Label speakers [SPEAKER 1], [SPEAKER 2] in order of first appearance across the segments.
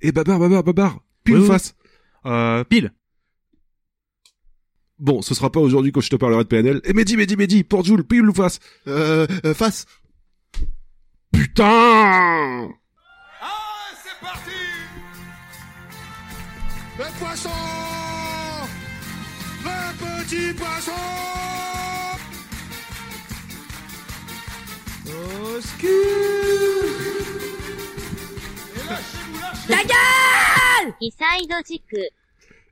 [SPEAKER 1] Et Babar, Babar, Babar, pile
[SPEAKER 2] Oui,
[SPEAKER 1] ou
[SPEAKER 2] oui.
[SPEAKER 1] face
[SPEAKER 2] Euh, pile.
[SPEAKER 1] Bon, ce sera pas aujourd'hui quand je te parlerai de PNL. Et Mehdi, Mehdi, Mehdi, pour Jules, pile ou face
[SPEAKER 3] Euh, euh, face.
[SPEAKER 1] Putain
[SPEAKER 4] Ah, c'est parti
[SPEAKER 5] Le poisson Le petit poisson Au
[SPEAKER 6] ta gueule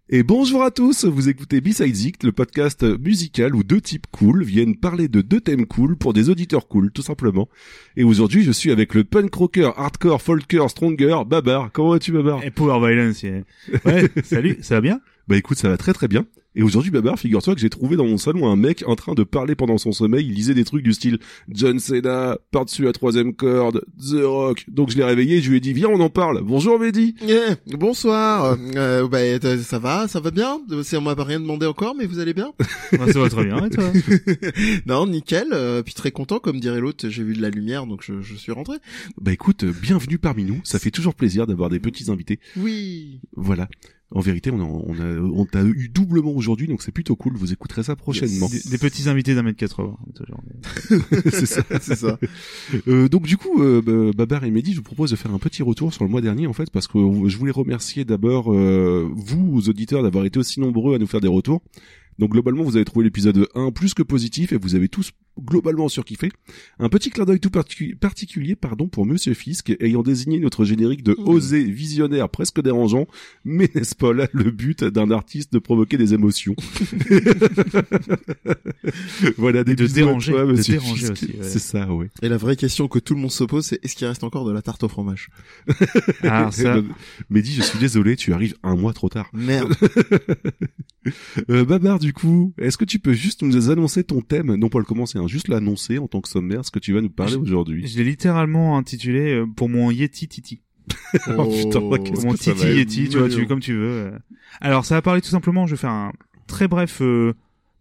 [SPEAKER 1] et bonjour à tous, vous écoutez Besidesict, le podcast musical où deux types cool viennent parler de deux thèmes cool pour des auditeurs cool, tout simplement. Et aujourd'hui, je suis avec le punk rocker, hardcore, folker, stronger, Babar. Comment vas-tu, Babar?
[SPEAKER 2] Et Power Violence. Ouais, salut, ça va bien?
[SPEAKER 1] Bah écoute, ça va très très bien. Et aujourd'hui, Babar, figure-toi que j'ai trouvé dans mon salon un mec en train de parler pendant son sommeil. Il lisait des trucs du style John Cena, par-dessus la troisième corde, The Rock. Donc je l'ai réveillé, je lui ai dit, viens, on en parle. Bonjour, Mehdi.
[SPEAKER 3] Eh, bonsoir. Euh, bah, euh, ça va, ça va bien? C'est- On m'a pas rien demandé encore, mais vous allez bien?
[SPEAKER 2] Ouais, Ça va très bien, et toi?
[SPEAKER 3] Non, nickel. Euh, puis très content, comme dirait l'autre. J'ai vu de la lumière, donc je, je suis rentré.
[SPEAKER 1] Bah écoute, euh, bienvenue parmi nous. Ça fait toujours plaisir d'avoir des petits invités.
[SPEAKER 3] Oui.
[SPEAKER 1] Voilà. En vérité, on a, on a, on t'a eu doublement aujourd'hui, donc c'est plutôt cool. Vous écouterez ça prochainement.
[SPEAKER 2] des, des petits invités d'un mètre 80. toujours.
[SPEAKER 1] c'est ça.
[SPEAKER 3] C'est ça.
[SPEAKER 1] Euh, donc du coup, euh, bah, Babar et Mehdi, je vous propose de faire un petit retour sur le mois dernier en fait, parce que je voulais remercier d'abord euh, vous, aux auditeurs, d'avoir été aussi nombreux à nous faire des retours. Donc globalement, vous avez trouvé l'épisode 1 plus que positif et vous avez tous globalement surkiffé. Un petit clin d'œil tout particu- particulier pardon pour Monsieur Fisk ayant désigné notre générique de
[SPEAKER 3] Mmh.
[SPEAKER 1] osé, visionnaire, presque dérangeant, mais n'est-ce pas là le but d'un artiste de provoquer des émotions Voilà des
[SPEAKER 2] de déranger,
[SPEAKER 1] toi,
[SPEAKER 2] de
[SPEAKER 1] Monsieur
[SPEAKER 2] déranger
[SPEAKER 1] Fisk.
[SPEAKER 2] aussi, ouais.
[SPEAKER 1] C'est ça, ouais.
[SPEAKER 3] Et la vraie question que tout le monde se pose, c'est est-ce qu'il reste encore de la tarte au fromage?
[SPEAKER 2] Ah, ça,
[SPEAKER 1] Mehdi, je suis désolé, tu arrives un mois trop tard.
[SPEAKER 3] Merde.
[SPEAKER 1] Euh, Babar, du coup, est-ce que tu peux juste nous annoncer ton thème, non pas le commencer, hein, juste l'annoncer en tant que sommaire, ce que tu vas nous parler aujourd'hui
[SPEAKER 2] je l'ai littéralement intitulé euh, pour mon Yeti Titi.
[SPEAKER 1] Oh, putain, qu'est-ce
[SPEAKER 2] Pour mon
[SPEAKER 1] que ça
[SPEAKER 2] Titi Yeti, tu vois, tu comme tu veux. euh. Alors, ça va parler tout simplement, je vais faire un très bref euh,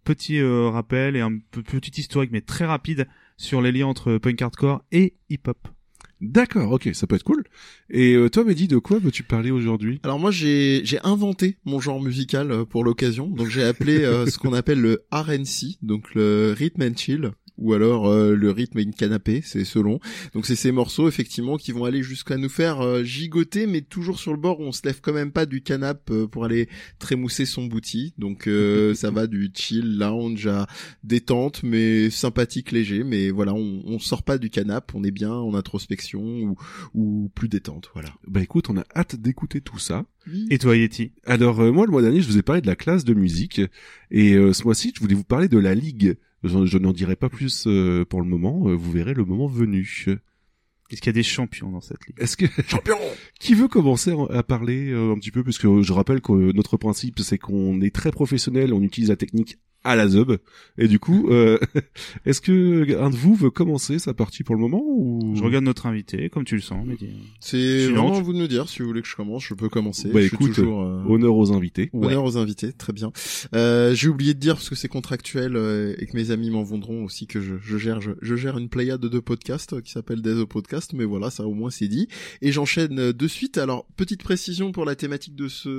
[SPEAKER 2] petit euh, rappel et un peu- petit historique, mais très rapide, sur les liens entre punk hardcore et hip-hop.
[SPEAKER 1] D'accord, ok, ça peut être cool. Et euh, toi, Mehdi, de quoi veux-tu parler aujourd'hui?
[SPEAKER 3] Alors moi j'ai j'ai inventé mon genre musical euh, pour l'occasion. Donc j'ai appelé euh, ce qu'on appelle le RNC, donc le rhythm and chill ou alors euh, le rythme et une canapé, c'est selon. Donc c'est ces morceaux effectivement qui vont aller jusqu'à nous faire euh, gigoter mais toujours sur le bord où on se lève quand même pas du canapé euh, pour aller trémousser son bouti. Donc euh, ça va du chill lounge à détente mais sympathique léger mais voilà, on on sort pas du canapé, on est bien en introspection ou ou plus détente, voilà.
[SPEAKER 1] Bah écoute, on a hâte d'écouter tout ça.
[SPEAKER 2] Et toi, Yeti?
[SPEAKER 1] Alors euh, moi, le mois dernier, je vous ai parlé de la classe de musique, et euh, ce mois-ci, je voulais vous parler de la ligue. Je, je n'en dirai pas plus euh, pour le moment, euh, vous verrez le moment venu.
[SPEAKER 2] Est-ce qu'il y a des champions dans cette ligue?
[SPEAKER 1] Est-ce que
[SPEAKER 3] Champion!
[SPEAKER 1] Qui veut commencer à parler euh, un petit peu? Parce que je rappelle que notre principe, c'est qu'on est très professionnel, on utilise la technique à la zub. Et du coup, euh, est-ce que un de vous veut commencer sa partie pour le moment ou
[SPEAKER 2] Je regarde notre invité, comme tu le sens, mais
[SPEAKER 3] C'est vraiment à
[SPEAKER 2] tu-
[SPEAKER 3] vous de nous dire si vous voulez que je commence, je peux commencer.
[SPEAKER 1] Bah,
[SPEAKER 3] je suis
[SPEAKER 1] écoute,
[SPEAKER 3] toujours, euh,
[SPEAKER 1] Honneur aux invités.
[SPEAKER 3] honneur aux invités, très bien. Euh, J'ai oublié de dire parce que c'est contractuel euh, et que mes amis m'en vendront aussi que je, je gère je, je gère une pléiade de podcasts euh, qui s'appelle Des Podcast, mais voilà ça au moins c'est dit. Et j'enchaîne de suite. Alors petite précision pour la thématique de ce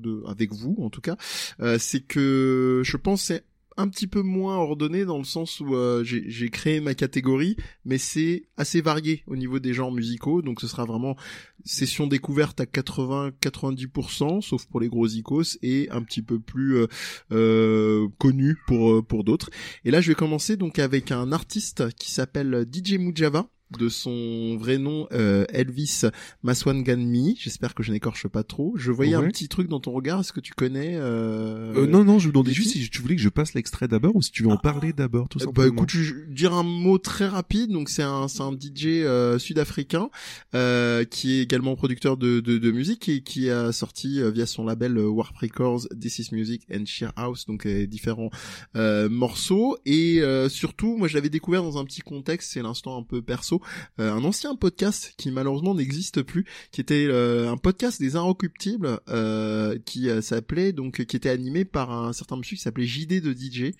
[SPEAKER 3] de avec vous en tout cas, euh, c'est que je pense un petit peu moins ordonné dans le sens où euh, j'ai créé ma catégorie, mais c'est assez varié au niveau des genres musicaux, donc ce sera vraiment session découverte à 80-90%, sauf pour les gros icos, et un petit peu plus euh, euh, connu pour pour d'autres. Et là, je vais commencer donc avec un artiste qui s'appelle DJ Mujava de son vrai nom euh, Elvis Maswanganmi. J'espère que je n'écorche pas trop. Je voyais
[SPEAKER 1] Ouais.
[SPEAKER 3] un petit truc dans ton regard. Est-ce que tu connais euh...
[SPEAKER 1] Euh, non, non, je vous demandais juste si tu voulais que je passe l'extrait d'abord ou si tu veux en parler d'abord, tout
[SPEAKER 3] Euh,
[SPEAKER 1] simplement.
[SPEAKER 3] Bah écoute, je vais dire un mot très rapide. Donc c'est un c'est un DJ euh, sud-africain euh, qui est également producteur de, de de musique et qui a sorti euh, via son label Warp Records, This Is Music and Sheer House, donc euh, différents euh, morceaux. Et euh, surtout, moi je l'avais découvert dans un petit contexte, c'est l'instant un peu perso. Euh, un ancien podcast qui malheureusement n'existe plus, qui était euh, un podcast des Inrecuptibles, euh, qui euh, s'appelait donc qui était animé par un certain monsieur qui s'appelait JD de DJ,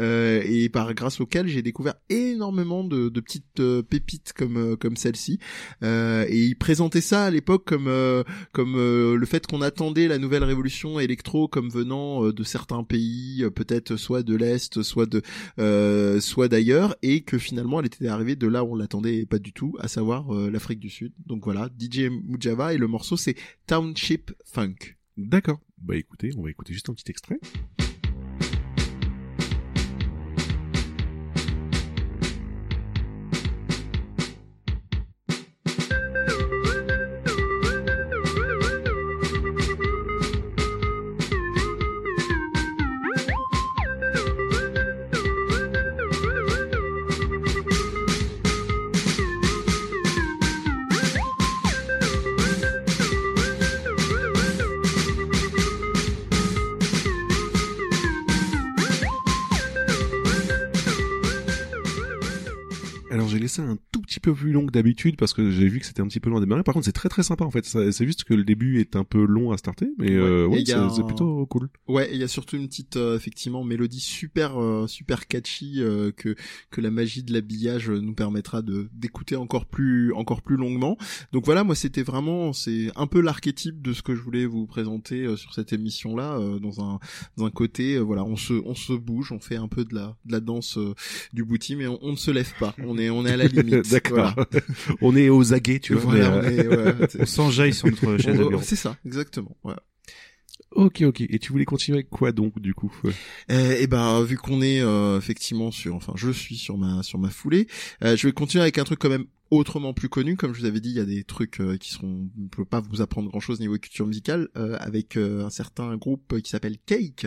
[SPEAKER 3] euh, et par grâce auquel j'ai découvert énormément de, de petites pépites comme comme celle-ci. Et il présentait ça à l'époque comme comme le fait qu'on attendait la nouvelle révolution électro comme venant de certains pays, peut-être soit de l'est, soit de soit d'ailleurs, et que finalement elle était arrivée de là où on l'attendait pas du tout, à savoir euh, l'Afrique du Sud. Donc voilà, DJ Mujava et le morceau c'est Township Funk.
[SPEAKER 1] D'accord. Bah écoutez, on va écouter juste un petit extrait. Peu plus long que d'habitude parce que j'ai vu que c'était un petit peu long à démarrer. Par contre c'est très très sympa en fait. C'est juste que le début est un peu long à starter, mais euh,
[SPEAKER 3] Ouais,
[SPEAKER 1] ouais,
[SPEAKER 3] y a
[SPEAKER 1] c'est
[SPEAKER 3] un-
[SPEAKER 1] plutôt cool.
[SPEAKER 3] Ouais, il y a surtout une petite euh, effectivement mélodie super euh, super catchy euh, que que la magie de l'habillage euh, nous permettra de d'écouter encore plus encore plus longuement. Donc voilà, moi c'était vraiment c'est un peu l'archétype de ce que je voulais vous présenter euh, sur cette émission là dans un dans un côté euh, voilà, on se on se bouge, on fait un peu de la de la danse euh, du booty mais on, on ne se lève pas. On est on est à la limite.
[SPEAKER 1] D'accord.
[SPEAKER 3] Voilà.
[SPEAKER 1] on est aux aguets, tu vois.
[SPEAKER 3] Voilà,
[SPEAKER 1] mais,
[SPEAKER 3] on
[SPEAKER 1] euh,
[SPEAKER 3] est, ouais, c'est-
[SPEAKER 2] On s'enjaille sur notre chaise de bureau.
[SPEAKER 3] c'est ça, exactement. Voilà.
[SPEAKER 1] Ok, ok. Et tu voulais continuer avec quoi donc du coup
[SPEAKER 3] Eh, eh ben vu qu'on est euh, effectivement sur, enfin je suis sur ma sur ma foulée, euh, je vais continuer avec un truc quand même autrement plus connu. Comme je vous avais dit, il y a des trucs euh, qui seront, je peux pas vous apprendre grand chose niveau culture musicale, euh, avec euh, un certain groupe qui s'appelle Cake.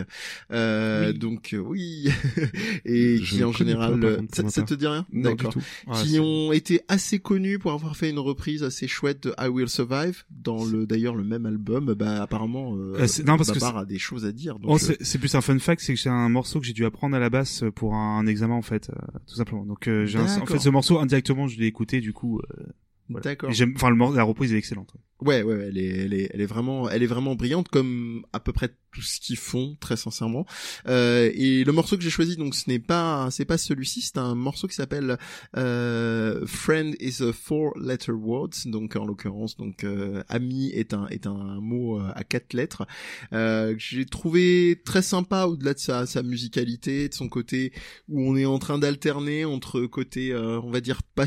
[SPEAKER 3] Euh,
[SPEAKER 2] Oui.
[SPEAKER 3] Donc euh, oui, et
[SPEAKER 1] Je
[SPEAKER 3] qui
[SPEAKER 1] ne
[SPEAKER 3] en
[SPEAKER 1] pas,
[SPEAKER 3] général,
[SPEAKER 1] contre,
[SPEAKER 3] ça, ça te dit rien? D'accord.
[SPEAKER 2] Ouais,
[SPEAKER 3] qui ont été assez connus pour avoir fait une reprise assez chouette de I Will Survive dans le d'ailleurs le même album. Bah apparemment,
[SPEAKER 2] non, parce que
[SPEAKER 3] a des choses à dire. Donc,
[SPEAKER 2] Oh, c'est c'est plus un fun fact, c'est que c'est un morceau que j'ai dû apprendre à la basse pour un examen en fait, tout simplement. Donc euh, j'ai un- en fait ce morceau indirectement je l'ai écouté du coup. euh, voilà.
[SPEAKER 3] D'accord.
[SPEAKER 2] J'aime, enfin le la reprise est excellente.
[SPEAKER 3] Ouais, ouais, elle est, elle est, elle est vraiment, elle est vraiment brillante comme à peu près tout ce qu'ils font, très sincèrement. Euh, et le morceau que j'ai choisi, donc, ce n'est pas, c'est pas celui-ci, c'est un morceau qui s'appelle euh, "Friend is a four-letter word", donc en l'occurrence, donc euh, ami est un est un mot euh, à quatre lettres. Euh, que j'ai trouvé très sympa au-delà de sa, sa musicalité, de son côté où on est en train d'alterner entre côté, euh, on va dire pas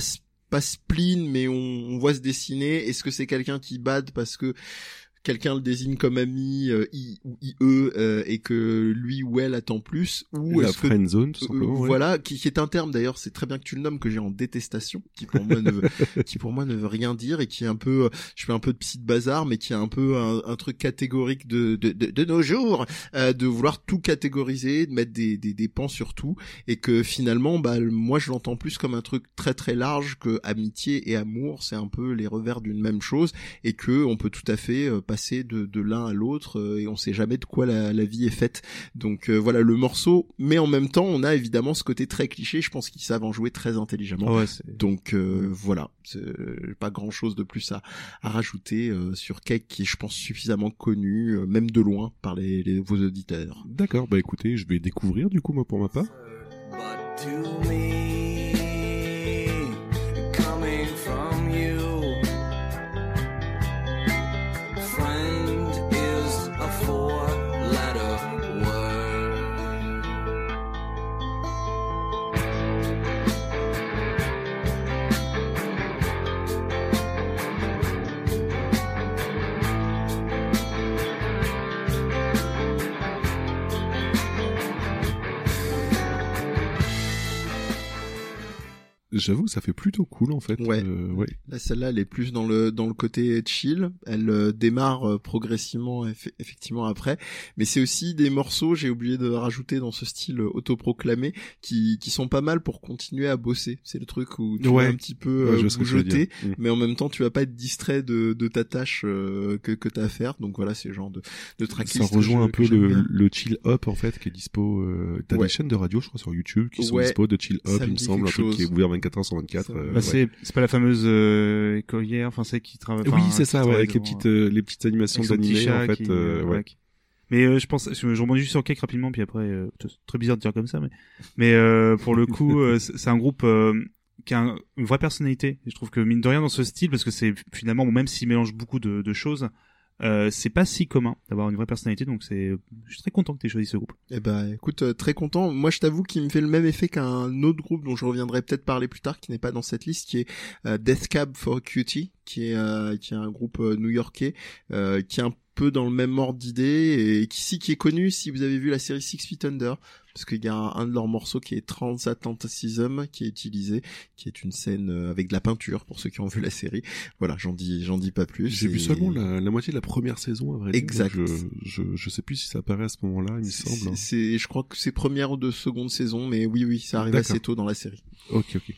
[SPEAKER 3] pas spleen, mais on, on voit se dessiner. Est-ce que c'est quelqu'un qui bad parce que quelqu'un le désigne comme ami euh, I ou IE euh, et que lui ou elle attend plus ou
[SPEAKER 1] La
[SPEAKER 3] est-ce que
[SPEAKER 1] friend zone, tout
[SPEAKER 3] euh,
[SPEAKER 1] simplement. ouais.
[SPEAKER 3] voilà, qui, qui est un terme d'ailleurs, c'est très bien que tu le nommes, que j'ai en détestation, qui pour moi ne veut, qui pour moi ne veut rien dire et qui est un peu, euh, je fais un peu de psy de bazar, mais qui est un peu un, un truc catégorique de, de, de, de nos jours, euh, de vouloir tout catégoriser, de mettre des, des, des pans sur tout, et que finalement, bah, moi je l'entends plus comme un truc très très large que amitié et amour, c'est un peu les revers d'une même chose, et que on peut tout à fait euh, passer de, de l'un à l'autre, euh, et on sait jamais de quoi la, la vie est faite. Donc euh, voilà le morceau, mais en même temps, on a évidemment ce côté très cliché. Je pense qu'ils savent en jouer très intelligemment.
[SPEAKER 2] Ouais,
[SPEAKER 3] Donc euh, voilà, pas grand chose de plus à, à rajouter euh, sur Cake qui est, je pense, suffisamment connu, euh, même de loin, par les, les- vos auditeurs.
[SPEAKER 1] D'accord, bah écoutez, je vais découvrir du coup moi pour ma part.
[SPEAKER 6] But to me,
[SPEAKER 1] J'avoue, ça fait plutôt cool en fait.
[SPEAKER 3] Ouais.
[SPEAKER 1] Euh, ouais.
[SPEAKER 3] Là, celle-là, elle est plus dans le dans le côté chill. Elle euh, démarre euh, progressivement effectivement après, mais c'est aussi des morceaux. J'ai oublié de rajouter dans ce style euh, autoproclamé qui qui sont pas mal pour continuer à bosser. C'est le truc où tu vas un petit peu
[SPEAKER 1] ouais, je jeter, mm.
[SPEAKER 3] mais en même temps, tu vas pas être distrait de, de ta tâche que que t'as à faire. Donc voilà, c'est genre de de tracklist.
[SPEAKER 1] Ça rejoint un peu le, le, chill up en fait qui est dispo. Euh, t'as des chaînes de radio, je crois, sur YouTube qui sont dispo de chill up, il me semble, un truc qui est ouvert euh,
[SPEAKER 2] bah, c'est pas la fameuse euh, écolière, enfin c'est qui travaille.
[SPEAKER 1] Oui, c'est ça, ouais, avec les petites euh, les petites animations d'animé en fait.
[SPEAKER 2] Qui,
[SPEAKER 1] euh,
[SPEAKER 2] euh,
[SPEAKER 1] ouais.
[SPEAKER 2] Mais je pense, je, je rebondis juste sur Cake rapidement, puis après, très bizarre de dire comme ça, mais mais pour le coup, c'est un groupe qui a une vraie personnalité. Je trouve que mine de rien dans ce style, parce que c'est finalement, même s'il mélange beaucoup de, de choses, euh, c'est pas si commun d'avoir une vraie personnalité. Donc c'est, je suis très content que tu aies choisi ce groupe.
[SPEAKER 3] Eh ben, écoute, euh, très content. Moi, je t'avoue qu'il me fait le même effet qu'un autre groupe dont je reviendrai peut-être parler plus tard, qui n'est pas dans cette liste, qui est euh, Death Cab for Cutie, qui est euh, qui est un groupe new-yorkais, qui est un peu dans le même ordre d'idée et qui si qui est connu si vous avez vu la série Six Feet Under, parce qu'il y a un, un de leurs morceaux qui est Transatlanticism qui est utilisé, qui est une scène euh, avec de la peinture pour ceux qui ont vu la série. Voilà, j'en dis j'en dis pas plus.
[SPEAKER 1] J'ai vu seulement la, la moitié de la première saison, à vrai dire.
[SPEAKER 3] Exact.
[SPEAKER 1] Je, je, je sais plus si ça apparaît à ce moment-là, il me semble.
[SPEAKER 3] C'est, je crois que c'est première ou de seconde saison, mais oui, oui, ça arrive assez tôt dans la série.
[SPEAKER 1] Ok, ok.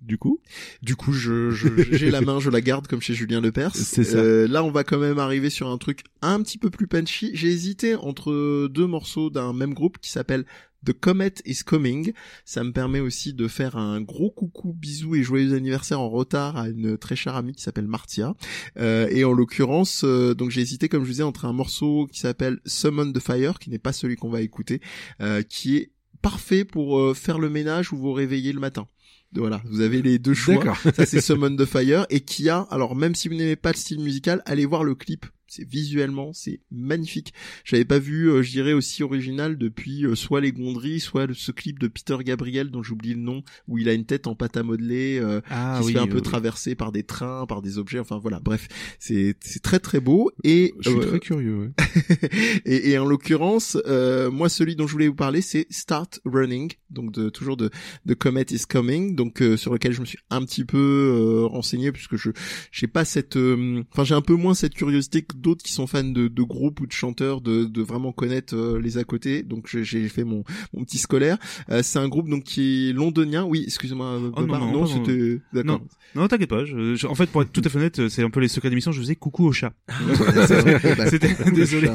[SPEAKER 1] Du coup,
[SPEAKER 3] Du coup, je, j'ai la main, je la garde comme chez Julien Lepers.
[SPEAKER 1] C'est ça.
[SPEAKER 3] Euh, là, on va quand même arriver sur un truc un petit peu plus punchy. J'ai hésité entre deux morceaux d'un même groupe qui s'appelle The Comet is Coming. Ça me permet aussi de faire un gros coucou, bisous et joyeux anniversaire en retard à une très chère amie qui s'appelle Martia. Euh, et en l'occurrence, euh, donc j'ai hésité, comme je vous disais, entre un morceau qui s'appelle Summon the Fire, qui n'est pas celui qu'on va écouter, euh, qui est parfait pour faire le ménage ou vous réveiller le matin. Voilà, vous avez les deux choix. Ça c'est Summon the Fire et qui a alors même si vous n'aimez pas le style musical, allez voir le clip. C'est visuellement, c'est magnifique. J'avais pas vu, euh, je dirais aussi original depuis euh, soit les Gondries, soit le- ce clip de Peter Gabriel dont j'oublie le nom, où il a une tête en pâte à modeler, euh,
[SPEAKER 2] Ah
[SPEAKER 3] qui se fait un peu traverser par des trains, par des objets. Enfin voilà, bref, c'est c'est très très beau et
[SPEAKER 1] Je suis
[SPEAKER 3] euh,
[SPEAKER 1] très curieux, ouais.
[SPEAKER 3] et, et en l'occurrence, euh, moi celui dont je voulais vous parler, c'est Start Running, donc de toujours de de Comet is Coming, donc euh, sur lequel je me suis un petit peu euh, renseigné puisque je j'ai pas cette, euh, enfin j'ai un peu moins cette curiosité que d'autres qui sont fans de, de groupes ou de chanteurs de, de vraiment connaître euh, les à côté, donc j'ai- fait mon mon petit scolaire. Euh, c'est un groupe donc qui est londonien. Oui, excusez-moi. euh,
[SPEAKER 2] Oh, non, non, dans-
[SPEAKER 3] c'était d'accord.
[SPEAKER 2] Non, t'inquiète pas. Je, je- en fait, pour être tout à fait honnête, c'est un peu les secrets d'émission. Je faisais coucou au chat.
[SPEAKER 3] Ben,
[SPEAKER 2] C'était désolé.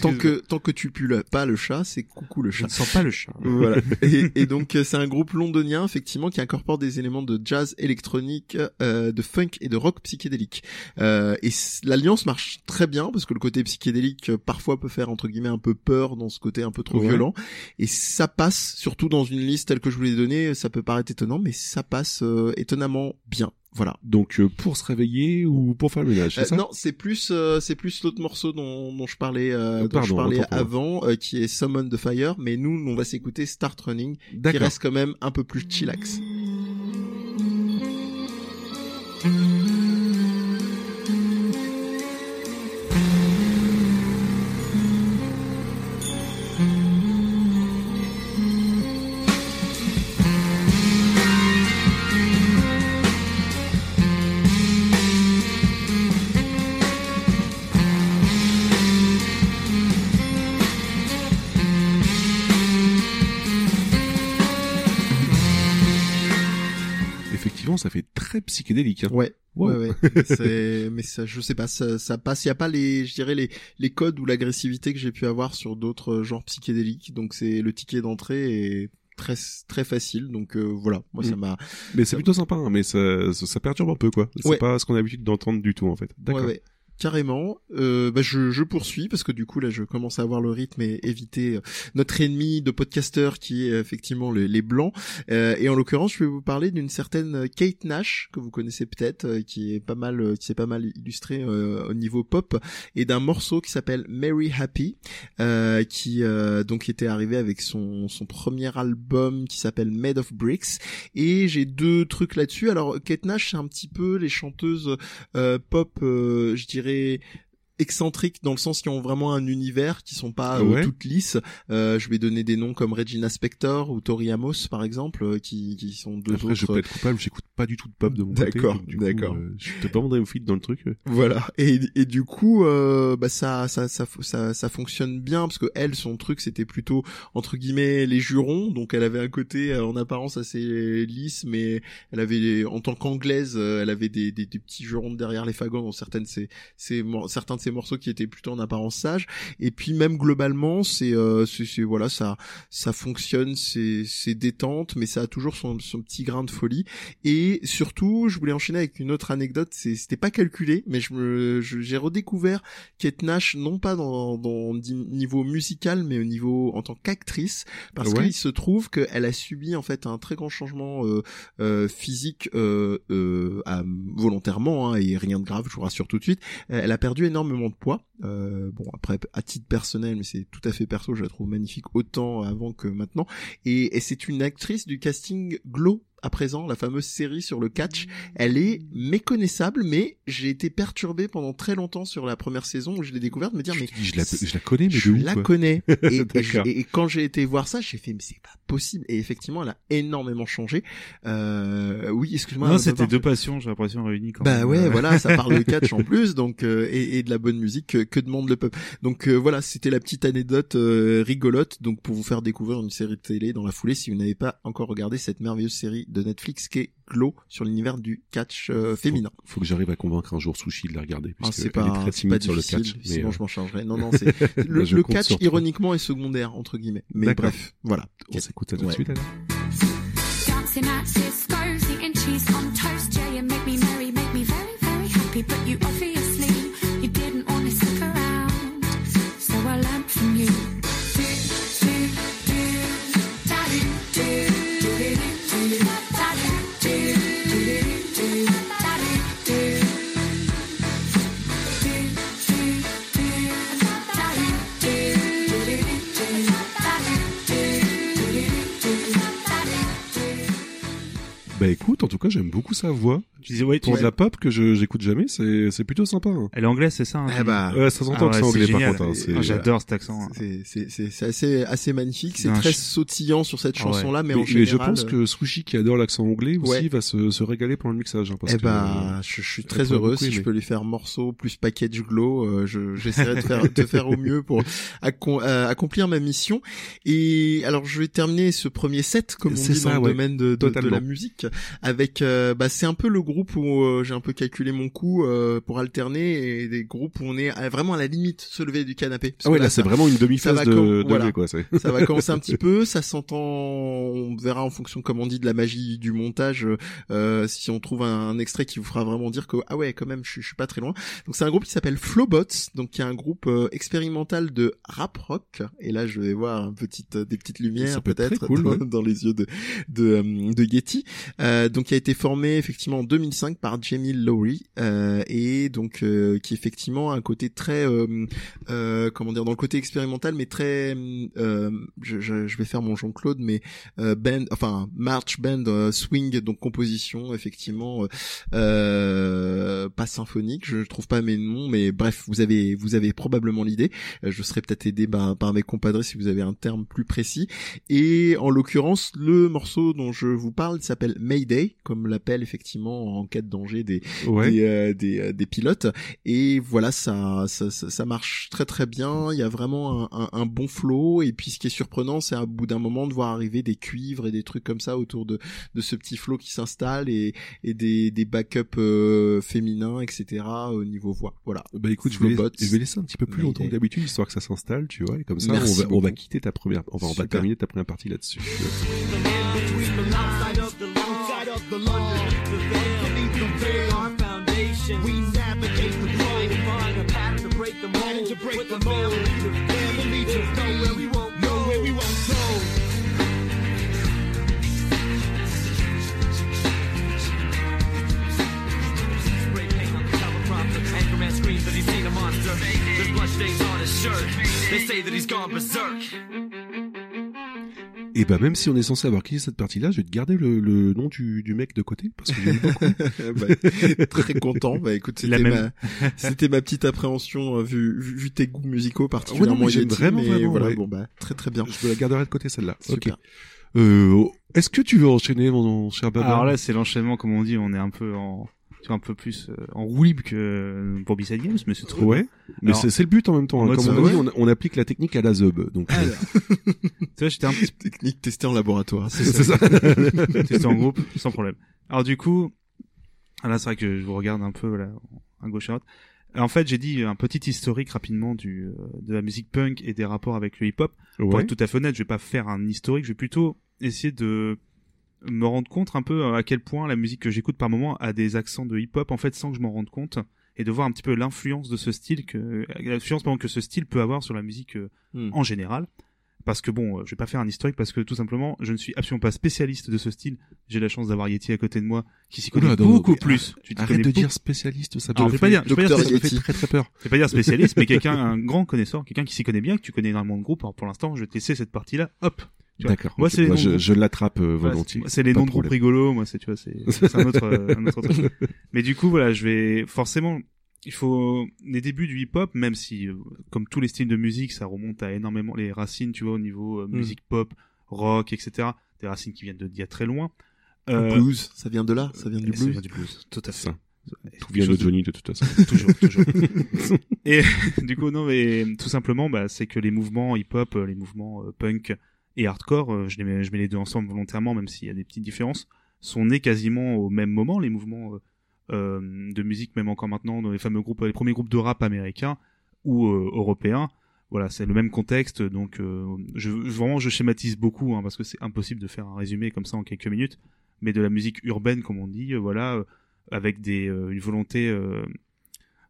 [SPEAKER 3] Tant que tant que tu pues pas le chat, c'est coucou le
[SPEAKER 2] je
[SPEAKER 3] chat.
[SPEAKER 2] ne sens pas le chat.
[SPEAKER 3] voilà. Et, et donc c'est un groupe londonien effectivement qui incorpore des éléments de jazz électronique, euh, de funk et de rock psychédélique. Euh, et l'alliance marche très bien parce que le côté psychédélique euh, parfois peut faire entre guillemets un peu peur dans ce côté un peu trop
[SPEAKER 1] Ouais.
[SPEAKER 3] violent. Et ça passe surtout dans une liste telle que je vous l'ai donnée. Ça peut paraître étonnant, mais ça passe euh, étonnamment bien. Voilà.
[SPEAKER 1] Donc, euh, pour se réveiller ou pour faire le ménage,
[SPEAKER 3] Euh, non, c'est plus euh, c'est plus l'autre morceau dont, dont je parlais euh, dont
[SPEAKER 1] Pardon,
[SPEAKER 3] je parlais avant euh, qui est Summon the Fire mais nous on va s'écouter Start Running qui reste quand même un peu plus chillax.
[SPEAKER 1] Très psychédélique. Hein.
[SPEAKER 3] Ouais.
[SPEAKER 1] Wow.
[SPEAKER 3] Ouais, ouais. C'est, mais ça, je sais pas, ça, ça passe. Il y a pas les, je dirais les, les codes ou l'agressivité que j'ai pu avoir sur d'autres genres psychédéliques. Donc c'est le ticket d'entrée est très, très facile. Donc euh, voilà, moi ça
[SPEAKER 1] Mm.
[SPEAKER 3] m'a.
[SPEAKER 1] Mais c'est plutôt sympa, hein, mais ça, ça, ça perturbe un peu, quoi. C'est
[SPEAKER 3] Ouais.
[SPEAKER 1] pas ce qu'on a l'habitude d'entendre du tout, en fait.
[SPEAKER 3] Ouais,
[SPEAKER 1] D'accord.
[SPEAKER 3] ouais. Carrément. Euh, bah, je, je poursuis parce que du coup là je commence à avoir le rythme et éviter euh, notre ennemi de podcasteur qui est euh, effectivement les, les blancs. Euh, et en l'occurrence je vais vous parler d'une certaine Kate Nash que vous connaissez peut-être, euh, qui est pas mal, qui s'est pas mal illustré euh, au niveau pop et d'un morceau qui s'appelle Mary Happy, qui donc était arrivé avec son son premier album qui s'appelle Made of Bricks. Et j'ai deux trucs là-dessus. Alors Kate Nash c'est un petit peu les chanteuses pop, je dirais gérer excentriques dans le sens qui ont vraiment un univers qui sont pas euh,
[SPEAKER 1] Ouais.
[SPEAKER 3] toutes lisses. Euh, je vais donner des noms comme Regina Spektor ou Tori Amos par exemple, euh, qui, qui sont deux
[SPEAKER 1] Après, je
[SPEAKER 3] autres.
[SPEAKER 1] peux être coupable, j'écoute pas du tout de pop de mon côté.
[SPEAKER 3] D'accord, d'accord.
[SPEAKER 1] je peut-être pas mon fit dans le truc.
[SPEAKER 3] Voilà. Et, et du coup, bah ça, ça, ça, ça, ça fonctionne bien parce que elle, son truc, c'était plutôt entre guillemets les jurons. Donc, elle avait un côté en apparence assez lisse, mais elle avait, en tant qu'anglaise, elle avait des, des, petits jurons derrière les fagots dans certaines, ses, mor- certains de ces morceaux qui étaient plutôt en apparence sages. Et puis même globalement, c'est, euh, c'est, voilà, ça, ça fonctionne, c'est, c'est détente, mais ça a toujours son, son petit grain de folie. Et surtout, je voulais enchaîner avec une autre anecdote. C'était pas calculé, mais je me, j'ai redécouvert Kate Nash non pas dans, dans niveau musical, mais au niveau en tant qu'actrice, parce
[SPEAKER 1] Ouais.
[SPEAKER 3] qu'il se trouve qu'elle a subi en fait un très grand changement euh, euh, physique euh, euh, à- volontairement hein, et rien de grave, je vous rassure tout de suite. Elle a perdu énormément de poids. Euh, bon après à titre personnel, mais c'est tout à fait perso, je la trouve magnifique autant avant que maintenant. Et, et c'est une actrice du casting Glow à présent, la fameuse série sur le catch. Elle est méconnaissable, mais j'ai été perturbé pendant très longtemps sur la première saison où je l'ai découverte, me dire
[SPEAKER 1] Je
[SPEAKER 3] mais
[SPEAKER 1] dis, je la, je la connais, mais
[SPEAKER 3] je
[SPEAKER 1] où,
[SPEAKER 3] la
[SPEAKER 1] quoi
[SPEAKER 3] connais. Et- et quand j'ai été voir ça, j'ai fait mais c'est pas possible. Et effectivement, elle a énormément changé. Euh, oui, excuse-moi.
[SPEAKER 2] Non, c'était deux passions, j'ai l'impression réunies quand
[SPEAKER 3] Bah
[SPEAKER 2] même.
[SPEAKER 3] ouais,
[SPEAKER 2] Euh,
[SPEAKER 3] voilà, ça parle de catch en plus, donc euh, et, et de la bonne musique que, que demande le peuple. Donc euh, voilà, c'était la petite anecdote euh, rigolote, donc pour vous faire découvrir une série de télé dans la foulée, si vous n'avez pas encore regardé cette merveilleuse série de Netflix qui est Glow sur l'univers du catch euh, féminin.
[SPEAKER 1] Faut que j'arrive à convaincre un jour Sushi de la regarder,
[SPEAKER 3] Ah,
[SPEAKER 1] puisque elle
[SPEAKER 3] pas,
[SPEAKER 1] est très
[SPEAKER 3] c'est pas
[SPEAKER 1] timide sur le catch. Mais,
[SPEAKER 3] sinon
[SPEAKER 1] euh,
[SPEAKER 3] je m'en chargerai. Non, non, c'est le, catch ironiquement est secondaire entre guillemets. Mais bref, voilà.
[SPEAKER 1] on s'écoute ça tout de
[SPEAKER 3] Ouais.
[SPEAKER 1] suite, alors. J'aime beaucoup sa voix.
[SPEAKER 2] Tu disais, ouais, tu
[SPEAKER 1] Pour de la pop que je j'écoute jamais, c'est c'est plutôt sympa. hein.
[SPEAKER 2] Elle est anglaise, c'est ça hein,
[SPEAKER 3] Eh bah,
[SPEAKER 1] Ouais, ça s'entend
[SPEAKER 2] Ah
[SPEAKER 1] que
[SPEAKER 2] ouais,
[SPEAKER 1] c'est anglais par contre. hein,
[SPEAKER 2] Ah, J'adore cet accent. hein.
[SPEAKER 3] C'est c'est c'est c'est assez assez magnifique. C'est très
[SPEAKER 2] ch-
[SPEAKER 3] sautillant sur cette
[SPEAKER 2] Ah ouais.
[SPEAKER 3] chanson là, mais,
[SPEAKER 1] Mais,
[SPEAKER 3] en
[SPEAKER 1] mais
[SPEAKER 3] général.
[SPEAKER 1] je pense que Sushi qui adore l'accent anglais aussi
[SPEAKER 3] Ouais.
[SPEAKER 1] va se, se régaler pendant le mixage. Hein, parce
[SPEAKER 3] eh
[SPEAKER 1] que,
[SPEAKER 3] ben, je, je suis très heureux si je peux lui faire morceau plus package glow. euh, je j'essaierai de faire de faire au mieux pour accom- euh, accomplir ma mission. Et alors je vais terminer ce premier set comme on
[SPEAKER 1] C'est
[SPEAKER 3] dit dans le domaine de, la musique avec euh, bah c'est un peu le groupe où euh, j'ai un peu calculé mon coup euh, pour alterner et des groupes où on est à- vraiment à la limite se lever du canapé.
[SPEAKER 1] Ah ouais, là, c'est vraiment une demi-phase
[SPEAKER 3] va
[SPEAKER 1] de, de
[SPEAKER 3] voilà.
[SPEAKER 1] quoi.
[SPEAKER 3] ça va commencer un petit peu, ça s'entend, on verra en fonction, comme on dit, de la magie du montage, euh, si on trouve un, un extrait qui vous fera vraiment dire que, ah ouais, quand même, je, suis- je suis pas très loin. Donc c'est un groupe qui s'appelle Flowbots, donc qui est un groupe euh, expérimental de rap rock, et là je vais voir un petit, des petites lumières
[SPEAKER 1] peut
[SPEAKER 3] peut-être
[SPEAKER 1] cool,
[SPEAKER 3] dans,
[SPEAKER 1] ouais.
[SPEAKER 3] dans les yeux de, de, euh, de Getty, euh, donc qui a été formé effectivement en 2005 par Jamie Lowry, euh, et donc euh, qui effectivement a un côté très euh, euh, comment dire dans le côté expérimental mais très euh, je, je, je vais faire mon Jean-Claude mais euh, band enfin march band swing donc composition effectivement pas symphonique je trouve pas mes noms mais bref vous avez vous avez probablement l'idée. Je serai peut-être aidé par, par mes compadres si vous avez un terme plus précis. Et en l'occurrence le morceau dont je vous parle s'appelle Mayday comme l'appelle effectivement en cas de danger des
[SPEAKER 1] Ouais.
[SPEAKER 3] des, euh, des, euh, des pilotes. Et voilà ça, ça ça ça marche très très bien. Il y a vraiment un, un, un bon flow. Et puis ce qui est surprenant c'est à bout d'un moment de voir arriver des cuivres et des trucs comme ça autour de de ce petit flow qui s'installe et et des des backups euh, féminins etc au niveau voix. Voilà.
[SPEAKER 1] Bah écoute, je vais, laisser, je vais laisser un petit peu plus
[SPEAKER 3] Mais
[SPEAKER 1] longtemps que d'habitude, histoire que ça s'installe, tu vois, et comme ça, on va, on va quitter ta première, enfin, on va terminer ta première partie là-dessus.
[SPEAKER 5] Outside of the law, outside of the law, the veil, beneath the veil, our foundation. We navigate the globe, find a pattern to break the mold, to break the mold. The family to know where we won't go, where we won't go.
[SPEAKER 7] Spray paint on the teleprompter. Anchorman screams that he's seen a monster. There's blood stains on his shirt. They say that he's gone berserk.
[SPEAKER 1] Et bah même si on est censé avoir quitté cette partie-là, je vais te garder le, le nom du, du mec de côté, parce que j'aime beaucoup.
[SPEAKER 3] Bah, très content bah écoute c'était ma c'était ma petite appréhension euh, vu, vu tes goûts musicaux particulièrement
[SPEAKER 1] Ouais, j'aime vraiment,
[SPEAKER 3] mais
[SPEAKER 1] vraiment,
[SPEAKER 3] voilà
[SPEAKER 1] ouais.
[SPEAKER 3] bon bah très très bien
[SPEAKER 1] je me la garderai de côté celle-là. Ok.
[SPEAKER 3] Super.
[SPEAKER 1] Euh, Est-ce que tu veux enchaîner, mon cher Baba?
[SPEAKER 2] Alors là, c'est l'enchaînement, comme on dit, on est un peu en, un peu plus euh, en roue libre que pour B-Side Games, mais c'est trop.
[SPEAKER 1] Ouais, mais
[SPEAKER 2] Alors,
[SPEAKER 1] c'est le but en même temps.
[SPEAKER 2] en
[SPEAKER 1] hein. Comme
[SPEAKER 2] ça,
[SPEAKER 1] on a dit, on, on applique la technique à la zub. Donc, euh,
[SPEAKER 2] Tu vois, j'étais un petit
[SPEAKER 3] technique testée en laboratoire
[SPEAKER 2] C'est ça. Testé en groupe, sans problème. Alors du coup, ah là c'est vrai que je vous regarde un peu là, à gauche et à droite. En fait, j'ai dit un petit historique rapidement du euh, de la musique punk et des rapports avec le hip-hop. Pour
[SPEAKER 1] Ouais.
[SPEAKER 2] être tout à fait honnête, je vais pas faire un historique, je vais plutôt essayer de me rendre compte un peu à quel point la musique que j'écoute par moment a des accents de hip-hop en fait sans que je m'en rende compte et de voir un petit peu l'influence de ce style que l'influence pardon, que ce style peut avoir sur la musique euh,
[SPEAKER 3] Hmm.
[SPEAKER 2] en général. Parce que bon, euh, je vais pas faire un historique parce que tout simplement, je ne suis absolument pas spécialiste de ce style. J'ai la chance d'avoir Yeti à côté de moi qui s'y connaît
[SPEAKER 1] Oula,
[SPEAKER 2] beaucoup plus. Tu
[SPEAKER 1] Arrête de
[SPEAKER 2] beaucoup-
[SPEAKER 1] dire spécialiste, ça
[SPEAKER 2] Alors, pas
[SPEAKER 1] fait-
[SPEAKER 2] dire, je vais pas dire
[SPEAKER 1] ça fait très très peur.
[SPEAKER 2] je vais pas dire spécialiste, mais quelqu'un, un grand connaisseur, quelqu'un qui s'y connaît bien, que tu connais énormément de groupes. Alors pour l'instant, je vais te laisser cette partie-là. Hop.
[SPEAKER 1] D'accord.
[SPEAKER 2] Moi, c'est de
[SPEAKER 1] je, je l'attrape euh, volontiers.
[SPEAKER 2] c'est- c'est les noms
[SPEAKER 1] de
[SPEAKER 2] groupes rigolos, moi, c'est, tu vois, c'est, c'est un autre, euh, un autre truc. Mais du coup, voilà, je vais, forcément, il faut, les débuts du hip-hop, même si, euh, comme tous les styles de musique, ça remonte à énormément les racines, tu vois, au niveau euh,
[SPEAKER 3] Mm.
[SPEAKER 2] musique pop, rock, etc. Des racines qui viennent de, d'il y a très loin.
[SPEAKER 3] Le blues, ça vient de là, ça vient du
[SPEAKER 2] ça
[SPEAKER 3] blues.
[SPEAKER 2] vient du blues, tout à fait.
[SPEAKER 1] Ça. Tout vient de Johnny de toute façon.
[SPEAKER 2] toujours, toujours. et du coup, non, mais tout simplement, bah, c'est que les mouvements hip-hop, les mouvements euh, punk et hardcore, euh, je, les mets, je mets les deux ensemble volontairement, même s'il y a des petites différences, sont nés quasiment au même moment, les mouvements euh, euh, de musique, même encore maintenant, dans les fameux groupes, les premiers groupes de rap américains ou euh, européens. Voilà, c'est le même contexte, donc euh, je, vraiment je schématise beaucoup, hein, parce que c'est impossible de faire un résumé comme ça en quelques minutes, mais de la musique urbaine, comme on dit, euh, voilà, avec des, une volonté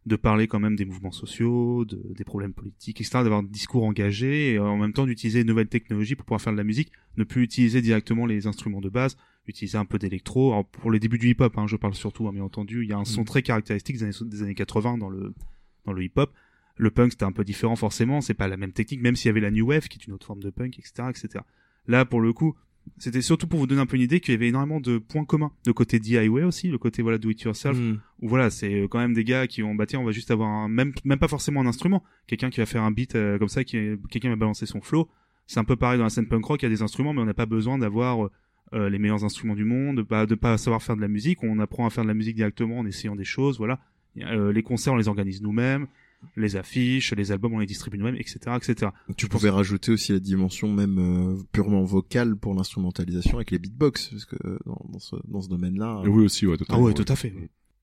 [SPEAKER 2] de parler quand même des mouvements sociaux, de, des problèmes politiques, etc., d'avoir un discours engagé, et en même temps d'utiliser de nouvelles technologies pour pouvoir faire de la musique, ne plus utiliser directement les instruments de base, utiliser un peu d'électro. Alors, Pour les débuts du hip-hop, hein, je parle surtout, hein, bien entendu, il y a un son très caractéristique des années, des années 80 dans le, dans le hip-hop. Le punk, c'était un peu différent forcément, c'est pas la même technique, même s'il y avait la new wave, qui est une autre forme de punk, etc., etc. Là, pour le coup, c'était surtout pour vous donner un peu une idée qu'il y avait énormément de points communs. Le côté DIY aussi, le côté voilà do it yourself,
[SPEAKER 3] Hmm.
[SPEAKER 2] où voilà, c'est euh, quand même des gars qui vont bah tiens, on va juste avoir un même même pas forcément un instrument, quelqu'un qui va faire un beat euh, comme ça, qui quelqu'un va balancer son flow. C'est un peu pareil dans la scène punk rock, il y a des instruments, mais on n'a pas besoin d'avoir euh, les meilleurs instruments du monde, de pas de pas savoir faire de la musique. On apprend à faire de la musique directement en essayant des choses, voilà. Euh, les concerts, on les organise nous-mêmes, les affiches, les albums, on les distribue nous-mêmes, etc., etc.
[SPEAKER 3] Tu pouvais rajouter aussi la dimension même euh, purement vocale pour l'instrumentalisation avec les beatbox, parce que euh, dans, dans ce, dans ce domaine-là.
[SPEAKER 1] Oui aussi, ouais,
[SPEAKER 2] Ah
[SPEAKER 1] totalement.
[SPEAKER 2] ouais, tout à fait.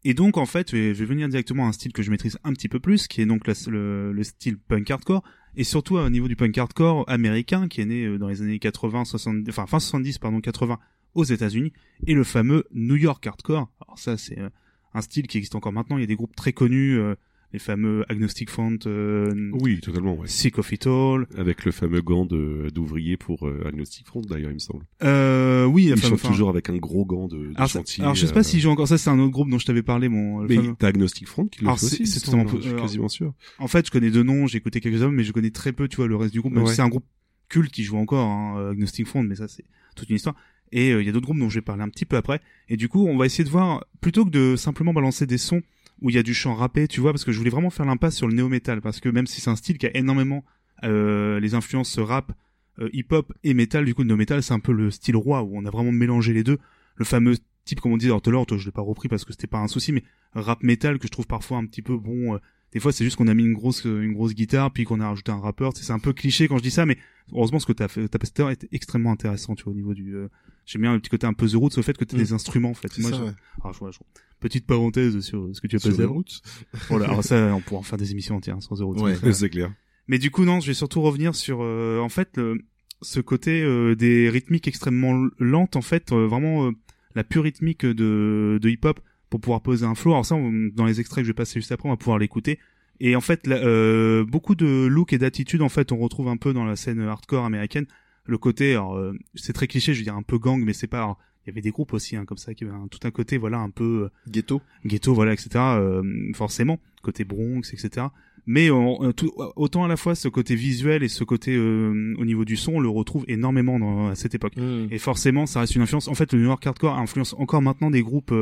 [SPEAKER 2] Et donc en fait, je vais, je vais venir directement à un style que je maîtrise un petit peu plus, qui est donc la- le, le style punk hardcore, et surtout au niveau du punk hardcore américain, qui est né euh, dans les années 80, 70, enfin fin 70, pardon, 80 aux États-Unis, et le fameux New York hardcore. Alors ça, c'est euh, un style qui existe encore maintenant. Il y a des groupes très connus, euh, les fameux Agnostic Front, euh,
[SPEAKER 1] Oui, totalement, ouais.
[SPEAKER 2] Sick of It All.
[SPEAKER 1] Avec le fameux gant d'ouvrier pour euh, Agnostic Front, d'ailleurs, il me semble.
[SPEAKER 2] Euh, oui,
[SPEAKER 1] Ils chantent toujours avec un gros gant de, de
[SPEAKER 2] alors,
[SPEAKER 1] chantier.
[SPEAKER 2] alors je sais pas
[SPEAKER 1] euh,
[SPEAKER 2] si j'ai encore ça, c'est un autre groupe dont je t'avais parlé, mon le
[SPEAKER 1] Mais
[SPEAKER 2] fameux.
[SPEAKER 1] t'as Agnostic Front qui le
[SPEAKER 2] Alors,
[SPEAKER 1] fait
[SPEAKER 2] c'est-
[SPEAKER 1] aussi,
[SPEAKER 2] c'est totalement-
[SPEAKER 1] je suis quasiment sûr.
[SPEAKER 2] En fait, je connais deux noms, j'ai écouté quelques albums, mais je connais très peu, tu vois, le reste du groupe. Même
[SPEAKER 1] Ouais.
[SPEAKER 2] si c'est un groupe culte qui joue encore, hein, euh, Agnostic Front, mais ça, c'est toute une histoire. Et il y a d'autres groupes dont je vais parler un petit peu après. Et du coup, on va essayer de voir, plutôt que de simplement balancer des sons où il y a du chant rappé, tu vois, parce que je voulais vraiment faire l'impasse sur le néo-metal, parce que même si c'est un style qui a énormément euh, les influences rap, euh, hip-hop et metal, du coup, le néo-metal, c'est un peu le style roi, où on a vraiment mélangé les deux. Le fameux type, comme on à l'heure, toi, je l'ai pas repris parce que c'était pas un souci, mais rap metal que je trouve parfois un petit peu bon. euh, des fois, c'est juste qu'on a mis une grosse une grosse guitare puis qu'on a rajouté un rappeur. C'est un peu cliché quand je dis ça, mais heureusement ce que t'as fait, ta passé tout à l'heure était extrêmement intéressant, tu vois, au niveau du. Euh, J'aime bien le petit côté un peu The Roots, au fait que t'as
[SPEAKER 3] Mm.
[SPEAKER 2] des instruments, en fait.
[SPEAKER 3] C'est
[SPEAKER 2] Moi,
[SPEAKER 3] ça,
[SPEAKER 2] je-
[SPEAKER 3] ouais.
[SPEAKER 2] alors, je- je- petite parenthèse sur ce que tu as passé avant.
[SPEAKER 3] routes.
[SPEAKER 2] Voilà, alors ça, on pourra en faire des émissions entières sans The Roots.
[SPEAKER 3] Ouais.
[SPEAKER 1] C'est clair.
[SPEAKER 2] mais du coup, non, je vais surtout revenir sur, euh, en fait, le- ce côté euh, des rythmiques extrêmement lentes, en fait, euh, vraiment euh, la pure rythmique de, de hip-hop pour pouvoir poser un flow. Alors ça, on- dans les extraits que je vais passer juste après, on va pouvoir l'écouter. Et en fait, là, euh, beaucoup de look et d'attitude, en fait, on retrouve un peu dans la scène hardcore américaine. Le côté, alors, euh, c'est très cliché, je veux dire un peu gang, mais c'est pas. alors, il y avait des groupes aussi, hein, comme ça, qui avaient un- tout un côté, voilà, un peu euh,
[SPEAKER 3] Ghetto.
[SPEAKER 2] ghetto, voilà, etc. euh, forcément, côté Bronx, etc. Mais on- euh, tout- autant à la fois ce côté visuel et ce côté euh, au niveau du son, on le retrouve énormément dans, à cette époque. Et forcément, ça reste une influence. En fait, le New York Hardcore influence encore maintenant des groupes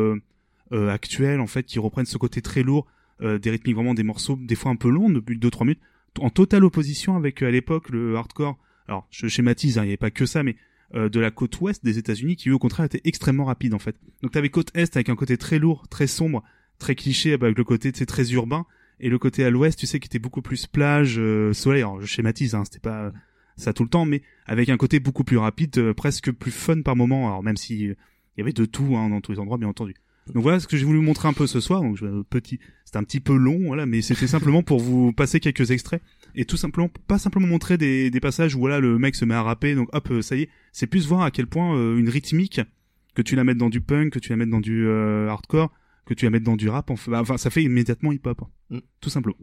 [SPEAKER 2] euh, actuels, en fait, qui reprennent ce côté très lourd, euh, des rythmiques vraiment des morceaux, des fois un peu longs, depuis 2-3 minutes, en totale opposition avec euh, à l'époque le hardcore. Alors, je schématise, hein, il n'y avait pas que ça, mais euh, de la côte ouest des États-Unis, qui eux, au contraire, était extrêmement rapide, en fait. Donc, t'avais côte est avec un côté très lourd, très sombre, très cliché, avec le côté, sais, très urbain, et le côté à l'ouest, tu sais, qui était beaucoup plus plage, euh, soleil. Alors, je schématise, hein, c'était pas ça tout le temps, mais avec un côté beaucoup plus rapide, euh, presque plus fun par moment. Alors, même si il y avait de tout hein, dans tous les endroits, bien entendu. Donc voilà ce que j'ai voulu montrer un peu ce soir. Donc, petit c'était un petit peu long, voilà, mais c'était simplement pour vous passer quelques extraits et tout simplement pas simplement montrer des, des passages où voilà le mec se met à rapper, donc hop, euh, ça y est, c'est plus voir à quel point euh, une rythmique que tu la mettes dans du punk, que tu la mettes dans du euh, hardcore, que tu la mettes dans du rap, enfin, ça fait immédiatement hip-hop,
[SPEAKER 3] Mm.
[SPEAKER 2] tout simplement.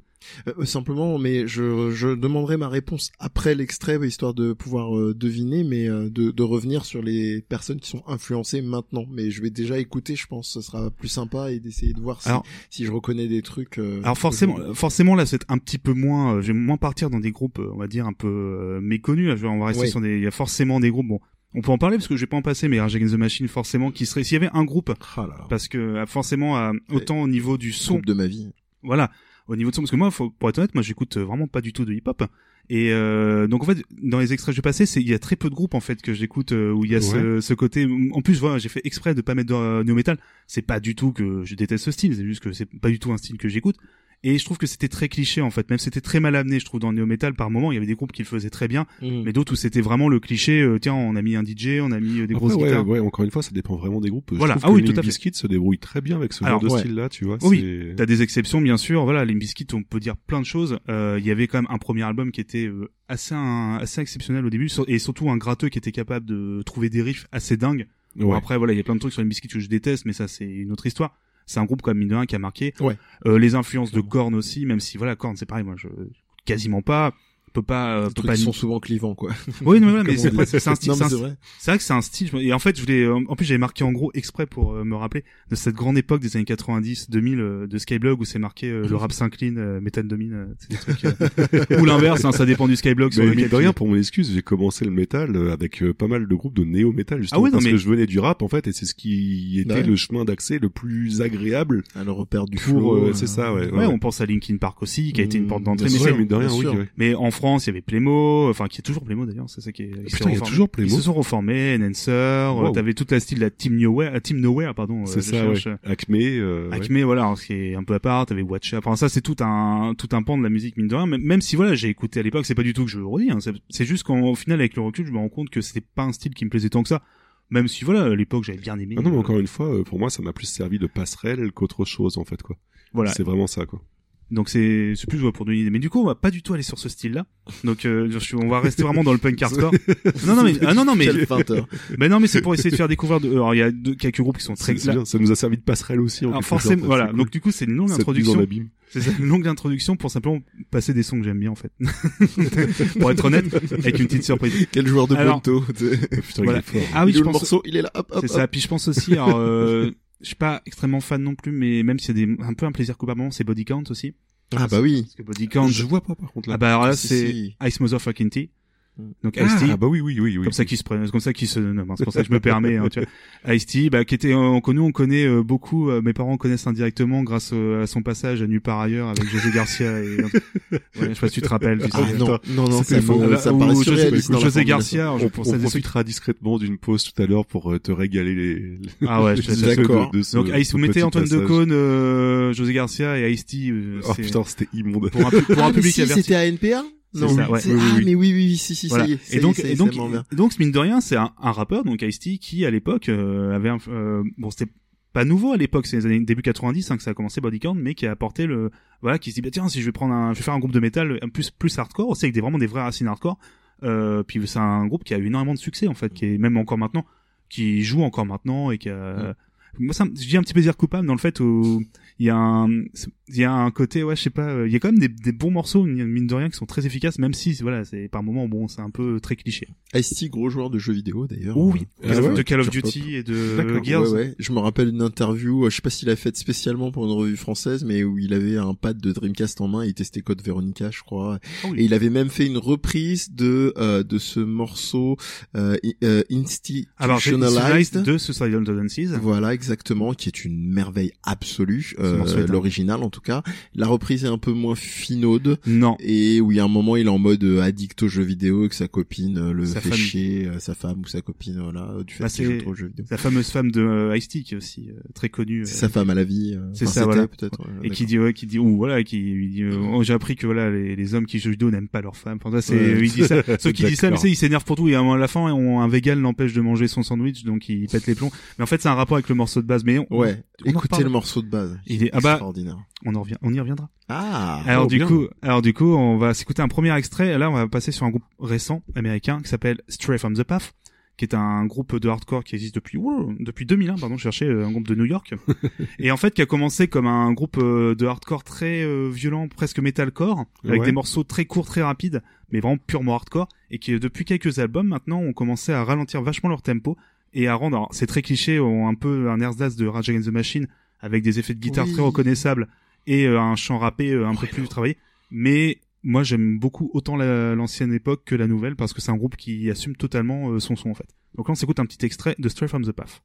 [SPEAKER 3] Euh, simplement, mais je, je demanderai ma réponse après l'extrait, histoire de pouvoir euh, deviner, mais euh, de, de revenir sur les personnes qui sont influencées maintenant. Mais je vais déjà écouter, je pense, ce sera plus sympa et d'essayer de voir si,
[SPEAKER 2] Alors-
[SPEAKER 3] si je reconnais des trucs. euh,
[SPEAKER 2] Alors forcément,
[SPEAKER 3] je-
[SPEAKER 2] forcément là c'est un petit peu moins, euh, je vais moins partir dans des groupes, euh, on va dire un peu euh, méconnus. Là, on va rester
[SPEAKER 3] Ouais.
[SPEAKER 2] sur des, il y a forcément des groupes. Bon, on peut en parler parce que je vais pas en passer, mais Rage Against the Machine forcément qui serait, s'il y avait un groupe,
[SPEAKER 3] Ah là là.
[SPEAKER 2] parce que euh, forcément euh, autant au niveau du son,
[SPEAKER 3] Groupe de ma vie.
[SPEAKER 2] voilà, au niveau de son, parce que moi, faut, pour être honnête, moi j'écoute euh, vraiment pas du tout de hip-hop. Et euh, donc en fait, dans les extraits que j'ai passés, c'est il y a très peu de groupes en fait que j'écoute euh, où il y a ce, ce côté. En plus, voilà, j'ai fait exprès de pas mettre de euh, néo metal. C'est pas du tout que je déteste ce style, c'est juste que c'est pas du tout un style que j'écoute. Et je trouve que c'était très cliché en fait, même c'était très mal amené. Je trouve dans le néo metal par moment, il y avait des groupes qui le faisaient très bien,
[SPEAKER 3] Mm.
[SPEAKER 2] mais d'autres où c'était vraiment le cliché. euh, tiens, on a mis un DJ, on a mis euh, des
[SPEAKER 1] Après,
[SPEAKER 2] grosses
[SPEAKER 1] ouais,
[SPEAKER 2] guitares.
[SPEAKER 1] ouais, encore une fois, ça dépend vraiment des groupes.
[SPEAKER 2] Voilà.
[SPEAKER 1] Je
[SPEAKER 2] Ah
[SPEAKER 1] trouve
[SPEAKER 2] oui,
[SPEAKER 1] que
[SPEAKER 2] tout à
[SPEAKER 1] Limp
[SPEAKER 2] fait.
[SPEAKER 1] Bizkit se débrouille très bien avec ce
[SPEAKER 2] Alors,
[SPEAKER 1] genre de
[SPEAKER 3] ouais.
[SPEAKER 1] style-là, tu vois.
[SPEAKER 2] Oui,
[SPEAKER 1] c'est-
[SPEAKER 2] T'as des exceptions bien sûr. Voilà, les Biscuits, on peut dire plein de choses. Euh, Il y avait quand même un premier album qui était euh, assez un- assez exceptionnel au début, et surtout un gratteux qui était capable de trouver des riffs assez dingues. Bon,
[SPEAKER 1] Ouais.
[SPEAKER 2] après voilà, il y a plein de trucs sur les Biscuits que je déteste, mais ça c'est une autre histoire. C'est un groupe comme mine de rien qui a marqué.
[SPEAKER 3] Ouais.
[SPEAKER 2] Euh, les influences de Korn aussi, même si voilà Korn c'est pareil, moi je quasiment pas. Peut pas, euh, peut pas.
[SPEAKER 3] qui sont souvent clivants, quoi.
[SPEAKER 2] Oui, non, mais, voilà, mais c'est un style.
[SPEAKER 3] non,
[SPEAKER 2] c'est
[SPEAKER 3] mais vrai.
[SPEAKER 2] c'est vrai que c'est un style. Et en fait, je voulais, en plus, j'avais marqué en gros exprès pour euh, me rappeler de cette grande époque des années 90, 2000 euh, de Skyblog où c'est marqué euh, le rap s'incline, euh, métal domine. euh, des trucs. euh, ou l'inverse, hein, ça dépend du Skyblog.
[SPEAKER 1] Mais mine de rien, pour mon excuse, j'ai commencé le métal euh, avec euh, pas mal de groupes de néo-métal, justement,
[SPEAKER 2] Ah ouais, non,
[SPEAKER 1] parce
[SPEAKER 2] mais-
[SPEAKER 1] que je venais du rap, en fait, et c'est ce qui était
[SPEAKER 3] Ouais.
[SPEAKER 1] le chemin d'accès le plus agréable
[SPEAKER 3] À le repère du
[SPEAKER 1] pour, euh,
[SPEAKER 3] euh,
[SPEAKER 1] c'est ça, ouais.
[SPEAKER 2] Ouais, on pense à Linkin Park aussi, qui a été une porte d'entrée.
[SPEAKER 3] Bien
[SPEAKER 2] Mais, mais en France, il y avait Plémo, enfin qui est toujours Plémo d'ailleurs, c'est ça qui est. ils se
[SPEAKER 1] Putain, il y a toujours Plémo.
[SPEAKER 2] Ils se sont reformés, Enhancer, euh,
[SPEAKER 1] Wow.
[SPEAKER 2] t'avais toute la style de la Team Nowhere, euh, Team Nowhere, pardon. euh,
[SPEAKER 1] C'est ça, ouais. Acme, euh, ouais.
[SPEAKER 2] Acme, voilà, alors, ce qui est un peu à part, t'avais Watcha. Enfin, ça, c'est tout un, tout un pan de la musique, mine de rien. Même, même si, voilà, j'ai écouté à l'époque, c'est pas du tout que je le redis, hein. C'est- juste qu'au final, avec le recul, je me rends compte que c'était pas un style qui me plaisait tant que ça. Même si, voilà, à l'époque, j'avais bien aimé.
[SPEAKER 1] Ah non, mais encore une fois, pour moi, ça m'a plus servi de passerelle qu'autre chose, en fait, quoi.
[SPEAKER 2] Voilà.
[SPEAKER 1] C'est vraiment ça, quoi.
[SPEAKER 2] Donc c'est, c'est plus ouais, pour donner une idée. Mais du coup, on va pas du tout aller sur ce style-là. Donc, euh, je on va rester vraiment dans le punk hardcore. non, non, mais, ah, non, non, mais,
[SPEAKER 3] feinteur.
[SPEAKER 2] mais non, mais c'est pour essayer de faire découvrir de, alors, il y a deux- quelques groupes qui sont très,
[SPEAKER 1] bien, ça nous a servi de passerelle aussi, en
[SPEAKER 2] Alors, forcément, voilà.
[SPEAKER 1] cool.
[SPEAKER 2] Donc, du coup, c'est une longue introduction. C'est une longue introduction pour simplement passer des sons que j'aime bien en fait. pour être honnête, avec une petite surprise.
[SPEAKER 3] Quel joueur de
[SPEAKER 2] Alors-
[SPEAKER 3] Bonto.
[SPEAKER 1] Putain,
[SPEAKER 2] Voilà.
[SPEAKER 1] il est fort.
[SPEAKER 2] Ah oui,
[SPEAKER 3] il
[SPEAKER 2] je
[SPEAKER 3] où le
[SPEAKER 2] pense.
[SPEAKER 3] morceau, il est là, hop, hop,
[SPEAKER 2] C'est ça. Puis je pense aussi, alors, euh, je suis pas extrêmement fan non plus, mais même s'il y a des, un peu un plaisir coupable, c'est Body Count aussi.
[SPEAKER 3] Ah bah oui.
[SPEAKER 2] Parce que Body Count.
[SPEAKER 1] Je vois pas, par contre, là.
[SPEAKER 2] Ah bah alors là,
[SPEAKER 3] Si,
[SPEAKER 2] c'est
[SPEAKER 3] si.
[SPEAKER 2] Ice Motherfucking T.
[SPEAKER 3] Mm.
[SPEAKER 2] Donc
[SPEAKER 1] Ah,
[SPEAKER 2] Ice T.
[SPEAKER 1] bah oui, oui, oui, oui.
[SPEAKER 2] comme ça qui se prennent, c'est comme ça qui se nomme, c'est pour ça que je me permets, hein, tu vois. Ice-T, bah, qui était, euh, on connaît, on connaît euh, beaucoup, euh, mes parents connaissent indirectement grâce euh, à son passage à Nulle part ailleurs avec José Garcia et, ouais, je sais pas si tu te rappelles, tu sais.
[SPEAKER 3] Ah non, non, non, ça,
[SPEAKER 2] Ah,
[SPEAKER 3] ça paraît
[SPEAKER 2] José-
[SPEAKER 3] surréaliste.
[SPEAKER 2] Garcia, je
[SPEAKER 1] On,
[SPEAKER 2] pour
[SPEAKER 1] on
[SPEAKER 2] ça,
[SPEAKER 1] profitera discrètement d'une pause tout à l'heure pour euh, te régaler les.
[SPEAKER 2] Ah ouais, je
[SPEAKER 3] D'accord.
[SPEAKER 1] de- de ce-
[SPEAKER 2] Donc, Ice,
[SPEAKER 1] ce
[SPEAKER 2] vous mettez Antoine. Decaune, euh, José Garcia et Ice-T,
[SPEAKER 1] Oh putain, c'était immonde.
[SPEAKER 2] pour un,
[SPEAKER 3] Ah,
[SPEAKER 2] public
[SPEAKER 3] si,
[SPEAKER 2] averti.
[SPEAKER 3] c'était à NPA
[SPEAKER 2] C'est
[SPEAKER 3] Non,
[SPEAKER 2] ça,
[SPEAKER 3] oui,
[SPEAKER 2] ouais.
[SPEAKER 3] c'est-
[SPEAKER 1] Oui, oui,
[SPEAKER 3] ah
[SPEAKER 1] oui.
[SPEAKER 3] mais oui, oui, oui, si, si,
[SPEAKER 2] Voilà.
[SPEAKER 3] ça y est. ça
[SPEAKER 2] et donc,
[SPEAKER 3] y est,
[SPEAKER 2] et donc, et donc, mine de rien, c'est un, un rappeur, donc Ice-T, qui à l'époque euh, avait un, euh, bon, c'était pas nouveau à l'époque, c'est les années début 90 hein, que ça a commencé Body Count, mais qui a apporté le, voilà, qui se dit bah tiens, si je vais prendre un, je vais faire un groupe de métal un plus plus hardcore, aussi avec des vraiment des vraies racines hardcore. Euh, puis c'est un groupe qui a eu énormément de succès en fait, qui est même encore maintenant, qui joue encore maintenant et qui a, moi ça, dis un petit plaisir coupable dans le fait où il y a un, il y a un côté, ouais, je sais pas, euh, il y a quand même des, des bons morceaux mine de rien qui sont très efficaces, même si voilà, c'est par moments bon, c'est un peu très cliché.
[SPEAKER 3] Ice-T, gros joueur de jeux vidéo d'ailleurs.
[SPEAKER 2] Oh oui,
[SPEAKER 1] ouais,
[SPEAKER 2] de Call of Duty
[SPEAKER 3] Pop.
[SPEAKER 2] et de Gears.
[SPEAKER 3] Ouais, ouais. Je me rappelle une interview, euh, je sais pas s'il a fait spécialement pour une revue française, mais où il avait un pad de Dreamcast en main, il testait Code Veronica, je crois.
[SPEAKER 2] Ah oui.
[SPEAKER 3] Et il avait même fait une reprise de euh, de ce morceau euh, i- euh,
[SPEAKER 2] Alors, j'ai
[SPEAKER 3] Institutionalized.
[SPEAKER 2] de Suicidal Tendencies.
[SPEAKER 3] Voilà, exactement, qui est une merveille absolue, euh,
[SPEAKER 2] un-
[SPEAKER 3] l'original en tout cas. La reprise est un peu moins finaude,
[SPEAKER 2] Non.
[SPEAKER 3] et où il y a un moment il est en mode euh, addict aux jeux vidéo et que sa copine euh, le
[SPEAKER 2] Sa
[SPEAKER 3] fait
[SPEAKER 2] femme.
[SPEAKER 3] chier, euh, sa femme ou sa copine, voilà, du fait
[SPEAKER 2] Bah,
[SPEAKER 3] qu'il joue trop aux jeux vidéo.
[SPEAKER 2] La fameuse femme de euh, Ice-T qui est aussi euh, très connue.
[SPEAKER 3] C'est sa femme à la vie. euh,
[SPEAKER 2] C'est
[SPEAKER 3] enfin,
[SPEAKER 2] ça, voilà.
[SPEAKER 3] peut-être. euh,
[SPEAKER 2] et qui dit ouais, qui dit ou voilà qui dit euh, oh, j'ai appris que voilà les, les hommes qui jouent judo n'aiment pas leurs femmes enfin ça c'est
[SPEAKER 3] Ouais.
[SPEAKER 2] il dit ça ceux qui disent ça mais c'est ils s'énervent pour tout et à la fin on- un vegan l'empêche de manger son sandwich donc il pète les plombs mais en fait c'est un rapport avec le morceau morceau de base, mais on,
[SPEAKER 3] Ouais.
[SPEAKER 2] on
[SPEAKER 3] Écoutez le morceau de base.
[SPEAKER 2] Il est- ah bah-
[SPEAKER 3] extraordinaire.
[SPEAKER 2] on en revient, on y reviendra.
[SPEAKER 3] Ah.
[SPEAKER 2] Alors
[SPEAKER 1] oh,
[SPEAKER 2] du
[SPEAKER 1] bien.
[SPEAKER 2] coup, alors du coup, on va s'écouter un premier extrait. Là, on va passer sur un groupe récent américain qui s'appelle Stray from the Path, qui est un groupe de hardcore qui existe depuis wow, depuis 2001. Pardon, je cherchais euh, un groupe de New York et en fait qui a commencé comme un groupe euh, de hardcore très euh, violent, presque metalcore, avec
[SPEAKER 1] Ouais.
[SPEAKER 2] des morceaux très courts, très rapides, mais vraiment purement hardcore, et qui depuis quelques albums maintenant ont commencé à ralentir vachement leur tempo et à rendre, alors, c'est très cliché, ont un peu un ersatz de Rage Against the Machine avec des effets de guitare
[SPEAKER 3] Oui.
[SPEAKER 2] très reconnaissables et euh, un chant rappé euh, un peu plus travaillé. Mais moi, j'aime beaucoup autant la- l'ancienne époque que la nouvelle parce que c'est un groupe qui assume totalement euh, son son en fait. Donc là, on s'écoute un petit extrait de Stray from the Path.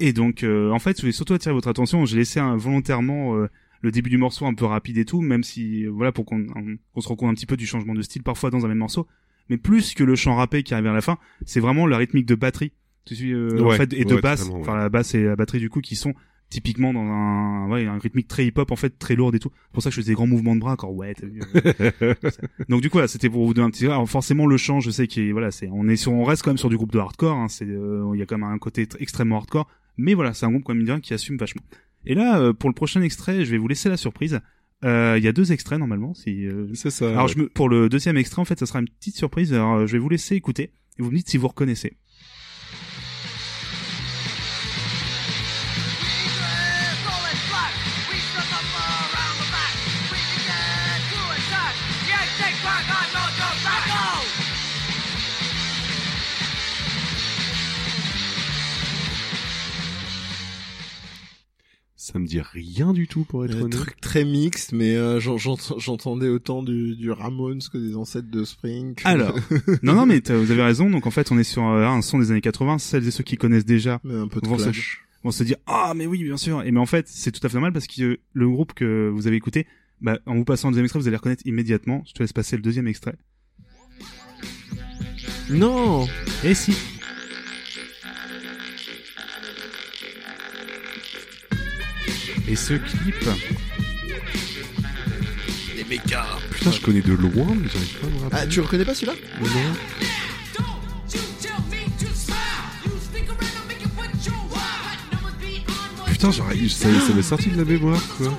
[SPEAKER 2] Et donc, euh, en fait, je voulais surtout attirer votre attention. J'ai laissé un- volontairement euh, le début du morceau un peu rapide et tout, même si, euh, voilà, pour qu'on on- qu'on se rende compte un petit peu du changement de style parfois dans un même morceau. Mais plus que le chant rappé qui arrive à la fin, c'est vraiment la rythmique de batterie. Tu suis, euh, en
[SPEAKER 1] Ouais,
[SPEAKER 2] fait, et de
[SPEAKER 1] ouais,
[SPEAKER 2] basse,
[SPEAKER 1] ouais.
[SPEAKER 2] enfin la basse et la batterie du coup, qui sont typiquement dans un, ouais, un rythmique très hip-hop en fait, très lourde et tout. C'est pour ça que je faisais des grands mouvements de bras, encore ouais. vu, euh, donc du coup, voilà, c'était pour vous donner un petit. Alors forcément, le chant, je sais qu'il voilà, c'est on est sur, on reste quand même sur du groupe de hardcore. Hein, c'est, euh, il y a quand même un côté tr- extrêmement hardcore, mais voilà, c'est un groupe comme dire qui assume vachement. Et là, euh, pour le prochain extrait, je vais vous laisser la surprise. Euh, Il y a deux extraits normalement. Si, euh,
[SPEAKER 1] C'est ça.
[SPEAKER 2] Alors je me, pour le deuxième extrait, en fait, ça sera une petite surprise. Alors euh, je vais vous laisser écouter et vous me dites si vous reconnaissez.
[SPEAKER 1] Ça me dit rien du tout pour être
[SPEAKER 3] Un
[SPEAKER 1] honnête.
[SPEAKER 3] truc très mixte, mais euh, j'en- j'ent- j'entendais autant du, du Ramones que des ancêtres de Spring.
[SPEAKER 2] Alors, non, non, mais vous avez raison. Donc en fait, on est sur euh, un son des années 80. Celles et ceux qui connaissent déjà
[SPEAKER 3] mais un peu de
[SPEAKER 2] Vont se- vont se dire ah mais oui bien sûr. Et mais en fait, c'est tout à fait normal parce que euh, le groupe que vous avez écouté, bah, en vous passant le deuxième extrait, vous allez reconnaître immédiatement. Je te laisse passer le deuxième extrait.
[SPEAKER 3] Non
[SPEAKER 2] Et si. Et ce clip,
[SPEAKER 1] Putain, je connais de loin, mais j'arrive pas à me rappeler.
[SPEAKER 3] Ah, tu reconnais pas celui-là
[SPEAKER 1] Non. Putain, j'aurais, ça, ça m'est sorti de la mémoire, quoi.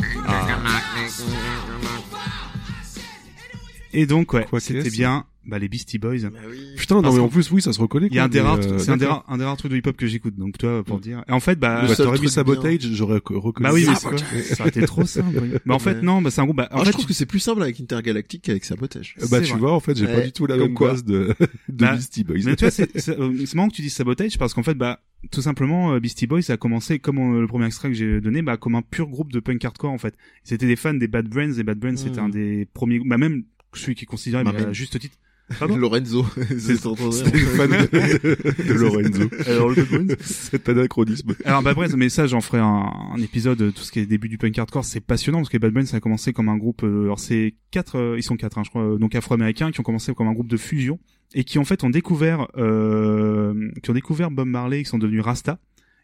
[SPEAKER 2] et donc ouais,
[SPEAKER 1] Quoi
[SPEAKER 2] c'était bien bah, les Beastie Boys.
[SPEAKER 3] Bah oui.
[SPEAKER 1] Putain, non, mais en plus, oui, ça se reconnaît.
[SPEAKER 2] Il y a un des rares,
[SPEAKER 1] euh,
[SPEAKER 2] c'est un des rares, un des rares trucs de hip-hop que j'écoute. Donc toi, pour
[SPEAKER 1] Mm.
[SPEAKER 2] dire. Et en fait, bah,
[SPEAKER 3] Le
[SPEAKER 1] Bah,
[SPEAKER 3] seul
[SPEAKER 1] t'aurais mis
[SPEAKER 3] truc
[SPEAKER 1] Sabotage, j'aurais co- reconnu.
[SPEAKER 2] bah oui, mais
[SPEAKER 1] Ah,
[SPEAKER 2] c'est
[SPEAKER 1] bah,
[SPEAKER 2] quoi Ça aurait été trop simple. oui. Mais en fait,
[SPEAKER 3] Ouais.
[SPEAKER 2] non, bah c'est un groupe. Bah, en
[SPEAKER 3] Alors,
[SPEAKER 2] fait,
[SPEAKER 3] je trouve que c'est plus simple avec Intergalactic qu'avec Sabotage.
[SPEAKER 1] Bah,
[SPEAKER 2] c'est
[SPEAKER 1] tu
[SPEAKER 2] vrai.
[SPEAKER 1] vois, en fait, j'ai pas
[SPEAKER 3] Ouais,
[SPEAKER 1] du tout la
[SPEAKER 3] comme
[SPEAKER 1] même
[SPEAKER 3] quoi.
[SPEAKER 1] base de, de
[SPEAKER 2] Bah,
[SPEAKER 1] Beastie Boys.
[SPEAKER 2] Mais tu vois, c'est c'est euh, c'est marrant que tu dises sabotage parce qu'en fait, bah, tout simplement, euh, Beastie Boys a commencé comme euh, le premier extrait que j'ai donné, bah, comme un pur groupe de punk hardcore en fait. C'était des fans des Bad Brains, et Bad Brains c'était
[SPEAKER 3] Mm.
[SPEAKER 2] un des premiers, bah même celui qui est considéré à
[SPEAKER 3] mère.
[SPEAKER 2] juste titre. Pardon
[SPEAKER 3] Lorenzo.
[SPEAKER 2] C'est-.
[SPEAKER 1] C'était fan de, de Lorenzo.
[SPEAKER 2] Alors, le
[SPEAKER 1] Cet anachronisme.
[SPEAKER 2] Alors Bad Brains, mais ça j'en ferai un, un épisode. euh, Tout ce qui est début du punk hardcore, c'est passionnant parce que Bad Brains ça a commencé comme un groupe. euh, alors c'est quatre, euh, ils sont quatre, hein, je crois, donc afro-américains qui ont commencé comme un groupe de fusion et qui en fait ont découvert, euh, qui ont découvert Bob Marley, qui sont devenus Rasta.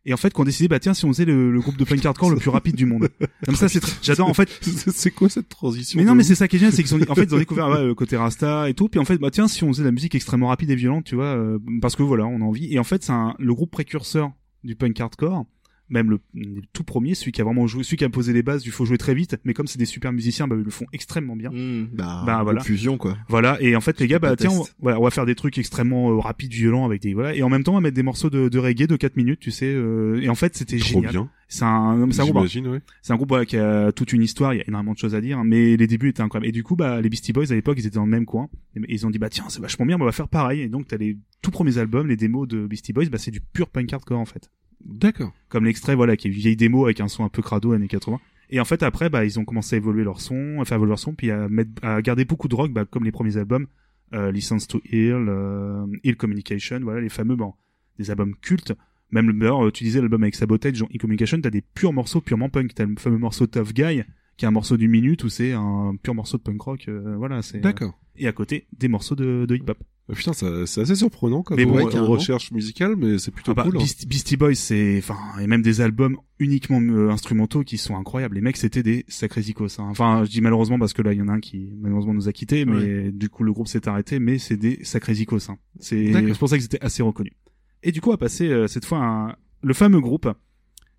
[SPEAKER 2] Et en fait, qu'on décidé, bah tiens, si on faisait le, le groupe de punk hardcore le plus rapide du monde. Comme ça, c'est, j'adore. En fait,
[SPEAKER 1] C'est quoi cette transition
[SPEAKER 2] mais non, mais c'est ça qui est génial, c'est qu'ils ont, en fait, ils ont découvert ouais, le côté Rasta et tout. Puis en fait, bah tiens, si on faisait de la musique extrêmement rapide et violente, tu vois, euh, parce que voilà, on a envie. Et en fait, c'est un- le groupe précurseur du punk hardcore, même le, le tout premier, celui qui a vraiment joué, celui qui a posé les bases du faut jouer très vite. Mais comme c'est des super musiciens, bah ils le font extrêmement bien.
[SPEAKER 3] Hmm, bah,
[SPEAKER 2] Bah, voilà.
[SPEAKER 3] fusion quoi.
[SPEAKER 2] Voilà. Et en fait, les gars, bah tiens, on, voilà, on va faire des trucs extrêmement euh, rapides, violents avec des voilà. Et en même temps, on va mettre des morceaux de, de reggae de 4 minutes, tu sais. euh, et en fait, c'était
[SPEAKER 1] Trop
[SPEAKER 2] génial.
[SPEAKER 1] bien.
[SPEAKER 2] C'est un, c'est un groupe.
[SPEAKER 1] J'imagine, ouais.
[SPEAKER 2] C'est un groupe voilà, qui a toute une histoire, il y a énormément de choses à dire, hein, mais les débuts étaient incroyables. Et du coup, bah, les Beastie Boys à l'époque, ils étaient dans le même coin. Et ils ont dit, bah tiens, c'est vachement bien, bah, on va faire pareil. Et donc, t'as les tout premiers albums, les démos de Beastie Boys, bah c'est du pur punk hardcore en fait.
[SPEAKER 1] D'accord.
[SPEAKER 2] Comme l'extrait, voilà, qui est une vieille démo avec un son un peu crado années 80. Et en fait, après, bah, ils ont commencé à évoluer leur son, à faire évoluer leur son, puis à mettre, à garder beaucoup de rock, bah, comme les premiers albums, euh, License to Heal, euh, Heal Communication, voilà, les fameux, bon, des albums cultes. Même le, d'ailleurs, tu disais l'album avec Sabotage, genre Heal Communication, t'as des purs morceaux purement punk. T'as le fameux morceau Tough Guy, qui est un morceau d'une minute où c'est un pur morceau de punk rock, euh, voilà, c'est.
[SPEAKER 1] D'accord.
[SPEAKER 2] Et à côté, des morceaux de, de hip-hop.
[SPEAKER 1] Ah, Putain, c'est assez surprenant quand
[SPEAKER 2] Mais
[SPEAKER 1] on,
[SPEAKER 2] bon,
[SPEAKER 3] ouais, carrément.
[SPEAKER 1] recherche musicale, mais c'est plutôt
[SPEAKER 2] Ah bah,
[SPEAKER 1] cool. hein.
[SPEAKER 2] Beastie, Beastie Boys, c'est, enfin, et même des albums uniquement euh, instrumentaux qui sont incroyables. Les mecs, c'était des sacrés icos. hein. Enfin, je dis malheureusement parce que là, il y en a un qui malheureusement nous a quittés, mais du coup, le groupe s'est arrêté. Mais c'est des sacrés icos. Hein. C'est pour ça qu'ils étaient assez reconnus. Et du coup, on va passer euh, cette fois un- le fameux groupe.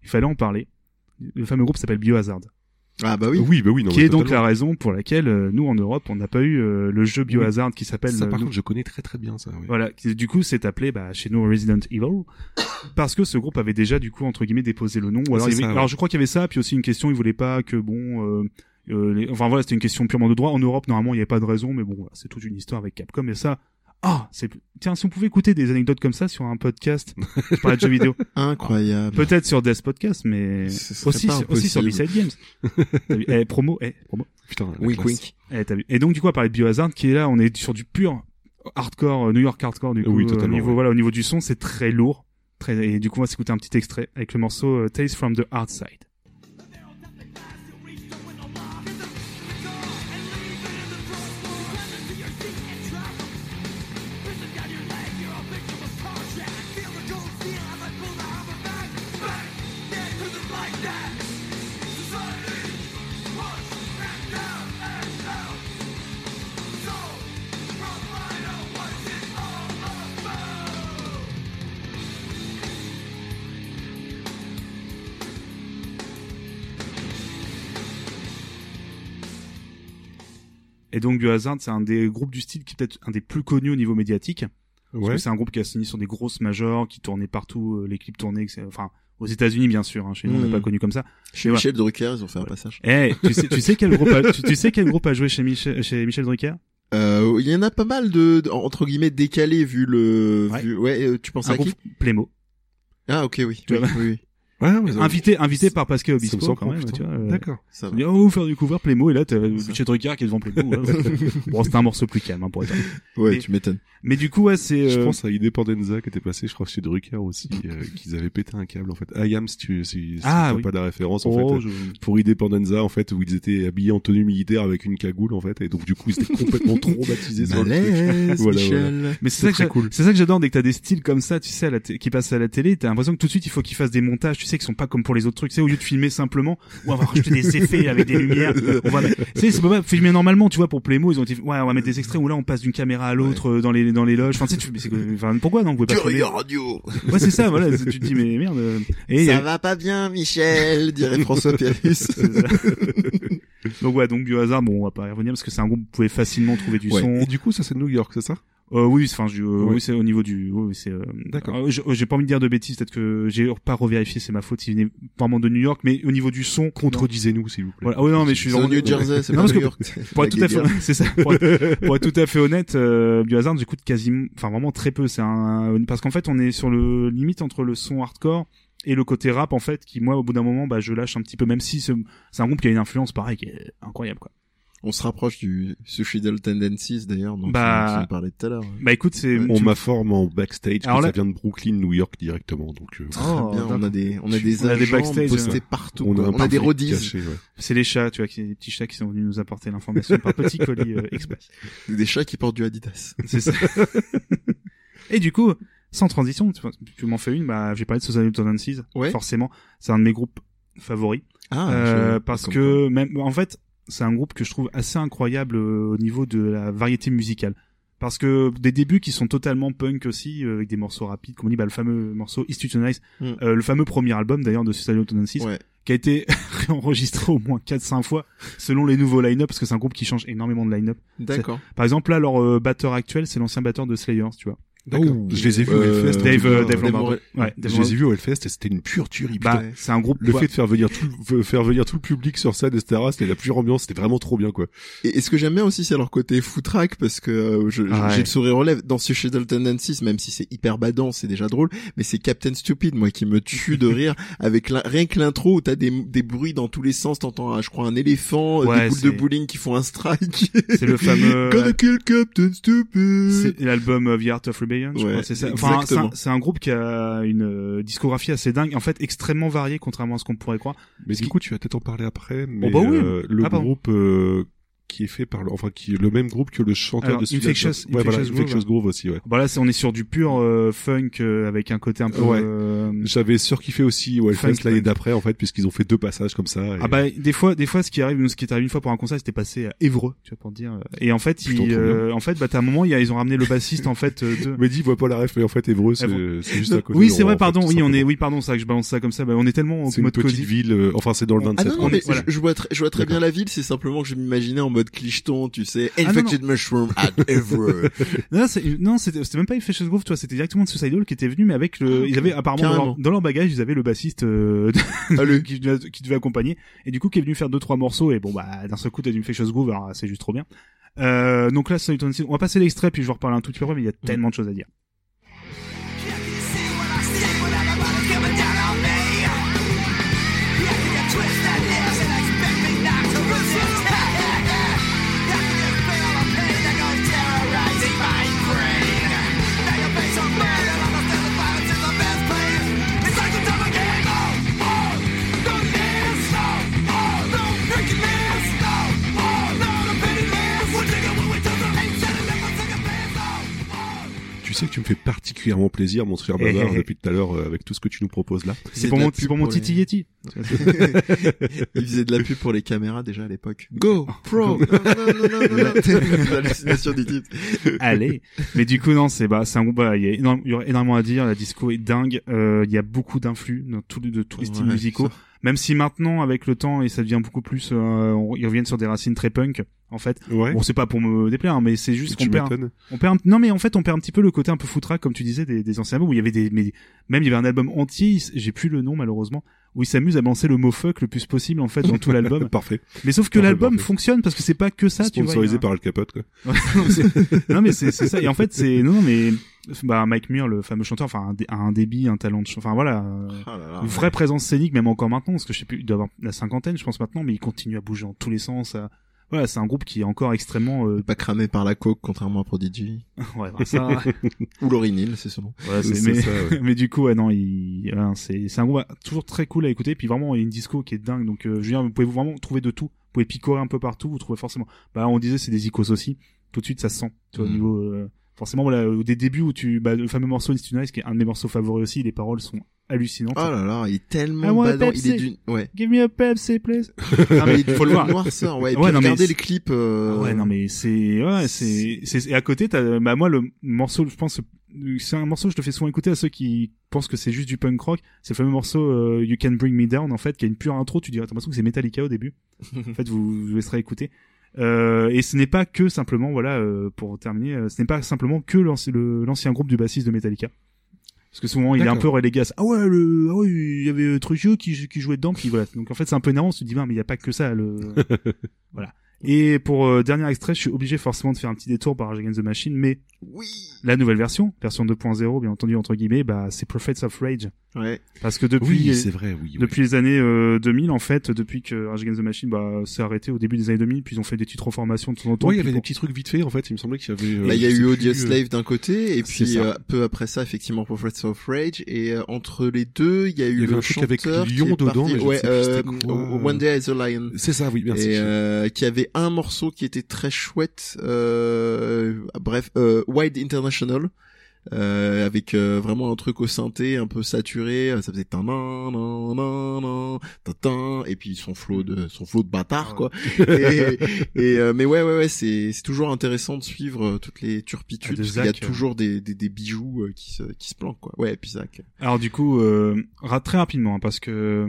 [SPEAKER 2] Il fallait en parler. Le fameux groupe s'appelle Biohazard,
[SPEAKER 3] Ah bah oui.
[SPEAKER 1] Oui, bah oui, non,
[SPEAKER 2] qui est donc la raison pour laquelle euh, nous en Europe, on n'a pas eu euh, le jeu Biohazard qui s'appelle.
[SPEAKER 1] Ça,
[SPEAKER 2] euh,
[SPEAKER 1] par contre, je connais très très bien ça. Oui.
[SPEAKER 2] voilà, qui du coup s'est appelé bah, chez nous Resident Evil parce que ce groupe avait déjà du coup entre guillemets déposé le nom. Ou alors,
[SPEAKER 1] C'est
[SPEAKER 2] il
[SPEAKER 1] ouais.
[SPEAKER 2] alors je crois qu'il y avait ça, puis aussi une question, ils voulaient pas que bon, euh, euh, les- enfin voilà, c'était une question purement de droit. En Europe normalement il n'y avait pas de raison, mais bon voilà, c'est toute une histoire avec Capcom et ça. Ah, c'est tiens si on pouvait écouter des anecdotes comme ça sur un podcast, parlais de jeux vidéo,
[SPEAKER 3] Incroyable.
[SPEAKER 2] peut-être sur Death Podcast, mais aussi aussi sur. B-Side Games. Eh, promo, eh, promo.
[SPEAKER 1] Putain, la
[SPEAKER 3] Wink wink.
[SPEAKER 2] Eh, t'as vu. Et donc du coup, à parler de Biohazard, qui est là, on est sur du pur hardcore, euh, New York hardcore du coup.
[SPEAKER 1] Oui,
[SPEAKER 2] euh,
[SPEAKER 1] totalement,
[SPEAKER 2] au niveau,
[SPEAKER 1] ouais.
[SPEAKER 2] voilà, au niveau du son, c'est très lourd. Très, et du coup, on va s'écouter un petit extrait avec le morceau euh, Taste from the Hard Side. Et donc Biohazard, c'est un des groupes du style qui est peut-être un des plus connus au niveau médiatique. Parce
[SPEAKER 1] Ouais.
[SPEAKER 2] que c'est un groupe qui a signé sur des grosses majors, qui tournait partout, euh, les clips tournaient, etc. enfin, aux États-Unis bien sûr, hein, chez nous on n'est pas connu comme ça.
[SPEAKER 3] Chez. Michel Drucker, ils ont fait un passage.
[SPEAKER 2] Eh, tu sais, tu sais quel groupe a, tu, tu sais quel groupe a joué chez Michel, chez Michel Drucker?
[SPEAKER 3] Euh, il y en a pas mal de, de- entre guillemets, décalés vu le,
[SPEAKER 2] Ouais.
[SPEAKER 3] vu- ouais, euh, tu penses
[SPEAKER 2] Un
[SPEAKER 3] à qui?
[SPEAKER 2] groupe Playmo.
[SPEAKER 3] Ah, ok, oui.
[SPEAKER 2] Tu
[SPEAKER 3] oui,
[SPEAKER 2] vois.
[SPEAKER 3] oui, oui.
[SPEAKER 1] Ouais, ouais,
[SPEAKER 2] Invité, invité par Pascal Obispo quand même, tu vois. euh,
[SPEAKER 1] D'accord.
[SPEAKER 3] Ça va.
[SPEAKER 2] dit, oh, faire du cover Playmo, et là, t'as Michel Drucker qui est devant Playmo. ouais, ouais. bon, c'était un morceau plus calme, hein, pour être honnête.
[SPEAKER 3] Ouais,
[SPEAKER 2] Mais-
[SPEAKER 3] tu m'étonnes.
[SPEAKER 2] Mais du coup, ouais, c'est,
[SPEAKER 1] Je
[SPEAKER 2] euh,
[SPEAKER 1] pense à Independenza qui était passé, je crois, chez Drucker aussi, euh, qu'ils avaient pété un câble, en fait. Ayam, si tu, si, si
[SPEAKER 2] Ah, oui.
[SPEAKER 1] pas la référence, en
[SPEAKER 2] oh,
[SPEAKER 1] fait.
[SPEAKER 2] je-
[SPEAKER 1] Pour Independenza, en fait, où ils étaient habillés en tenue militaire avec une cagoule, en fait, et donc, du coup, ils étaient complètement traumatisés sur.
[SPEAKER 3] Malaise,
[SPEAKER 1] Voilà,
[SPEAKER 3] Michel.
[SPEAKER 2] Mais c'est ça, que
[SPEAKER 1] cool.
[SPEAKER 2] c'est ça que j'adore dès que t'as des styles comme ça, tu sais, à la t- qui passent à la télé, t'as l'impression que tout de suite il faut qu'ils fassent des montages, tu sais, qui sont pas comme pour les autres trucs, sais, au lieu de filmer simplement, ou on va rajouter des effets avec des lumières, on va, sais, c'est pas filmer normalement, tu vois, pour Playmo, ils ont été, ouais, on va mettre des extraits où là on passe d'une caméra à l'autre euh, dans les dans les loges, enfin, tu sais, tu c'est enfin, pourquoi non, vous pouvez pas filmer
[SPEAKER 3] radio.
[SPEAKER 2] Ouais, c'est ça, voilà, c'est- tu te dis mais merde. euh. Et
[SPEAKER 3] Ça
[SPEAKER 2] a-
[SPEAKER 3] va pas bien, Michel, dirait François Pérus.
[SPEAKER 2] donc ouais, donc Biohazard, bon, on va pas y revenir parce que c'est un groupe où vous pouvez facilement trouver du
[SPEAKER 3] Ouais.
[SPEAKER 2] son.
[SPEAKER 1] Et du coup, ça, c'est New York, c'est ça?
[SPEAKER 2] Euh, oui, enfin, je, euh, oui, c'est au niveau du, oui, c'est. euh,
[SPEAKER 1] D'accord.
[SPEAKER 2] euh, je- J'ai pas envie de dire de bêtises, peut-être que j'ai pas revérifié, c'est ma faute. Il venait vraiment de New York, mais au niveau du son,
[SPEAKER 1] Contredisez-nous, s'il vous plaît.
[SPEAKER 2] Voilà. Ah oui, non, mais je suis
[SPEAKER 3] C'est New Jersey, c'est
[SPEAKER 2] Non,
[SPEAKER 3] pas
[SPEAKER 2] parce
[SPEAKER 3] New
[SPEAKER 2] que-
[SPEAKER 3] York.
[SPEAKER 2] pour être tout à fait, c'est ça. Pour être, pour être tout à fait honnête, euh, Biohazard, j'écoute quasiment, enfin vraiment très peu. C'est un, parce qu'en fait, on est sur le limite entre le son hardcore et le côté rap, en fait, qui moi, au bout d'un moment, bah, je lâche un petit peu, même si c'est c'est un groupe qui a une influence pareil, qui est incroyable, quoi.
[SPEAKER 3] On se rapproche du Suicidal Tendencies, d'ailleurs, dont
[SPEAKER 2] Bah-
[SPEAKER 3] parlais tout à l'heure.
[SPEAKER 2] Bah écoute, c'est,
[SPEAKER 1] On
[SPEAKER 2] tu-
[SPEAKER 1] m'informe en backstage que
[SPEAKER 2] Alors là-
[SPEAKER 1] ça vient de Brooklyn, New York directement, donc euh,
[SPEAKER 3] Très
[SPEAKER 2] Oh,
[SPEAKER 3] bien, on a des, on a des
[SPEAKER 2] On a des
[SPEAKER 3] agents
[SPEAKER 2] backstage,
[SPEAKER 3] postés partout.
[SPEAKER 1] on a,
[SPEAKER 3] On des
[SPEAKER 1] ouais.
[SPEAKER 2] c'est les chats, tu vois, qui, des petits chats qui sont venus nous apporter l'information par petit colis euh, express.
[SPEAKER 3] des chats qui portent du Adidas.
[SPEAKER 2] C'est ça. Et du coup, sans transition, tu, tu m'en fais une, bah, j'ai parlé de Susan Tendencies.
[SPEAKER 3] Ouais.
[SPEAKER 2] Forcément, c'est un de mes groupes favoris.
[SPEAKER 3] Ah,
[SPEAKER 2] Euh,
[SPEAKER 3] je-
[SPEAKER 2] parce que même, en fait, c'est un groupe que je trouve assez incroyable euh, au niveau de la variété musicale. Parce que des débuts qui sont totalement punk aussi, euh, avec des morceaux rapides, comme on dit, bah, le fameux morceau Institutionalized,
[SPEAKER 3] Mm.
[SPEAKER 2] euh, le fameux premier album d'ailleurs de Suicidal Tendencies.
[SPEAKER 3] Ouais.
[SPEAKER 2] qui a été réenregistré au moins 4-5 fois selon les nouveaux line-up, parce que c'est un groupe qui change énormément de line-up.
[SPEAKER 3] D'accord.
[SPEAKER 2] Par exemple, là, leur euh, batteur actuel, c'est l'ancien batteur de Slayer, tu vois.
[SPEAKER 1] D'accord.
[SPEAKER 3] Oh,
[SPEAKER 1] je les ai vus au
[SPEAKER 3] euh,
[SPEAKER 1] Hellfest. en
[SPEAKER 2] Dave,
[SPEAKER 1] tout
[SPEAKER 2] euh. Dave
[SPEAKER 3] Dave
[SPEAKER 2] Lombardo. Ouais,
[SPEAKER 1] Je les ai vus au Hellfest et c'était une pure tuerie.
[SPEAKER 2] Bah, c'est un groupe.
[SPEAKER 1] le
[SPEAKER 2] ouais.
[SPEAKER 1] fait de faire venir tout, le- faire venir tout le public sur scène, etc., c'était la pure ambiance, c'était vraiment trop bien, quoi.
[SPEAKER 3] Et, et ce que j'aime bien aussi, c'est leur côté footrack, parce que euh,
[SPEAKER 2] Ah
[SPEAKER 3] j'ai
[SPEAKER 2] ouais.
[SPEAKER 3] le sourire aux lèvres. Dans Suicidal Tendencies, même si c'est hyper badant, c'est déjà drôle, mais c'est Captain Stupid, moi, qui me tue de rire, avec rien que l'intro où t'as des, des bruits dans tous les sens, t'entends, ah, je crois, un éléphant,
[SPEAKER 2] Ouais,
[SPEAKER 3] des boules de bowling qui font un strike.
[SPEAKER 2] C'est le fameux.
[SPEAKER 3] Gonna kill Captain Stupid.
[SPEAKER 2] C'est l'album The Art of Rebellion, je
[SPEAKER 3] Ouais,
[SPEAKER 2] crois. C'est ça. Enfin, c'est
[SPEAKER 3] exactement.
[SPEAKER 2] un, groupe qui a une euh, discographie assez dingue, en fait extrêmement variée, contrairement à ce qu'on pourrait croire.
[SPEAKER 1] Mais du coup, tu vas peut-être en parler après, mais
[SPEAKER 2] bah oui.
[SPEAKER 1] euh, le
[SPEAKER 2] Ah,
[SPEAKER 1] groupe euh, qui est fait par, le, enfin, qui est le même groupe que le chanteur
[SPEAKER 2] Alors,
[SPEAKER 1] de Suicide
[SPEAKER 2] Infectious-
[SPEAKER 1] ouais, voilà,
[SPEAKER 2] Infectious Groove.
[SPEAKER 1] Infectious Groove aussi, ouais.
[SPEAKER 2] Bon là, c'est- on est sur du pur euh, funk euh, avec un côté un peu.
[SPEAKER 1] Ouais.
[SPEAKER 2] euh,
[SPEAKER 1] J'avais surkiffé aussi au Hellfest
[SPEAKER 2] Funk,
[SPEAKER 1] l'année d'après, en fait, puisqu'ils ont fait deux passages comme ça. et-
[SPEAKER 2] Ah bah des fois, des fois, ce qui arrive, nous, ce qui est arrivé une fois pour un concert, c'était passé à Évreux, tu vois pour te dire. Et en fait, ils, euh, en fait, bah t'as un moment, il y a, ils ont ramené le bassiste en fait euh, de.
[SPEAKER 1] Mais dis, voit pas la ref, mais en fait, Évreux, c'est juste à côté.
[SPEAKER 2] oui, c'est vrai, pardon. Oui, on est, oui, pardon, c'est vrai que je balance ça comme ça. Bah, on est tellement en
[SPEAKER 1] C'est une
[SPEAKER 2] mode
[SPEAKER 1] petite ville, euh, enfin, c'est dans le 27.
[SPEAKER 3] Ah je, vois très, je vois très bien la ville, c'est simplement que je m'imaginais en mode clicheton, tu sais,
[SPEAKER 2] Ah, non,
[SPEAKER 3] infected mushroom at Everett.
[SPEAKER 2] Non, c'était, même pas Infectious Groove, toi, c'était directement de Suicide Hall qui était venu, mais avec le, ils avaient apparemment dans leur,
[SPEAKER 3] Carrément.
[SPEAKER 2] dans leur bagage, ils avaient le bassiste euh, qui, devait, qui devait accompagner, et du coup qui est venu faire deux trois morceaux, et bon bah d'un seul coup t'as du Infectious Groove, alors c'est juste trop bien. Euh, donc là, on va passer l'extrait, puis je vais reparler un tout petit peu après, mais il y a tellement de choses à dire.
[SPEAKER 1] Tu sais que tu me fais particulièrement plaisir, mon
[SPEAKER 2] Eh,
[SPEAKER 1] Bavard, depuis tout à l'heure, euh, avec tout ce que tu nous proposes là.
[SPEAKER 2] C'est pour mon, c'est pour mon Titi Yeti.
[SPEAKER 3] Il faisait de la pub pour les caméras déjà à l'époque. Go, pro. non, non, non, non, non, non. L'hallucination du titre.
[SPEAKER 2] Allez. Mais du coup, non, c'est, bah, c'est un groupe, bah, il y a énormément à dire, la disco est dingue, euh, il y a beaucoup d'influx dans tous les, de tous les styles musicaux. Même si maintenant, avec le temps, et ça devient beaucoup plus, euh, on- ils reviennent sur des racines très punk, en fait.
[SPEAKER 1] Ouais.
[SPEAKER 2] Bon, c'est pas pour me déplaire, hein, mais c'est juste qu'on perd, on perd, un- non, mais en fait, on perd un petit peu le côté un peu footrack, comme tu disais, des, des anciens albums où il y avait des, mais même il y avait un album entier, j'ai plus le nom malheureusement, où il s'amuse à balancer le mot fuck le plus possible en fait dans tout l'album.
[SPEAKER 1] Parfait.
[SPEAKER 2] Mais sauf que l'album fonctionne parce que c'est pas que ça, tu vois. a
[SPEAKER 1] Sponsorisé par Al Capote, quoi.
[SPEAKER 2] Non, mais c'est ça. Et en fait, c'est non, mais bah Mike Muir, le fameux chanteur, enfin un, dé- un débit, un talent de, ch- enfin voilà,
[SPEAKER 3] là là,
[SPEAKER 2] une vraie présence scénique, même encore maintenant, parce que je sais plus, il doit avoir la cinquantaine, je pense maintenant, mais il continue à bouger dans tous les sens. à- Voilà, c'est un groupe qui est encore extrêmement. Euh...
[SPEAKER 3] Pas cramé par la coke, contrairement à Prodigy.
[SPEAKER 2] ouais, bah, ça.
[SPEAKER 3] Ou Laurie Neal, c'est son nom.
[SPEAKER 2] voilà, c'est- mais,
[SPEAKER 1] ça, ouais.
[SPEAKER 2] mais du coup, ouais, non, il, ouais, c'est c'est un groupe euh, toujours très cool à écouter. Puis vraiment, il y a une disco qui est dingue. Donc, euh, dire, vous pouvez vraiment trouver de tout. Vous pouvez picorer un peu partout. Vous trouvez forcément. Bah, on disait, c'est des icos aussi. Tout de suite, ça se sent. Tu vois, au
[SPEAKER 3] Mm.
[SPEAKER 2] niveau. euh, Forcément, voilà, au des débuts où tu, bah, le fameux morceau Nice, qui est un de mes morceaux favoris aussi, les paroles sont hallucinantes.
[SPEAKER 3] Oh là là, il est
[SPEAKER 2] I
[SPEAKER 3] tellement
[SPEAKER 2] a.
[SPEAKER 3] Il est d'une, ouais.
[SPEAKER 2] Give me a Pepsi, please.
[SPEAKER 3] Ah, mais il
[SPEAKER 2] Faut le voir.
[SPEAKER 3] noirceur, ouais. Et
[SPEAKER 2] Ouais,
[SPEAKER 3] puis
[SPEAKER 2] non, mais
[SPEAKER 3] regardez
[SPEAKER 2] c'est-
[SPEAKER 3] le clip, euh...
[SPEAKER 2] Ah ouais, non, mais c'est, ouais, c'est, c'est, et à côté, t'as, bah, moi, le morceau, je pense, c'est un morceau que je te fais souvent écouter à ceux qui pensent que c'est juste du punk rock. C'est le fameux morceau euh, You Can Bring Me Down, en fait, qui a une pure intro. Tu dirais, t'as l'impression que c'est Metallica au début. en fait, vous, vous laisserez écouter. Euh, et ce n'est pas que simplement, voilà, euh, pour terminer, euh, ce n'est pas simplement que l'ancien groupe du bassiste de Metallica. Parce que souvent, il est un peu relégué à ça. Ah ouais, le, ah ouais, il y avait euh, Trujillo qui, qui jouait dedans, puis voilà. Donc en fait, c'est un peu énervant, on se dit, ben, mais il n'y a pas que ça, le, voilà. Et pour euh, dernier extrait, je suis obligé forcément de faire un petit détour par Rage Against the Machine, mais
[SPEAKER 3] Oui.
[SPEAKER 2] la nouvelle version, version 2.0, bien entendu entre guillemets, bah c'est Prophets of Rage,
[SPEAKER 3] Ouais.
[SPEAKER 2] parce que depuis
[SPEAKER 1] Oui, c'est vrai, oui. oui.
[SPEAKER 2] depuis les années euh, 2000 en fait, depuis que Rage Against the Machine bah s'est arrêté au début des années 2000, puis ils ont fait des petites reformations de temps en temps.
[SPEAKER 1] Ouais, il y avait des petits trucs vite fait, en fait. Il me semblait qu'il y avait. euh,
[SPEAKER 3] Là, il y a eu Audio
[SPEAKER 1] euh,
[SPEAKER 3] Slave d'un côté, et puis euh, peu après ça, effectivement, Prophets of Rage, et euh, entre les deux, il y a eu
[SPEAKER 1] Il y avait
[SPEAKER 3] le
[SPEAKER 1] un truc avec lion dedans,
[SPEAKER 3] parti-
[SPEAKER 1] mais je
[SPEAKER 3] ouais,
[SPEAKER 1] sais plus c'était
[SPEAKER 3] euh,
[SPEAKER 1] quoi.
[SPEAKER 3] One Day as a Lion.
[SPEAKER 1] C'est ça, oui, merci.
[SPEAKER 3] et euh, qui avait un morceau qui était très chouette euh, bref euh, Wide International euh, avec euh, vraiment un truc au synthé un peu saturé euh, ça faisait tan nan nan nan tan, et puis son flow de son flow de bâtard quoi. et, et, euh, mais ouais ouais ouais c'est c'est toujours intéressant de suivre euh, toutes les turpitudes
[SPEAKER 2] Ah,
[SPEAKER 3] parce qu'il y a
[SPEAKER 2] euh.
[SPEAKER 3] toujours des, des des bijoux qui se qui se planquent quoi. Ouais et puis Zach.
[SPEAKER 2] Alors du coup, euh, très rapidement, hein, parce que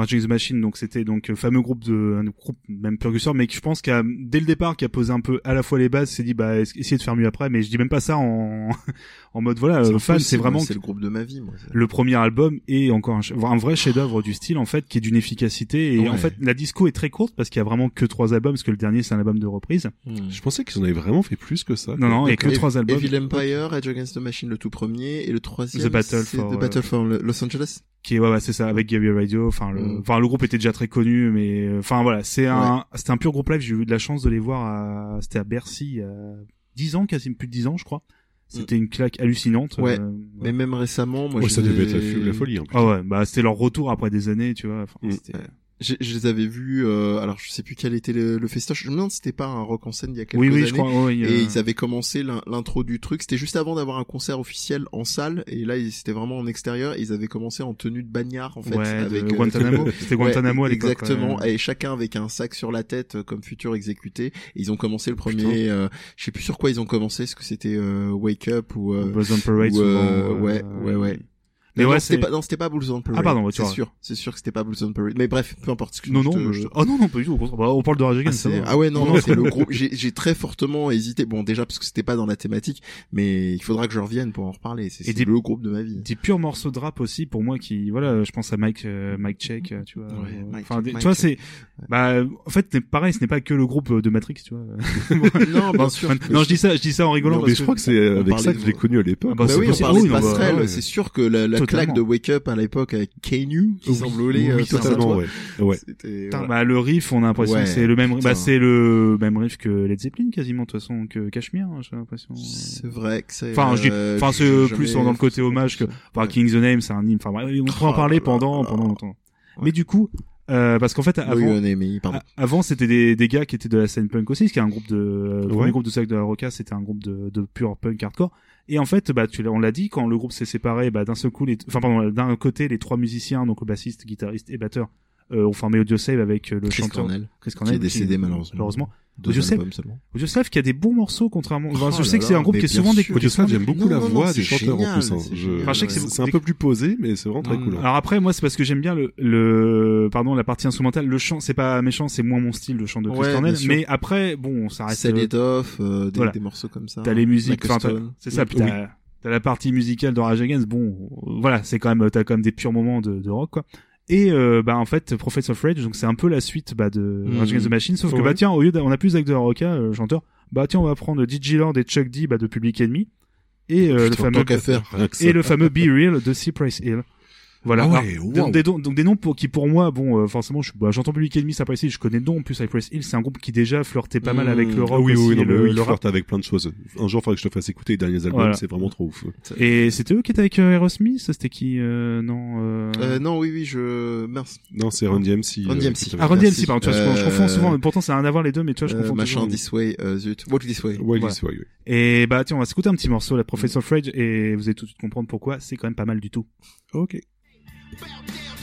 [SPEAKER 2] Against the Machine, donc c'était donc le fameux groupe de un groupe même précurseur, mais qui je pense qu'à dès le départ qui a posé un peu à la fois les bases, s'est dit bah es- essayez de faire mieux après, mais je dis même pas ça en en mode voilà euh, fan c'est vraiment
[SPEAKER 3] c'est le groupe de ma vie moi.
[SPEAKER 2] le premier album est encore un, un vrai chef-d'œuvre du style en fait qui est d'une efficacité et
[SPEAKER 3] Ouais.
[SPEAKER 2] en fait la disco est très courte parce qu'il y a vraiment que trois albums parce que le dernier c'est un album de reprise
[SPEAKER 1] Je pensais qu'ils en avaient vraiment fait plus que ça.
[SPEAKER 2] non non il y a que trois albums
[SPEAKER 3] Evil Empire, Edge Against the Machine le tout premier et le troisième
[SPEAKER 2] The Battle
[SPEAKER 3] c'est
[SPEAKER 2] for,
[SPEAKER 3] The
[SPEAKER 2] euh,
[SPEAKER 3] Battle for Los Angeles.
[SPEAKER 2] qui est ouais, ouais c'est ça avec Gabby Radio enfin le
[SPEAKER 3] Mm.
[SPEAKER 2] enfin le groupe était déjà très connu mais euh, enfin voilà c'est un c'était un pur groupe live j'ai eu de la chance de les voir à c'était à Bercy il y a 10 ans quasiment plus de 10 ans je crois c'était une claque hallucinante.
[SPEAKER 3] Ouais.
[SPEAKER 2] euh,
[SPEAKER 3] Mais même récemment, moi
[SPEAKER 1] Ouais,
[SPEAKER 3] je
[SPEAKER 1] ça devait
[SPEAKER 3] ai-
[SPEAKER 1] être la, folie. En plus.
[SPEAKER 2] ah ouais bah c'était leur retour après des années tu vois enfin,
[SPEAKER 1] Mm.
[SPEAKER 3] Je, je les avais vus, euh, alors je sais plus quel était le, le festoche. Je me demande si c'était pas un rock en scène il y a quelques
[SPEAKER 2] oui oui
[SPEAKER 3] années.
[SPEAKER 2] je crois a-
[SPEAKER 3] Et ils avaient commencé l'in- l'intro du truc. C'était juste avant d'avoir un concert officiel en salle. Et là, c'était vraiment en extérieur. Et ils avaient commencé en tenue de bagnard, en fait.
[SPEAKER 2] ouais, de
[SPEAKER 3] avec, euh,
[SPEAKER 2] Guantanamo c'était Guantanamo
[SPEAKER 3] Ouais,
[SPEAKER 2] à l'époque
[SPEAKER 3] Exactement.
[SPEAKER 2] ouais.
[SPEAKER 3] Et chacun avec un sac sur la tête, euh, comme futur exécuté. Et ils ont commencé le premier, euh, je sais plus sur quoi ils ont commencé. Est-ce que c'était euh, Wake Up ou... Euh,
[SPEAKER 2] Parade
[SPEAKER 3] ou,
[SPEAKER 2] souvent,
[SPEAKER 3] ouais, ouais, ouais.
[SPEAKER 2] Mais
[SPEAKER 3] non,
[SPEAKER 2] ouais
[SPEAKER 3] c'était pas, non, c'était pas Bulls on Parade.
[SPEAKER 2] Ah, pardon,
[SPEAKER 3] c'est sûr. C'est sûr que c'était pas Bulls on Parade. Mais bref, peu importe.
[SPEAKER 2] non non
[SPEAKER 3] te- je
[SPEAKER 2] oh non non pas du tout au contraire. Bah, on parle de Rage
[SPEAKER 3] Ah,
[SPEAKER 2] Against va.
[SPEAKER 3] ah ouais non,
[SPEAKER 2] Non,
[SPEAKER 3] c'est le groupe j'ai j'ai très fortement hésité bon déjà parce que c'était pas dans la thématique mais il faudra que je revienne pour en reparler c'est
[SPEAKER 2] des-
[SPEAKER 3] le groupe de ma vie
[SPEAKER 2] des purs morceaux de rap aussi pour moi qui voilà je pense à Mike euh, Mike Check euh, tu vois
[SPEAKER 3] Ouais,
[SPEAKER 2] euh,
[SPEAKER 3] Mike
[SPEAKER 2] enfin
[SPEAKER 3] Check,
[SPEAKER 2] des-
[SPEAKER 3] Mike
[SPEAKER 2] tu vois c'est bah en fait pareil ce n'est pas que le groupe euh, de Matrix tu vois
[SPEAKER 3] non bien
[SPEAKER 2] Bon,
[SPEAKER 3] sûr
[SPEAKER 2] enfin, non je dis ça je dis ça en rigolant
[SPEAKER 1] mais je crois que c'est
[SPEAKER 3] on
[SPEAKER 1] avec ça que je l'ai connu à l'époque.
[SPEAKER 2] Ah bah,
[SPEAKER 3] bah oui on parlait
[SPEAKER 2] Ah
[SPEAKER 3] de passerelle c'est sûr que la. Claque de Wake Up à l'époque avec Kanu qui
[SPEAKER 2] Oui,
[SPEAKER 3] s'envolait
[SPEAKER 2] oui,
[SPEAKER 3] euh,
[SPEAKER 1] totalement, ouais. Ouais.
[SPEAKER 2] Putain,
[SPEAKER 3] voilà.
[SPEAKER 2] bah le riff on a l'impression
[SPEAKER 3] Ouais,
[SPEAKER 2] que c'est le même
[SPEAKER 3] putain.
[SPEAKER 2] bah c'est le même riff que Led Zeppelin quasiment de toute façon que Cashmere hein, j'ai l'impression
[SPEAKER 3] c'est vrai que c'est
[SPEAKER 2] Enfin, je dis-
[SPEAKER 3] euh,
[SPEAKER 2] enfin, c'est plus dans le côté hommage que- enfin
[SPEAKER 3] Ouais.
[SPEAKER 2] King the Name c'est un hymne enfin bref, on pourrait en
[SPEAKER 3] Oh
[SPEAKER 2] parler pendant pendant
[SPEAKER 3] là.
[SPEAKER 2] longtemps mais du coup euh, parce qu'en fait avant Avant, c'était des, des gars qui étaient de la scène punk aussi, ce qui est un groupe de, le premier groupe de sac de la Roca, c'était un groupe de, de pure punk hardcore. Et en fait, bah, tu l'as- on l'a dit, quand le groupe s'est séparé, bah, d'un seul coup, les, enfin, pardon, d'un côté, les trois musiciens, donc le bassiste, guitariste et batteur, euh, ont formé Audio Save avec euh, le
[SPEAKER 3] Chris
[SPEAKER 2] chanteur
[SPEAKER 3] Cornell
[SPEAKER 2] Chris
[SPEAKER 3] qui
[SPEAKER 2] Cornell,
[SPEAKER 3] est décédé malheureusement
[SPEAKER 2] malheureusement.
[SPEAKER 3] deux
[SPEAKER 2] Audio Slave
[SPEAKER 3] albums seulement
[SPEAKER 2] Audio Slave qui a des bons morceaux, contrairement, enfin,
[SPEAKER 3] Oh
[SPEAKER 2] je sais que c'est un groupe qui est souvent
[SPEAKER 3] sûr.
[SPEAKER 2] découvert.
[SPEAKER 1] Audio Slave, j'aime beaucoup
[SPEAKER 3] Non,
[SPEAKER 1] la
[SPEAKER 3] non,
[SPEAKER 1] voix du chanteur en plus. hein.
[SPEAKER 3] c'est
[SPEAKER 1] Je-.
[SPEAKER 2] Enfin, je sais que c'est-
[SPEAKER 1] C'est un peu plus posé, mais c'est vraiment très cool. hein.
[SPEAKER 2] Alors après, moi, c'est parce que j'aime bien le, le, pardon, la partie instrumentale. Le chant, c'est pas méchant, c'est moins mon style, le chant de Chris
[SPEAKER 3] Ouais,
[SPEAKER 2] Cornell. Mais après, bon, ça reste.
[SPEAKER 3] Sell
[SPEAKER 2] euh,
[SPEAKER 3] It Off euh, des,
[SPEAKER 2] voilà.
[SPEAKER 3] des morceaux comme ça
[SPEAKER 2] T'as les musiques, enfin, t'as-
[SPEAKER 3] Blackstone.
[SPEAKER 2] c'est ça. Puis t'as, la partie musicale de Rage Against. Bon, voilà, c'est quand même, t'as quand même des purs moments de, de rock, quoi. Et euh, bah en fait, Prophets of Rage, donc c'est un peu la suite bah, de. Rage Against the Machine, sauf que
[SPEAKER 1] Ouais.
[SPEAKER 2] bah tiens, au lieu on a plus avec de la Roca, euh, chanteur, bah tiens, on va prendre DJ Lord et Chuck D bah, de Public Enemy et euh, le fameux et le fameux Be Real de Cypress Hill. Voilà.
[SPEAKER 1] Ah ouais,
[SPEAKER 2] Alors,
[SPEAKER 1] wow.
[SPEAKER 2] donc, des, noms- donc des noms pour, qui pour moi, bon, euh, forcément, je, bah, j'entends Public Enemy, Cypress Hill, je connais le nom. En plus, Cypress Hill, c'est un groupe qui déjà flirtait pas mal
[SPEAKER 3] Mmh.
[SPEAKER 2] avec le
[SPEAKER 1] Ah
[SPEAKER 2] rock
[SPEAKER 1] oui,
[SPEAKER 2] aussi,
[SPEAKER 1] oui, non,
[SPEAKER 2] et le,
[SPEAKER 1] oui,
[SPEAKER 2] le
[SPEAKER 1] il
[SPEAKER 2] rap.
[SPEAKER 1] flirte avec plein de choses. Un jour, il faudrait que je te fasse écouter les derniers albums,
[SPEAKER 2] Voilà.
[SPEAKER 1] c'est vraiment trop ouf.
[SPEAKER 2] Et c'était eux qui étaient avec euh, Aerosmith, ça, c'était qui euh, Non. Euh...
[SPEAKER 3] Euh, non, oui, oui, je... Mince.
[SPEAKER 1] Non, c'est Run DMC.
[SPEAKER 3] Run
[SPEAKER 1] euh,
[SPEAKER 3] DMC.
[SPEAKER 1] qui
[SPEAKER 2] Ah, Run. DMC, pardon, tu vois, je- je, confonds souvent, pourtant ça n'a rien à voir les deux, mais tu vois, je
[SPEAKER 3] Euh,
[SPEAKER 2] confonds
[SPEAKER 3] machin. This Way, euh, zut. Walk This Way.
[SPEAKER 1] C'est vrai, oui.
[SPEAKER 2] Et bah, tiens, on va s'écouter un petit morceau, la Prophets of Rage, et vous allez tout de suite comprendre pourquoi, c'est quand même pas mal du tout.
[SPEAKER 1] Ok.
[SPEAKER 5] Bow down,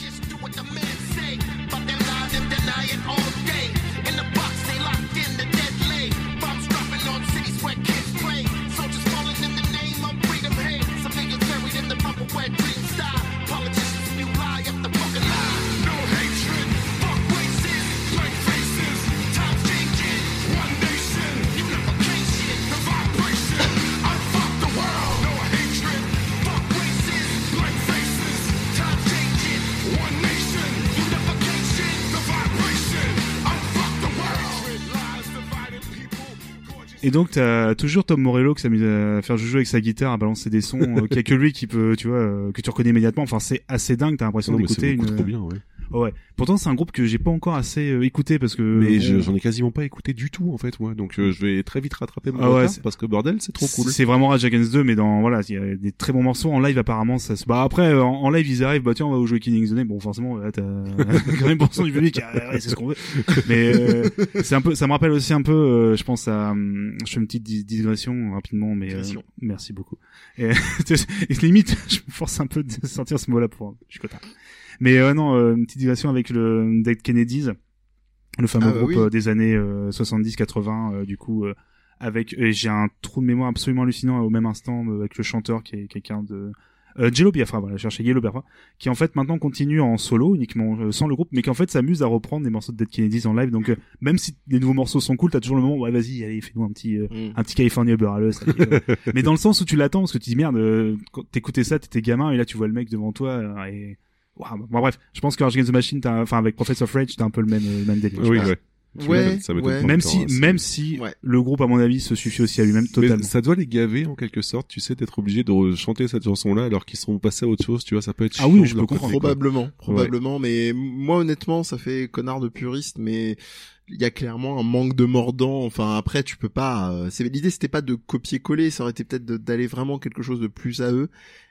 [SPEAKER 2] Et donc t'as toujours Tom Morello qui s'amuse à faire joujou avec sa guitare, à balancer des sons, euh, qu'il y a que lui qui peut, tu vois, euh, que tu reconnais immédiatement. Enfin, c'est assez dingue. T'as l'impression d'écouter une.
[SPEAKER 1] trop bien, ouais.
[SPEAKER 2] Ouais. Pourtant, c'est un groupe que j'ai pas encore assez euh, écouté parce que.
[SPEAKER 1] Mais je- j'en ai quasiment pas écouté du tout, en fait, moi. Donc, euh, je vais très vite rattraper mon
[SPEAKER 2] Ah ouais,
[SPEAKER 1] parce que bordel, c'est trop cool.
[SPEAKER 2] C'est vraiment Rage Against 2, mais dans voilà, il y a des très bons morceaux en live apparemment. Ça se... Bah après, euh, en, en live ils arrivent, bah tiens, on va jouer Killing the Name. Bon, forcément, là, t'as 80% du public, ah, ouais, c'est ce qu'on veut. Mais euh, c'est un peu, ça me rappelle aussi un peu, euh, je pense à, hum, je fais une petite digression rapidement, mais euh, merci beaucoup. Et, et limite, je me force un peu de sortir ce mot-là pour, je suis content. Mais euh, non, euh, une petite digression avec le Dead Kennedys, le fameux
[SPEAKER 3] Ah bah
[SPEAKER 2] groupe
[SPEAKER 3] oui.
[SPEAKER 2] euh, des années 70-80, euh, du coup. euh, avec et j'ai un trou de mémoire absolument hallucinant au même instant euh, avec le chanteur qui est quelqu'un de euh, Jello Biafra, voilà, je cherchais Yellow Biafra, qui en fait maintenant continue en solo, uniquement euh, sans le groupe, mais qui en fait s'amuse à reprendre des morceaux de Dead Kennedys en live. Donc euh, même si les nouveaux morceaux sont cool, t'as toujours le moment, ouais vas-y, allez, fais-nous un petit euh,
[SPEAKER 3] Mm.
[SPEAKER 2] un petit California euh. mais dans le sens où tu l'attends, parce que tu dis merde, euh, quand t'écoutais ça, t'étais gamin, et là tu vois le mec devant toi, euh, et Waouh, bon, bref, je pense que Rage Against the Machine, t'as- enfin avec Prophet of Rage, t'as un peu le même, euh, le même délire.
[SPEAKER 1] Oui,
[SPEAKER 2] pense.
[SPEAKER 1] ouais.
[SPEAKER 3] Ouais,
[SPEAKER 1] ça
[SPEAKER 3] ouais.
[SPEAKER 1] pas
[SPEAKER 2] Même si,
[SPEAKER 1] hein,
[SPEAKER 2] même si
[SPEAKER 3] Ouais.
[SPEAKER 2] le groupe, à mon avis, se suffit aussi à lui-même
[SPEAKER 1] Mais
[SPEAKER 2] totalement.
[SPEAKER 1] ça doit les gaver en quelque sorte, tu sais, d'être obligé de chanter cette chanson-là alors qu'ils sont passés à autre chose, tu vois, ça peut être
[SPEAKER 2] Ah oui, je peux comprendre.
[SPEAKER 1] quoi.
[SPEAKER 3] Probablement, probablement, mais moi honnêtement, ça fait connard de puriste, mais il y a clairement un manque de mordant. Enfin, après, tu peux pas. euh, c'est l'idée, c'était pas de copier-coller, ça aurait été peut-être d'aller vraiment quelque chose de plus à eux.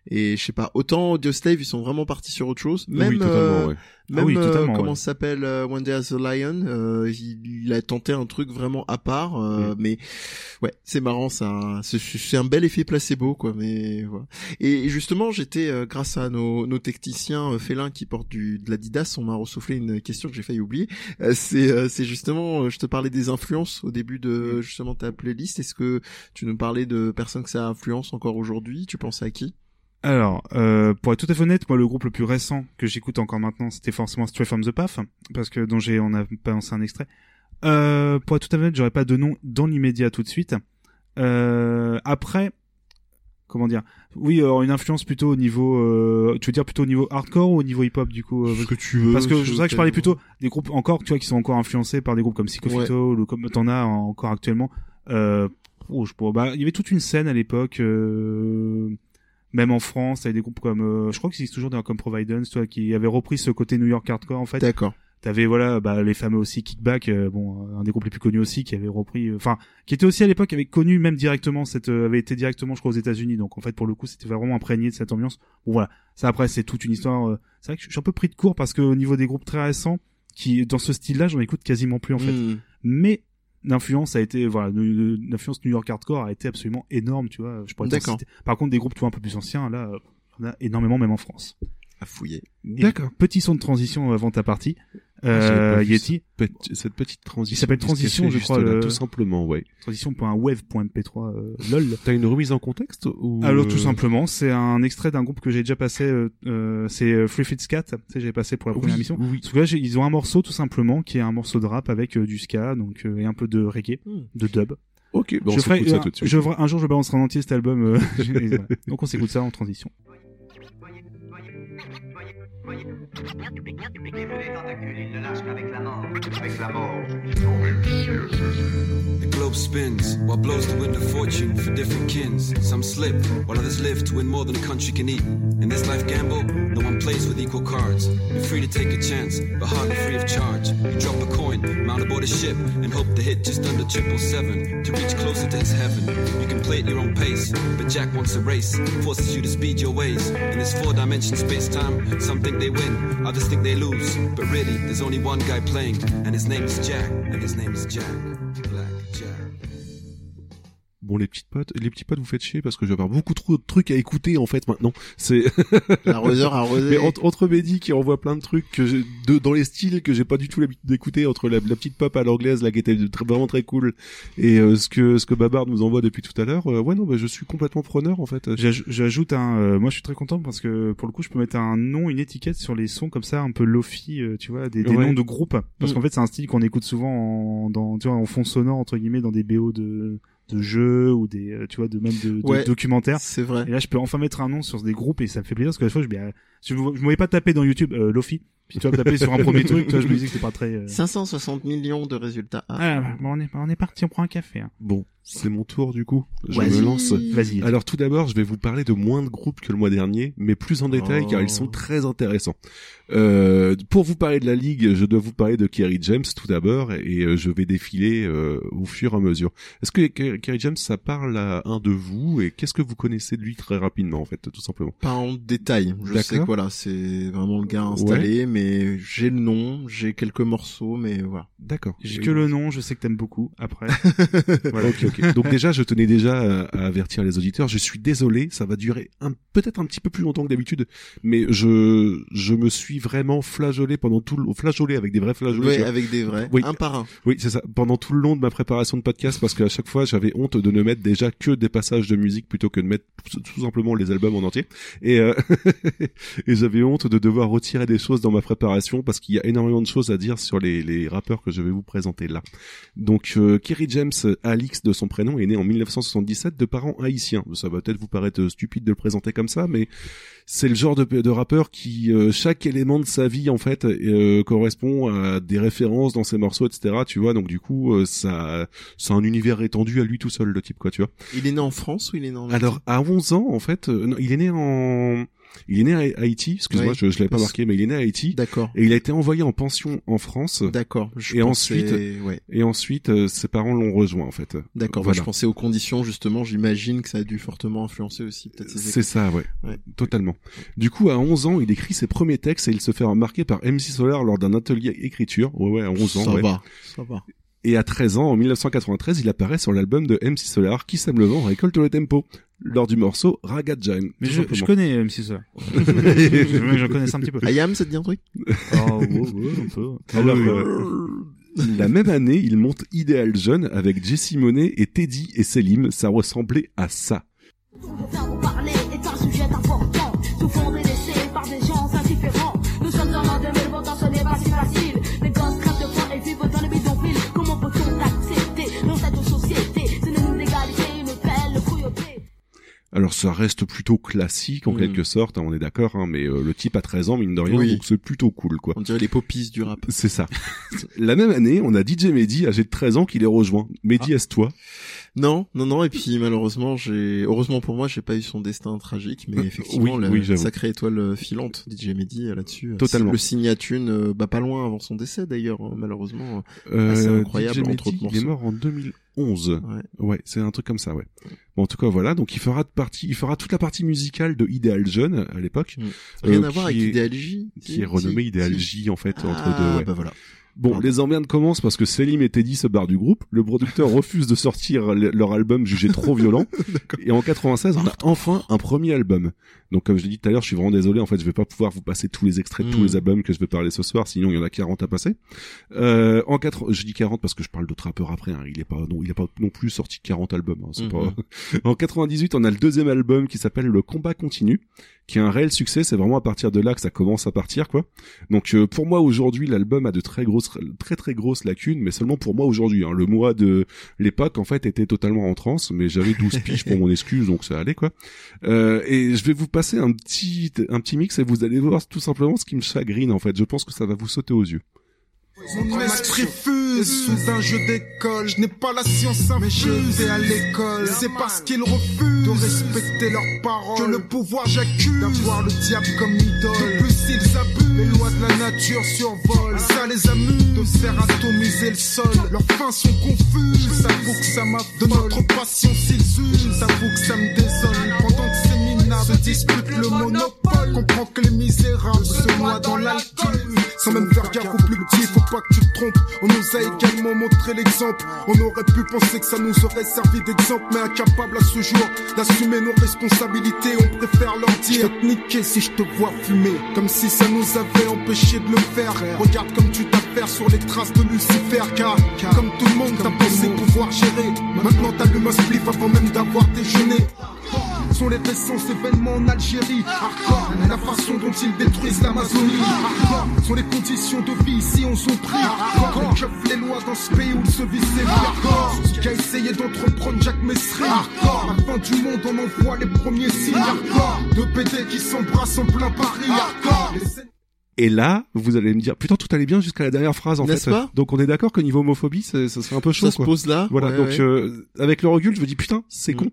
[SPEAKER 3] Et je sais pas, autant Audioslave, ils sont vraiment partis sur autre chose. Même,
[SPEAKER 1] oui, totalement,
[SPEAKER 3] euh,
[SPEAKER 1] ouais.
[SPEAKER 3] même
[SPEAKER 2] Ah oui,
[SPEAKER 3] euh,
[SPEAKER 2] totalement,
[SPEAKER 3] comment
[SPEAKER 2] ouais.
[SPEAKER 3] s'appelle euh, One Day as a Lion, euh, il, il a tenté un truc vraiment à part, euh, mais ouais, c'est marrant, ça, c'est un bel effet placebo, quoi. Mais voilà. Et justement, j'étais euh, grâce à nos, nos techniciens euh, félins qui portent du de l'Adidas, on m'a ressoufflé une question que j'ai failli oublier. Euh, c'est euh, c'est justement, euh, je te parlais des influences au début de justement ta playlist. Est-ce que tu nous parlais de personnes que ça influence encore aujourd'hui? Tu pensais à qui?
[SPEAKER 2] Alors, euh, pour être tout à fait honnête, moi, le groupe le plus récent que j'écoute encore maintenant, c'était forcément Stray from the Path, parce que dont j'ai, on a balancé un extrait. Euh, pour être tout à fait honnête, j'aurais pas de nom dans l'immédiat tout de suite. Euh, après, comment dire? Oui, alors une influence plutôt au niveau, euh, tu veux dire plutôt au niveau hardcore ou au niveau hip-hop du coup euh,
[SPEAKER 3] Ce que tu veux.
[SPEAKER 2] Parce que c'est vrai que je parlais plutôt des groupes encore, tu vois, qui sont encore influencés par des groupes comme Psychophyto ou comme t'en as encore actuellement. Euh, oh, je pourrais- bah, il y avait toute une scène à l'époque, euh, même en France, t'avais des groupes comme, euh, je crois que c'est toujours des comme Providence, toi, qui avaient repris ce côté New York hardcore en fait.
[SPEAKER 3] D'accord.
[SPEAKER 2] T'avais voilà, bah, les fameux aussi Kickback, euh, bon, euh, un des groupes les plus connus aussi, qui avait repris, euh, enfin, qui était aussi à l'époque avait connu même directement cette, euh, avait été directement, je crois, aux États-Unis. Donc en fait, pour le coup, c'était vraiment imprégné de cette ambiance. Bon voilà, ça après c'est toute une histoire. euh, c'est vrai que je suis un peu pris de court parce que au niveau des groupes très récents, qui dans ce style-là, j'en écoute quasiment plus en fait.
[SPEAKER 3] Hmm.
[SPEAKER 2] Mais l'influence a été, voilà, l'influence New York hardcore a été absolument énorme, tu vois. Je pourrais. Par contre, des groupes tu vois un peu plus anciens, là, euh, on a énormément même en France.
[SPEAKER 3] À fouiller.
[SPEAKER 1] D'accord.
[SPEAKER 2] Petit son de transition avant ta partie.
[SPEAKER 1] Ah,
[SPEAKER 2] Euh, Yeti,
[SPEAKER 1] Cette petite transition.
[SPEAKER 2] Il s'appelle Transition, je crois,
[SPEAKER 1] là, Tout simplement, ouais.
[SPEAKER 2] transition.wave.mp3 euh, lol.
[SPEAKER 1] T'as une remise en contexte ou
[SPEAKER 2] Alors
[SPEAKER 1] euh,
[SPEAKER 2] tout simplement, c'est un extrait d'un groupe que j'ai déjà passé, euh, euh, c'est Free Fits Cat, tu sais j'ai passé pour la
[SPEAKER 1] oui,
[SPEAKER 2] première émission.
[SPEAKER 1] oui, oui.
[SPEAKER 2] Parce que là ils ont un morceau tout simplement qui est un morceau de rap avec du ska donc et un peu de reggae,
[SPEAKER 3] Hmm.
[SPEAKER 2] de dub.
[SPEAKER 1] Ok, bon, on
[SPEAKER 2] je ferai
[SPEAKER 1] s'écoute ça tout de suite.
[SPEAKER 2] je ferai- un jour je balancerai en entier cet album. Donc on s'écoute ça en transition. But yeah.
[SPEAKER 6] The globe spins while blows the wind of fortune for different kins. Some slip while others live to win more than a country can eat. In this life gamble, no one plays with equal cards. You're free to take a chance, but hardly free of charge. You drop a coin, mount aboard a ship, and hope to hit just under triple seven to reach closer to his heaven. You can play at your own pace, but Jack wants a race, forces you to speed your ways. In this four dimension space time, some think they win, others think they lose. But really, there's only one guy playing, and his name is Jack, and his name is. Jack.
[SPEAKER 1] Bon, les petites potes, les petits potes, vous faites chier parce que je vais avoir beaucoup trop de trucs à écouter en fait maintenant. C'est
[SPEAKER 3] L'arroseur arrosé.
[SPEAKER 1] mais entre, entre Mehdi qui envoie plein de trucs que j'ai, de, dans les styles que j'ai pas du tout l'habitude d'écouter, entre la, la petite pop à l'anglaise là qui était très- vraiment très cool et euh, ce que ce que Babar nous envoie depuis tout à l'heure, euh, ouais non, bah, je suis complètement preneur en fait.
[SPEAKER 2] J'aj- J'ajoute un, euh, moi je suis très content parce que pour le coup je peux mettre un nom, une étiquette sur les sons comme ça un peu lofi, euh, tu vois, des, des
[SPEAKER 1] Ouais.
[SPEAKER 2] noms de groupes. Parce
[SPEAKER 3] Mm.
[SPEAKER 2] qu'en fait c'est un style qu'on écoute souvent en, dans, tu vois, en fond sonore entre guillemets dans des BO de de jeux ou des, euh, tu vois, de même de, de
[SPEAKER 3] Ouais.
[SPEAKER 2] documentaires.
[SPEAKER 3] C'est vrai.
[SPEAKER 2] Et là, je peux enfin mettre un nom sur des groupes et ça me fait plaisir parce que la fois, je, me dis, ah, je, pas taper dans YouTube euh, Lofi. Puis tu vas taper sur un premier truc, tu vois, je me disais que c'était pas très. euh,
[SPEAKER 3] 560 millions de résultats. Ah.
[SPEAKER 2] Ah, bon, on est, on est parti, on prend un café. Hein.
[SPEAKER 1] Bon, c'est mon tour du coup. Je
[SPEAKER 3] Vas-y.
[SPEAKER 1] me lance.
[SPEAKER 2] Vas-y.
[SPEAKER 1] Alors tout d'abord, je vais vous parler de moins de groupes que le mois dernier, mais plus en détail
[SPEAKER 3] Oh.
[SPEAKER 1] car ils sont très intéressants. Euh, pour vous parler de la ligue, je dois vous parler de Kerry James tout d'abord et euh, je vais défiler euh, au fur et à mesure. Est-ce que Ke- Kerry James, ça parle à un de vous et qu'est-ce que vous connaissez de lui très rapidement en fait, tout simplement?
[SPEAKER 3] Pas en détail. Je
[SPEAKER 1] D'accord.
[SPEAKER 3] sais que voilà, c'est vraiment le gars installé, mais j'ai le nom, j'ai quelques morceaux, mais voilà.
[SPEAKER 1] D'accord.
[SPEAKER 2] J'ai que le nom, je sais que t'aimes beaucoup. Après,
[SPEAKER 1] Voilà, ok, ok. Donc déjà, je tenais déjà à, à avertir les auditeurs. Je suis désolé, ça va durer un peut-être un petit peu plus longtemps que d'habitude, mais je je me suis vraiment flageolé pendant tout le flageolé avec des vrais tu vois.
[SPEAKER 3] avec des vrais.
[SPEAKER 1] Oui.
[SPEAKER 3] Un par un.
[SPEAKER 1] Oui, c'est ça. Pendant tout le long de ma préparation de podcast, parce qu'à chaque fois, j'avais honte de ne mettre déjà que des passages de musique plutôt que de mettre tout tout simplement les albums en entier. Et, euh, et j'avais honte de devoir retirer des choses dans ma préparation parce qu'il y a énormément de choses à dire sur les, les rappeurs que je vais vous présenter là. Donc, euh, Kerry James, Alix de son prénom, est né en 1977 de parents haïtiens. Ça va peut-être vous paraître stupide de le présenter comme ça, mais c'est le genre de, de rappeur qui euh, chaque élément de sa vie en fait euh, correspond à des références dans ses morceaux etc tu vois. Donc du coup euh, ça c'est un univers étendu à lui tout seul le type quoi tu vois.
[SPEAKER 3] Il est né en France ou il est né en
[SPEAKER 1] alors à 11 ans en fait euh, non, il est né en il est né à Haïti excuse-moi je, je l'avais pas marqué mais il est né à Haïti
[SPEAKER 3] D'accord.
[SPEAKER 1] et il a été envoyé en pension en France
[SPEAKER 3] D'accord. Je
[SPEAKER 1] Et ensuite-
[SPEAKER 3] ouais.
[SPEAKER 1] et ensuite euh, ses parents l'ont rejoint en fait
[SPEAKER 3] D'accord. bah,
[SPEAKER 1] Voilà.
[SPEAKER 3] je pensais aux conditions justement. J'imagine que ça a dû fortement influencer aussi peut-être
[SPEAKER 1] C'est ça, ouais.
[SPEAKER 3] Ouais.
[SPEAKER 1] Totalement. Du coup, à 11 ans, il écrit ses premiers textes et il se fait remarquer par MC Solar lors d'un atelier écriture. Ouais, ouais, à 11 ans,
[SPEAKER 3] Ça
[SPEAKER 1] ouais.
[SPEAKER 3] va. Ça va.
[SPEAKER 1] Et à 13 ans, en 1993, il apparaît sur l'album de MC Solar, qui sème le vent, récolte le tempo, lors du morceau Raga Jane.
[SPEAKER 2] Mais je, connais euh, MC Solar. je, je connais ça un petit peu.
[SPEAKER 3] Ayam, ça te dit un truc?
[SPEAKER 2] Oh, ouais, ouais, un peu.
[SPEAKER 1] Alors,
[SPEAKER 2] Ah oui,
[SPEAKER 1] euh, la même année, il monte Idéal Jeune avec Jessie Monet et Teddy et Selim. Ça ressemblait à ça.
[SPEAKER 8] Faire
[SPEAKER 1] Alors ça reste plutôt classique en
[SPEAKER 3] Mm.
[SPEAKER 1] quelque sorte, hein, on est d'accord, hein, mais euh, le type a 13 ans, mine de rien,
[SPEAKER 3] Oui.
[SPEAKER 1] donc c'est plutôt cool quoi.
[SPEAKER 3] On dirait les poppies du rap.
[SPEAKER 1] C'est ça. La même année, on a DJ Mehdi, âgé de 13 ans, qui les rejoint. Mehdi, est-ce toi?
[SPEAKER 3] Non, non, non. Et puis malheureusement, j'ai, heureusement pour moi, j'ai pas eu son destin tragique, mais effectivement,
[SPEAKER 1] oui,
[SPEAKER 3] la
[SPEAKER 1] oui,
[SPEAKER 3] sacrée étoile filante, DJ Mehdi euh, là-dessus. euh,
[SPEAKER 1] Totalement.
[SPEAKER 3] Le euh, bah pas loin avant son décès d'ailleurs, hein, malheureusement.
[SPEAKER 1] euh,
[SPEAKER 3] Assez incroyable,
[SPEAKER 1] DJ
[SPEAKER 3] entre
[SPEAKER 1] Mehdi,
[SPEAKER 3] autres
[SPEAKER 1] il est mort en 2011.
[SPEAKER 3] Ouais.
[SPEAKER 1] Ouais, c'est un truc comme ça, ouais. Bon, en tout cas, voilà. Donc, il fera partie, il fera toute la partie musicale de Idéal Jeune à l'époque,
[SPEAKER 3] Rien
[SPEAKER 1] Euh,
[SPEAKER 3] à voir avec Idéal J.
[SPEAKER 1] qui est renommé Idéal J en fait entre
[SPEAKER 3] Ah,
[SPEAKER 1] deux. Ouais.
[SPEAKER 3] bah voilà.
[SPEAKER 1] Bon, les emmerdes commencent parce que Selim et Teddy se barrent du groupe. Le producteur refuse de sortir le- leur album jugé trop violent. et en 96, on a enfin un premier album. Donc, comme je l'ai dit tout à l'heure, je suis vraiment désolé. En fait, je vais pas pouvoir vous passer tous les extraits de tous
[SPEAKER 3] Mm.
[SPEAKER 1] les albums que je vais parler ce soir. Sinon, il y en a 40 à passer. Euh, en 4, je dis 40 parce que je parle d'autres rappeurs après. Hein. Il est pas, non, il a pas non plus sorti 40 albums. Hein.
[SPEAKER 3] Mhm.
[SPEAKER 1] pas... en 98, on a le deuxième album qui s'appelle Le Combat Continue, qui est un réel succès. C'est vraiment à partir de là que ça commence à partir, quoi. Donc euh, pour moi aujourd'hui l'album a de très grosses très très grosses lacunes mais seulement pour moi aujourd'hui hein. le mois de l'époque en fait était totalement en transe mais j'avais 12 piges pour mon excuse donc ça allait quoi euh, et je vais vous passer un petit un petit mix et vous allez voir tout simplement ce qui me chagrine en fait je pense que ça va vous sauter aux yeux
[SPEAKER 9] Mon esprit fuse sous un jeu d'école. Je n'ai pas la science infuse. à l'école. C'est parce qu'ils refusent de respecter leurs paroles que le pouvoir j'accuse d'avoir le diable comme idole. De plus ils abusent, les lois de la nature survolent. Ça les amuse de faire atomiser le sol. Leurs fins sont confuses. J'avoue que ça m'a de notre passion s'ils usent. J'avoue que ça me désole. Pendant se disputent le monopole, comprends que les misérables se noient dans l'alcool. Sans même faire gaffe aux plus petits, faut pas que tu te trompes. On nous a également montré l'exemple. On aurait pu penser que ça nous aurait servi d'exemple, mais incapable à ce jour d'assumer nos responsabilités, on préfère leur dire. Te niquer si je te vois fumer, comme si ça nous avait empêché de le faire. Regarde comme tu t'affaires sur les traces de Lucifer, car, comme tout le monde, t'as pensé pouvoir gérer. Maintenant t'allumes un spliff avant même d'avoir déjeuné sont les récents événements en Algérie. Hardcore, la façon dont ils détruisent l'Amazonie. Sont les conditions de vie ici on sont pris. Hardcore, les lois dans ce pays où le se vit c'est Hardcore, ce qu'a essayé d'entreprendre Jacques Messry. Hardcore, la fin du monde on en voit les premiers signes. Hardcore, deux PD qui s'embrassent en plein Paris. Hardcore, les
[SPEAKER 1] et là vous allez me dire putain tout allait bien jusqu'à la dernière phrase en fait
[SPEAKER 3] pas?
[SPEAKER 1] Donc on est d'accord que niveau homophobie ça serait un peu chaud
[SPEAKER 3] Ça se pose là.
[SPEAKER 1] Voilà,
[SPEAKER 3] ouais,
[SPEAKER 1] donc
[SPEAKER 3] ouais.
[SPEAKER 1] euh, avec le recul, je me dis putain, c'est
[SPEAKER 3] Mm.
[SPEAKER 1] con.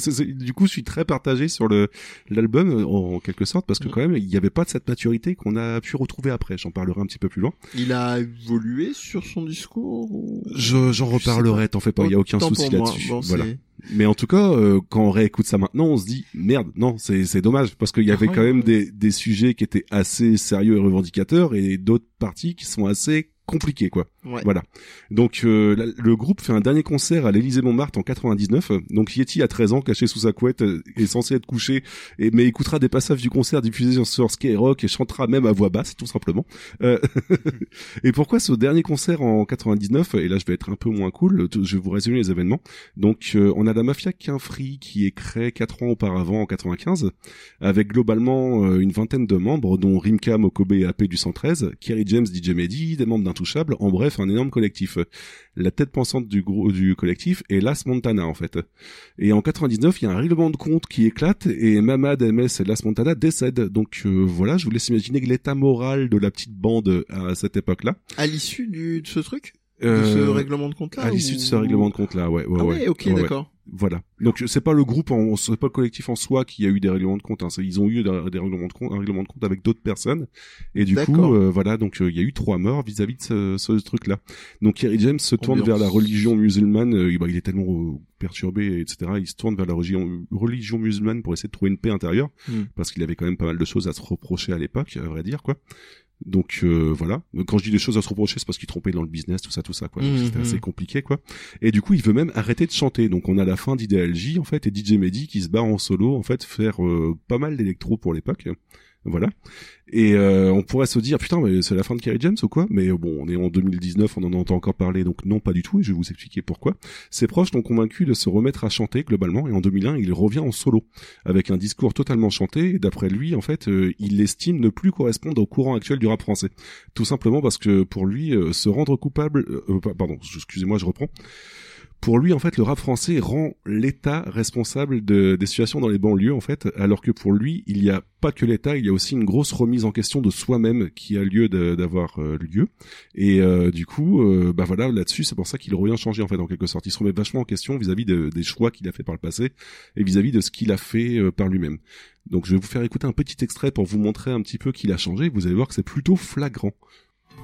[SPEAKER 1] C'est- du coup, je suis très partagé sur le l'album euh, en, en quelque sorte parce que
[SPEAKER 3] Mm.
[SPEAKER 1] quand même, il n'y avait pas de cette maturité qu'on a pu retrouver après. J'en parlerai un petit peu plus loin.
[SPEAKER 3] Il a évolué sur son discours ou...
[SPEAKER 1] Je j'en
[SPEAKER 3] Je
[SPEAKER 1] reparlerai, t'en fais pas, il y a aucun souci là-dessus.
[SPEAKER 3] Bon,
[SPEAKER 1] voilà. Mais en tout cas, euh, quand on réécoute ça maintenant, on se dit merde, non, c'est c'est dommage parce qu'il y avait
[SPEAKER 2] Ah,
[SPEAKER 1] quand même des des sujets qui étaient assez sérieux et revendicateurs et d'autres parties qui sont assez compliqué quoi.
[SPEAKER 3] Ouais.
[SPEAKER 1] Voilà. Donc euh, la- le groupe fait un dernier concert à l'Élysée Montmartre en 99. Donc Yeti a 13 ans, caché sous sa couette, euh, est censé être couché, et, mais écoutera des passages du concert diffusés sur, sur Skyrock et chantera même à voix basse, tout simplement. Euh, et pourquoi ce dernier concert en 99 Et là, je vais être un peu moins cool. tout- Je vais vous résumer les événements. Donc, euh, on a la mafia Quinfree qui est créée quatre ans auparavant, en 95, avec globalement euh, une vingtaine de membres, dont Rimka, Mokobe AP du 113, Kerry James, DJ Mehdi, des membres en bref, un énorme collectif. La tête pensante du, gros, du collectif est Las Montana, en fait. Et en 99, il y a un règlement de compte qui éclate et Mamad MS et Las Montana décèdent. Donc euh, voilà, je vous laisse imaginer l'état moral de la petite bande à cette époque-là.
[SPEAKER 3] À l'issue de ce truc? De
[SPEAKER 1] Euh,
[SPEAKER 3] ce règlement de compte là
[SPEAKER 1] à l'issue de ce règlement de compte là, ouais, ouais,
[SPEAKER 3] Ah
[SPEAKER 1] ouais.
[SPEAKER 3] ouais, ok,
[SPEAKER 1] ouais.
[SPEAKER 3] d'accord.
[SPEAKER 1] Voilà. Donc c'est pas le groupe, en, c'est pas le collectif en soi qui a eu des règlements de compte. Hein. Ils ont eu des, règlements de compte, un règlement de compte avec d'autres personnes. Et du coup, euh, voilà. Donc euh, il y a eu trois morts vis-à-vis de ce, ce truc-là. Donc Kerry James se tourne
[SPEAKER 3] Ambiance.
[SPEAKER 1] vers la religion musulmane. euh, bah, il est tellement euh, perturbé, etc. Il se tourne vers la religion, religion musulmane pour essayer de trouver une paix intérieure,
[SPEAKER 3] Hmm.
[SPEAKER 1] parce qu'il avait quand même pas mal de choses à se reprocher à l'époque, à vrai dire, quoi. Donc euh, voilà. Quand je dis des choses à se reprocher, c'est parce qu'il trompait dans le business, tout ça, tout ça, quoi.
[SPEAKER 3] Mhm.
[SPEAKER 1] C'était assez compliqué, quoi. Et du coup, il veut même arrêter de chanter. Donc on a la fin d'IDLJ en fait et DJ Mehdi qui se barre en solo en fait faire euh, pas mal d'électro pour l'époque. Voilà. Et euh, on pourrait se dire putain mais c'est la fin de Kerry James ou quoi? Mais bon, on est en 2019, on en entend encore parler donc non pas du tout et je vais vous expliquer pourquoi. Ses proches l'ont convaincu de se remettre à chanter globalement et en 2001, il revient en solo avec un discours totalement chanté et d'après lui en fait, euh, il estime ne plus correspondre au courant actuel du rap français. Tout simplement parce que pour lui euh, se rendre coupable euh, pa- pardon, excusez-moi, je reprends. Pour lui, en fait, le rap français rend l'État responsable de, des situations dans les banlieues, en fait, alors que pour lui, il n'y a pas que l'État, il y a aussi une grosse remise en question de soi-même qui a lieu d'avoir euh, lieu. Et euh, du coup, euh, bah voilà, là-dessus, c'est pour ça qu'il revient changer, en fait, en quelque sorte. Il se remet vachement en question vis-à-vis de- des choix qu'il a fait par le passé et vis-à-vis de ce qu'il a fait euh, par lui-même. Donc, je vais vous faire écouter un petit extrait pour vous montrer un petit peu qu'il a changé. Vous allez voir que c'est plutôt flagrant.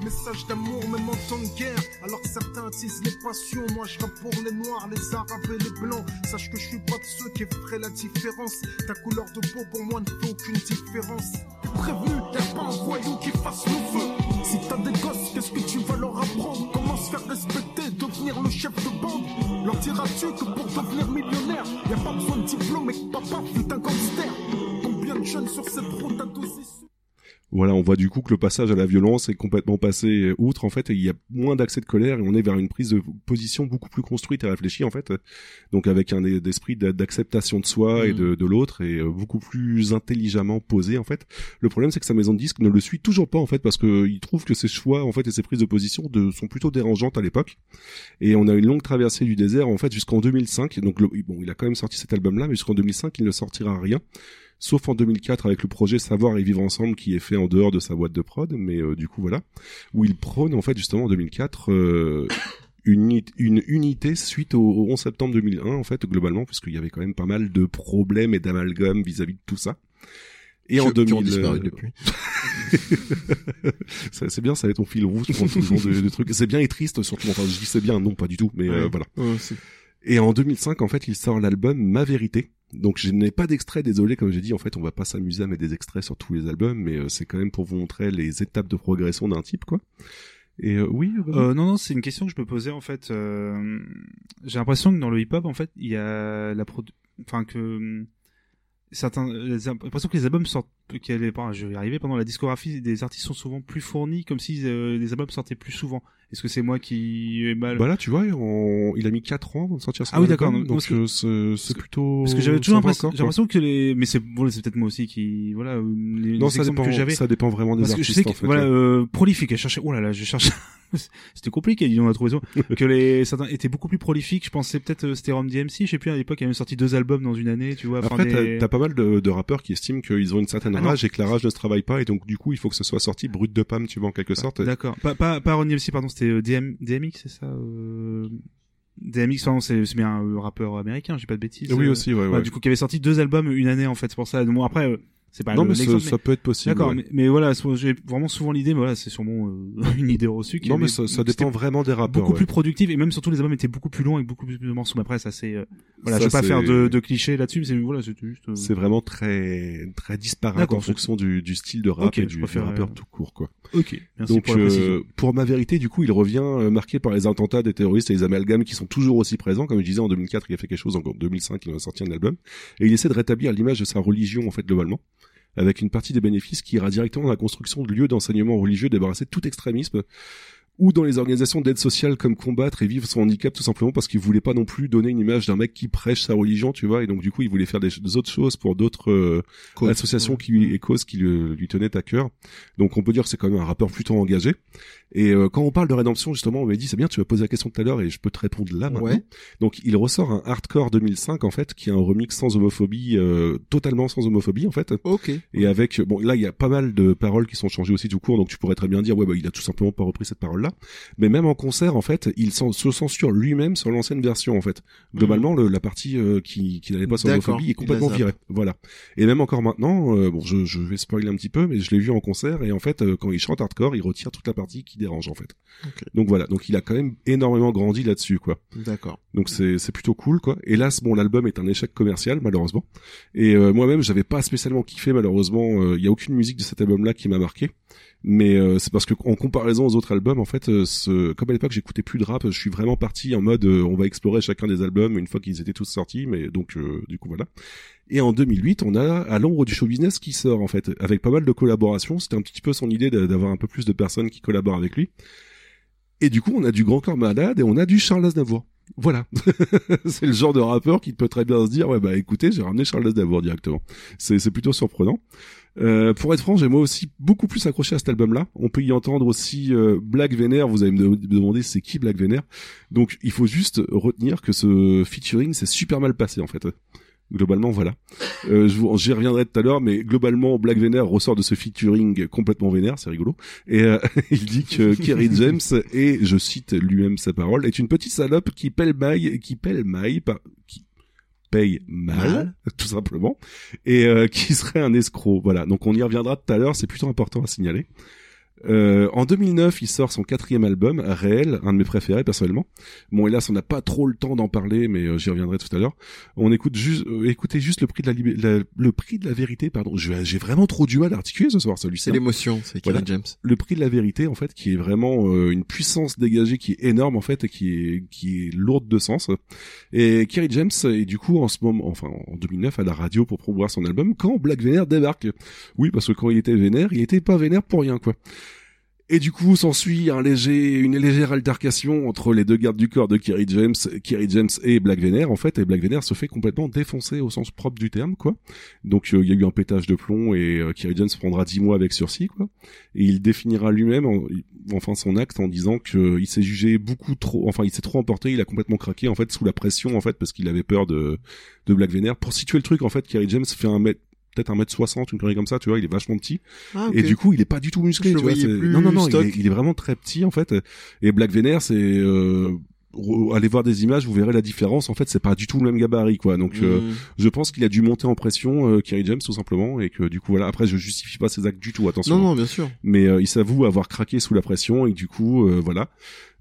[SPEAKER 10] Message d'amour, même en temps de guerre. Alors que certains attisent les passions. Moi, je rappe pour les noirs, les arabes et les blancs. Sache que je suis pas de ceux qui feraient la différence. Ta couleur de peau, pour moi, ne fait aucune différence. Prévenu, y'a pas un voyou qui fasse le feu. Si t'as des gosses, qu'est-ce que tu vas leur apprendre? Comment se faire respecter, devenir le chef de bande? Leur diras-tu que pour devenir millionnaire, y a pas besoin de diplôme et que papa fut un gangster? Combien de jeunes sur cette route à doser
[SPEAKER 1] Voilà, on voit du coup que le passage à la violence est complètement passé outre en fait, et il y a moins d'accès de colère et on est vers une prise de position beaucoup plus construite et réfléchie en fait, donc avec un esprit d'a- d'acceptation de soi et
[SPEAKER 3] Mm.
[SPEAKER 1] de, de l'autre et euh, beaucoup plus intelligemment posé en fait. Le problème c'est que sa maison de disques ne le suit toujours pas en fait parce que il trouve que ses choix en fait et ses prises de position de, sont plutôt dérangeantes à l'époque et on a une longue traversée du désert en fait jusqu'en 2005. Donc le- bon, il a quand même sorti cet album là, mais jusqu'en 2005 il ne sortira rien sauf en 2004 avec le projet Savoir et Vivre Ensemble qui est fait en dehors de sa boîte de prod, mais euh, du coup voilà, où il prône en fait justement en 2004 euh, une, une unité suite au, au 11 septembre 2001 en fait globalement, puisqu'il y avait quand même pas mal de problèmes et d'amalgames vis-à-vis de tout ça. Et en
[SPEAKER 3] Qui- qui
[SPEAKER 1] 2000,
[SPEAKER 3] ont disparu
[SPEAKER 1] euh,
[SPEAKER 3] depuis.
[SPEAKER 1] Ça, c'est bien, ça va être ton fil rouge pour tout le genre de, de trucs. C'est bien et triste surtout. Enfin, je dis c'est bien, non pas du tout, mais euh, voilà.
[SPEAKER 3] Ouais, c'est-
[SPEAKER 1] Et en 2005, en fait, il sort l'album Ma Vérité. Donc je n'ai pas d'extrait, désolé, comme j'ai dit, en fait, on va pas s'amuser à mettre des extraits sur tous les albums, mais euh, c'est quand même pour vous montrer les étapes de progression d'un type, quoi. Et euh, oui,
[SPEAKER 2] Euh, non, non, c'est une question que je me posais en fait. euh, J'ai l'impression que dans le hip-hop, en fait, il y a la produ... enfin que hum, certains, euh, j'ai l'impression que les albums sortent, qu'elle est pas, je vais y arriver pendant la discographie des artistes sont souvent plus fournis, comme si euh, les albums sortaient plus souvent. Est-ce que c'est moi qui ai mal
[SPEAKER 1] bah là, tu vois, on- il a mis 4 ans avant de sortir son
[SPEAKER 2] Ah oui, d'accord,
[SPEAKER 1] donc euh, c'est plutôt.
[SPEAKER 2] Parce que j'avais toujours l'impression
[SPEAKER 1] encore,
[SPEAKER 2] j'ai l'impression que les, mais c'est bon, c'est peut-être moi aussi qui, voilà, euh, les,
[SPEAKER 1] Non,
[SPEAKER 2] les
[SPEAKER 1] ça dépend,
[SPEAKER 2] que j'avais.
[SPEAKER 1] ça dépend vraiment des
[SPEAKER 2] Parce que je
[SPEAKER 1] artistes,
[SPEAKER 2] sais que,
[SPEAKER 1] en fait,
[SPEAKER 2] voilà,
[SPEAKER 1] ouais.
[SPEAKER 2] euh, prolifique. Je cherchais, oh là là, je cherche. C'était compliqué, disons, à trouver ça. que les, certains étaient beaucoup plus prolifiques. Je pensais peut-être, euh, c'était Rom DMC, je sais plus, à l'époque, il avait sorti deux albums dans une année, tu vois.
[SPEAKER 1] Après,
[SPEAKER 2] des-
[SPEAKER 1] t'as t'as pas mal de, de rappeurs qui estiment qu'ils ont une certaine
[SPEAKER 2] Ah non.
[SPEAKER 1] rage et que la rage ne se travaille pas, et donc du coup, il faut que ce soit sorti brut de pam, tu vois, en quelque sorte.
[SPEAKER 2] D'accord. Pas, pas, pas Ron DMC, pardon, c'était euh, DM, DMX, c'est ça, euh... DMX, pardon, c'est bien un euh, rappeur américain, j'ai pas de bêtises.
[SPEAKER 1] Oui,
[SPEAKER 2] euh.
[SPEAKER 1] aussi, ouais, ouais.
[SPEAKER 2] Du coup, qui avait sorti deux albums une année, en fait, c'est pour ça. Bon, après, C'est pas
[SPEAKER 1] non,
[SPEAKER 2] le-
[SPEAKER 1] mais ça, peut être possible.
[SPEAKER 2] D'accord,
[SPEAKER 1] ouais.
[SPEAKER 2] mais, mais voilà, j'ai vraiment souvent l'idée, mais voilà, c'est sûrement euh, une idée reçue. qui
[SPEAKER 1] Non, mais ça, dépend vraiment des rappeurs.
[SPEAKER 2] beaucoup
[SPEAKER 1] ouais.
[SPEAKER 2] plus productive et même surtout les albums étaient beaucoup plus longs avec beaucoup plus de morceaux. Mais après, ça c'est euh, voilà,
[SPEAKER 1] Ça,
[SPEAKER 2] je vais pas
[SPEAKER 1] c'est-
[SPEAKER 2] faire de, de clichés là-dessus, mais c'est voilà, c'était juste. euh,
[SPEAKER 1] C'est vraiment très très disparate en
[SPEAKER 2] c'est-
[SPEAKER 1] fonction du, du style de rap
[SPEAKER 2] Ok,
[SPEAKER 1] et du,
[SPEAKER 2] préfère,
[SPEAKER 1] rappeur
[SPEAKER 2] euh,
[SPEAKER 1] tout court quoi.
[SPEAKER 2] Ok, merci
[SPEAKER 1] Donc
[SPEAKER 2] pour
[SPEAKER 1] euh, pour ma vérité du coup il revient marqué par les attentats des terroristes et les amalgames qui sont toujours aussi présents comme je disais en 2004 il a fait quelque chose en 2005 il a sorti un album et il essaie de rétablir l'image de sa religion en fait globalement avec une partie des bénéfices qui ira directement dans la construction de lieux d'enseignement religieux débarrassés de tout extrémisme ou dans les organisations d'aide sociale comme combattre et vivre son handicap tout simplement parce qu'il voulait pas non plus donner une image d'un mec qui prêche sa religion tu vois et donc du coup il voulait faire des, des autres choses pour d'autres euh, associations qui et causes qui le- lui tenaient à cœur. Donc on peut dire que c'est quand même un rappeur plutôt engagé. Et euh, quand on parle de rédemption justement on m'a dit c'est bien tu m'as posé la question tout à l'heure et je peux te répondre là maintenant.
[SPEAKER 3] Ouais.
[SPEAKER 1] donc il ressort un hardcore 2005 en fait qui est un remix sans homophobie euh, totalement sans homophobie en fait.
[SPEAKER 3] Ok.
[SPEAKER 1] et avec bon là il y a pas mal de paroles qui sont changées aussi tout court donc tu pourrais très bien dire ouais bah il a tout simplement pas repris cette parole là mais même en concert en fait il se censure lui-même sur l'ancienne version en fait globalement le, la partie euh, qui qui n'allait pas sur
[SPEAKER 3] Mhm.
[SPEAKER 1] L'homophobie est complètement virée voilà et même encore maintenant euh, bon je, je vais spoiler un petit peu mais je l'ai vu en concert et en fait euh, quand il chante hardcore il retire toute la partie qui dérange en fait donc voilà donc il a quand même énormément grandi là-dessus quoi
[SPEAKER 3] D'accord.
[SPEAKER 1] donc c'est c'est plutôt cool quoi. Hélas bon l'album est un échec commercial malheureusement. Et moi-même j'avais pas spécialement kiffé malheureusement. Il y a aucune musique de cet album là qui m'a marqué. Mais euh, c'est parce que en comparaison aux autres albums en fait, euh, ce, comme à l'époque j'écoutais plus de rap, je suis vraiment parti en mode euh, on va explorer chacun des albums une fois qu'ils étaient tous sortis. Mais donc euh, du coup voilà. Et en 2008, on a à l'ombre du show business qui sort en fait, avec pas mal de collaborations. C'était un petit peu son idée d'avoir un peu plus de personnes qui collaborent avec lui. Et du coup, on a du Grand Corps Malade et on a du Charles Aznavour. Voilà. c'est le genre de rappeur qui peut très bien se dire, ouais, bah écoutez, j'ai ramené Charles Aznavour directement. C'est, plutôt surprenant. Euh, pour être franc, j'ai moi aussi beaucoup plus accroché à cet album-là. On peut y entendre aussi euh, Black Vénère. Vous allez me de- demander c'est qui Black Vénère? Donc il faut juste retenir que ce featuring s'est super mal passé en fait. Globalement, voilà. Euh, je vous- J'y reviendrai tout à l'heure, mais globalement, Black Vénère ressort de ce featuring complètement vénère, c'est rigolo. Et euh, il dit que Kerry James et je cite lui-même sa parole, est une petite salope qui pèle maille, qui pèle maille, par- qui paye mal,
[SPEAKER 3] Mal.
[SPEAKER 1] tout simplement, et euh, qui serait un escroc. Voilà. Donc on y reviendra tout à l'heure. C'est plutôt important à signaler. Euh, en 2009, il sort son quatrième album, Réel, un de mes préférés personnellement. Bon, hélas, on n'a pas trop le temps d'en parler, mais euh, j'y reviendrai tout à l'heure. On écoute juste, euh, écoutez juste le prix de la, le prix de la vérité, pardon. J'ai vraiment trop du mal à articuler ce soir, celui-ci.
[SPEAKER 3] C'est l'émotion, c'est Kerry
[SPEAKER 1] Voilà.
[SPEAKER 3] James.
[SPEAKER 1] Le prix de la vérité, en fait, qui est vraiment euh, une puissance dégagée qui est énorme, en fait, et qui est qui est lourde de sens. Et Kerry James est du coup en ce moment, enfin en 2009, à la radio pour promouvoir son album quand Black Vénère débarque. Oui, parce que quand il était vénère, il était pas vénère pour rien, quoi. Et du coup, s'ensuit un léger, une légère altercation entre les deux gardes du corps de Kerry James, Kerry James et Black Vener, en fait, et Black Vener se fait complètement défoncer au sens propre du terme, quoi. Donc, euh, il y a eu un pétage de plomb et euh, Kerry James prendra 10 mois avec sursis, quoi. Et il définira lui-même, en- enfin, son acte en disant que il s'est jugé beaucoup trop, enfin, il s'est trop emporté, il a complètement craqué, en fait, sous la pression, en fait, parce qu'il avait peur de, de Black Vener. Pour situer le truc, en fait, Kerry James fait un mètre, peut-être un mètre 60, une connerie comme ça, tu vois, il est vachement petit.
[SPEAKER 3] Ah.
[SPEAKER 1] Et du coup, il est pas du tout musclé.
[SPEAKER 3] Je
[SPEAKER 1] tu vois, non, non, non, il est, il est vraiment très petit en fait. Et Black Vener, c'est euh, allez voir des images, vous verrez la différence. En fait, c'est pas du tout le même gabarit, quoi. Donc, euh,
[SPEAKER 3] Mm.
[SPEAKER 1] je pense qu'il a dû monter en pression, euh, Kerry James, tout simplement, et que du coup, voilà. Après, je justifie pas ses actes du tout, attention.
[SPEAKER 3] Non, non, bien sûr.
[SPEAKER 1] Mais euh, il s'avoue avoir craqué sous la pression et du coup, euh, voilà.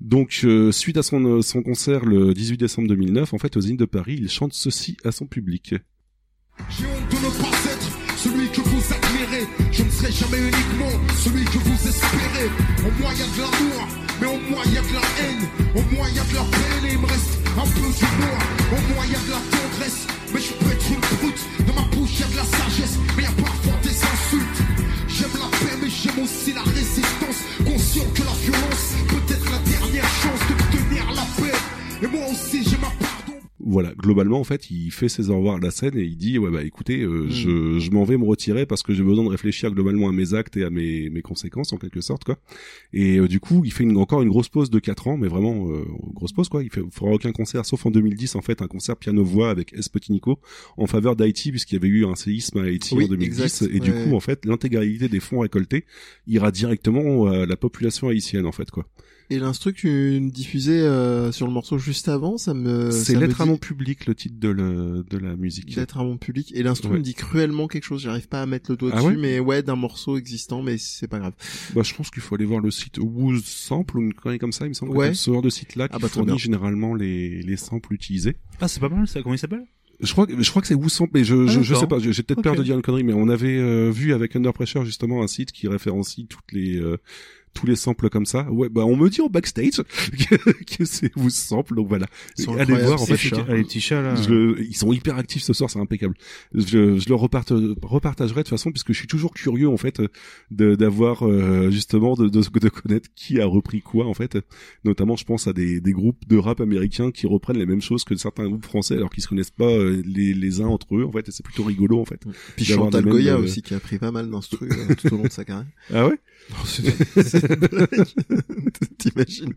[SPEAKER 1] Donc, euh, suite à son, euh, son concert le 18 décembre 2009, en fait, aux Zénith de Paris, il chante ceci à son public.
[SPEAKER 10] Jamais uniquement celui que vous espérez. Au moins y a de l'amour, mais au moins y a de la haine. Au moins y a de la peine et il me reste un peu d'humour. Au moins y a de la tendresse, mais je peux être une brute. Dans ma bouche y a de la sagesse, mais y a parfois des insultes. J'aime la paix, mais j'aime aussi la résistance. Conscient que la violence peut être la dernière chance de tenir la paix. Et moi
[SPEAKER 1] voilà, globalement en fait, il fait ses au revoir à la scène et il dit ouais bah écoutez, euh, je, je m'en vais me retirer parce que j'ai besoin de réfléchir globalement à mes actes et à mes, mes conséquences en quelque sorte quoi. Et euh, du coup, il fait une, encore une grosse pause de 4 ans, mais vraiment euh, grosse pause quoi. Il fait fera aucun concert sauf en 2010 en fait, un concert piano voix avec Espotinico en faveur d'Haïti puisqu'il y avait eu un séisme à Haïti
[SPEAKER 3] Oui,
[SPEAKER 1] en 2010
[SPEAKER 3] exact,
[SPEAKER 1] et du coup en fait, l'intégralité des fonds récoltés ira directement à la population haïtienne en fait quoi.
[SPEAKER 3] Et l'instru que tu me diffusais euh, sur le morceau juste avant, ça me.
[SPEAKER 1] C'est
[SPEAKER 3] me
[SPEAKER 1] Lettre à mon public, le titre de, le, de la musique.
[SPEAKER 3] Lettre à mon public. Et l'instru
[SPEAKER 1] Ouais.
[SPEAKER 3] me dit cruellement quelque chose. J'arrive pas à mettre le doigt
[SPEAKER 1] Ah
[SPEAKER 3] dessus,
[SPEAKER 1] ouais
[SPEAKER 3] mais ouais, d'un morceau existant, mais c'est pas grave.
[SPEAKER 1] Bah, je pense qu'il faut aller voir le site Woo Sample ou une connerie comme ça, il me semble.
[SPEAKER 3] Ouais.
[SPEAKER 1] que c'est Ce genre de site-là qui
[SPEAKER 3] Ah bah, très
[SPEAKER 1] fournit généralement les, les samples utilisés.
[SPEAKER 2] Ah, c'est pas mal ça. Comment il s'appelle?
[SPEAKER 1] Je crois que je crois que c'est Sample, mais je je,
[SPEAKER 2] Ah,
[SPEAKER 1] je sais pas. J'ai peut-être peur de dire une connerie, mais on avait euh, vu avec Under Pressure justement un site qui référencie toutes les euh, tous les samples comme ça. Ouais, bah on me dit en backstage que, que c'est Woo Sample, donc voilà.
[SPEAKER 3] Ils sont
[SPEAKER 1] Allez voir en fait.
[SPEAKER 3] chats.
[SPEAKER 2] Les petits chats là.
[SPEAKER 1] Je ils sont hyper actifs ce soir, c'est impeccable. Je, je le reparte, repartagerai de toute façon puisque je suis toujours curieux en fait de d'avoir euh, justement de, de, de connaître qui a repris quoi en fait. Notamment, je pense à des, des groupes de rap américains qui reprennent les mêmes choses que certains groupes français alors qu'ils se connaissent pas euh, les, les uns entre eux en fait. Et c'est plutôt rigolo en fait.
[SPEAKER 3] Puis Chantal
[SPEAKER 1] mêmes,
[SPEAKER 3] Goya
[SPEAKER 1] euh,
[SPEAKER 3] aussi, qui a pris pas mal d'instru euh, tout au long de sa carrière.
[SPEAKER 1] Ah ouais?
[SPEAKER 3] T'imagines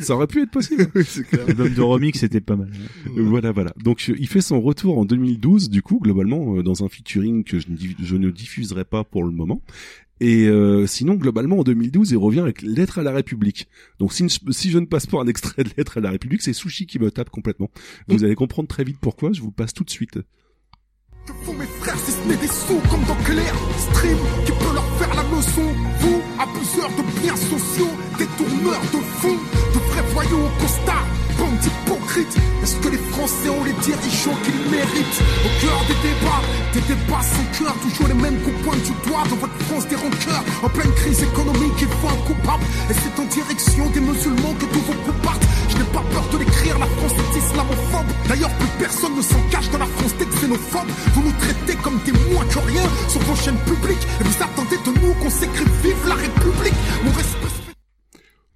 [SPEAKER 1] Ça aurait pu être possible.
[SPEAKER 3] Oui, c'est clair.
[SPEAKER 2] L'album de remix c'était pas mal.
[SPEAKER 1] Voilà, voilà. Donc il fait son retour en 2012, du coup, globalement, euh, dans un featuring que je ne, je ne diffuserai pas pour le moment. Et euh, sinon, globalement, en 2012, il revient avec Lettre à la République. Donc si, si je ne passe pas un extrait de Lettre à la République, c'est Sushi qui me tape complètement. Vous allez comprendre très vite pourquoi, je vous passe tout de suite.
[SPEAKER 10] Que font mes frères si ce n'est des sous comme dans Claire Stream qui peut leur faire la leçon Vous, de biens sociaux, détourneurs de fonds De vrais voyous au costard, bande hypocrite Est-ce que les Français ont les dirigeants qu'ils méritent? Au cœur des débats, des débats sans cœur Toujours les mêmes qu'on pointe du doigt dans votre France des rancœurs. En pleine crise économique, il faut un coupable. Et c'est en direction des musulmans que tous vos coups n'ai pas peur de l'écrire, la France est islamophobe. D'ailleurs plus personne ne s'en cache dans la France des xénophobes. Vous nous traitez comme des moins que rien sur vos chaînes publiques. Et vous attendez de nous qu'on s'écrive vive la République! Mon respect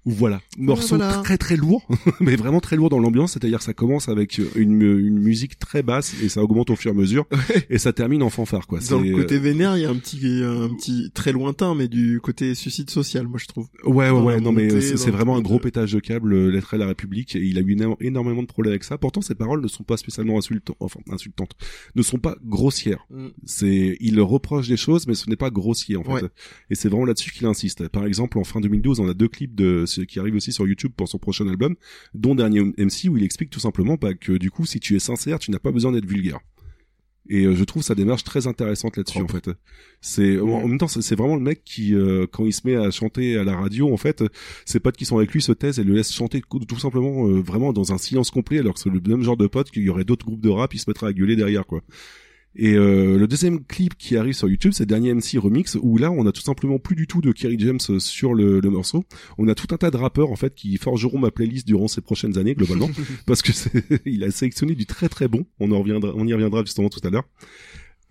[SPEAKER 1] Voilà, morceau
[SPEAKER 3] voilà.
[SPEAKER 1] très très lourd, mais vraiment très lourd dans l'ambiance, c'est-à-dire ça commence avec une, une musique très basse et ça augmente au fur et à mesure, et ça termine en fanfare quoi.
[SPEAKER 3] Dans le côté vénère, il y a un petit, un petit très lointain, mais du côté suicide social, moi je trouve.
[SPEAKER 1] Ouais, ouais, ouais, non, mais
[SPEAKER 3] montée,
[SPEAKER 1] c'est vraiment un gros pétage de câble, euh, Lettre à la République, et il a eu éno- énormément de problèmes avec ça. Pourtant, ses paroles ne sont pas spécialement insultantes, enfin, insultantes, ne sont pas grossières.
[SPEAKER 3] Mm.
[SPEAKER 1] C'est, il reproche des choses, mais ce n'est pas grossier, en fait.
[SPEAKER 3] Ouais.
[SPEAKER 1] Et c'est vraiment là-dessus qu'il insiste. Par exemple, en fin 2012, on a deux clips de, qui arrivent aussi sur YouTube pour son prochain album, dont Dernier MC, où il explique tout simplement bah, que du coup, si tu es sincère, tu n'as pas besoin d'être vulgaire. Et euh, je trouve sa démarche très intéressante là-dessus en fait. C'est en même temps c'est vraiment le mec qui euh, quand il se met à chanter à la radio en fait, ses potes qui sont avec lui se taisent et le laissent chanter tout simplement euh, vraiment dans un silence complet alors que c'est le même genre de pote qu'il y aurait d'autres groupes de rap ils se mettraient à gueuler derrière quoi. Et euh, le deuxième clip qui arrive sur YouTube, c'est Dernier MC Remix, où là, on a tout simplement plus du tout de Kerry James sur le, le morceau. On a tout un tas de rappeurs, en fait, qui forgeront ma playlist durant ces prochaines années, globalement, parce que c'est, il a sélectionné du très très bon. On en reviendra, on y reviendra justement tout à l'heure.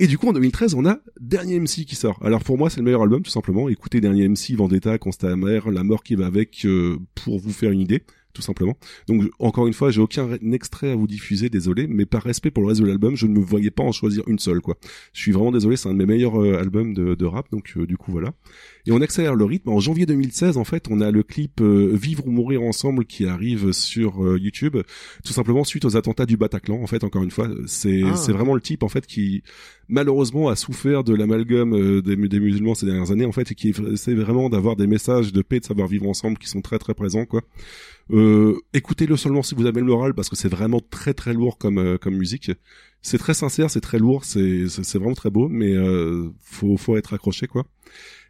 [SPEAKER 1] Et du coup, en 2013, on a Dernier MC qui sort. Alors pour moi, c'est le meilleur album, tout simplement. Écoutez Dernier MC, Vendetta, Constat amer, La mort qui va avec, euh, pour vous faire une idée, tout simplement. Donc encore une fois, j'ai aucun extrait à vous diffuser, désolé, mais par respect pour le reste de l'album, je ne me voyais pas en choisir une seule, quoi. Je suis vraiment désolé, c'est un de mes meilleurs euh, albums de, de rap, donc euh, du coup voilà. Et on accélère le rythme. En janvier 2016, en fait, on a le clip euh, Vivre ou mourir ensemble qui arrive sur euh, YouTube, tout simplement suite aux attentats du Bataclan. En fait, encore une fois, c'est
[SPEAKER 3] Ah.
[SPEAKER 1] c'est vraiment le type en fait qui malheureusement a souffert de l'amalgame des musulmans ces dernières années en fait et qui essaie vraiment d'avoir des messages de paix, de savoir vivre ensemble qui sont très très présents quoi. Euh, écoutez-le seulement si vous avez le moral parce que c'est vraiment très très lourd comme euh, comme musique. C'est très sincère, c'est très lourd, c'est vraiment très beau, mais euh, faut faut être accroché quoi.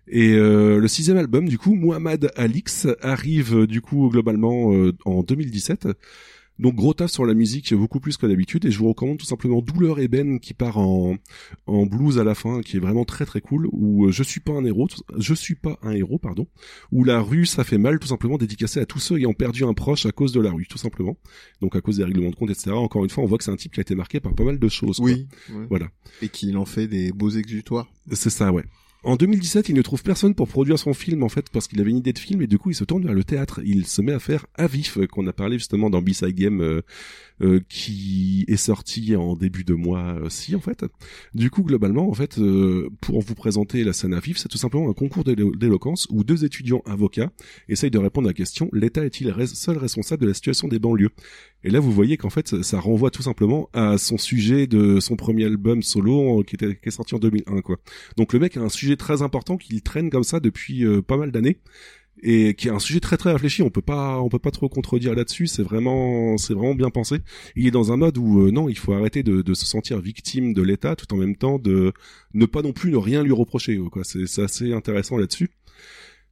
[SPEAKER 1] Et euh, le sixième album, du coup, Muhammad Alix, arrive du coup globalement euh, en 2017. Donc gros taf sur la musique, beaucoup plus que d'habitude, et je vous recommande tout simplement Douleur Ébène qui part en, en blues à la fin, qui est vraiment très très cool, où euh, je suis pas un héros, je suis pas un héros, pardon, où la rue ça fait mal, tout simplement dédicacé à tous ceux ayant perdu un proche à cause de la rue, tout simplement. Donc à cause des règlements de compte, etc. Encore une fois, on voit que c'est un type qui a été marqué par pas mal de choses.
[SPEAKER 3] Oui. ouais.
[SPEAKER 1] Voilà.
[SPEAKER 3] Et qu'il en fait des beaux exutoires.
[SPEAKER 1] C'est ça, ouais. En 2017, il ne trouve personne pour produire son film, en fait, parce qu'il avait une idée de film, et du coup, il se tourne vers le théâtre. Il se met à faire Avif, euh, qu'on a parlé justement dans B-Side Game, euh, euh, qui est sorti en début de mois aussi, en fait. Du coup, globalement, en fait, euh, pour vous présenter la scène Avif, c'est tout simplement un concours d'élo- d'éloquence où deux étudiants avocats essayent de répondre à la question « L'État est-il seul responsable de la situation des banlieues ?» Et là, vous voyez qu'en fait, ça renvoie tout simplement à son sujet de son premier album solo, qui, était, est sorti en 2001, quoi. Donc le mec a un sujet très important qu'il traîne comme ça depuis euh, pas mal d'années. et qui est un sujet très très réfléchi. On peut pas, on peut pas trop contredire là-dessus. C'est vraiment, c'est vraiment bien pensé. Il est dans un mode où euh, non, il faut arrêter de, de se sentir victime de l'État, tout en même temps de ne pas non plus ne rien lui reprocher. Quoi, c'est assez intéressant là-dessus.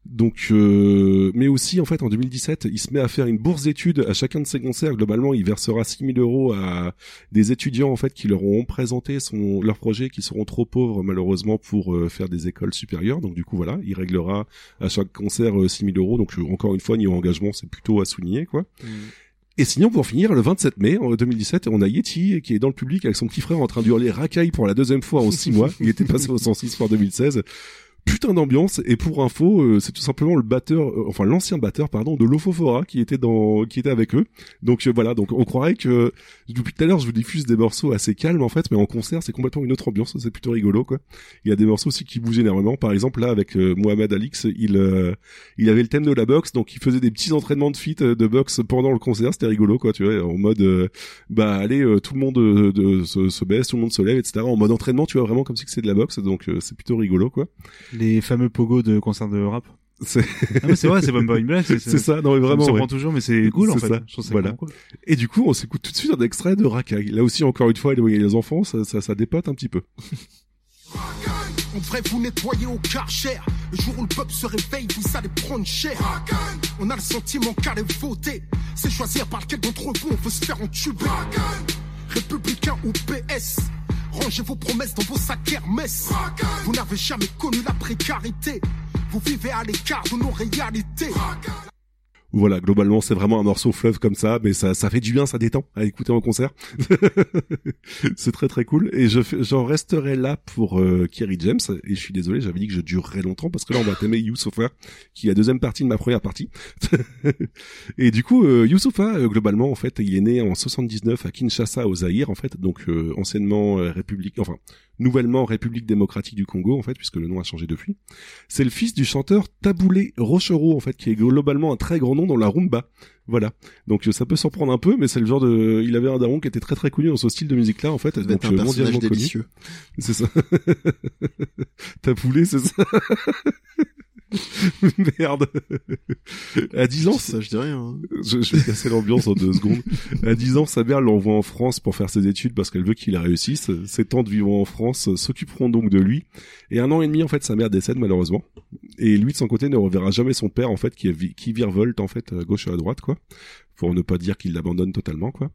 [SPEAKER 1] Donc, euh, mais aussi en fait en 2017, il se met à faire une bourse d'études à chacun de ses concerts. Globalement, il versera 6000 euros à des étudiants en fait qui leur auront présenté son leur projet, qui seront trop pauvres malheureusement pour euh, faire des écoles supérieures. Donc du coup voilà, il réglera à chaque concert euh, 6000 euros. Donc euh, encore une fois, niveau engagement, c'est plutôt à souligner quoi. Et sinon, pour finir, le 27 mai en 2017, on a Yeti qui est dans le public avec son petit frère en train d'hurler racaille pour la deuxième fois en six mois. Il était passé au 106 en 2016. Putain d'ambiance et pour info, euh, c'est tout simplement le batteur, euh, enfin l'ancien batteur pardon de l'Ofofora qui était dans, qui était avec eux. Donc euh, voilà, donc on croirait que depuis tout à l'heure je vous diffuse des morceaux assez calmes en fait, mais en concert c'est complètement une autre ambiance, c'est plutôt rigolo quoi. Il y a des morceaux aussi qui bougent énormément. Par exemple là avec euh, Mohamed Alix, il il avait le thème de la boxe, donc il faisait des petits entraînements de fit de boxe pendant le concert, c'était rigolo quoi, tu vois, en mode bah allez tout le monde de, se, se baisse, tout le monde se lève, etc. En mode entraînement, tu vois vraiment comme si c'est de la boxe, donc c'est plutôt rigolo quoi.
[SPEAKER 2] Les fameux pogos de concert de rap.
[SPEAKER 1] C'est
[SPEAKER 2] Ah, vrai, c'est même pas une blague. C'est
[SPEAKER 1] ça, non mais vraiment.
[SPEAKER 2] Ça me
[SPEAKER 1] ouais.
[SPEAKER 2] toujours, mais c'est cool en
[SPEAKER 1] C'est
[SPEAKER 2] fait.
[SPEAKER 1] ça.
[SPEAKER 2] Je trouve ça
[SPEAKER 1] Voilà.
[SPEAKER 2] cool.
[SPEAKER 1] Et du coup, on s'écoute tout de suite un extrait de Racaille. Là aussi, encore une fois, les enfants, ça, ça, ça dépote un petit peu.
[SPEAKER 10] On devrait vous nettoyer au karcher. Le jour où le peuple se réveille, vous allez prendre cher. On a le sentiment qu'aller voter, c'est choisir par lequel d'entre vous on veut se faire entuber. Républicain ou PS, vos promesses dans vos. Vous n'avez jamais connu la précarité. Vous vivez à l'écart de nos réalités.
[SPEAKER 1] Voilà, globalement, c'est vraiment un morceau fleuve comme ça, mais ça, ça fait du bien, ça détend à écouter en concert. c'est très très cool. Et je, j'en resterai là pour euh, Kerry James. Et je suis désolé, j'avais dit que je durerais longtemps parce que là, on va t'aimer Youssoufa, qui est la deuxième partie de ma première partie. et du coup, euh, Youssoufa, euh, globalement, en fait, il est né en 79 à Kinshasa, au Zaïre, en fait, donc euh, anciennement euh, République, enfin nouvellement République démocratique du Congo, en fait, puisque le nom a changé depuis. C'est le fils du chanteur Taboulé Rochereau, en fait, qui est globalement un très grand nom dans la rumba. Voilà. Donc ça peut surprendre un peu, mais c'est le genre de. Il avait un daron qui était très très connu dans ce style de musique-là, en fait.
[SPEAKER 3] Ça
[SPEAKER 1] donc
[SPEAKER 3] être un
[SPEAKER 1] euh,
[SPEAKER 3] personnage délicieux.
[SPEAKER 1] C'est ça. Taboulé, c'est ça. Merde. À 10 ans,
[SPEAKER 3] Ça, je dis rien. hein.
[SPEAKER 1] je, je vais casser l'ambiance en deux secondes. À 10 ans, sa mère l'envoie en France pour faire ses études parce qu'elle veut qu'il réussisse. Ses tantes vivant en France s'occuperont donc de lui. Et un an et demi, en fait, sa mère décède malheureusement. Et lui, de son côté, ne reverra jamais son père, en fait, qui, qui virevolte, en fait, à gauche et à droite, quoi. Pour ne pas dire qu'il l'abandonne totalement, quoi.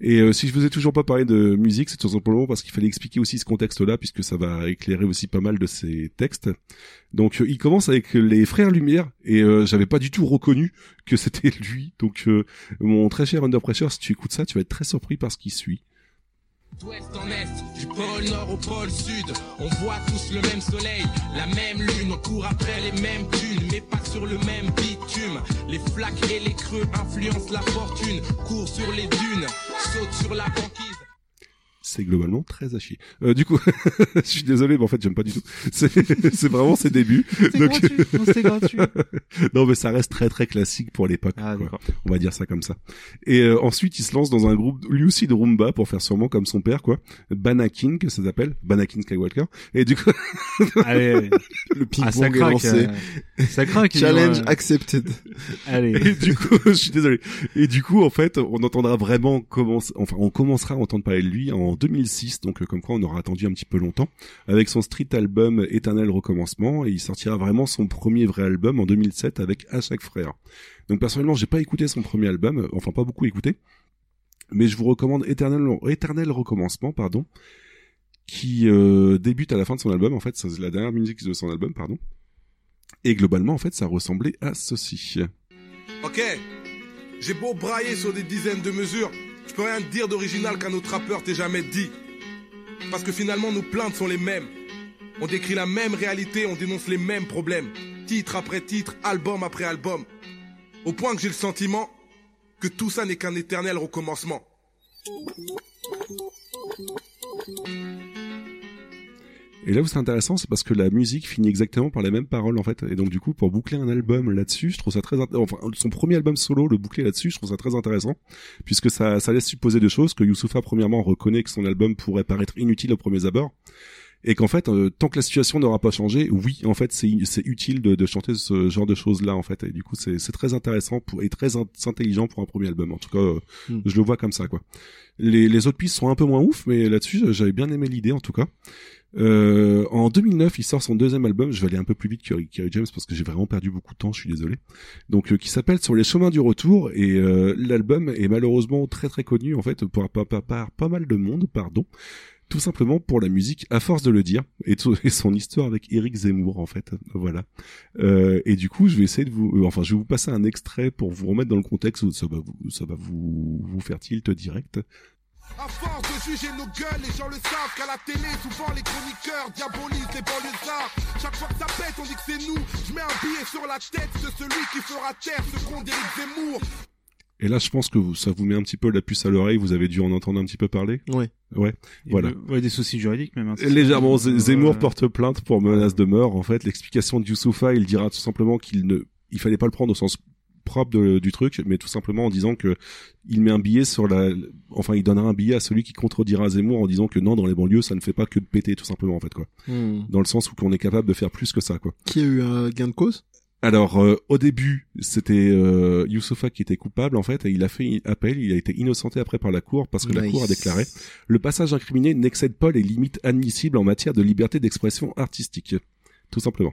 [SPEAKER 1] Et euh, si je ai toujours pas parlé de musique, c'est tout simplement parce qu'il fallait expliquer aussi ce contexte-là, puisque ça va éclairer aussi pas mal de ses textes. Donc, euh, il commence avec les Frères Lumière, et euh, j'avais pas du tout reconnu que c'était lui. Donc, euh, mon très cher Under Pressure, si tu écoutes ça, tu vas être très surpris par ce qui suit.
[SPEAKER 11] Du pôle nord au pôle sud, on voit tous le même soleil, la même lune, on court après les mêmes thunes, mais pas sur le même bitume. Les flaques et les creux influencent la fortune, court sur les dunes, saute sur la banquise.
[SPEAKER 1] C'est globalement très à chier. Euh, du coup, je suis désolé, mais en fait, j'aime pas du tout. C'est vraiment ses débuts.
[SPEAKER 2] C'est
[SPEAKER 1] Donc-
[SPEAKER 2] gratuit. Non, C'était gratuit.
[SPEAKER 1] non, mais ça reste très très classique pour l'époque.
[SPEAKER 2] Ah.
[SPEAKER 1] On va dire ça comme ça. Et euh, ensuite, il se lance dans un groupe lui aussi de rumba pour faire sûrement comme son père, quoi. Banakin, que ça s'appelle, Banakin Skywalker. Et du coup,
[SPEAKER 2] Allez.
[SPEAKER 3] Le ping
[SPEAKER 2] Ah, ça
[SPEAKER 3] pong est
[SPEAKER 2] craque.
[SPEAKER 3] lancé.
[SPEAKER 2] euh, Ça craque.
[SPEAKER 3] Challenge accepted.
[SPEAKER 2] Allez.
[SPEAKER 1] Et du coup, je suis désolé. Et du coup, en fait, on entendra vraiment commencer, enfin, on commencera à entendre parler de lui en 2006, donc euh, comme quoi on aura attendu un petit peu longtemps, avec son street album Éternel Recommencement, et il sortira vraiment son premier vrai album en 2007 avec À chaque frère. Donc personnellement, j'ai pas écouté son premier album, euh, enfin pas beaucoup écouté, mais je vous recommande Éternel, Éternel Recommencement, pardon, qui euh, débute à la fin de son album, en fait, c'est la dernière musique de son album, pardon. Et globalement, en fait, ça ressemblait à ceci.
[SPEAKER 12] Ok, j'ai beau brailler sur des dizaines de mesures, je peux rien dire d'original qu'un autre rappeur t'ait jamais dit. Parce que finalement, nos plaintes sont les mêmes. On décrit la même réalité, on dénonce les mêmes problèmes. Titre après titre, album après album. Au point que j'ai le sentiment que tout ça n'est qu'un éternel recommencement.
[SPEAKER 1] Et là où c'est intéressant, c'est parce que la musique finit exactement par les mêmes paroles en fait. Et donc du coup, pour boucler un album là-dessus, je trouve ça très enfin son premier album solo, le boucler là-dessus, je trouve ça très intéressant puisque ça ça laisse supposer deux choses que Youssoufa premièrement reconnaît que son album pourrait paraître inutile au premier abord. et qu'en fait euh, tant que la situation n'aura pas changé, oui en fait c'est utile de, de chanter ce genre de choses là en fait et du coup c'est c'est très intéressant pour et très in- intelligent pour un premier album en tout cas euh,
[SPEAKER 3] Mm.
[SPEAKER 1] je le vois comme ça quoi. Les les autres pistes sont un peu moins ouf mais là-dessus j'avais bien aimé l'idée en tout cas. Euh, en 2009, il sort son deuxième album. Je vais aller un peu plus vite que Kerry James parce que j'ai vraiment perdu beaucoup de temps. Je suis désolé. Donc, euh, qui s'appelle Sur les chemins du retour et euh, l'album est malheureusement très très connu en fait par, par, par, par pas mal de monde, pardon. Tout simplement pour la musique, à force de le dire, et, et son histoire avec Eric Zemmour en fait. Voilà. Euh, et du coup, je vais essayer de vous, euh, enfin, je vais vous passer un extrait pour vous remettre dans le contexte. Ça va vous, ça va vous, vous faire tilt direct.
[SPEAKER 12] À force de juger nos gueules, les gens le savent qu'à la télé, souvent les chroniqueurs diabolisent les banlieusards. Chaque fois que ça pète, on dit que c'est nous. Je mets un billet sur la tête de celui qui fera taire ce con d'Éric Zemmour.
[SPEAKER 1] Et là, je pense que vous- ça vous met un petit peu la puce à l'oreille. Vous avez dû en entendre un petit peu parler.
[SPEAKER 3] Ouais.
[SPEAKER 1] Ouais.
[SPEAKER 2] Et
[SPEAKER 1] Voilà.
[SPEAKER 2] le- ouais, des soucis juridiques même. hein.
[SPEAKER 1] Légèrement,
[SPEAKER 2] Euh,
[SPEAKER 1] Zemmour porte plainte pour menace de mort. En fait, l'explication de Youssoufa, il dira tout simplement qu'il ne, il fallait pas le prendre au sens propre de- du truc, mais tout simplement en disant que il met un billet sur la, enfin, il donnera un billet à celui qui contredira Zemmour en disant que non, dans les banlieues, ça ne fait pas que de péter, tout simplement, en fait, quoi.
[SPEAKER 3] Hmm.
[SPEAKER 1] Dans le sens où qu'on est capable de faire plus que ça, quoi.
[SPEAKER 3] Qui a eu un gain de cause?
[SPEAKER 1] Alors, euh, au début, c'était euh, Youssoufa qui était coupable, en fait, et il a fait appel, il a été innocenté après par la Cour, parce que la. Cour a déclaré le passage incriminé n'excède pas les limites admissibles en matière de liberté d'expression artistique. Tout simplement.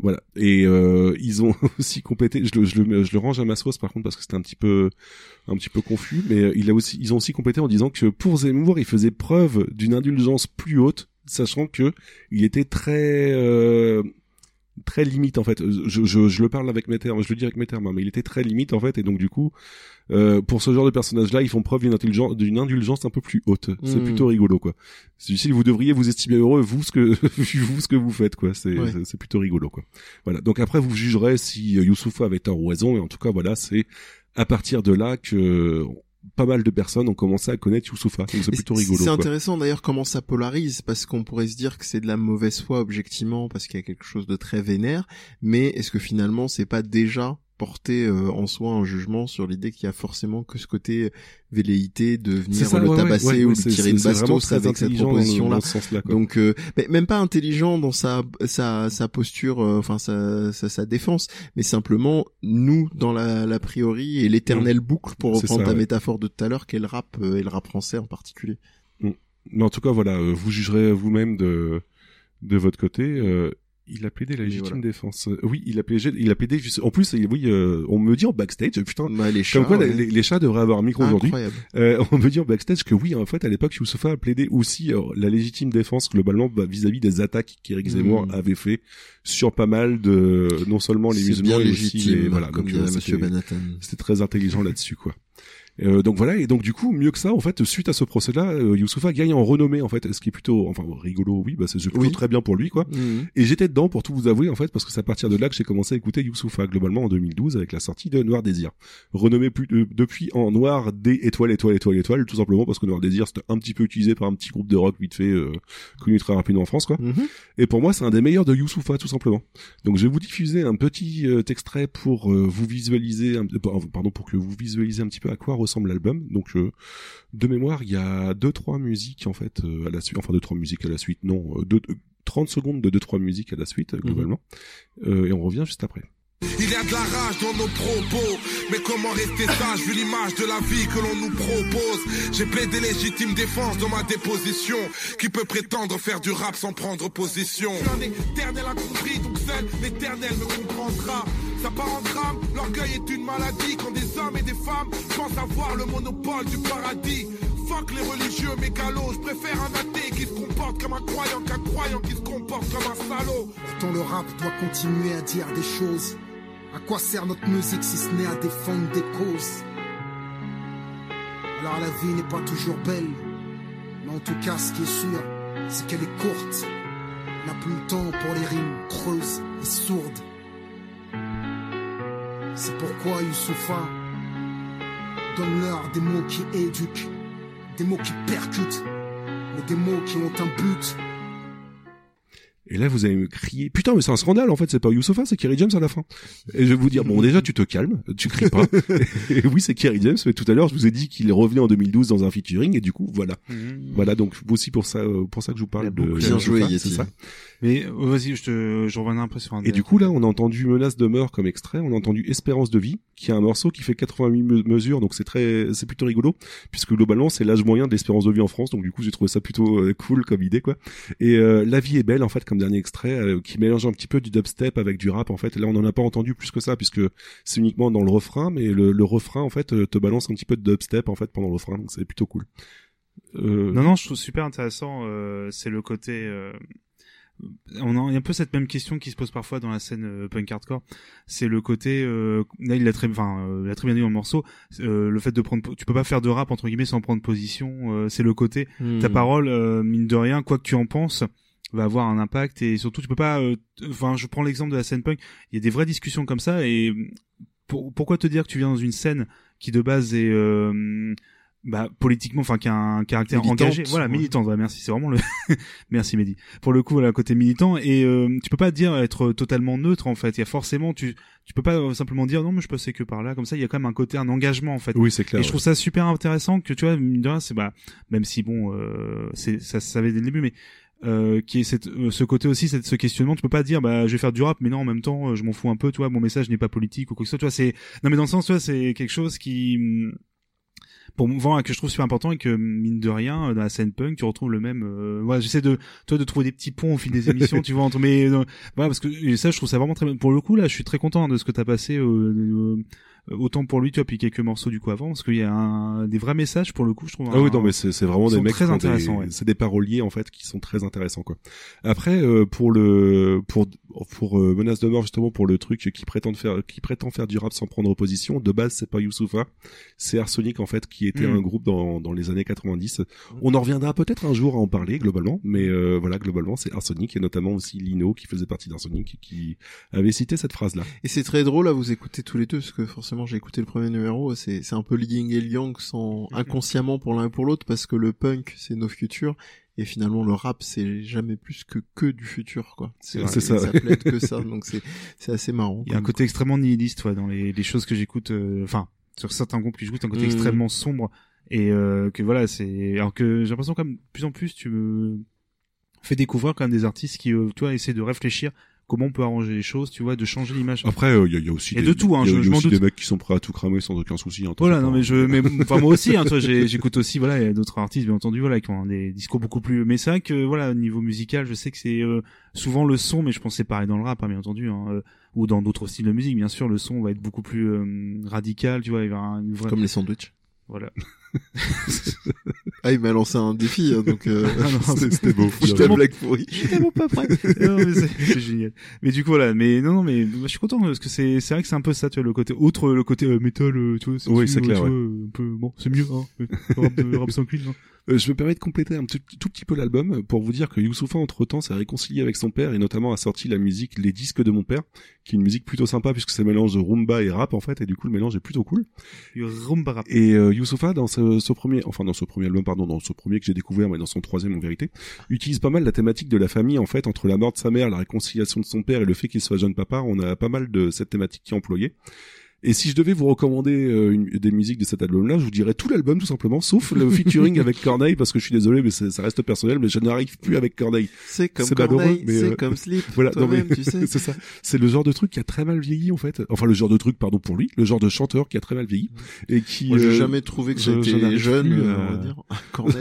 [SPEAKER 1] Voilà. Et euh, ils ont aussi complété. Je le, je le, je le range à ma sauce par contre parce que c'était un petit peu, un petit peu confus. Mais euh, il a aussi, ils ont aussi complété en disant que pour Zemmour, il faisait preuve d'une indulgence plus haute, sachant que il était très, euh, très limite en fait. Je, je, je le parle avec mes termes, je le dis avec mes termes, hein, mais il était très limite en fait. Et donc du coup, euh, pour ce genre de personnage-là, ils font preuve d'une indulgence, d'une indulgence un peu plus haute. C'est
[SPEAKER 3] Mm.
[SPEAKER 1] plutôt rigolo, quoi. Si vous devriez vous estimer heureux, vous ce que vous ce que vous faites, quoi. C'est
[SPEAKER 3] Ouais.
[SPEAKER 1] c'est- c'est plutôt rigolo, quoi. Voilà. Donc après, vous jugerez si euh, Youssoufa avait tort ou raison. Et en tout cas, voilà, c'est à partir de là que euh, pas mal de personnes ont commencé à connaître Youssoufa. Donc c'est plutôt rigolo.
[SPEAKER 3] C'est intéressant d'ailleurs comment ça polarise parce qu'on pourrait se dire que c'est de la mauvaise foi objectivement parce qu'il y a quelque chose de très vénère, mais est-ce que finalement c'est pas déjà porter euh, en soi un jugement sur l'idée qu'il y a forcément que ce côté velléité de venir
[SPEAKER 1] ça,
[SPEAKER 3] le
[SPEAKER 1] ouais,
[SPEAKER 3] tabasser
[SPEAKER 1] ouais,
[SPEAKER 3] ou
[SPEAKER 1] ouais, c'est-
[SPEAKER 3] tirer une bastos avec cette proposition là.
[SPEAKER 1] ce.
[SPEAKER 3] Donc euh, mais même pas intelligent dans sa sa sa posture euh, enfin sa, sa sa défense, mais simplement nous dans la l'a priori et l'éternelle boucle pour
[SPEAKER 1] Mm.
[SPEAKER 3] Reprendre
[SPEAKER 1] ça,
[SPEAKER 3] ta métaphore de tout à l'heure qu'est le rap euh, et le rap français en particulier.
[SPEAKER 1] Mais en tout cas, voilà, euh, vous jugerez vous-même de de votre côté. Il a plaidé la légitime
[SPEAKER 3] voilà.
[SPEAKER 1] défense. Euh, Oui, il a plaidé. Il a plaidé. juste- En plus, oui, euh, on me dit en backstage, putain.
[SPEAKER 3] Bah, les chats,
[SPEAKER 1] Comme quoi,
[SPEAKER 3] ouais.
[SPEAKER 1] les, les chats devraient avoir un micro aujourd'hui.
[SPEAKER 3] Incroyable.
[SPEAKER 1] Euh, on me dit en backstage que oui, en fait, à l'époque, Youssoufa a plaidé aussi euh, la légitime défense globalement bah, vis-à-vis des attaques qu'Éric Zemmour
[SPEAKER 3] Mm.
[SPEAKER 1] avait fait sur pas mal de, non seulement les musulmans, mais aussi les, voilà.
[SPEAKER 3] comme
[SPEAKER 1] donc, euh,
[SPEAKER 3] Monsieur.
[SPEAKER 1] C'était très intelligent là-dessus, quoi. Euh, donc voilà, et donc du coup, mieux que ça, en fait, suite à ce procès-là, euh, Youssoufa gagne en renommée, en fait, ce qui est plutôt, enfin, rigolo, oui, bah c'est plutôt
[SPEAKER 3] Oui.
[SPEAKER 1] très bien pour lui, quoi.
[SPEAKER 3] Mhm.
[SPEAKER 1] Et j'étais dedans pour tout vous avouer en fait parce que c'est à partir de là que j'ai commencé à écouter Youssoufa globalement en 2012 avec la sortie de Noir Désir. Renommé plus, euh, depuis en Noir des étoiles étoiles étoiles étoiles tout simplement parce que Noir Désir c'était un petit peu utilisé par un petit groupe de rock vite fait euh, connu très rapidement en France quoi.
[SPEAKER 3] Mhm.
[SPEAKER 1] Et pour moi c'est un des meilleurs de Youssoufa tout simplement. Donc je vais vous diffuser un petit euh, extrait pour euh, vous visualiser un, pardon pour que vous visualisez un petit peu à quoi ressemble l'album. Donc euh, de mémoire, il y a deux trois musiques en fait euh, à la suite, enfin deux trois musiques à la suite, non, euh, deux, euh, 30 secondes de deux trois musiques à la suite euh, globalement. Euh, et on revient juste après.
[SPEAKER 12] Il y a de la rage dans nos propos, mais comment rester sage vu l'image de la vie que l'on nous propose? J'ai plaidé légitime défense dans ma déposition, qui peut prétendre faire du rap sans prendre position? Un éternel incompris, donc seul l'éternel me comprendra. Ça part en drame, l'orgueil est une maladie quand des hommes et des femmes pensent avoir le monopole du paradis. Fuck les religieux mégalos, je préfère un athée qui se comporte comme un croyant qu'un croyant qui se comporte comme un salaud.
[SPEAKER 10] Pourtant le rap doit continuer à dire des choses. À quoi sert notre musique si ce n'est à défendre des causes? Alors la vie n'est pas toujours belle, mais en tout cas ce qui est sûr, c'est qu'elle est courte. On n'a plus le temps pour les rimes creuses et sourdes. C'est pourquoi Youssoufa donne-leur des mots qui éduquent, des mots qui percutent, mais des mots qui ont un but.
[SPEAKER 1] Et là, vous allez me crier, putain, mais c'est un scandale, en fait, c'est pas Youssoufa, c'est Kerry James à la fin. Et je vais vous dire, bon, déjà, tu te calmes, tu cries pas. et oui, c'est Kerry James, mais tout à l'heure, je vous ai dit qu'il est revenu en 2012 dans un featuring, et du coup, voilà. Voilà, donc, aussi pour ça, euh, pour ça que je vous parle de
[SPEAKER 3] Bien joué,
[SPEAKER 1] c'est ça?
[SPEAKER 2] Mais euh, vas-y, je te, je reviens un peu sur un.
[SPEAKER 1] Et du coup, là, on a entendu Menace de mort comme extrait, on a entendu Espérance de vie, qui est un morceau qui fait 88 me- mesures, donc c'est très, c'est plutôt rigolo, puisque globalement, c'est l'âge moyen de l'espérance de vie en France, donc du coup, j'ai trouvé ça plutôt euh, cool comme idée, quoi. Et euh, La vie est belle, en fait, comme dernier extrait, euh, qui mélange un petit peu du dubstep avec du rap, en fait. Là, on n'en a pas entendu plus que ça, puisque c'est uniquement dans le refrain, mais le, le refrain, en fait, te balance un petit peu de dubstep, en fait, pendant le refrain, donc c'est plutôt cool. Euh,
[SPEAKER 2] Non, non, je trouve super intéressant. euh, c'est le côté. euh, on a il y a un peu cette même question qui se pose parfois dans la scène euh, punk hardcore. C'est le côté. Euh, là, il l'a très, enfin, euh, très bien dit dans le morceau. euh, le fait de prendre, tu peux pas faire de rap entre guillemets sans prendre position. euh, c'est le côté.
[SPEAKER 3] Hmm.
[SPEAKER 2] Ta parole, euh, mine de rien, quoi que tu en penses, va avoir un impact et surtout tu peux pas. euh, Enfin, je prends l'exemple de la scène punk. Il y a des vraies discussions comme ça et pour- pourquoi te dire que tu viens dans une scène qui de base est euh, bah, politiquement, enfin, qui a un caractère
[SPEAKER 3] Militante,
[SPEAKER 2] engagé. Voilà,
[SPEAKER 3] ouais.
[SPEAKER 2] militante. ouais, merci. C'est vraiment le. merci Mehdi. Pour le coup, voilà, côté militant. Et euh, tu peux pas dire être totalement neutre en fait. Il y a forcément, tu tu peux pas euh, simplement dire non, mais je passais que par là. Comme ça, il y a quand même un côté, un engagement en fait.
[SPEAKER 1] Oui, c'est clair.
[SPEAKER 2] Et je trouve ça super intéressant que tu vois, c'est bah, même si bon, euh, c'est ça se savait dès le début, mais euh, qui est cette, euh, ce côté aussi, cette, ce questionnement. Tu peux pas dire, bah, je vais faire du rap, mais non, en même temps, euh, je m'en fous un peu. Tu vois, mon message n'est pas politique ou quoi que ce soit. Tu vois, c'est non, mais dans le sens, tu vois, c'est quelque chose qui hum, pour moi que je trouve super important et que mine de rien euh, dans la scène punk tu retrouves le même euh, voilà j'essaie de toi de trouver des petits ponts au fil des émissions tu vois entre mais euh, voilà parce que et ça je trouve ça vraiment très pour le coup là je suis très content de ce que t'as passé euh, autant pour lui tu vois puis quelques morceaux du coup avant parce qu'il y a un, des vrais messages pour le coup je trouve
[SPEAKER 1] Ah oui,
[SPEAKER 2] un-
[SPEAKER 1] non, mais c'est c'est vraiment des mecs
[SPEAKER 2] très intéressants, ouais.
[SPEAKER 1] C'est des paroliers en fait qui sont très intéressants quoi. Après euh, pour le pour pour euh, menace de mort justement pour le truc qui prétend faire qui prétend faire du rap sans prendre position. De base c'est pas Youssoufa, c'est Arsenic en fait qui était
[SPEAKER 2] Mm.
[SPEAKER 1] un groupe dans dans les années 90. On en reviendra peut-être un jour à en parler globalement, mais euh, voilà globalement c'est Arsenic et notamment aussi Lino qui faisait partie d'Arsenic et qui avait cité cette phrase là.
[SPEAKER 3] Et c'est très drôle à vous écouter tous les deux, parce que forcément j'ai écouté le premier numéro, c'est c'est un peu le yin et le yang sans inconsciemment pour l'un et pour l'autre, parce que le punk c'est nos futurs, et finalement le rap c'est jamais plus que que du futur quoi.
[SPEAKER 1] C'est ça.
[SPEAKER 3] Ça plaide que ça, donc c'est c'est assez marrant.
[SPEAKER 2] il y a un côté extrêmement nihiliste ouais, dans les, les choses que j'écoute euh, enfin sur certains groupes que j'écoute un côté
[SPEAKER 3] Mhm.
[SPEAKER 2] extrêmement sombre et euh, que voilà c'est alors que j'ai l'impression comme de plus en plus tu me fais découvrir quand même des artistes qui euh, toi essaient de réfléchir comment on peut arranger les choses tu vois de changer l'image
[SPEAKER 1] Après euh, il y, a, il y a aussi
[SPEAKER 2] Et
[SPEAKER 1] des,
[SPEAKER 2] de tout, hein,
[SPEAKER 1] il y a-
[SPEAKER 2] je-
[SPEAKER 1] il y a
[SPEAKER 2] je m'en
[SPEAKER 1] aussi
[SPEAKER 2] doute.
[SPEAKER 1] des mecs qui sont prêts à tout cramer sans aucun souci. hein,
[SPEAKER 2] Voilà, non mais je, mais enfin moi aussi, hein, toi, j'écoute aussi, voilà, il y a d'autres artistes bien entendu, voilà, qui ont des discours beaucoup plus. Mais c'est vrai que voilà, au niveau musical, je sais que c'est euh, souvent le son, mais je pense que c'est pareil dans le rap, hein, bien entendu, hein, euh, ou dans d'autres styles de musique, bien sûr, le son va être beaucoup plus euh, radical, tu vois, il va y avoir une vraie.
[SPEAKER 3] Comme les sandwichs.
[SPEAKER 2] Voilà.
[SPEAKER 3] Ah il m'a lancé un défi, hein, donc euh...
[SPEAKER 2] Ah
[SPEAKER 1] C'était- beau.
[SPEAKER 2] J'étais
[SPEAKER 3] la blague pourrie.
[SPEAKER 2] J'étais tellement pas prêt. c'est génial. Mais du coup voilà, mais non non mais moi, je suis content parce que c'est c'est vrai que c'est un peu ça tu vois le côté outre le côté euh, métal euh, tu vois
[SPEAKER 1] Oui, c'est
[SPEAKER 2] tu
[SPEAKER 1] clair,
[SPEAKER 2] vois,
[SPEAKER 1] ouais.
[SPEAKER 2] euh, un peu bon, c'est mieux hein. Rap, de, rap sans clean, hein.
[SPEAKER 1] Euh, je me permets de compléter un tout, tout petit peu l'album pour vous dire que Youssoufa entre temps s'est réconcilié avec son père et notamment a sorti la musique Les disques de mon père qui est une musique plutôt sympa puisque c'est un mélange de rumba et rap en fait et du coup le mélange est plutôt cool.
[SPEAKER 2] Rumba rap.
[SPEAKER 1] et euh, Youssoufa dans ce, ce premier enfin dans ce premier album pardon dans ce premier que j'ai découvert mais dans son troisième en vérité utilise pas mal la thématique de la famille en fait entre la mort de sa mère la réconciliation de son père et le fait qu'il soit jeune papa. On a pas mal de cette thématique qui est employée et si je devais vous recommander euh, une, des musiques de cet album-là, je vous dirais tout l'album tout simplement, sauf le featuring avec Corneille, parce que je suis désolé, mais ça reste personnel, mais je n'arrive plus avec Corneille.
[SPEAKER 3] C'est comme Corneille,
[SPEAKER 1] mais,
[SPEAKER 3] c'est
[SPEAKER 1] euh,
[SPEAKER 3] comme Slip.
[SPEAKER 1] Voilà, non mais
[SPEAKER 3] toi-même, tu sais.
[SPEAKER 1] c'est ça. C'est le genre de truc qui a très mal vieilli en fait. Enfin le genre de truc, pardon pour lui, le genre de chanteur qui a très mal vieilli et qui.
[SPEAKER 3] Moi, j'ai
[SPEAKER 1] euh,
[SPEAKER 3] jamais trouvé que
[SPEAKER 1] je- je
[SPEAKER 3] j'étais jeune,
[SPEAKER 1] plus
[SPEAKER 3] euh, on va dire. Corneille.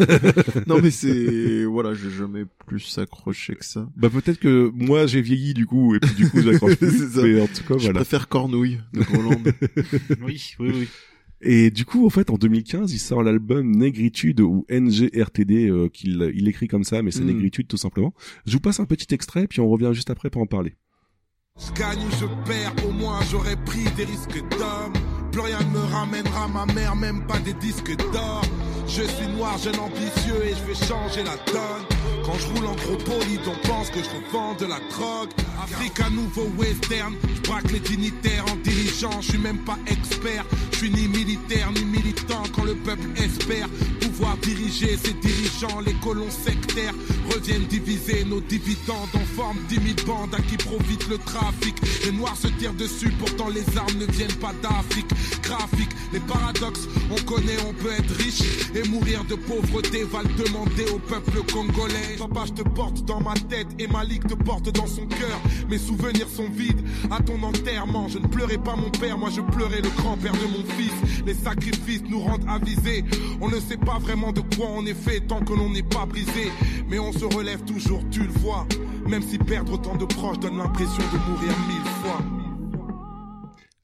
[SPEAKER 3] non, mais c'est, voilà, j'ai jamais plus accroché que ça.
[SPEAKER 1] Bah peut-être que moi j'ai vieilli du coup et puis du coup j'accroche plus. Mais en tout cas
[SPEAKER 3] Je
[SPEAKER 1] voilà.
[SPEAKER 3] préfère Cornouille de.
[SPEAKER 2] Oui, oui, oui.
[SPEAKER 1] Et du coup, en fait, en 2015, il sort l'album Négritude ou NGRTD, euh, qu'il il écrit comme ça, mais c'est
[SPEAKER 3] Mm.
[SPEAKER 1] Négritude tout simplement. Je vous passe un petit extrait, puis on revient juste après pour en parler.
[SPEAKER 12] Je gagne ou je perds, au moins j'aurais pris des risques d'homme. Plus rien ne me ramènera ma mère, même pas des disques d'or. Je suis noir, jeune ambitieux et je vais changer la donne. Quand je roule en gros bolide, on pense que je revends de la drogue. Afrique à nouveau western, je braque les dignitaires en dirigeant. Je suis même pas expert, je suis ni militaire ni militant. Quand le peuple espère pouvoir diriger ses dirigeants, les colons sectaires
[SPEAKER 11] reviennent diviser nos dividendes en forme bandes à qui profite le trafic. Les noirs se tirent dessus, pourtant les armes ne viennent pas d'Afrique. Graphique, les paradoxes, on connaît, on peut être riche et mourir de pauvreté va le demander au peuple congolais. Papa, je te porte dans ma tête et Malik te porte dans son cœur. Mes souvenirs sont vides à ton enterrement. Je ne pleurais pas mon père, moi je pleurais le grand-père de mon fils. Les sacrifices nous rendent avisés. On ne sait pas vraiment de quoi on est fait tant que l'on n'est pas brisé. Mais on se relève toujours, tu le vois. Même si perdre autant de proches donne l'impression de mourir mille fois.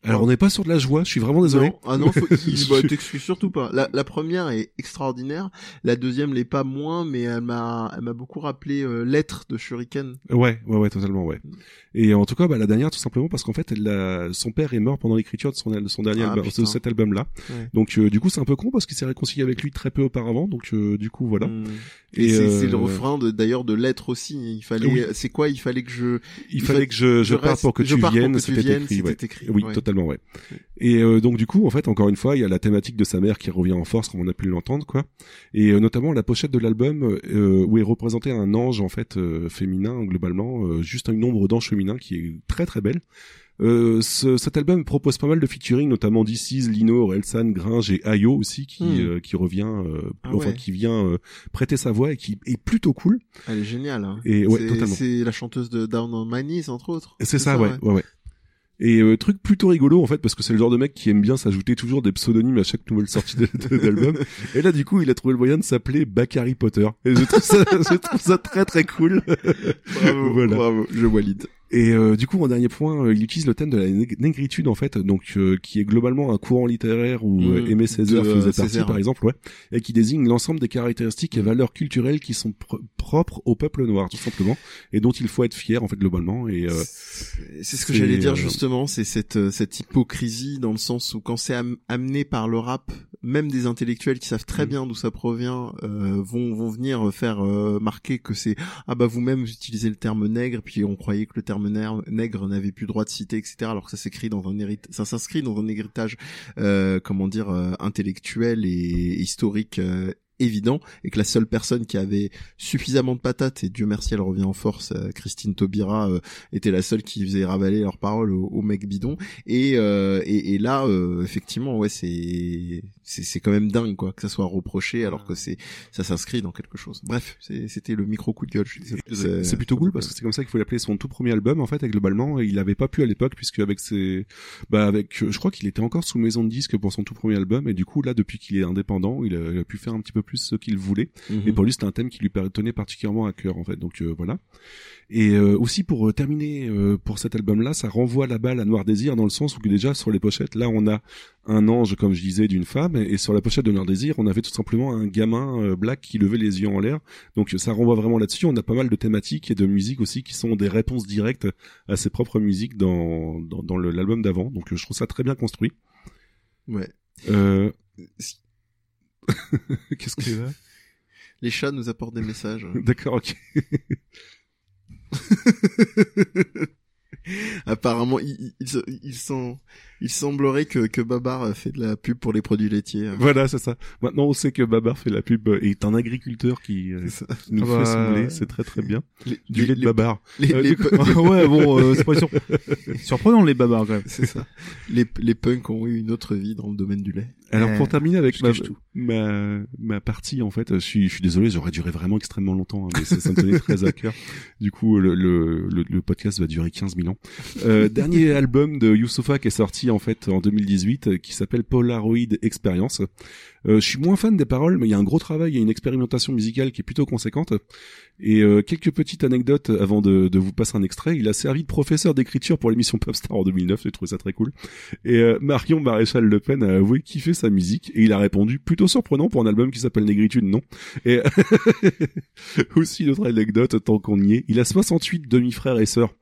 [SPEAKER 1] Alors on n'est pas sur de la joie, je suis vraiment désolé.
[SPEAKER 3] Non, ah non, faut, il, bah, t'excuses surtout pas. La, la première est extraordinaire, la deuxième l'est pas moins, mais elle m'a, elle m'a beaucoup rappelé euh, Lettre de Shuriken.
[SPEAKER 1] Ouais, ouais, ouais, totalement, ouais. Et en tout cas, bah, la dernière, tout simplement parce qu'en fait, elle a... son père est mort pendant l'écriture de son, de son dernier
[SPEAKER 3] Ah,
[SPEAKER 1] album, de cet album-là.
[SPEAKER 3] Ouais.
[SPEAKER 1] Donc euh, du coup, c'est un peu con parce qu'il s'est réconcilié avec lui très peu auparavant. Donc euh, du coup, voilà.
[SPEAKER 3] Mm. Et, c'est,
[SPEAKER 1] euh,
[SPEAKER 3] c'est le refrain de, d'ailleurs de Lettre aussi. Il fallait,
[SPEAKER 1] Oui.
[SPEAKER 3] c'est quoi? Il fallait que je,
[SPEAKER 1] Il fallait que je, je
[SPEAKER 3] je
[SPEAKER 1] parte pour que
[SPEAKER 3] je
[SPEAKER 1] tu viennes,
[SPEAKER 3] que tu
[SPEAKER 1] c'était
[SPEAKER 3] viennes,
[SPEAKER 1] écrit,
[SPEAKER 3] écrit,
[SPEAKER 1] Oui,
[SPEAKER 3] ouais.
[SPEAKER 1] totalement, ouais. Et euh, donc du coup, en fait, encore une fois, il y a la thématique de sa mère qui revient en force, comme on a pu l'entendre, quoi. Et euh, notamment la pochette de l'album euh, où est représenté un ange en fait euh, féminin globalement, euh, juste une ombre d'ange féminin qui est très très belle. Euh, ce, cet album propose pas mal de featuring, notamment DC's, Lino, Relsan, Gringe et Ayo aussi, qui
[SPEAKER 3] Hmm.
[SPEAKER 1] euh, qui revient, euh,
[SPEAKER 3] Ah
[SPEAKER 1] enfin
[SPEAKER 3] ouais.
[SPEAKER 1] qui vient euh, prêter sa voix et qui est plutôt cool.
[SPEAKER 3] Elle est géniale. Hein.
[SPEAKER 1] Et ouais,
[SPEAKER 3] c'est,
[SPEAKER 1] totalement.
[SPEAKER 3] c'est la chanteuse de Down on My Knees entre autres.
[SPEAKER 1] C'est ça, ouais, ouais, ouais. Et euh, truc plutôt rigolo en fait parce que c'est le genre de mec qui aime bien s'ajouter toujours des pseudonymes à chaque nouvelle sortie d'album. Et là du coup il a trouvé le moyen de s'appeler Bakary Potter. Et je trouve ça, je trouve ça très très cool.
[SPEAKER 3] Bravo,
[SPEAKER 1] Voilà.
[SPEAKER 3] bravo, je valide.
[SPEAKER 1] Et euh, du coup, en dernier point, euh, il utilise le thème de la nég- négritude en fait, donc euh, qui est globalement un courant littéraire où euh,
[SPEAKER 3] Mmh,
[SPEAKER 1] Aimé Césaire
[SPEAKER 3] de, euh,
[SPEAKER 1] faisait partie,
[SPEAKER 3] Césaire.
[SPEAKER 1] par exemple, ouais, et qui désigne l'ensemble des caractéristiques et valeurs culturelles qui sont pr- propres au peuple noir, tout simplement, et dont il faut être fier en fait globalement. Et euh,
[SPEAKER 3] C'est ce que j'allais dire
[SPEAKER 1] euh,
[SPEAKER 3] justement, c'est cette euh, cette hypocrisie dans le sens où quand c'est am- amené par le rap, même des intellectuels qui savent très
[SPEAKER 1] Mm.
[SPEAKER 3] bien d'où ça provient euh, vont vont venir faire euh, marquer que c'est ah bah vous-même vous utilisez le terme nègre puis on croyait que le terme nègre, n'avait plus droit de citer etc alors que ça s'écrit dans un hérit ça s'inscrit dans un héritage euh, comment dire euh, intellectuel et historique euh, évident et que la seule personne qui avait suffisamment de patates et Dieu merci elle revient en force euh, Christine Taubira euh, était la seule qui faisait ravaler leurs paroles au, au mec bidon. Et, euh, et et là euh, effectivement ouais c'est c'est c'est quand même dingue quoi que ça soit reproché alors que c'est ça s'inscrit dans quelque chose. Bref c'était le micro coup de gueule.
[SPEAKER 1] C'est plutôt cool parce que c'est comme ça qu'il faut l'appeler son tout premier album en fait et globalement il avait pas pu à l'époque puisque avec ses bah avec je crois qu'il était encore sous maison de disque pour son tout premier album et du coup là depuis qu'il est indépendant il a, il a pu faire un petit peu plus ce qu'il voulait.
[SPEAKER 3] Mhm.
[SPEAKER 1] et pour lui c'était un thème qui lui tenait particulièrement à cœur en fait. Donc euh, voilà. Et euh, aussi pour euh, terminer pour cet album là ça renvoie la balle à Noir Désir dans le sens où que déjà sur les pochettes là on a un ange comme je disais d'une femme. Et, sur la pochette de Noir Désir on avait tout simplement un gamin black qui levait les yeux en l'air. Donc ça renvoie vraiment là-dessus. On a pas mal de thématiques et de musiques aussi qui sont des réponses directes à ses propres musiques dans dans, dans l'album d'avant. Donc je trouve ça très bien construit.
[SPEAKER 3] Ouais.
[SPEAKER 1] Euh... qu'est-ce que là
[SPEAKER 3] les chats nous apportent des messages.
[SPEAKER 1] D'accord ok.
[SPEAKER 3] Apparemment il, il, il, se- il semblerait que que Babar euh, fait de la pub pour les produits laitiers hein.
[SPEAKER 1] Voilà, c'est ça. Maintenant, on sait que Babar fait la pub euh, et est un agriculteur qui euh, nous
[SPEAKER 2] Ah
[SPEAKER 1] fait
[SPEAKER 2] bah,
[SPEAKER 1] son lait. C'est très très bien.
[SPEAKER 3] Les-
[SPEAKER 1] du
[SPEAKER 3] les-
[SPEAKER 1] lait de
[SPEAKER 3] les-
[SPEAKER 1] Babar.
[SPEAKER 3] les-
[SPEAKER 1] Euh,
[SPEAKER 3] les
[SPEAKER 1] du coup-
[SPEAKER 2] ouais, bon, euh, c'est pas sur... surprenant les babards quand même.
[SPEAKER 3] c'est ça les les punks ont eu une autre vie dans le domaine du lait
[SPEAKER 1] Alors
[SPEAKER 2] Euh,
[SPEAKER 1] pour terminer avec ma, ma ma partie en fait, je suis je suis désolé, j'aurais duré vraiment extrêmement longtemps, hein, mais ça, ça me tenait très à cœur. Du coup, le, le le le podcast va durer 15 000 ans. Euh, dernier album de Youssoufa qui est sorti en fait en 2018, euh, qui s'appelle Polaroid Experience. Euh, je suis moins fan des paroles, mais il y a un gros travail et une expérimentation musicale qui est plutôt conséquente. Et euh, quelques petites anecdotes avant de, de vous passer un extrait. Il a servi de professeur d'écriture pour l'émission Popstar en 2009. J'ai trouvé ça très cool. Et euh, Marion Maréchal Le Pen a avoué kiffer sa musique et il a répondu plutôt surprenant pour un album qui s'appelle Négritude, non Et aussi une autre anecdote tant qu'on y est. Il a 68 demi-frères et sœurs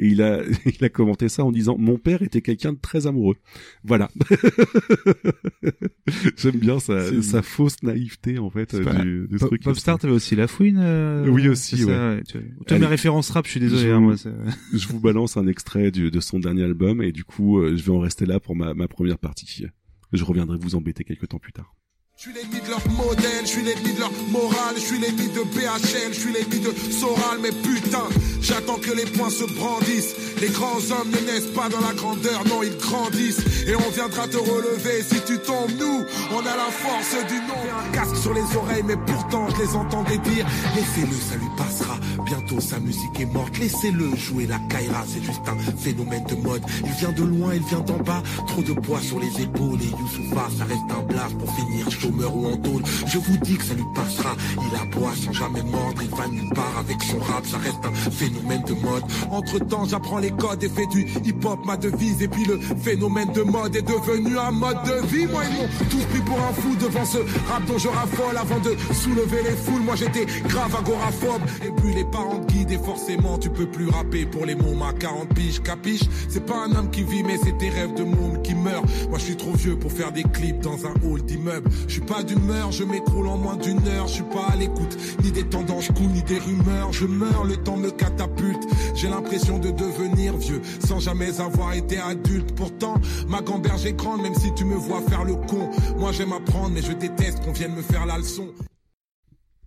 [SPEAKER 1] et il a il a commenté ça en disant mon père était quelqu'un de très amoureux. Voilà. J'aime bien sa, fausse naïveté en fait euh,
[SPEAKER 2] pas-
[SPEAKER 1] du, du
[SPEAKER 2] Pop-
[SPEAKER 1] truc.
[SPEAKER 2] Popstar, t'avais aussi la fouine. euh,
[SPEAKER 1] Oui, aussi, ouais.
[SPEAKER 2] ça, tu. Toutes
[SPEAKER 1] Allez.
[SPEAKER 2] mes références rap, je suis désolé.
[SPEAKER 1] Je
[SPEAKER 2] hein,
[SPEAKER 1] vous-
[SPEAKER 2] moi,
[SPEAKER 1] je vous balance un extrait du- de son dernier album et du coup euh, je vais en rester là pour ma, ma première partie. Je reviendrai vous embêter quelques temps plus tard.
[SPEAKER 12] Je suis l'ennemi de leur modèle, je suis l'ennemi de leur morale, je suis l'ennemi de BHL, je suis l'ennemi de Soral, mais putain, j'attends que les poings se brandissent. Les grands hommes ne naissent pas dans la grandeur, non, ils grandissent. Et on viendra te relever si tu tombes, nous, on a la force du nom. Un casque sur les oreilles, mais pourtant je les entendais dire, laissez-le, ça lui passera. Bientôt sa musique est morte, laissez-le jouer la Kaira, c'est juste un phénomène de mode. Il vient de loin, il vient d'en bas, trop de poids sur les épaules. Et Youssoufa, ça reste un blast pour finir Je vous dis que ça lui passera, il aboie sans jamais mordre, il va nulle part avec son rap, ça reste un phénomène de mode. Entre temps, j'apprends les codes et fais du hip-hop ma devise. Et puis le phénomène de mode est devenu un mode de vie. Moi, ils m'ont tous pris pour un fou devant ce rap dont je raffole avant de soulever les foules. Moi, j'étais grave agoraphobe. Et puis les parents te guident et forcément, tu peux plus rapper pour les mômes à 40 piges, capiche? C'est pas un homme qui vit, mais c'est tes rêves de môme qui meurent. Moi, je suis trop vieux pour faire des clips dans un hall d'immeuble. Je suis pas d'humeur, je m'écroule en moins d'une heure. Je suis pas à l'écoute ni des tendances cool, ni des rumeurs. Je meurs, le temps me catapulte. J'ai l'impression de devenir vieux sans jamais avoir été adulte. Pourtant, ma gamberge est grande, même si tu me vois faire le con. Moi, j'aime apprendre, mais je déteste qu'on vienne me faire la leçon.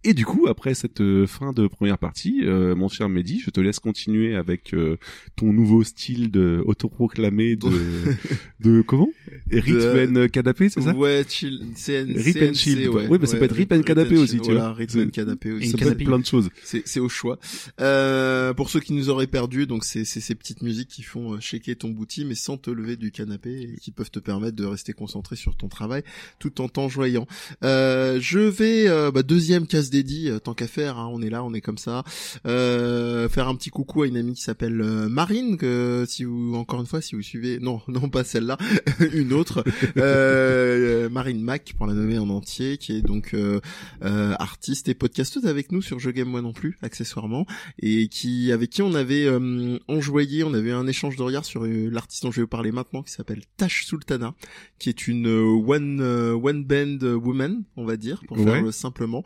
[SPEAKER 1] Et du coup, après cette euh, fin de première partie, euh, mon cher Mehdi, je te laisse continuer avec euh, ton nouveau style de autoproclamé de de comment? Rip and Canapé, c'est ça?
[SPEAKER 3] Ouais, chill, CN,
[SPEAKER 1] Rip and Chill.
[SPEAKER 3] ouais.
[SPEAKER 1] Oui, mais ça peut être Rip and Canapé aussi, tu
[SPEAKER 3] voilà,
[SPEAKER 1] vois.
[SPEAKER 3] Rip
[SPEAKER 1] C'est-
[SPEAKER 3] and Canapé aussi.
[SPEAKER 1] Ça peut être plein de choses.
[SPEAKER 3] C'est, au choix. Euh, pour ceux qui nous auraient perdu, donc c'est, ces petites musiques qui font euh, shaker ton bouti, mais sans te lever du canapé et qui peuvent te permettre de rester concentré sur ton travail tout en t'enjoyant. Euh, je vais, bah, deuxième case dédiée, euh, tant qu'à faire, hein, on est là, on est comme ça. Euh, faire un petit coucou à une amie qui s'appelle euh, Marine, que si vous, encore une fois, si vous suivez, non, non pas celle-là, une autre, euh, Marine Mac, pour la nommer en entier, qui est donc euh, euh, artiste et podcasteuse avec nous sur Je Game Moi Non Plus, accessoirement, et qui avec qui on avait euh, enjoyé, on avait un échange de regards sur l'artiste dont je vais vous parler maintenant, qui s'appelle Tash Sultana, qui est une euh, one euh, one band woman, on va dire, pour
[SPEAKER 1] Ouais.
[SPEAKER 3] faire simplement,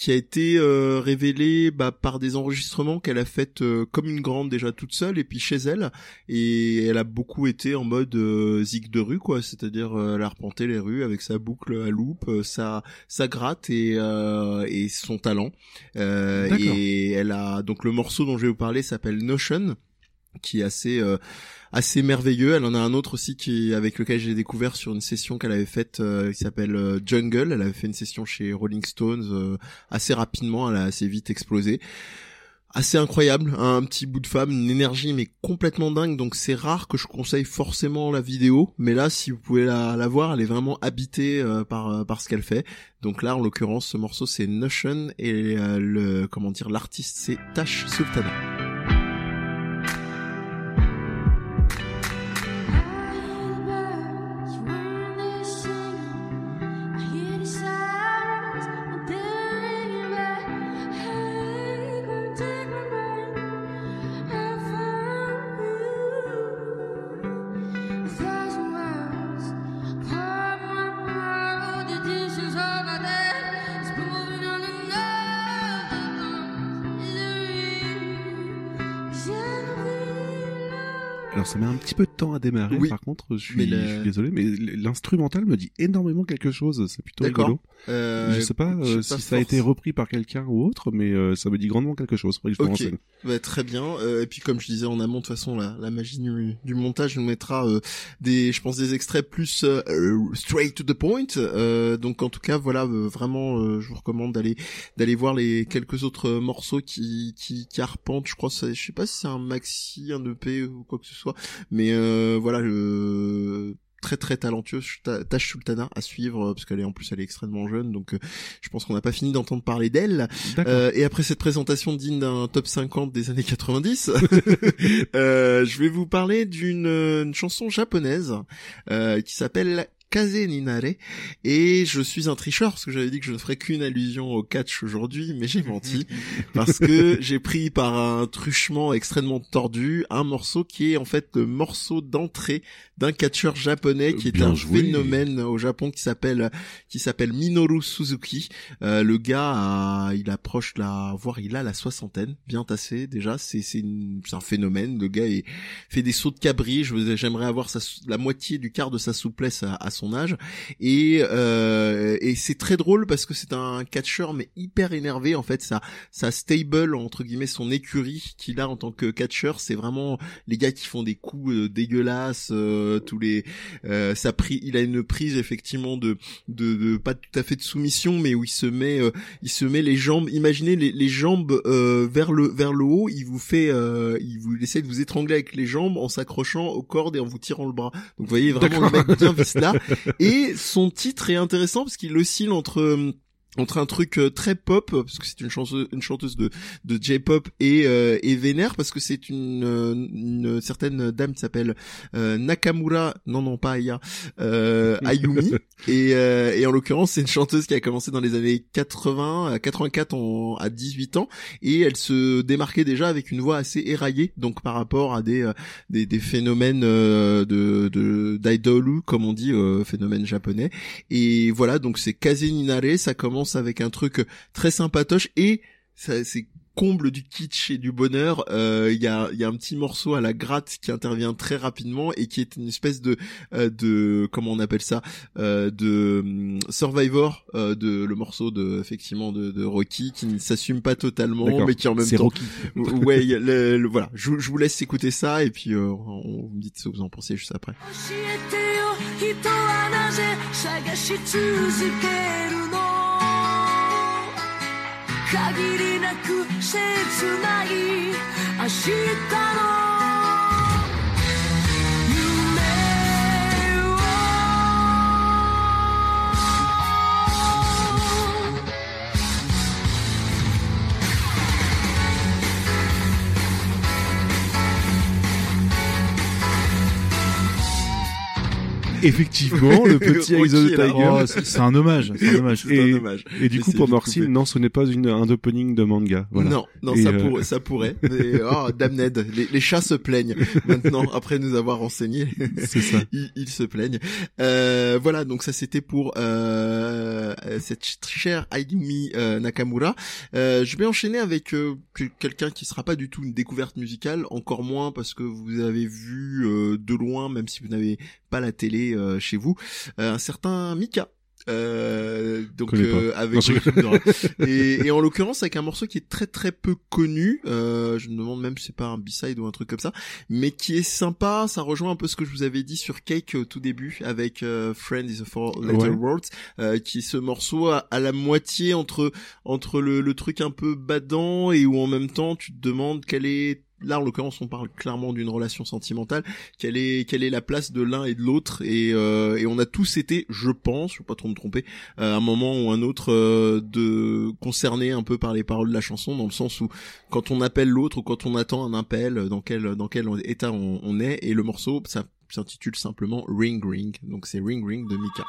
[SPEAKER 3] qui a été euh, révélée bah, par des enregistrements qu'elle a fait euh, comme une grande déjà toute seule, et puis chez elle, et elle a beaucoup été en mode euh, zig de rue, quoi, c'est-à-dire euh, elle a arpenté les rues avec sa boucle à loupe, euh, sa sa gratte et euh, et son talent. Euh, et elle a donc le morceau dont je vais vous parler s'appelle Notion qui est assez euh, assez merveilleux. Elle en a un autre aussi qui avec lequel j'ai découvert sur une session qu'elle avait faite euh, qui s'appelle euh, Jungle. Elle avait fait une session chez Rolling Stones euh, assez rapidement, elle a assez vite explosé. Assez incroyable, un petit bout de femme, une énergie mais complètement dingue. Donc c'est rare que je conseille forcément la vidéo, mais là si vous pouvez la, la voir, elle est vraiment habitée euh, par euh, par ce qu'elle fait. Donc là en l'occurrence ce morceau c'est Notion et euh, le comment dire l'artiste c'est Tash Sultana.
[SPEAKER 1] Ça met un petit peu de temps à démarrer,
[SPEAKER 3] Oui.
[SPEAKER 1] par contre, je suis, je suis désolé, mais l'instrumental me dit énormément quelque chose, c'est plutôt rigolo.
[SPEAKER 3] Euh,
[SPEAKER 1] je sais pas
[SPEAKER 3] je sais
[SPEAKER 1] euh,
[SPEAKER 3] pas
[SPEAKER 1] si ça a été repris par quelqu'un ou autre, mais euh, ça me dit grandement quelque chose. Faudrait que je me
[SPEAKER 3] Ok,
[SPEAKER 1] renseigne.
[SPEAKER 3] bah, très bien. Euh, et puis comme je disais en amont, de toute façon, la, la magie du, du montage nous mettra euh, des, je pense, des extraits plus euh, euh, straight to the point. Euh, donc en tout cas, voilà, euh, vraiment, euh, je vous recommande d'aller d'aller voir les quelques autres euh, morceaux qui qui, qui arpentent. Je crois, je sais pas si c'est un maxi, un EP ou quoi que ce soit, mais euh, voilà. Le très très talentueuse. Ta- Tash Sultana à suivre euh, parce qu'elle est en plus elle est extrêmement jeune donc euh, je pense qu'on n'a pas fini d'entendre parler d'elle. Euh, et après cette présentation digne d'un top 50 des années 90, euh, je vais vous parler d'une une chanson japonaise euh, qui s'appelle Kaze Ninare et je suis un tricheur parce que j'avais dit que je ne ferais qu'une allusion au catch aujourd'hui mais j'ai menti parce que j'ai pris par un truchement extrêmement tordu un morceau qui est en fait le morceau d'entrée d'un catcheur japonais qui est un
[SPEAKER 1] joué.
[SPEAKER 3] phénomène au Japon qui s'appelle qui s'appelle Minoru Suzuki euh, le gars, a- il approche la, voire il a la soixantaine, bien tassé déjà. C'est c'est un phénomène. Le gars est, fait des sauts de cabri. J'aimerais avoir sa la moitié du quart de sa souplesse à, à son âge. Et euh, et c'est très drôle parce que c'est un catcheur mais hyper énervé en fait sa sa stable entre guillemets son écurie qu'il a en tant que catcheur c'est vraiment les gars qui font des coups euh, dégueulasses euh, tous les euh, ça pris il a une prise effectivement de, de de pas tout à fait de soumission mais où il se met euh, il se met les jambes. Imaginez les, les jambes euh, vers le vers le haut il vous fait euh, il vous il essaie de vous étrangler avec les jambes en s'accrochant aux cordes et en vous tirant le bras. Donc vous voyez vraiment le mec bien là et son titre est intéressant parce qu'il oscille entre euh, entre un truc euh, très pop parce que c'est une chanteuse une chanteuse de de J-pop et euh, et vénère parce que c'est une euh, une certaine dame qui s'appelle euh, Nakamura non non pas Aya euh, Ayumi. Et euh, et en l'occurrence c'est une chanteuse qui a commencé dans les années 80 à 84 en, à 18 ans et elle se démarquait déjà avec une voix assez éraillée donc par rapport à des euh, des, des phénomènes euh, de de d'idolu comme on dit euh, phénomène japonais. Et voilà donc c'est Kaze Ninare ça commence avec un truc très sympatoche et ça c'est comble du kitsch et du bonheur Euh, il y a il y a un petit morceau à la gratte qui intervient très rapidement et qui est une espèce de euh, de comment on appelle ça euh, de hum, Survivor euh, de le morceau de effectivement de, de Rocky qui ne s'assume pas totalement
[SPEAKER 1] D'accord.
[SPEAKER 3] mais qui en même
[SPEAKER 1] C'est
[SPEAKER 3] temps
[SPEAKER 1] Rocky.
[SPEAKER 3] ouais il y a le- le- voilà je, je vous laisse écouter ça et puis euh, on, vous me dites ce que vous en pensez juste après
[SPEAKER 8] 教えてよ人はなぜ探し続けるの 限りなく切ない。明日の
[SPEAKER 1] Effectivement, le petit Eyes of
[SPEAKER 3] Rocky
[SPEAKER 1] the. Tiger.
[SPEAKER 2] Oh, c'est un hommage, c'est un hommage.
[SPEAKER 1] Et,
[SPEAKER 3] un hommage.
[SPEAKER 1] et du coup, pour
[SPEAKER 3] coupé.
[SPEAKER 1] non, ce n'est pas une, un opening de manga. Voilà.
[SPEAKER 3] Non, non,
[SPEAKER 1] Et,
[SPEAKER 3] ça,
[SPEAKER 1] euh,
[SPEAKER 3] pourrait, ça pourrait. Mais, oh, damned, les, les chats se plaignent maintenant après nous avoir renseigné.
[SPEAKER 1] C'est ça.
[SPEAKER 3] ils, ils se plaignent. Euh, voilà, donc ça c'était pour euh, cette ch- chère Ayumi euh, Nakamura. Euh, je vais enchaîner avec euh, que- quelqu'un qui sera pas du tout une découverte musicale, encore moins parce que vous avez vu euh, de loin, même si vous n'avez pas la télé euh, chez vous, euh, un certain Mika. Euh, donc euh, avec
[SPEAKER 1] Non,
[SPEAKER 3] et, et en l'occurrence avec un morceau qui est très très peu connu euh, je me demande même si c'est pas un b-side ou un truc comme ça mais qui est sympa ça rejoint un peu ce que je vous avais dit sur Cake au tout début avec euh, Friend is a Four Letter
[SPEAKER 1] Ouais.
[SPEAKER 3] Euh, qui est ce morceau à, à la moitié entre entre le, le truc un peu badant et où en même temps tu te demandes quelle est Là, en l'occurrence, on parle clairement d'une relation sentimentale. Quelle est quelle est la place de l'un et de l'autre et, euh, et on a tous été, je pense, je vais pas trop me tromper, à un moment ou un autre euh, de concerné un peu par les paroles de la chanson, dans le sens où quand on appelle l'autre ou quand on attend un appel, dans quel dans quel état on, on est et le morceau ça s'intitule simplement Ring Ring, donc c'est Ring Ring de Mika.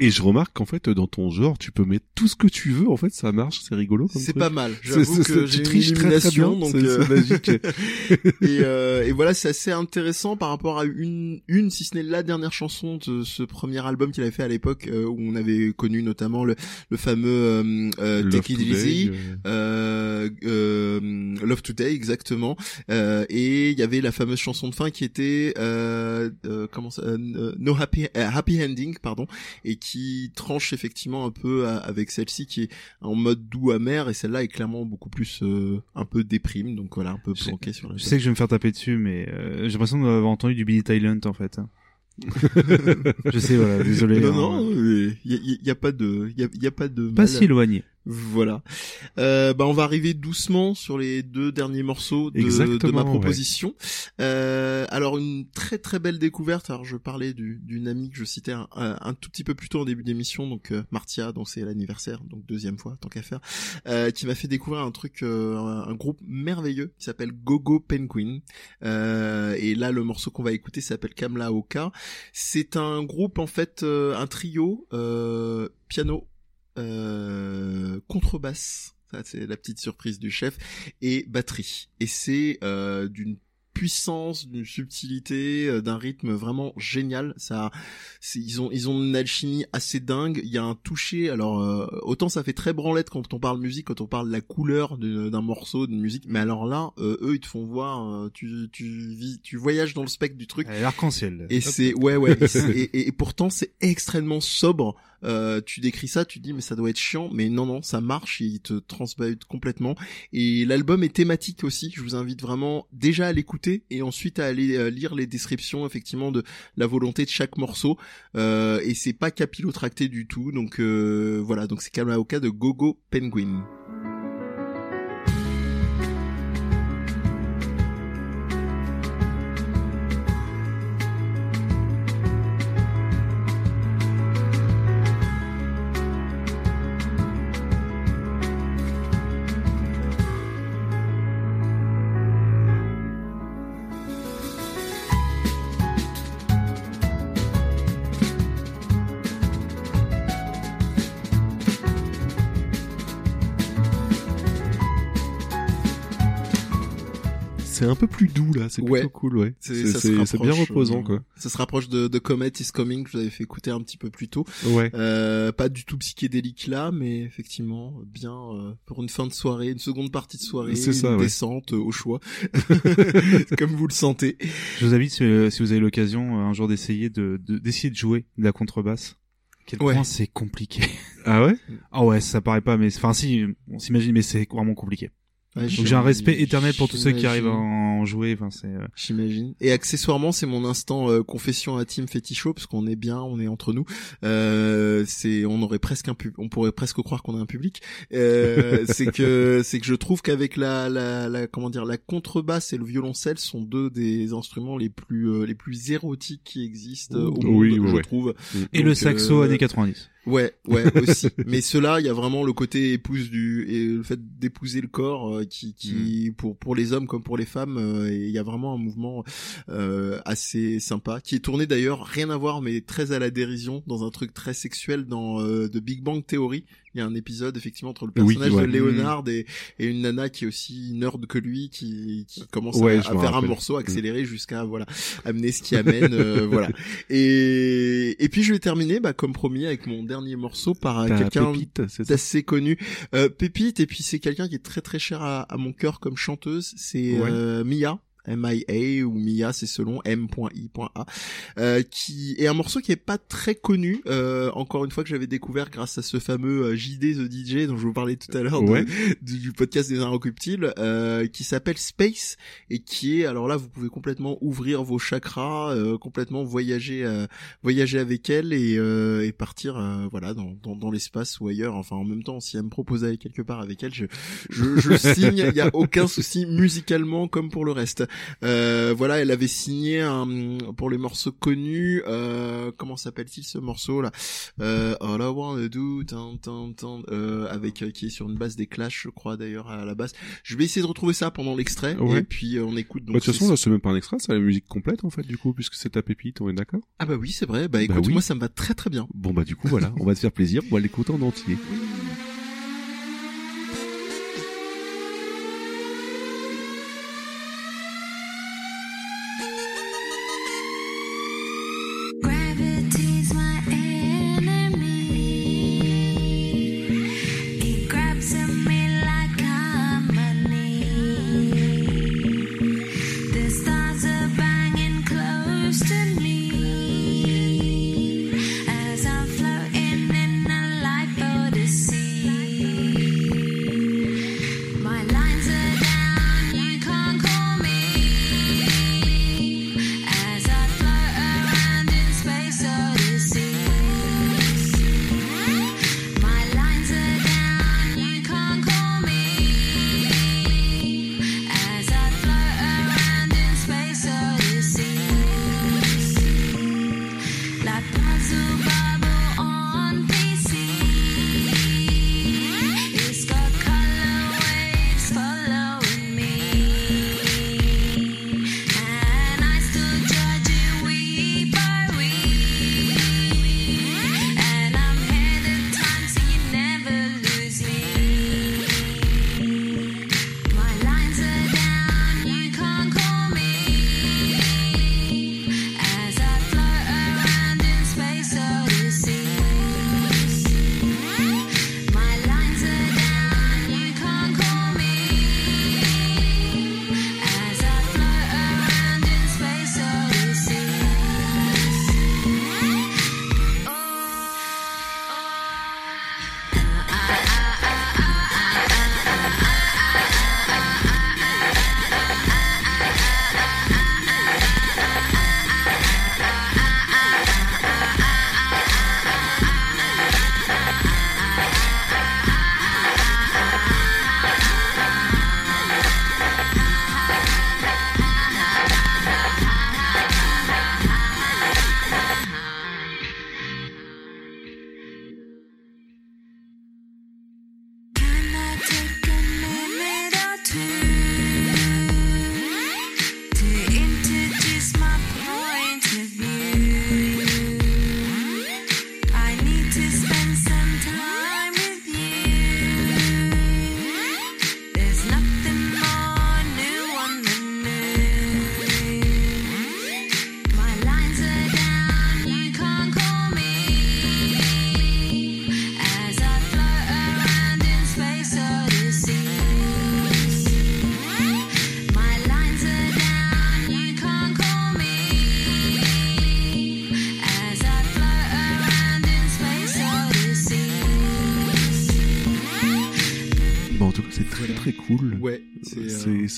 [SPEAKER 1] Et je remarque qu'en fait, dans ton genre, tu peux mettre tout ce que tu veux. En fait, ça marche. C'est rigolo.
[SPEAKER 3] C'est pas mal. J'avoue que j'ai une
[SPEAKER 1] triches très, très
[SPEAKER 3] illumination,
[SPEAKER 1] bien.
[SPEAKER 3] donc euh,
[SPEAKER 1] magique.
[SPEAKER 3] et, euh, et voilà, c'est assez intéressant par rapport à une, une si ce n'est la dernière chanson de ce premier album qu'il avait fait à l'époque, euh, où on avait connu notamment le, le fameux euh, euh,
[SPEAKER 1] Love
[SPEAKER 3] Take It
[SPEAKER 1] Today,
[SPEAKER 3] Easy,
[SPEAKER 1] euh,
[SPEAKER 3] euh, euh, Love Today exactement, euh, et il y avait la fameuse chanson de fin qui était euh, euh, comment ça, euh, No Happy Happy Ending pardon, et qui tranche effectivement un peu à- avec celle-ci qui est en mode doux amer, et celle-là est clairement beaucoup plus euh, un peu déprime, donc voilà un peu planqué sur la
[SPEAKER 2] Je sais que je vais me faire taper dessus, mais euh, j'ai l'impression d'avoir entendu du Billy Talent en fait. je sais, voilà, désolé.
[SPEAKER 3] Non,
[SPEAKER 2] hein.
[SPEAKER 3] non, il y, a- y a pas de, y a, y a pas de.
[SPEAKER 2] Pas
[SPEAKER 3] mal.
[SPEAKER 2] si éloigné.
[SPEAKER 3] Voilà. Euh, bah on va arriver doucement sur les deux derniers morceaux de, ma
[SPEAKER 1] ouais.
[SPEAKER 3] proposition. Euh, alors une très très belle découverte. Alors je parlais du- d'une amie que je citais un, tout petit peu plus tôt en début d'émission, donc euh, Martia, dont c'est l'anniversaire, donc deuxième fois tant qu'à faire, euh, qui m'a fait découvrir un truc, euh, un, groupe merveilleux qui s'appelle Gogo Penguin. Euh, et là le morceau qu'on va écouter s'appelle Kamla Oka. C'est un groupe en fait, euh, un trio euh, piano euh, contrebasse, ça c'est la petite surprise du chef, et batterie. Et c'est euh, d'une puissance, d'une subtilité, euh, d'un rythme vraiment génial. Ça, ils ont ils ont une alchimie assez dingue. Il y a un toucher. Alors euh, autant ça fait très branlette quand on parle musique, quand on parle de la couleur d'un morceau, d'une musique. Mais alors là, euh, eux ils te font voir, euh, tu tu vis, tu voyages dans le spectre du truc.
[SPEAKER 2] L'arc-en-ciel.
[SPEAKER 3] Et c'est ouais ouais et, pourtant c'est extrêmement sobre. Euh, tu décris ça, tu te dis mais ça doit être chiant, mais non non ça marche, il te transbahute complètement. Et l'album est thématique aussi. Je vous invite vraiment déjà à l'écouter et ensuite à aller euh, lire les descriptions effectivement de la volonté de chaque morceau. Euh, et c'est pas capillotracté du tout. Donc euh, voilà donc c'est Kamaoka de Gogo Penguin.
[SPEAKER 1] Un peu plus doux là, c'est
[SPEAKER 3] Ouais.
[SPEAKER 1] plutôt cool, ouais.
[SPEAKER 3] C'est- ça
[SPEAKER 1] bien reposant
[SPEAKER 3] euh,
[SPEAKER 1] quoi.
[SPEAKER 3] Ça se rapproche de, de Comet is Coming que je vous avais fait écouter un petit peu plus tôt.
[SPEAKER 1] Ouais.
[SPEAKER 3] Euh, pas du tout psychédélique là, mais effectivement bien euh, pour une fin de soirée, une seconde partie de soirée,
[SPEAKER 1] C'est ça,
[SPEAKER 3] une
[SPEAKER 1] ouais.
[SPEAKER 3] descente euh, au choix, comme vous le sentez.
[SPEAKER 2] Je vous invite, si, euh, si vous avez l'occasion, un jour d'essayer de, de- d'essayer de jouer de la contrebasse. Quel
[SPEAKER 3] Ouais.
[SPEAKER 2] point c'est compliqué.
[SPEAKER 1] Ah ouais?
[SPEAKER 2] Ah ouais, ça paraît pas, mais enfin si, on s'imagine, mais c'est vraiment compliqué.
[SPEAKER 3] Ouais,
[SPEAKER 2] j'ai un respect éternel pour tous ceux qui arrivent à en jouer. Enfin c'est. euh,
[SPEAKER 3] J'imagine. Et accessoirement, c'est mon instant euh, confession à Team Fétichot parce qu'on est bien, on est entre nous. Euh, c'est, on aurait presque un pub, on pourrait presque croire qu'on a un public. Euh, c'est que, c'est que je trouve qu'avec la, la, la, comment dire, la contrebasse et le violoncelle sont deux des instruments les plus, euh, les plus érotiques qui existent euh, au monde,
[SPEAKER 1] Oui, ouais,
[SPEAKER 3] je
[SPEAKER 1] ouais.
[SPEAKER 3] trouve.
[SPEAKER 2] Et le saxo
[SPEAKER 3] euh,
[SPEAKER 2] années 90.
[SPEAKER 3] Ouais, ouais, aussi. Mais cela, il y a vraiment le côté épouse du et le fait d'épouser le corps euh, qui, qui pour pour les hommes comme pour les femmes, euh, et il y a vraiment un mouvement euh, assez sympa qui est tourné d'ailleurs rien à voir mais très à la dérision dans un truc très sexuel dans euh, The Big Bang Theory. Il y a un épisode effectivement entre le
[SPEAKER 1] Oui,
[SPEAKER 3] personnage
[SPEAKER 1] ouais.
[SPEAKER 3] de Leonard et, et une nana qui est aussi nerd que lui qui qui commence
[SPEAKER 1] Ouais,
[SPEAKER 3] à, faire un morceau accéléré jusqu'à voilà amener ce qui amène euh, voilà et et puis je vais terminer bah, comme promis avec mon dernier morceau par euh, quelqu'un d'assez connu. Euh, Pépite et puis c'est quelqu'un qui est très très cher à, à mon cœur comme chanteuse. C'est
[SPEAKER 1] Ouais.
[SPEAKER 3] euh, Mia M.I.A. ou Mia, c'est selon M.I.A. Euh, qui est un morceau qui est pas très connu. euh, encore une fois que j'avais découvert grâce à ce fameux euh, JD the DJ dont je vous parlais tout à l'heure
[SPEAKER 1] Ouais.
[SPEAKER 3] du, podcast des Inrecuptibles, euh, qui s'appelle Space et qui est alors là vous pouvez complètement ouvrir vos chakras, euh, complètement voyager, voyager avec elle et, et partir voilà dans, dans, dans l'espace ou ailleurs. Enfin en même temps, si elle me propose d'aller quelque part avec elle, je je, je signe. Il y a aucun souci musicalement comme pour le reste. Euh, voilà, elle avait signé un, pour les morceaux connus. Euh, comment s'appelle-t-il ce morceau là euh, All I wanna do, euh, avec euh, qui est sur une base des Clash, je crois d'ailleurs à la base. Je vais essayer de retrouver ça pendant l'extrait
[SPEAKER 1] Ouais.
[SPEAKER 3] et puis on écoute. Donc
[SPEAKER 1] Bah, de toute façon, là, c'est même pas un extrait, c'est la musique complète en fait, du coup, puisque c'est ta pépite, on est d'accord?
[SPEAKER 3] Ah bah oui, c'est vrai. Bah écoute,
[SPEAKER 1] oui.
[SPEAKER 3] moi ça me va très très bien.
[SPEAKER 1] Bon bah du coup voilà, on va te faire plaisir, on va l'écouter en entier.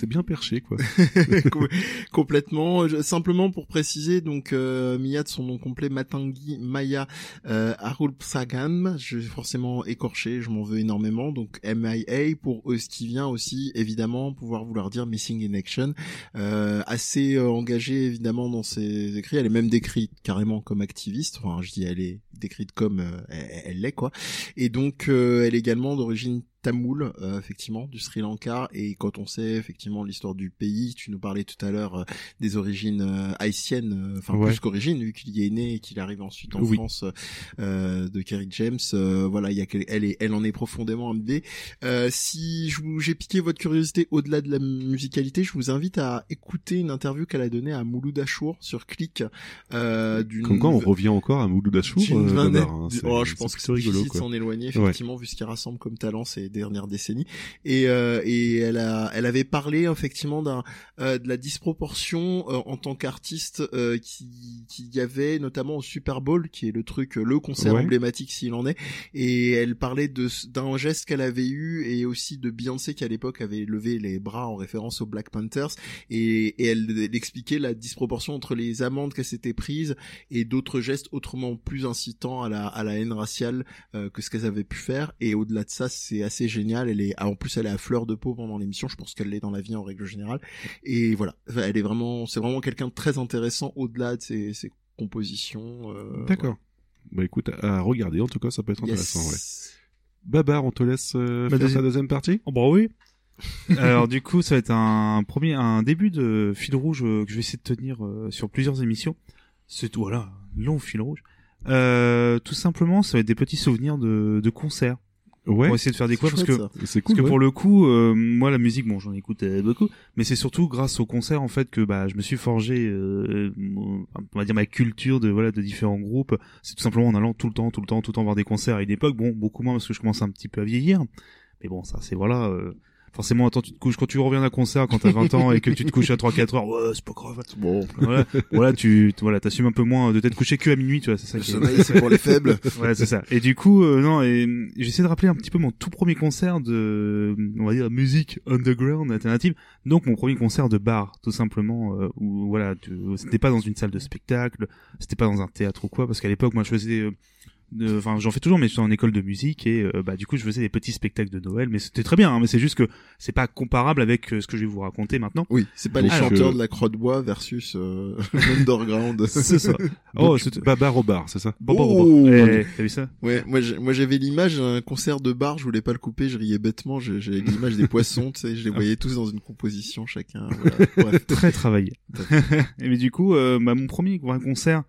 [SPEAKER 3] C'est
[SPEAKER 1] bien perché quoi.
[SPEAKER 3] Com- complètement. Simplement pour préciser, donc euh, son nom complet Matangi Maya euh, Arulpsagam, je vais forcément écorché, je m'en veux énormément. Donc MIA pour ce qui vient aussi évidemment pouvoir vouloir dire Missing in Action. Euh, assez euh, engagée évidemment dans ses écrits. Elle est même décrite carrément comme activiste. Enfin, je dis elle est décrite comme euh, elle elle l'est quoi. Et donc euh, elle est également d'origine tamoul, euh, effectivement, du Sri Lanka. Et quand on sait effectivement l'histoire du pays, tu nous parlais tout à l'heure euh, des origines euh, haïtiennes, euh, enfin
[SPEAKER 1] Ouais.
[SPEAKER 3] plus qu'origines, vu qu'il y est né et qu'il arrive ensuite en
[SPEAKER 1] Oui.
[SPEAKER 3] France euh, de Kerry James. euh, voilà, il y a elle est, elle en est profondément imbibée. Euh, si je vous, j'ai piqué votre curiosité au-delà de la musicalité, je vous invite à écouter une interview qu'elle a donnée à Mouloud Achour sur Click. Euh, d'une
[SPEAKER 1] Comme quoi on revient encore à Mouloud Achour. euh,
[SPEAKER 3] vingtaine-
[SPEAKER 1] hein. C'est-
[SPEAKER 3] Oh, je
[SPEAKER 1] c'est
[SPEAKER 3] pense que c'est
[SPEAKER 1] rigolo
[SPEAKER 3] difficile de
[SPEAKER 1] quoi.
[SPEAKER 3] s'en éloigner,
[SPEAKER 1] Ouais.
[SPEAKER 3] effectivement, vu ce qu'il rassemble comme talent ces dernières décennies. Et, euh, et elle a, elle avait parlé effectivement d'un, euh, de la disproportion euh, en tant qu'artiste euh, qui, qui y avait notamment au Super Bowl, qui est le truc, le concert
[SPEAKER 1] Ouais.
[SPEAKER 3] emblématique s'il en est. Et elle parlait de d'un geste qu'elle avait eu et aussi de Beyoncé qui à l'époque avait levé les bras en référence aux Black Panthers. Et, et elle, elle expliquait la disproportion entre les amendes qu'elle s'était prises et d'autres gestes autrement plus incitants à la, à la haine raciale euh, que ce qu'elles avaient pu faire. Et au-delà de ça, c'est assez génial. Elle est, ah, en plus, elle est à fleur de peau pendant l'émission. Je pense qu'elle l'est dans la vie en règle générale. Et voilà, Enfin, elle est vraiment, c'est vraiment quelqu'un de très intéressant au-delà de ses, ses compositions. euh,
[SPEAKER 1] D'accord. Bah écoute, à regarder en tout cas, ça peut être intéressant. Ouais.
[SPEAKER 3] Yes.
[SPEAKER 1] Babar, on te laisse euh,
[SPEAKER 2] Bah,
[SPEAKER 1] faire
[SPEAKER 2] deuxi-
[SPEAKER 1] ta deuxième partie.
[SPEAKER 2] Oh bah oui. Alors du coup, ça va être un premier, un début de fil rouge euh, que je vais essayer de tenir euh, sur plusieurs émissions. C'est tout, voilà, long fil rouge. Euh, tout simplement, ça va être des petits souvenirs de, de concerts
[SPEAKER 1] Ouais.
[SPEAKER 2] pour essayer de faire des
[SPEAKER 3] C'est
[SPEAKER 2] quoi parce que.
[SPEAKER 1] C'est
[SPEAKER 2] parce
[SPEAKER 1] cool.
[SPEAKER 2] que
[SPEAKER 1] ouais.
[SPEAKER 2] pour le coup, euh, moi la musique, bon, j'en écoute euh, beaucoup, mais c'est surtout grâce aux concerts en fait que bah je me suis forgé, euh, on va dire ma culture de voilà de différents groupes. C'est tout simplement en allant tout le temps, tout le temps, tout le temps voir des concerts à une époque. Bon, beaucoup moins parce que je commence un petit peu à vieillir, mais bon, ça c'est voilà. euh, Forcément, attends, tu te couches quand tu reviens d'un concert quand t'as 20 ans et que tu te couches à 3-4 heures, ouais, c'est pas grave.
[SPEAKER 3] Bon,
[SPEAKER 2] Voilà, voilà, tu, voilà, t'assumes un peu moins de t'être couché que à minuit, tu vois, c'est ça
[SPEAKER 3] le
[SPEAKER 2] qui est-
[SPEAKER 3] sommeil, c'est pour les faibles.
[SPEAKER 2] Ouais, c'est ça. Et du coup, euh, non, et j'essaie de rappeler un petit peu mon tout premier concert de, on va dire, musique underground alternative. Donc mon premier concert de bar, tout simplement, euh, où voilà, tu- c'était pas dans une salle de spectacle, c'était pas dans un théâtre ou quoi, parce qu'à l'époque, moi, je faisais, euh, enfin, j'en fais toujours, mais j'étais en école de musique et euh, bah du coup, je faisais des petits spectacles de Noël, mais c'était très bien. hein, mais c'est juste que c'est pas comparable avec euh, ce que je vais vous raconter maintenant.
[SPEAKER 3] Oui, c'est pas les
[SPEAKER 1] Donc,
[SPEAKER 3] chanteurs
[SPEAKER 1] euh,
[SPEAKER 3] de la croix de bois versus euh, l'underground.
[SPEAKER 2] C'est ça.
[SPEAKER 1] Oh,
[SPEAKER 2] c'était.
[SPEAKER 1] Babar au bar, c'est ça
[SPEAKER 3] Oh.
[SPEAKER 2] bon, bon. Eh, T'as vu ça?
[SPEAKER 3] Ouais, moi moi j'avais l'image d'un concert de bar, je voulais pas le couper, je riais bêtement, j'ai- j'avais l'image des poissons, tu sais, je les voyais tous dans une composition chacun. Voilà.
[SPEAKER 2] Très travaillé. et mais du coup, euh, bah, mon premier concert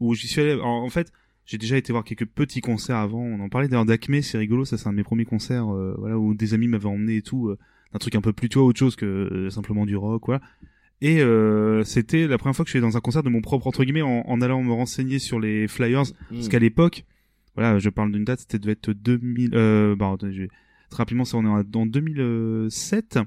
[SPEAKER 2] où j'y suis allé, en, en fait, j'ai déjà été voir quelques petits concerts avant. On en parlait d'ailleurs d'Acme, c'est rigolo, ça c'est un de mes premiers concerts, euh, voilà, où des amis m'avaient emmené et tout, euh, un truc un peu plus, tu vois, autre chose que euh, simplement du rock, voilà. Et euh, c'était la première fois que je suis allé dans un concert de mon propre entre guillemets en, en allant me renseigner sur les flyers, parce
[SPEAKER 3] Mm.
[SPEAKER 2] qu'à l'époque, voilà, je parle d'une date, c'était devait être 2000, euh, bah, attendez, je vais- très rapidement, c'est on est en en 2007,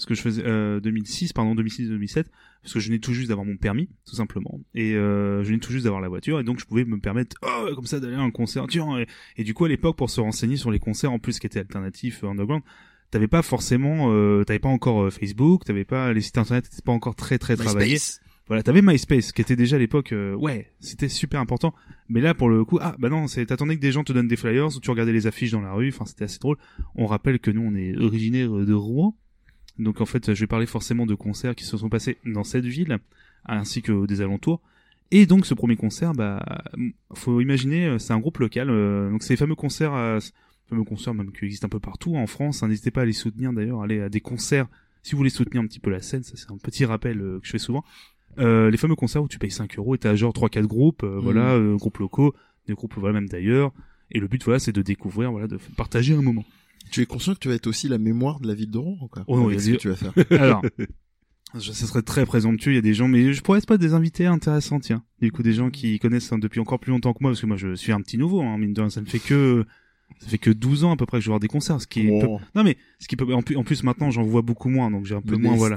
[SPEAKER 2] ce que je faisais, euh, 2006, pardon, 2006-2007, parce que je venais tout juste d'avoir mon permis, tout simplement, et euh, je venais tout juste d'avoir la voiture, et donc je pouvais me permettre, oh, comme ça, d'aller à un concert, tiens, et, et du coup, à l'époque, pour se renseigner sur les concerts, en plus, qui étaient alternatifs, euh, underground, t'avais pas forcément, euh, t'avais pas encore euh, Facebook, t'avais pas, les sites internet étaient pas encore très très travaillés.
[SPEAKER 3] MySpace.
[SPEAKER 2] Voilà, t'avais MySpace, qui était déjà à l'époque, euh, ouais, c'était super important. Mais là, pour le coup, ah, bah non, c'est, t'attendais que des gens te donnent des flyers, ou tu regardais les affiches dans la rue, enfin, c'était assez drôle. On rappelle que nous, on est originaire de Rouen. Donc, en fait, je vais parler forcément de concerts qui se sont passés dans cette ville, ainsi que des alentours. Et donc, ce premier concert, bah, faut imaginer, euh, c'est un groupe local, euh, donc c'est les fameux concerts, euh, fameux concerts même qui existent un peu partout en France. hein. N'hésitez pas à les soutenir d'ailleurs, aller à des concerts si vous voulez soutenir un petit peu la scène. Ça, c'est un petit rappel euh, que je fais souvent. Euh, les fameux concerts où tu payes 5 euros et t'as genre 3-4 groupes, voilà, euh, groupes locaux, des groupes voilà même d'ailleurs. Et le but voilà, c'est de découvrir, voilà, de partager un moment.
[SPEAKER 3] Tu es conscient que tu vas être aussi la mémoire de la ville de Rouen, ou quoi
[SPEAKER 2] Oh non,
[SPEAKER 3] Avec
[SPEAKER 2] il y a
[SPEAKER 3] ce que
[SPEAKER 2] des-
[SPEAKER 3] tu vas faire?
[SPEAKER 2] Alors, je, ça serait très présomptueux. Il y a des gens, mais je pourrais être pas des invités intéressants, tiens. Du coup, des gens qui connaissent hein, depuis encore plus longtemps que moi, parce que moi, je suis un petit nouveau, hein, mine de rien. Ça ne fait que, ça fait que 12 ans à peu près que je vais voir des concerts, ce qui est peu- non mais ce qui peut en plus, en plus maintenant j'en vois beaucoup moins donc j'ai un peu moins voilà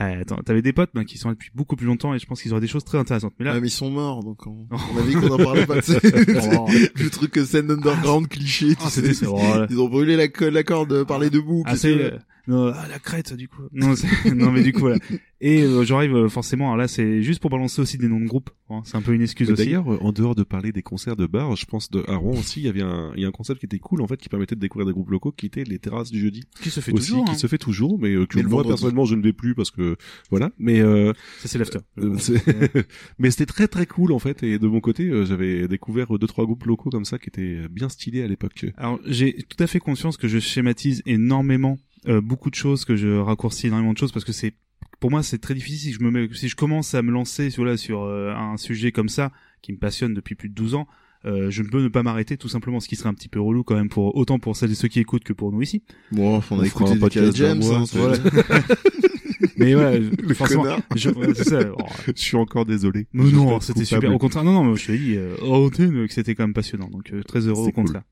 [SPEAKER 2] Euh, attends t'avais des potes ben, qui sont là depuis beaucoup plus longtemps et je pense qu'ils auraient des choses très intéressantes mais là
[SPEAKER 3] mais ils sont morts, donc on, on a dit qu'on en parlait pas de ça.
[SPEAKER 2] Oh.
[SPEAKER 3] le truc scène underground cliché, tu
[SPEAKER 2] Ah,
[SPEAKER 3] sais.
[SPEAKER 2] Oh.
[SPEAKER 3] Ils ont brûlé la, la corde par les deux bouts.
[SPEAKER 2] Ah, c'est, non, ah, la crête du coup. Non, c'est- non mais du coup voilà. Et euh, j'arrive euh, forcément. Alors là, c'est juste pour balancer aussi des noms de groupes. hein. C'est un peu une excuse aussi.
[SPEAKER 1] D'ailleurs, euh, en dehors de parler des concerts de bar, je pense de, à Rouen aussi, il y avait un, il y a un concept qui était cool, en fait, qui permettait de découvrir des groupes locaux, qui étaient les terrasses du jeudi.
[SPEAKER 2] Qui se fait
[SPEAKER 1] aussi,
[SPEAKER 2] toujours.
[SPEAKER 1] qui
[SPEAKER 2] hein.
[SPEAKER 1] se fait toujours, mais euh, que
[SPEAKER 3] Mais
[SPEAKER 1] moi, personnellement, je ne vais plus parce que, voilà. Mais, euh,
[SPEAKER 2] Ça c'est l'after.
[SPEAKER 1] euh, c'est- mais c'était très très cool, en fait, et de mon côté, euh, j'avais découvert deux, trois groupes locaux comme ça qui étaient bien stylés à l'époque.
[SPEAKER 2] Alors j'ai tout à fait conscience que je schématise énormément euh, beaucoup de choses, que je raccourcis énormément de choses parce que c'est pour moi c'est très difficile si je me mets, si je commence à me lancer voilà sur euh, un sujet comme ça qui me passionne depuis plus de 12 ans. Euh, je ne peux ne pas m'arrêter tout simplement, ce qui serait un petit peu relou quand même pour autant pour celles et ceux qui écoutent que pour nous ici.
[SPEAKER 3] Bon, on
[SPEAKER 1] On
[SPEAKER 3] a
[SPEAKER 1] un
[SPEAKER 3] écouté des
[SPEAKER 1] podcast
[SPEAKER 3] James, hein,
[SPEAKER 1] c'est-
[SPEAKER 3] c'est-
[SPEAKER 2] Mais voilà,
[SPEAKER 3] Le
[SPEAKER 2] forcément, je- ouais, c'est ça. Oh,
[SPEAKER 1] je suis encore désolé.
[SPEAKER 2] Mais non, c'était super. Au contraire, non, non, mais je te dis, euh, antenne, que c'était quand même passionnant. Donc euh, très heureux au
[SPEAKER 1] cool.
[SPEAKER 2] contraire.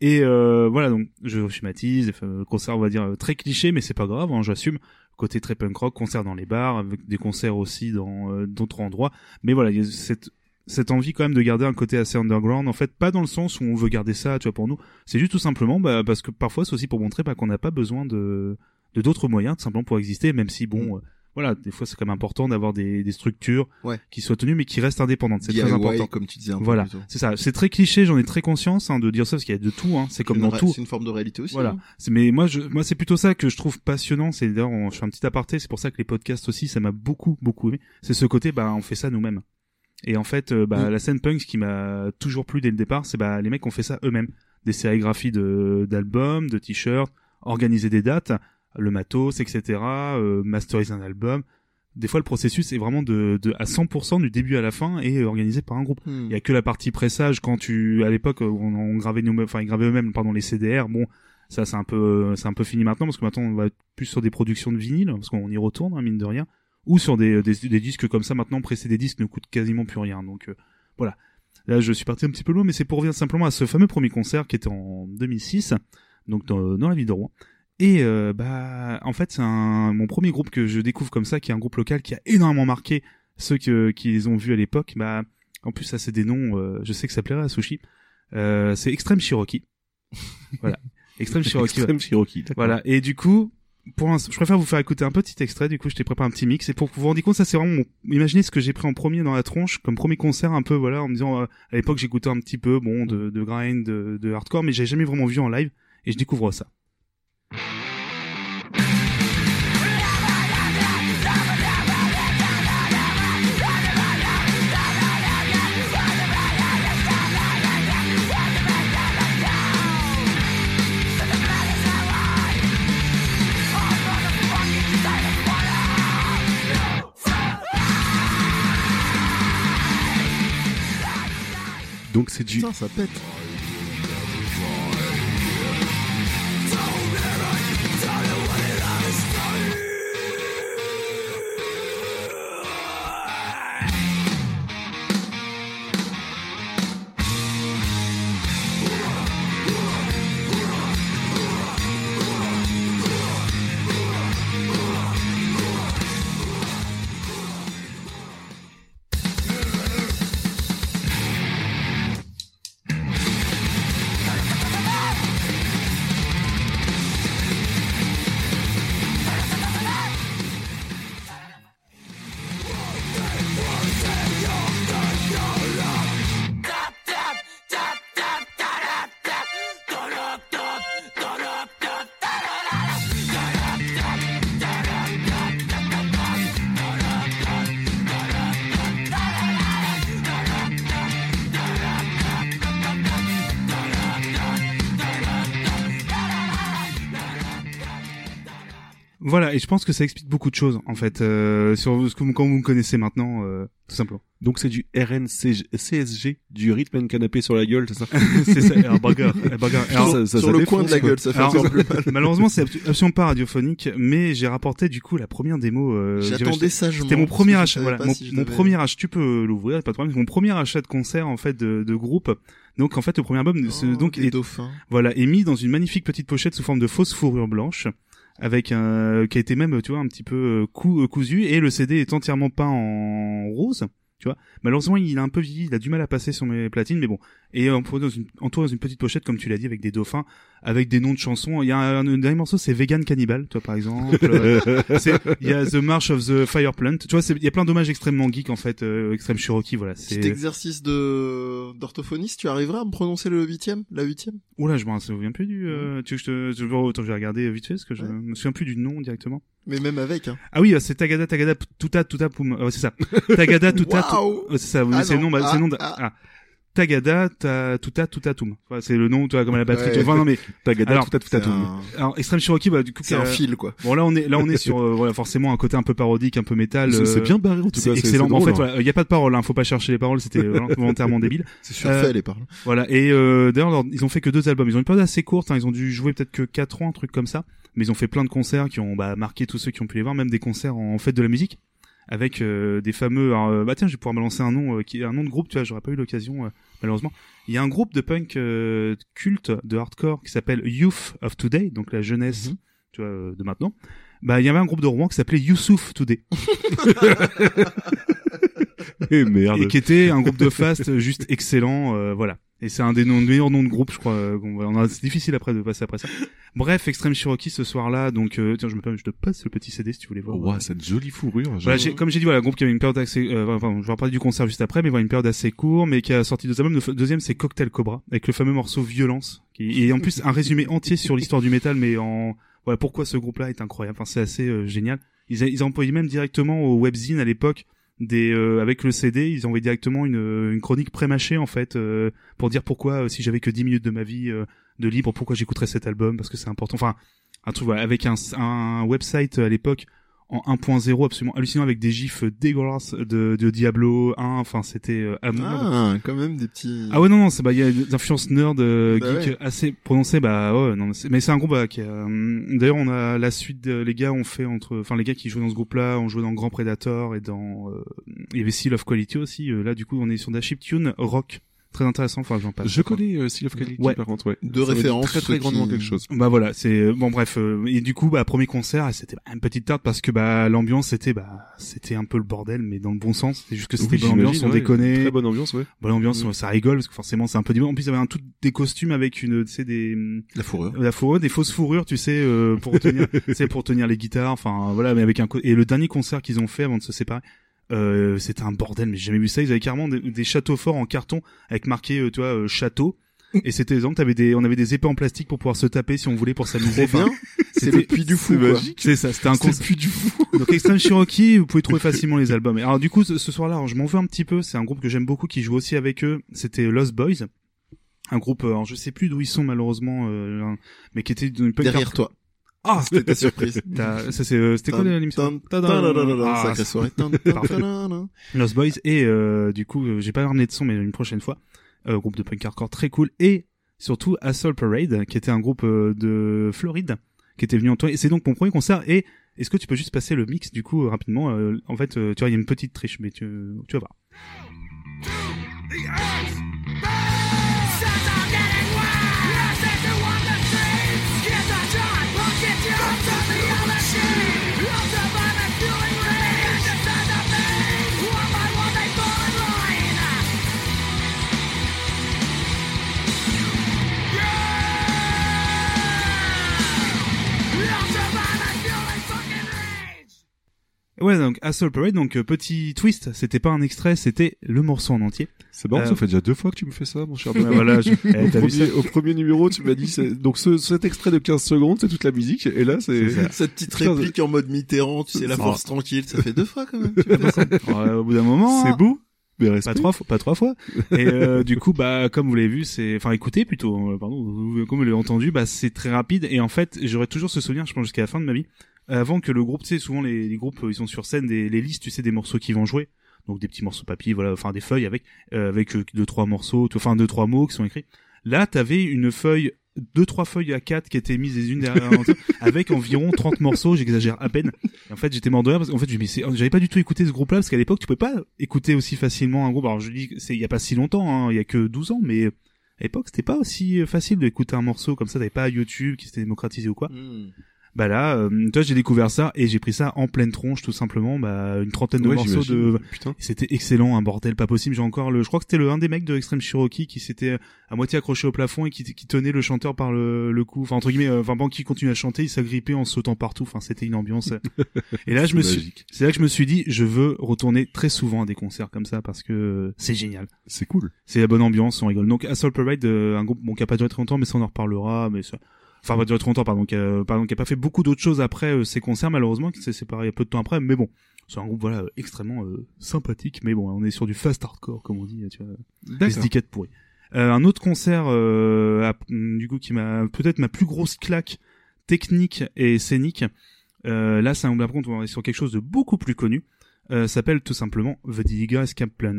[SPEAKER 2] Et euh, voilà, donc je schématise, concert, on va dire euh, très cliché, mais c'est pas grave, hein, j'assume. Côté très punk rock, concert dans les bars, avec des concerts aussi dans euh, d'autres endroits. Mais voilà, il y a cette cette envie quand même de garder un côté assez underground. En fait, pas dans le sens où on veut garder ça, tu vois, pour nous. C'est juste tout simplement bah, parce que parfois c'est aussi pour montrer bah, qu'on n'a pas besoin de de d'autres moyens, tout simplement pour exister, même si bon. euh, voilà, des fois c'est quand même important d'avoir des, des structures
[SPEAKER 3] Ouais.
[SPEAKER 2] qui soient tenues mais qui restent indépendantes. C'est très important.
[SPEAKER 3] comme tu disais un peu
[SPEAKER 2] Voilà, c'est ça. C'est très cliché, j'en ai très conscience hein, de dire ça parce qu'il y a de tout. Hein. C'est comme dans tout.
[SPEAKER 3] C'est une forme de réalité aussi.
[SPEAKER 2] Voilà.
[SPEAKER 3] hein.
[SPEAKER 2] Mais moi, je, moi, c'est plutôt ça que je trouve passionnant. C'est d'ailleurs, je fais un petit aparté. C'est pour ça que les podcasts aussi, ça m'a beaucoup, beaucoup aimé. C'est ce côté, bah, on fait ça nous-mêmes. Et en fait, euh, bah,
[SPEAKER 3] Mm.
[SPEAKER 2] la scène punk, ce qui m'a toujours plu dès le départ, c'est bah, les mecs ont fait ça eux-mêmes. Des sérigraphies de d'albums, de t-shirts, organiser des dates, le matos, etc. Euh, masteriser un album. Des fois, le processus est vraiment de, de à 100% du début à la fin et organisé par un groupe.
[SPEAKER 3] Hmm.
[SPEAKER 2] Il y a que la partie pressage quand tu à l'époque on, on gravait nous enfin ils gravaient eux-mêmes pardon les CDR. Bon, ça c'est un peu c'est un peu fini maintenant parce que maintenant on va être plus sur des productions de vinyle parce qu'on y retourne hein, mine de rien ou sur des, des des disques comme ça maintenant presser des disques ne coûte quasiment plus rien. Donc euh, voilà. Là, je suis parti un petit peu loin mais c'est pour revenir simplement à ce fameux premier concert qui était en 2006 donc dans, dans la ville de Rouen. Et euh, bah en fait c'est un mon premier groupe que je découvre comme ça qui est un groupe local qui a énormément marqué ceux que, qui les ont vus à l'époque. Bah en plus, ça c'est des noms, euh, je sais que ça plairait à Sushi. Euh, c'est Extreme Cherokee. voilà. Extreme Cherokee.
[SPEAKER 1] Extrême Cherokee. d'accord.
[SPEAKER 2] Voilà. Et du coup, pour un- je préfère vous faire écouter un petit extrait. Du coup, je t'ai préparé un petit mix. Et pour que vous rendiez compte, ça c'est vraiment mon... Imaginez ce que j'ai pris en premier dans la tronche, comme premier concert un peu, voilà, en me disant, euh, à l'époque j'écoutais un petit peu, bon, de, de grind, de, de hardcore, mais j'ai jamais vraiment vu en live. Et je découvre ça.
[SPEAKER 1] Donc c'est du
[SPEAKER 3] Putain, ça pète.
[SPEAKER 2] Et je pense que ça explique beaucoup de choses, en fait, euh, sur ce que quand vous me connaissez maintenant, euh, tout simplement.
[SPEAKER 1] donc c'est du RNCSG, du rythme and canapé sur la gueule, c'est ça
[SPEAKER 2] c'est ça, un burger, un burger. Alors,
[SPEAKER 1] Ça- ça-
[SPEAKER 3] Sur
[SPEAKER 1] ça
[SPEAKER 3] le
[SPEAKER 1] défonce,
[SPEAKER 3] coin de la gueule, ça fait
[SPEAKER 2] Alors,
[SPEAKER 3] plus mal.
[SPEAKER 2] malheureusement, c'est abso- absolument pas radiophonique, mais j'ai rapporté du coup la première démo. Euh,
[SPEAKER 3] J'attendais sagement.
[SPEAKER 2] C'était mon premier achat. Voilà, mon,
[SPEAKER 3] si
[SPEAKER 2] premier achat. Tu peux l'ouvrir, pas de problème. Mon premier achat de concert en fait de, de groupe. Donc en fait, le premier album, ce-
[SPEAKER 3] Oh,
[SPEAKER 2] donc
[SPEAKER 3] les
[SPEAKER 2] est,
[SPEAKER 3] dauphins.
[SPEAKER 2] voilà, est mis dans une magnifique petite pochette sous forme de fausse fourrure blanche, avec un qui a été même, tu vois, un petit peu euh, euh, cousu, et le CD est entièrement peint en rose. Tu vois, malheureusement, il a un peu vieilli, il a du mal à passer sur mes platines, mais bon. Et entouré dans une, dans une petite pochette, comme tu l'as dit, avec des dauphins. Avec des noms de chansons. Il y a un, un dernier morceau, c'est Vegan Cannibal, toi par exemple. Euh, c'est- Il y a The March of the Fire Plant. Tu vois, c'est- il y a plein d'hommages extrêmement geeks en fait, euh, extrême Cherokee, voilà.
[SPEAKER 3] Petit
[SPEAKER 2] C'est.
[SPEAKER 3] exercice de d'orthophoniste, tu arriveras à me prononcer le huitième, la huitième?
[SPEAKER 2] Oula, je me souviens plus du. Euh, tu veux que je te, je, autant je vais regarder vite fait parce que je me souviens plus du nom directement.
[SPEAKER 3] Mais même avec, hein.
[SPEAKER 2] Ah oui, euh, c'est Tagada Tagada Tuta Tuta Poum. Euh, c'est ça. Tagada Tuta. euh, c'est ça. oui,
[SPEAKER 3] Ah
[SPEAKER 2] c'est le nom. bah, c'est le nom. de-
[SPEAKER 3] ah,
[SPEAKER 2] ah. Tagada ta, Tuta Tuta Toum. Enfin, c'est le nom, tu vois, comme la batterie.
[SPEAKER 3] Ouais.
[SPEAKER 2] Enfin, non mais
[SPEAKER 1] Tagada
[SPEAKER 2] Alors,
[SPEAKER 1] Tuta Tuta
[SPEAKER 3] C'est
[SPEAKER 1] Toum.
[SPEAKER 3] un,
[SPEAKER 2] alors Extreme Cherokee, bah du coup,
[SPEAKER 3] c'est un fil, quoi.
[SPEAKER 2] Bon là on est là on est sur euh, voilà forcément un côté un peu parodique, un peu métal.
[SPEAKER 1] C'est c'est
[SPEAKER 2] euh,
[SPEAKER 1] bien barré en tout
[SPEAKER 2] C'est
[SPEAKER 1] cas.
[SPEAKER 2] excellent.
[SPEAKER 1] c'est
[SPEAKER 2] en fait,
[SPEAKER 1] drôle, hein.
[SPEAKER 2] il y a pas de paroles. Hein, faut pas chercher les paroles. C'était volontairement débile.
[SPEAKER 3] C'est surfait,
[SPEAKER 2] Euh,
[SPEAKER 3] les paroles.
[SPEAKER 2] Voilà. Et euh, d'ailleurs, leur- ils ont fait que deux albums. Ils ont une période assez courte. Hein, ils ont dû jouer peut-être que quatre ans, un truc comme ça. Mais ils ont fait plein de concerts qui ont bah, marqué tous ceux qui ont pu les voir, même des concerts en fête de la musique avec euh, des fameux. alors, euh, bah tiens, je vais pouvoir me lancer un nom euh, qui est un nom de groupe. Tu vois, j'aurais pas eu l'occasion euh, malheureusement. Il y a un groupe de punk euh, culte de hardcore qui s'appelle Youth of Today, donc la jeunesse, tu vois, euh, de maintenant. Bah, il y avait un groupe de Rouen qui s'appelait Youssouf Today.
[SPEAKER 1] Et merde.
[SPEAKER 2] et qui était un groupe de fast juste excellent euh, voilà et c'est un des noms, meilleurs noms de groupe je crois euh, on c'est difficile après de passer après ça bref Extreme Cherokee ce soir là donc euh, tiens je me permets je te passe le petit CD si tu voulais voir
[SPEAKER 1] Ouah, cette jolie fourrure.
[SPEAKER 2] voilà, comme j'ai dit, voilà, un groupe qui avait une période assez, euh, enfin, je vais reparler du concert juste après, mais voilà, une période assez courte, mais qui a sorti deux albums. Le deuxième, c'est Cocktail Cobra, avec le fameux morceau Violence, qui, et en plus, un résumé entier sur l'histoire du métal, mais en, voilà, pourquoi ce groupe-là est incroyable. Enfin, c'est assez euh, génial. Ils, a- ils employaient même directement au webzine à l'époque, des, euh, avec le CD, ils envoyaient directement une, euh, une chronique pré-mâchée, en fait, euh, pour dire pourquoi, euh, si j'avais que 10 minutes de ma vie euh, de libre, pourquoi j'écouterais cet album, parce que c'est important. Enfin, un truc, voilà, avec un, un website à l'époque, en 1.0 absolument hallucinant avec des gifs dégueulasses de, de Diablo 1 enfin c'était euh,
[SPEAKER 3] Ah, quand même des petits...
[SPEAKER 2] ah ouais non non c'est bah il y a des influences nerd euh,
[SPEAKER 3] Bah
[SPEAKER 2] geek
[SPEAKER 3] ouais.
[SPEAKER 2] assez prononcées bah ouais non mais c'est- un groupe bah, qui hum, d'ailleurs on a la suite de- les gars ont fait entre enfin les gars qui jouaient dans ce groupe là ont joué dans Grand Predator et dans euh, il y avait Seal of Quality aussi euh, là du coup on est sur de la chiptune rock très intéressant enfin j'en passe
[SPEAKER 1] Je connais euh, Seal of Quality
[SPEAKER 2] Ouais.
[SPEAKER 1] par contre, ouais.
[SPEAKER 3] De
[SPEAKER 1] Ça
[SPEAKER 3] référence,
[SPEAKER 1] Très très grandement
[SPEAKER 3] qui-
[SPEAKER 1] quelque chose.
[SPEAKER 2] bah voilà, c'est euh, bon bref euh, et du coup bah premier concert c'était une petite tarte parce que bah l'ambiance c'était bah c'était un peu le bordel mais dans le bon sens, c'est juste que c'était
[SPEAKER 1] Oui,
[SPEAKER 2] bonne ambiance, on
[SPEAKER 1] ouais.
[SPEAKER 2] déconnait.
[SPEAKER 1] Très bonne ambiance, ouais.
[SPEAKER 2] Bonne ambiance,
[SPEAKER 1] Mm.
[SPEAKER 2] ça rigole parce que forcément c'est un peu du en plus il y avait un tout des costumes avec une tu sais des
[SPEAKER 3] La fourrure.
[SPEAKER 2] la fourrure, des fausses fourrures, tu sais euh, pour tenir tu sais pour tenir les guitares, enfin voilà mais avec un et le dernier concert qu'ils ont fait avant de se séparer euh, c'était un bordel mais j'ai jamais vu ça, ils avaient carrément des, des châteaux forts en carton avec marqué euh, tu vois euh, château et c'était exemple t'avais des on avait des épées en plastique pour pouvoir se taper si on voulait pour s'amuser Enfin,
[SPEAKER 3] bien. C'est
[SPEAKER 2] c'était-
[SPEAKER 3] le puits du fou,
[SPEAKER 1] c'est
[SPEAKER 3] quoi.
[SPEAKER 1] magique.
[SPEAKER 2] c'est ça, c'était un
[SPEAKER 1] puits du fou.
[SPEAKER 2] Donc Extreme Cherokee, vous pouvez trouver facilement les albums. Et Alors du coup, ce, ce soir-là, je m'en veux un petit peu. C'est un groupe que j'aime beaucoup, qui joue aussi avec eux. C'était Lost Boys, un groupe. euh, Alors je sais plus d'où ils sont malheureusement, euh, mais qui était d'une punk
[SPEAKER 3] Derrière toi.
[SPEAKER 2] Ah,
[SPEAKER 3] C'était ta surprise.
[SPEAKER 2] t'as- ça c'est, euh, c'était quoi l'émission Ah,
[SPEAKER 3] Sacrée soirée.
[SPEAKER 2] Parfait. Lost Boys et euh, du coup, euh, j'ai pas ramené de son, mais une prochaine fois, euh, groupe de punk hardcore très cool et surtout Assault Parade, qui était un groupe euh, de Floride, qui était venu en toi. Et c'est donc mon premier concert. Et est-ce que tu peux juste passer le mix du coup euh, rapidement euh, En fait, euh, tu vois, il y a une petite triche, mais tu, tu vas voir. Ouais, donc Assault Parade, donc euh, petit twist, c'était pas un extrait, c'était le morceau en entier.
[SPEAKER 1] C'est marrant,
[SPEAKER 2] Euh,
[SPEAKER 1] ça fait déjà deux fois que tu me fais ça, mon cher
[SPEAKER 2] Ouais, voilà, je- eh,
[SPEAKER 1] au, premier, au premier numéro, tu m'as dit, c'est- donc ce, cet extrait de 15 secondes, c'est toute la musique, et là, c'est...
[SPEAKER 3] Cette petite réplique en mode Mitterrand, tu sais, la
[SPEAKER 1] Oh.
[SPEAKER 3] force tranquille, ça fait deux fois quand même. tu fais ça.
[SPEAKER 2] Ouais, au bout d'un moment,
[SPEAKER 1] C'est
[SPEAKER 2] hein,
[SPEAKER 1] beau, mais
[SPEAKER 2] pas trois fois, pas trois fois. Et euh, du coup, bah comme vous l'avez vu, c'est, enfin écoutez plutôt, euh, pardon, vous- comme vous l'avez entendu, bah c'est très rapide. Et en fait, j'aurai toujours ce souvenir, je pense jusqu'à la fin de ma vie, avant que le groupe, tu sais, souvent les, les groupes, euh, ils sont sur scène, des, les listes, tu sais, des morceaux qu'ils vont jouer. Donc des petits morceaux papier, voilà, enfin des feuilles avec euh, avec euh, deux trois morceaux, tout- enfin deux trois mots qui sont écrits. Là, t'avais une feuille, deux trois feuilles à quatre qui étaient mises les unes derrière l'autre, avec environ 30 morceaux. J'exagère à peine. Et en fait, j'étais mort de rire parce qu'en fait, j'avais pas du tout écouté ce groupe-là parce qu'à l'époque, tu pouvais pas écouter aussi facilement un groupe. Alors je dis, c'est il y a pas si longtemps, hein, il y a que 12 ans, mais à l'époque, c'était pas aussi facile d'écouter un morceau comme ça. T'avais pas YouTube qui s'était démocratisé ou quoi.
[SPEAKER 3] Hmm.
[SPEAKER 2] Bah là, euh, toi j'ai découvert ça et j'ai pris ça en pleine tronche tout simplement, bah une trentaine de
[SPEAKER 1] Ouais,
[SPEAKER 2] morceaux de
[SPEAKER 1] Putain.
[SPEAKER 2] c'était excellent, un bordel pas possible. J'ai encore le, je crois que c'était le un des mecs de Extreme Cherokee qui s'était à moitié accroché au plafond et qui, qui tenait le chanteur par le, le cou. Enfin entre guillemets, euh, enfin pendant qu'il continuait à chanter, il s'agrippait en sautant partout. Enfin c'était une ambiance. et là je me
[SPEAKER 1] C'est
[SPEAKER 2] suis, c'est là que je me suis dit, je veux retourner très souvent à des concerts comme ça parce que c'est génial.
[SPEAKER 1] C'est cool.
[SPEAKER 2] C'est la bonne ambiance, on rigole. Donc Assault Parade, euh, un groupe bon qui a pas duré très longtemps, mais ça on en reparlera. Mais ça... enfin pas duré très longtemps, pardon, qui a, pardon, qui a pas fait beaucoup d'autres choses après euh, ces concerts malheureusement, qui s'est séparé peu de temps après. Mais bon, c'est un groupe voilà euh, extrêmement euh, sympathique. Mais bon, on est sur du fast hardcore comme on dit, tu vois, des pourries. Euh, un autre concert, euh, à- du coup, qui m'a peut-être ma plus grosse claque technique et scénique. Euh, là, c'est un par contre, on est sur quelque chose de beaucoup plus connu. Euh, s'appelle tout simplement The Diga Escape Plan.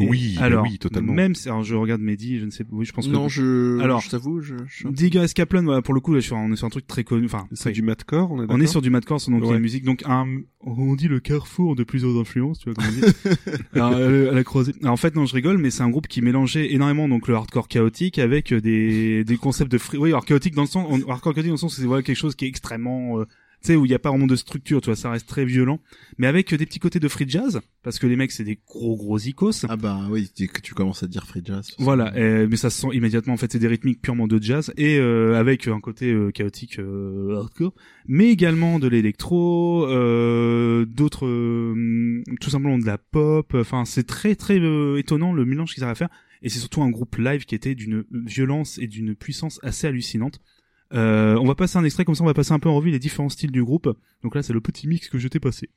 [SPEAKER 2] Et
[SPEAKER 1] Oui,
[SPEAKER 2] alors,
[SPEAKER 1] oui, totalement.
[SPEAKER 2] Même, si- alors je regarde Mehdi, je ne sais, oui, je pense que
[SPEAKER 3] Non, je,
[SPEAKER 2] Alors,
[SPEAKER 3] je t'avoue, je, je...
[SPEAKER 2] Diga Kaplan, voilà, pour le coup, là, je suis- on est sur un truc très connu. Enfin,
[SPEAKER 1] C'est
[SPEAKER 2] très-
[SPEAKER 1] du madcore, on est
[SPEAKER 2] on est sur du madcore, donc il y a
[SPEAKER 1] Ouais.
[SPEAKER 2] une musique, donc un, on dit le carrefour de plusieurs influences, tu vois, comme on dit. Alors, euh, à la croisée. Alors, en fait, non, je rigole, mais c'est un groupe qui mélangeait énormément donc le hardcore chaotique avec euh, des, des concepts de free, oui, alors chaotique dans le sens, on- hardcore chaotique dans le sens c'est voilà quelque chose qui est extrêmement, euh, sais, où il n'y a pas vraiment de structure, tu vois, ça reste très violent, mais avec euh, des petits côtés de free jazz, parce que les mecs, c'est des gros gros icos.
[SPEAKER 3] Ah bah oui, tu- que tu commences à dire free jazz.
[SPEAKER 2] Voilà, euh, mais ça se sent immédiatement en fait c'est des rythmiques purement de jazz et euh, avec un côté euh, chaotique euh, hardcore, mais également de l'électro, euh, d'autres, euh, tout simplement de la pop. Enfin, c'est très très étonnant le mélange qu'ils arrivent à faire et c'est surtout un groupe live qui était d'une violence et d'une puissance assez hallucinante. Euh, on va passer un extrait comme ça, on va passer un peu en revue les différents styles du groupe. Donc là, c'est le petit mix que je t'ai passé.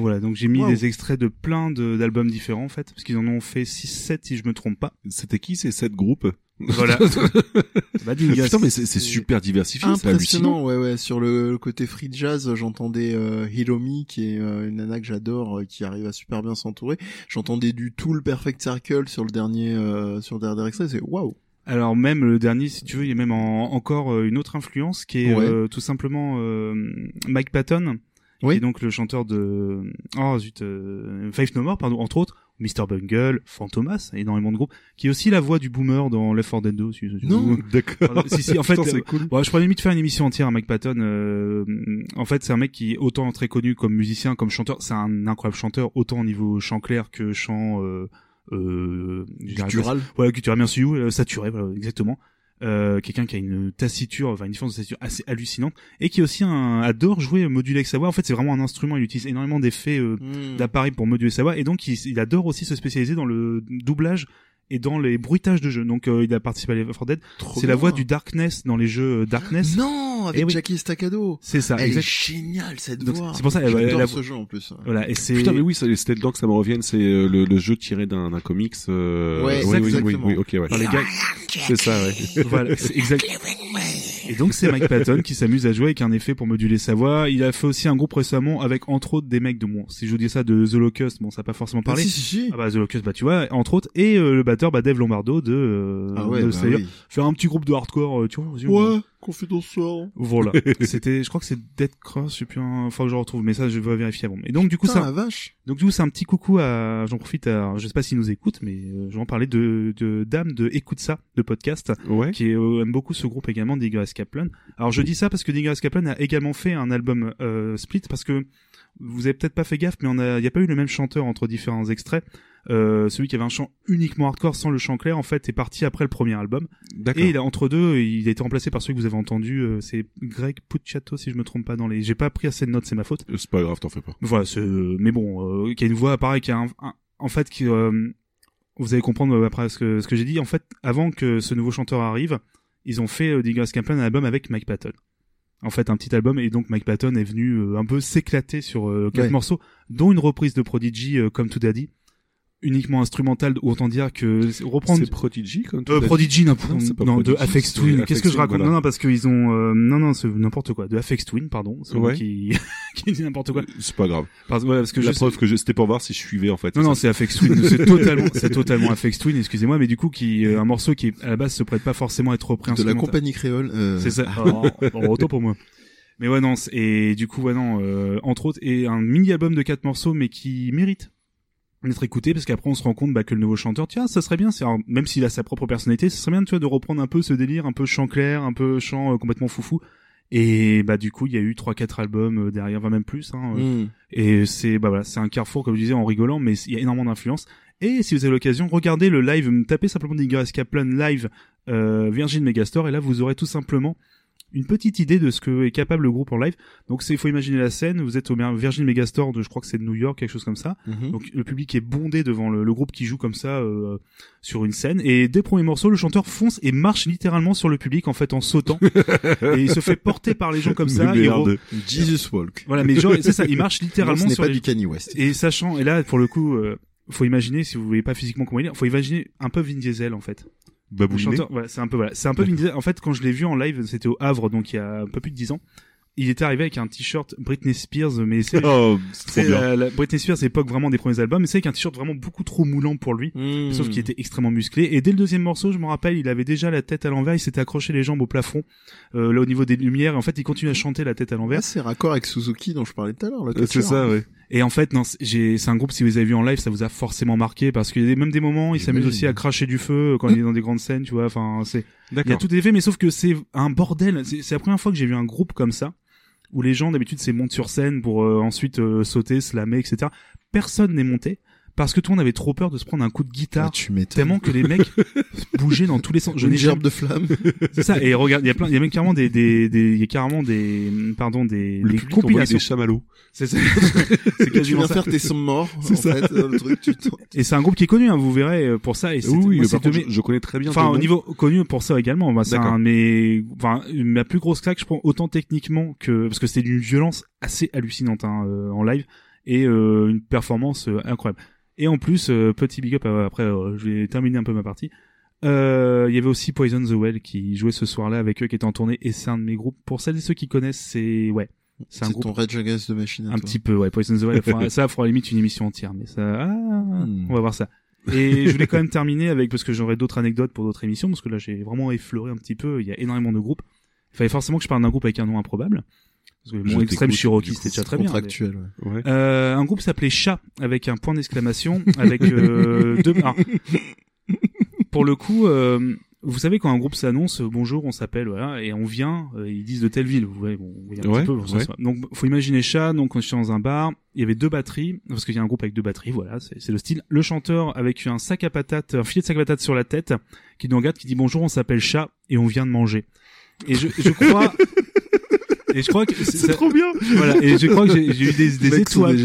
[SPEAKER 2] Donc voilà, donc j'ai mis
[SPEAKER 3] Wow.
[SPEAKER 2] des extraits de plein d'albums différents en fait, parce qu'ils en ont fait 6-7 si je me trompe pas.
[SPEAKER 1] C'était qui ces sept groupes?
[SPEAKER 2] Voilà. Bah.
[SPEAKER 1] Putain, mais c'est super diversifié, c'est hallucinant.
[SPEAKER 3] Impressionnant, ouais, ouais. Sur le, le côté free jazz, j'entendais euh, Hiromi, qui est euh, une nana que j'adore, euh, qui arrive à super bien s'entourer. J'entendais du Tool Perfect Circle sur le dernier, euh, sur le dernier extrait. C'est waouh.
[SPEAKER 2] Alors même le dernier, si tu veux, il y a même en- encore une autre influence qui est
[SPEAKER 3] Ouais.
[SPEAKER 2] euh, tout simplement euh, Mike Patton,
[SPEAKER 3] Oui.
[SPEAKER 2] qui est donc le chanteur de oh zut, euh, Faith No More, pardon, entre autres, Mr Bungle, Fantomas, énormément de groupes, qui est aussi la voix du boomer dans Left 4 Dead 2. Si, si-
[SPEAKER 3] Non,
[SPEAKER 1] d'accord.
[SPEAKER 2] Si si, en fait,
[SPEAKER 1] Putain,
[SPEAKER 2] euh,
[SPEAKER 1] cool.
[SPEAKER 2] bon, je pourrais limite faire une émission entière à Mike Patton. euh, en fait, c'est un mec qui est autant très connu comme musicien, comme chanteur. C'est un incroyable chanteur, autant au niveau chant clair que chant. Euh, euh,
[SPEAKER 3] Guttural.
[SPEAKER 2] voilà, culturel, merci you, euh, saturé, voilà, exactement. Euh, quelqu'un qui a une taciture, enfin une différence de taciture assez hallucinante, et qui aussi un, adore jouer moduler avec sa voix. En fait, c'est vraiment un instrument. Il utilise énormément d'effets euh,
[SPEAKER 3] Hmm.
[SPEAKER 2] d'appareils pour moduler sa voix, et donc il, il adore aussi se spécialiser dans le doublage et dans les bruitages de jeux. Donc euh, il a participé à Left 4 Dead. C'est la voix du Darkness dans les jeux euh, Darkness.
[SPEAKER 3] Non, avec
[SPEAKER 2] Eh oui.
[SPEAKER 3] Jackie Staccato.
[SPEAKER 2] C'est ça.
[SPEAKER 3] Elle
[SPEAKER 2] exact.
[SPEAKER 3] est géniale cette
[SPEAKER 2] Donc,
[SPEAKER 3] voix.
[SPEAKER 2] c'est pour ça, elle-
[SPEAKER 3] J'adore
[SPEAKER 2] elle-
[SPEAKER 3] ce jeu en plus.
[SPEAKER 2] Voilà, et c'est
[SPEAKER 1] Putain, mais oui, c'était le temps que ça me revienne, c'est euh, le, le jeu tiré d'un d'un comics. Euh...
[SPEAKER 3] Ouais,
[SPEAKER 1] oui, oui, oui,
[SPEAKER 3] exactement.
[SPEAKER 1] oui, ok, ouais.
[SPEAKER 2] Dans les gars,
[SPEAKER 1] C'est ça, ouais.
[SPEAKER 2] voilà, c'est exact. Et donc c'est Mike Patton qui s'amuse à jouer avec un effet pour moduler sa voix. Il a fait aussi un groupe récemment avec entre autres des mecs de bon, si je vous dis ça de The Locust, bon ça n'a pas forcément parlé.
[SPEAKER 3] Ah, si, si, si.
[SPEAKER 2] Ah bah The Locust, bah tu vois, entre autres, et euh, le batteur bah Dave Lombardo de, euh,
[SPEAKER 3] Ah ouais,
[SPEAKER 2] de-
[SPEAKER 3] bah oui.
[SPEAKER 2] faire un petit groupe de hardcore, euh, tu vois.
[SPEAKER 3] Ouais, confidentiel.
[SPEAKER 2] Voilà. C'était, je crois que c'est Dead Cross, je sais plus, un... faut que je retrouve, mais ça je vais vérifier avant. Et donc du coup ça,
[SPEAKER 3] la vache.
[SPEAKER 2] donc du coup c'est un petit coucou à, j'en profite à, je sais pas s'il nous écoute, mais euh, je vais en parler de, de Dame de Écoute ça, de podcast,
[SPEAKER 1] Ouais.
[SPEAKER 2] qui euh, aime beaucoup ce groupe également d'Igor Kaplan. Alors je dis ça parce que Digger Kaplan a également fait un album euh, split parce que vous avez peut-être pas fait gaffe, mais on a, il y a pas eu le même chanteur entre différents extraits. Euh, celui qui avait un chant uniquement hardcore sans le chant clair, en fait, est parti après le premier album.
[SPEAKER 1] D'accord.
[SPEAKER 2] Et il a, entre deux, il a été remplacé par celui que vous avez entendu. euh, c'est Greg Pucciato, si je me trompe pas dans les. J'ai pas pris assez de notes, c'est ma faute.
[SPEAKER 1] Euh, C'est pas grave, t'en fais pas.
[SPEAKER 2] Voilà, c'est, mais bon, euh, qui a une voix pareil, qui a un, un- en fait, qui, euh, vous allez comprendre euh, après ce que, ce que j'ai dit. En fait, avant que ce nouveau chanteur arrive, ils ont fait euh, Digger Kaplan un album avec Mike Patton. En fait, un petit album et donc Mike Patton est venu euh, un peu s'éclater sur euh, quatre
[SPEAKER 3] Ouais.
[SPEAKER 2] morceaux, dont une reprise de Prodigy euh, comme To Daddy, uniquement instrumentale. Autant dire que c'est- reprendre
[SPEAKER 1] C'est Prodigy comme
[SPEAKER 2] euh, Prodigy, non,
[SPEAKER 1] Non,
[SPEAKER 2] non, de Afex Twin. Qu'est-ce que je raconte
[SPEAKER 1] voilà.
[SPEAKER 2] Non, non, parce qu'ils ont, euh, non, non, c'est n'importe quoi. De Afex Twin, pardon. C'est moi
[SPEAKER 1] Ouais.
[SPEAKER 2] qui, qui dit n'importe quoi.
[SPEAKER 1] C'est pas grave.
[SPEAKER 2] Parce, voilà, parce que
[SPEAKER 1] la
[SPEAKER 2] je
[SPEAKER 1] preuve que je- c'était pour voir si je suivais en fait.
[SPEAKER 2] non, non, c'est Afex Twin. C'est totalement, c'est totalement Afex Twin, excusez-moi, mais du coup, qui, euh, un morceau qui, à la base, se prête pas forcément à être repris
[SPEAKER 3] De la compagnie créole. euh,
[SPEAKER 2] C'est ça. Oh, bon, autant pour moi. Mais ouais, non, c'est- et du coup, ouais, non, euh, entre autres, et un mini-album de quatre morceaux, mais qui mérite d'être écouté, parce qu'après, on se rend compte, bah, que le nouveau chanteur, tiens, ça serait bien, c'est, même s'il a sa propre personnalité, ce serait bien, tu vois, de reprendre un peu ce délire, un peu chant clair, un peu chant euh, complètement foufou. Et, bah, du coup, il y a eu trois, quatre albums euh, derrière, va même plus, hein, euh,
[SPEAKER 3] hmm.
[SPEAKER 2] et c'est bah voilà, c'est un carrefour comme je disais en rigolant, mais il y a énormément d'influence. Et si vous avez l'occasion, regardez le live, tapez simplement Digger Kaplan live euh, Virgin Megastore, et là vous aurez tout simplement une petite idée de ce que est capable le groupe en live. Donc c'est, il faut imaginer la scène, vous êtes au Virgin Megastore de, je crois que c'est de New York, quelque chose comme ça.
[SPEAKER 3] Mhm.
[SPEAKER 2] Donc le public est bondé devant le, le groupe qui joue comme ça euh, sur une scène. Et dès le premier morceau, le chanteur fonce et marche littéralement sur le public en fait en sautant. et il se fait porter par les gens comme ça. Re-
[SPEAKER 3] Jesus Walk.
[SPEAKER 2] Voilà, mais genre c'est ça, il marche
[SPEAKER 3] Non,
[SPEAKER 2] littéralement
[SPEAKER 3] ce
[SPEAKER 2] sur
[SPEAKER 3] pas
[SPEAKER 2] les
[SPEAKER 3] du Kanye West.
[SPEAKER 2] et sachant, et là, pour le coup, euh, faut imaginer, si vous voyez pas physiquement comment il est, faut imaginer un peu Vin Diesel, en fait. Chanteur, voilà, c'est un peu, voilà. C'est un peu Vin Diesel. En fait, quand je l'ai vu en live, c'était au Havre, donc il y a un peu plus de 10 ans. Il était arrivé avec un t-shirt Britney Spears, mais c'est,
[SPEAKER 1] Oh, trop bien.
[SPEAKER 2] la, la- Britney Spears, époque vraiment des premiers albums, mais c'est avec un t-shirt vraiment beaucoup trop moulant pour lui.
[SPEAKER 3] Hmm.
[SPEAKER 2] Sauf qu'il était extrêmement musclé. Et dès le deuxième morceau, je me rappelle, il avait déjà la tête à l'envers, il s'était accroché les jambes au plafond, euh, là au niveau des lumières. Et en fait, il continue à chanter la tête à l'envers.
[SPEAKER 3] Ouais, c'est raccord avec Suzuki dont je parlais tout à l'heure. le
[SPEAKER 1] Euh, C'est ça, ouais.
[SPEAKER 2] Et en fait, non, c'est- un groupe, si vous avez vu en live, ça vous a forcément marqué, parce qu'il y a même des moments, il s'amuse
[SPEAKER 3] J'imagine.
[SPEAKER 2] aussi à cracher du feu quand il est dans des grandes scènes, tu vois, enfin, c'est, il y a
[SPEAKER 1] D'accord.
[SPEAKER 2] tout des faits, mais sauf que c'est un bordel. C'est, c'est la première fois que j'ai vu un groupe comme ça, où les gens, d'habitude, c'est montent sur scène pour euh, ensuite euh, sauter, slammer, etc. Personne n'est monté, parce que tout le monde avait trop peur de se prendre un coup de
[SPEAKER 3] Ah,
[SPEAKER 2] guitare,
[SPEAKER 3] tu m'étonnes.
[SPEAKER 2] tellement que les mecs bougeaient dans tous les sens. Je
[SPEAKER 3] Une
[SPEAKER 2] n'ai
[SPEAKER 3] gerbe
[SPEAKER 2] jamais-
[SPEAKER 3] de flamme.
[SPEAKER 2] C'est ça, et regarde, il y a plein, il y a même carrément des, des, des, il y a carrément des, pardon, des,
[SPEAKER 1] Le
[SPEAKER 2] des compilations.
[SPEAKER 1] des chamallows.
[SPEAKER 2] C'est ça. c'est
[SPEAKER 3] tu
[SPEAKER 2] quasiment
[SPEAKER 3] viens
[SPEAKER 2] ça.
[SPEAKER 3] faire tes sons morts.
[SPEAKER 1] C'est ça.
[SPEAKER 3] fait, le truc, tu t'en-
[SPEAKER 2] Et c'est un groupe qui est connu, hein, vous verrez euh, pour ça. Et c'est-
[SPEAKER 1] Oui, oui,
[SPEAKER 2] moi, c'est
[SPEAKER 1] par contre,
[SPEAKER 2] de mes-
[SPEAKER 1] je, je connais très bien.
[SPEAKER 2] Enfin, au niveau connu pour ça également. Bah, c'est un mes, enfin, ma plus grosse claque, je prends autant techniquement que parce que c'était d'une violence assez hallucinante hein, euh, en live et euh, une performance euh, incroyable. Et en plus, euh, petit big up euh, après, euh, je vais terminer un peu ma partie. Euh, Il y avait aussi Poison the Well qui jouait ce soir-là avec eux, qui était en tournée, et c'est un de mes groupes. Pour celles et ceux qui connaissent, c'est ouais, c'est un groupe
[SPEAKER 3] ton Red Against de machine.
[SPEAKER 2] un
[SPEAKER 3] toi.
[SPEAKER 2] petit peu, ouais, Poison the Well. faudra- ça, faudra limite une émission entière, mais ça, ah,
[SPEAKER 3] Hmm.
[SPEAKER 2] on va voir ça. Et je voulais quand même terminer avec, parce que j'aurais d'autres anecdotes pour d'autres émissions, parce que là, j'ai vraiment effleuré un petit peu, il y a énormément de groupes. Il fallait forcément que je parle d'un groupe avec un nom improbable. Parce que Cherokee,
[SPEAKER 1] coup,
[SPEAKER 2] c'était déjà très bien.
[SPEAKER 3] contractuel. Ouais.
[SPEAKER 2] Euh, un groupe s'appelait Chat, avec un point d'exclamation, avec euh, deux... alors, pour le coup, euh, vous savez quand un groupe s'annonce, bonjour, on s'appelle, voilà, et on vient, euh, ils disent de telle ville, vous voyez, bon, vous voyez un
[SPEAKER 1] Ouais,
[SPEAKER 2] petit peu, ça
[SPEAKER 1] ouais.
[SPEAKER 2] donc faut imaginer chat, donc on était dans un bar, il y avait deux batteries, parce qu'il y a un groupe avec deux batteries, voilà, c'est c'est le style. Le chanteur avec un sac à patates, un filet de sac à patates sur la tête, qui nous regarde, qui dit bonjour, on s'appelle chat, et on vient de manger. Et je, je crois... Et je crois que c'est
[SPEAKER 1] trop bien.
[SPEAKER 2] voilà. Et je crois que j'ai eu des, étoiles,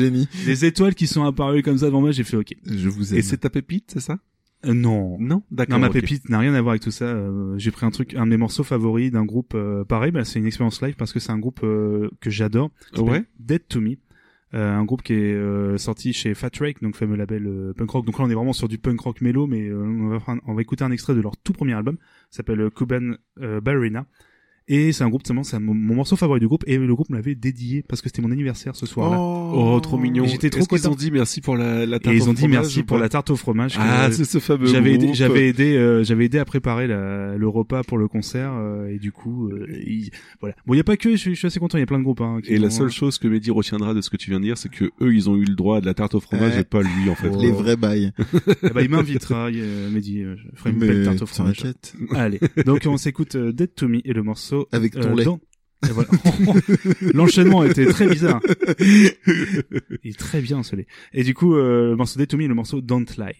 [SPEAKER 3] des
[SPEAKER 2] étoiles qui sont apparues comme ça devant moi. J'ai fait OK.
[SPEAKER 3] Je vous aime.
[SPEAKER 1] Et c'est ta pépite, c'est ça
[SPEAKER 2] Euh, non,
[SPEAKER 1] Non, d'accord.
[SPEAKER 2] non, ma pépite n'a rien à voir avec tout ça. Euh, j'ai pris un truc, un de mes morceaux favoris d'un groupe euh, pareil. Bah, c'est une expérience live parce que c'est un groupe euh, que j'adore.
[SPEAKER 1] Ouais.
[SPEAKER 2] Dead to Me. Euh, un groupe qui est euh, sorti chez Fat Rake, donc fameux label euh, punk rock. Donc là, on est vraiment sur du punk rock mélo, mais euh, on, va on va écouter un extrait de leur tout premier album. Ça s'appelle euh, Cuban euh, Ballerina.
[SPEAKER 5] Et c'est un groupe, seulement, c'est mon, mon morceau favori du groupe. Et le groupe me l'avait dédié parce que c'était mon anniversaire ce soir-là.
[SPEAKER 1] Oh, trop mignon.
[SPEAKER 5] J'étais trop content.
[SPEAKER 1] ont dit merci pour la, la tarte
[SPEAKER 5] Et ils ont dit merci
[SPEAKER 1] ou
[SPEAKER 5] pour la tarte au fromage.
[SPEAKER 1] Ah, c'est ce fameux
[SPEAKER 5] J'avais aidé, j'avais aidé, euh, j'avais aidé à préparer la, le repas pour le concert euh, et du coup, euh, il- voilà. Bon, il y a pas que, je, suis- je suis assez content. Il y a plein de groupes. Hein, qui
[SPEAKER 1] Et la seule chose que Mehdi retiendra de ce que tu viens de dire, c'est que eux, ils ont eu le droit de la tarte au fromage
[SPEAKER 3] Ouais.
[SPEAKER 1] et pas lui, en fait.
[SPEAKER 3] Les vrais bails.
[SPEAKER 5] Eh ben, il m'invitera, euh, Mehdi, euh, je ferai une belle tarte au fromage. Allez, donc on s'écoute euh, Dead to Me et le morceau
[SPEAKER 3] Avec ton lait.
[SPEAKER 5] dans- Et voilà. L'enchaînement était très bizarre. Il est très bien ce lait. Et du coup, euh, le morceau Dead to Me et le morceau Don't Lie.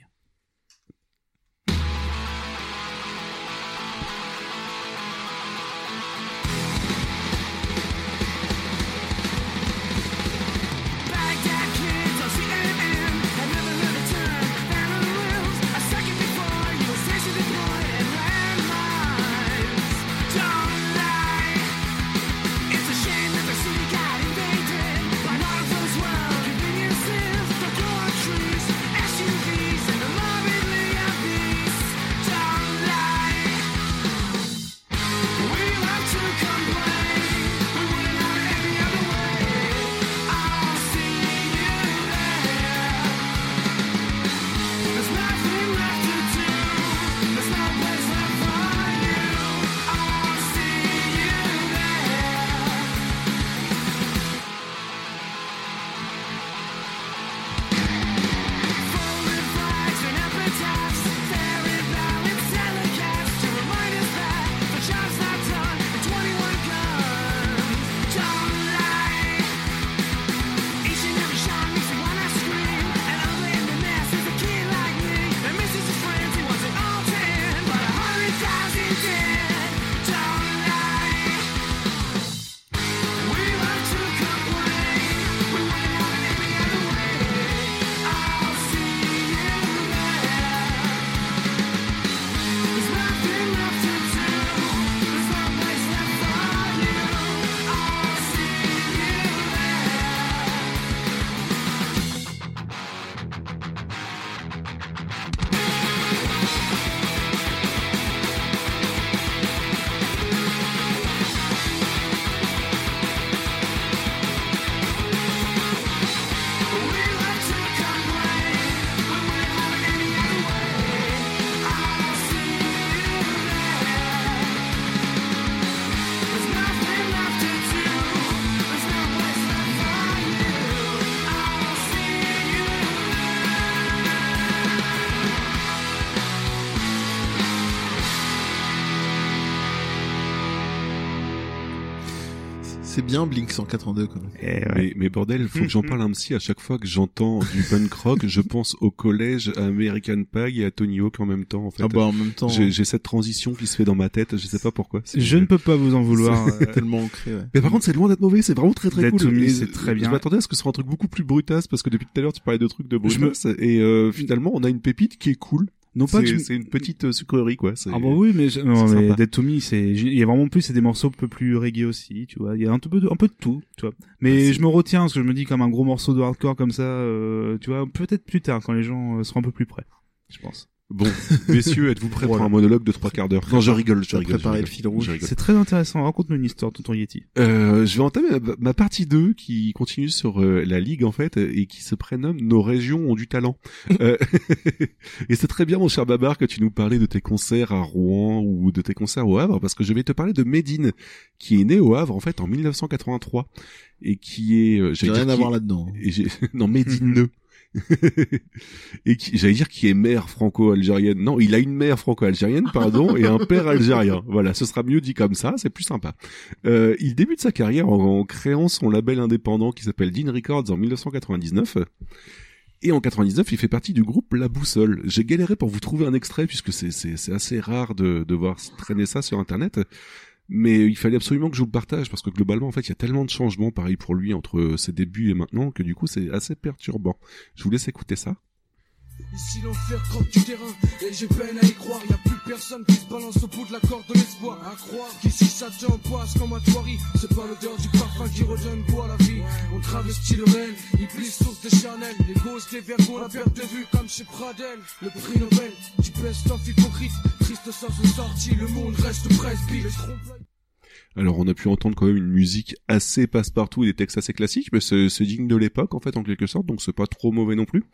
[SPEAKER 3] Bien Blink 182 quand même.
[SPEAKER 5] Eh
[SPEAKER 1] Mais, mais bordel, faut que j'en parle un psy à chaque fois que j'entends du punk rock, je pense au collège, à American Pie et à Tony Hawk en même temps, en fait.
[SPEAKER 3] Ah bah en même temps.
[SPEAKER 1] J'ai j'ai cette transition qui se fait dans ma tête, je sais pas pourquoi.
[SPEAKER 5] Je ne peux pas vous en vouloir. euh,
[SPEAKER 3] tellement ancré, ouais.
[SPEAKER 1] Mais par contre, c'est loin d'être mauvais, c'est vraiment très très cool.
[SPEAKER 5] c'est très bien.
[SPEAKER 1] Je m'attendais à ce que ce soit un truc beaucoup plus brutasse parce que depuis tout à l'heure tu parlais de trucs de
[SPEAKER 5] me-
[SPEAKER 1] brutasse et euh, finalement on a une pépite qui est cool.
[SPEAKER 5] Non pas que
[SPEAKER 1] C'est
[SPEAKER 5] je-
[SPEAKER 1] une petite euh, sucrerie quoi. c'est-
[SPEAKER 5] Ah bah oui, mais, je- non, mais. Dead to Me, c'est, il y a vraiment plus, c'est des morceaux un peu plus reggae aussi, tu vois. Il y a un peu de, un peu de tout, tu vois. Mais je me retiens parce que je me dis comme un gros morceau de hardcore comme ça, euh, tu vois, peut-être plus tard quand les gens euh, seront un peu plus près, je pense.
[SPEAKER 1] Bon, messieurs, êtes-vous prêts pour un monologue de trois quarts d'heure Non, je rigole, je rigole.
[SPEAKER 3] préparé
[SPEAKER 1] je
[SPEAKER 3] le fil rouge.
[SPEAKER 5] C'est très intéressant. Raconte-nous une histoire, tonton Yeti.
[SPEAKER 1] Euh, je vais entamer ma, partie 2 qui continue sur euh, la ligue en fait et qui se prénomme Nos régions ont du talent. Euh, et c'est très bien mon cher Babar que tu nous parlais de tes concerts à Rouen ou de tes concerts au Havre parce que je vais te parler de Médine qui est né au Havre en fait en 1983 et qui est euh,
[SPEAKER 3] J'ai rien
[SPEAKER 1] dire
[SPEAKER 3] à
[SPEAKER 1] qui-
[SPEAKER 3] voir là-dedans.
[SPEAKER 1] et j'ai- non Médine et qui j'allais dire qui est mère franco-algérienne. Non, il a une mère franco-algérienne, pardon, et un père algérien. Voilà, ce sera mieux dit comme ça, c'est plus sympa. Euh, il débute sa carrière en, en créant son label indépendant qui s'appelle Dean Records en 1999. Et en 99, il fait partie du groupe La Boussole. J'ai galéré pour vous trouver un extrait puisque c'est c'est c'est assez rare de de voir traîner ça sur internet. Mais il fallait absolument que je vous le partage parce que globalement, en fait, il y a tellement de changements, pareil pour lui, entre ses débuts et maintenant, que du coup, c'est assez perturbant. Je vous laisse écouter ça.
[SPEAKER 9] Ici l'enfer croque du terrain Et j'ai peine à y croire. Y'a plus personne qui se balance au bout de la corde de l'espoir. À croire. Qu'ici ça te passe comme un toiri C'est pas l'odeur du parfum qui redonne goût à la vie. On travestit le Ils plissent tous des Chanel Les gosses, les vergons, la perte de vue comme chez Pradel. Le prix Nobel du best-of hypocrite. Triste sens sortie Le monde reste presby Les trompe-l'œil
[SPEAKER 1] Alors on a pu entendre quand même une musique assez passe-partout et des textes assez classiques, mais c'est digne de l'époque en fait en quelque sorte, donc c'est pas trop mauvais non plus.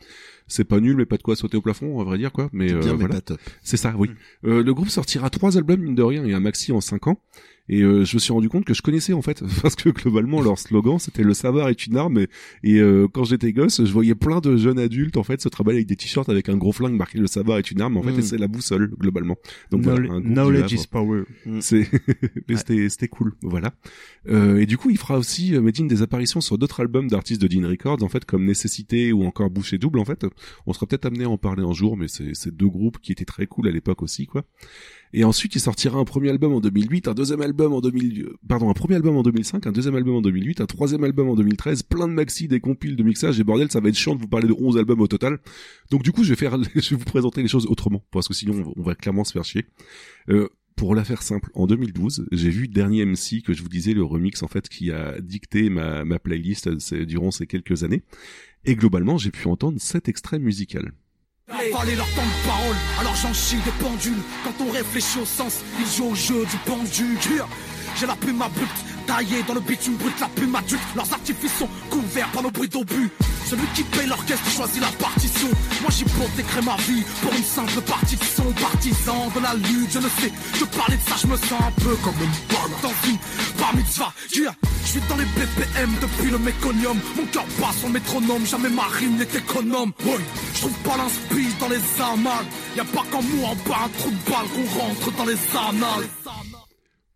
[SPEAKER 1] C'est pas nul, mais pas de quoi sauter au plafond, à vrai dire quoi. Mais euh, voilà. C'est ça, oui. Euh, le groupe sortira trois albums mine de rien et un maxi en cinq ans. Et euh, je me suis rendu compte que je connaissais en fait, parce que globalement leur slogan c'était le savoir est une arme. Et, et, euh, quand j'étais gosse, je voyais plein de jeunes adultes en fait se travailler avec des t-shirts avec un gros flingue marqué le savoir est une arme. En fait,
[SPEAKER 3] Mm.
[SPEAKER 1] et c'est la boussole globalement. Donc voilà,
[SPEAKER 2] Knowledge-
[SPEAKER 1] un Havre.
[SPEAKER 2] is power.
[SPEAKER 1] C'est, mais c'était, c'était cool, voilà. Euh, et du coup, il fera aussi euh, Medine des apparitions sur d'autres albums d'artistes de Dean Records, en fait, comme Nécessité ou encore Boucher Double, en fait. On sera peut-être amené à en parler un jour, mais c'est, c'est deux groupes qui étaient très cool à l'époque aussi, quoi. Et ensuite, il sortira un premier album en 2008, un deuxième album en 2000, euh, pardon, un premier album en 2005, un deuxième album en 2008, un troisième album en 2013, plein de maxi, des compiles de mixage, et bordel, ça va être chiant de vous parler de 11 albums au total. Donc du coup, je vais faire, je vais vous présenter les choses autrement, parce que sinon, on va- clairement se faire chier. Euh, pour la faire simple, en 2012, j'ai vu Dernier MC, que je vous disais, le remix en fait qui a dicté ma, ma playlist euh, durant ces quelques années. Et globalement, j'ai pu entendre cet extrait musical.
[SPEAKER 9] Fallait leur temps de parole, alors j'en chie des pendules. Quand on réfléchit au sens, ils jouent au jeu du pendule. J'ai la plume abrupte, taillée dans le bitume brut, la plume adulte. Leurs artifices sont couverts par nos bruits d'obus. Celui qui paye l'orchestre choisit la partition. Moi j'y décret ma vie pour une simple partie de son partisan de la lutte. Je ne sais, je parlais de ça, je me sens un peu comme une bonne dans une bar mitzvah. Yeah. Je suis dans les BPM depuis le méconium. Mon cœur bat le métronome, jamais ma rime n'est économe. Ouais. Je trouve pas l'inspi dans les annales. Y a pas qu'en moi en bas un trou de balle qu'on rentre dans les annales.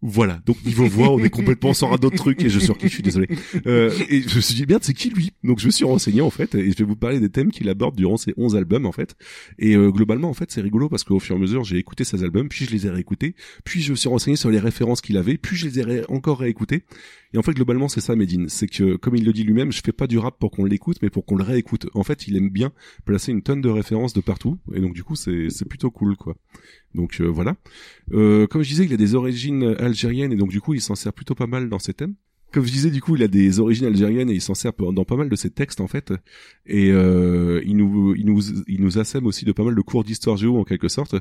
[SPEAKER 1] Voilà, donc niveau voix, on est complètement sans d'autres trucs et je suis qui je suis désolé. Euh, et je me suis dit merde, c'est qui lui? Donc je me suis renseigné en fait et je vais vous parler des thèmes qu'il aborde durant ces 11 albums en fait. Et euh, globalement en fait, c'est rigolo parce qu'au fur et à mesure, j'ai écouté ces albums, puis je les ai réécoutés, puis je me suis renseigné sur les références qu'il avait, puis je les ai encore réécoutés. Et en fait, globalement, c'est ça Medine, c'est que comme il le dit lui-même, je fais pas du rap pour qu'on l'écoute, mais pour qu'on le réécoute. En fait, il aime bien placer une tonne de références de partout et donc du coup, c'est plutôt cool quoi. Donc euh, voilà. Euh, comme je disais, il a des origines algériennes et donc du coup, il s'en sert plutôt pas mal dans ses thèmes. Comme je disais, du coup, il a des origines algériennes et il s'en sert dans pas mal de ses textes en fait. Et euh, il nous, il nous, il nous assème aussi de pas mal de cours d'histoire géo en quelque sorte.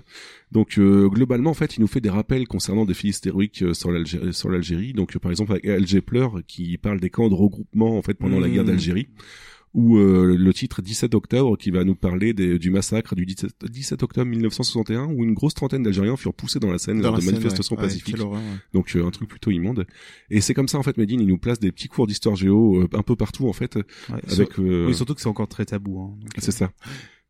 [SPEAKER 1] Donc euh, globalement, en fait, il nous fait des rappels concernant des faits historiques euh, sur l'Algérie. Sur l'Algérie. Donc euh, par exemple avec Alger pleure qui parle des camps de regroupement en fait pendant la guerre d'Algérie ou euh, le titre 17 octobre qui va nous parler des- du massacre du 17, 17 octobre 1961 où une grosse trentaine d'Algériens furent poussés dans la Seine
[SPEAKER 3] Dans
[SPEAKER 1] lors
[SPEAKER 3] la
[SPEAKER 1] de
[SPEAKER 3] Seine,
[SPEAKER 1] manifestations
[SPEAKER 3] ouais. Ouais,
[SPEAKER 1] pacifiques.
[SPEAKER 3] ouais.
[SPEAKER 1] Donc euh, un truc plutôt immonde. Et c'est comme ça en fait, Medine, il nous place des petits cours d'histoire géo euh, un peu partout en fait, avec.
[SPEAKER 2] sur-
[SPEAKER 1] euh,
[SPEAKER 2] Oui, surtout que c'est encore très tabou. Hein,
[SPEAKER 1] c'est ça.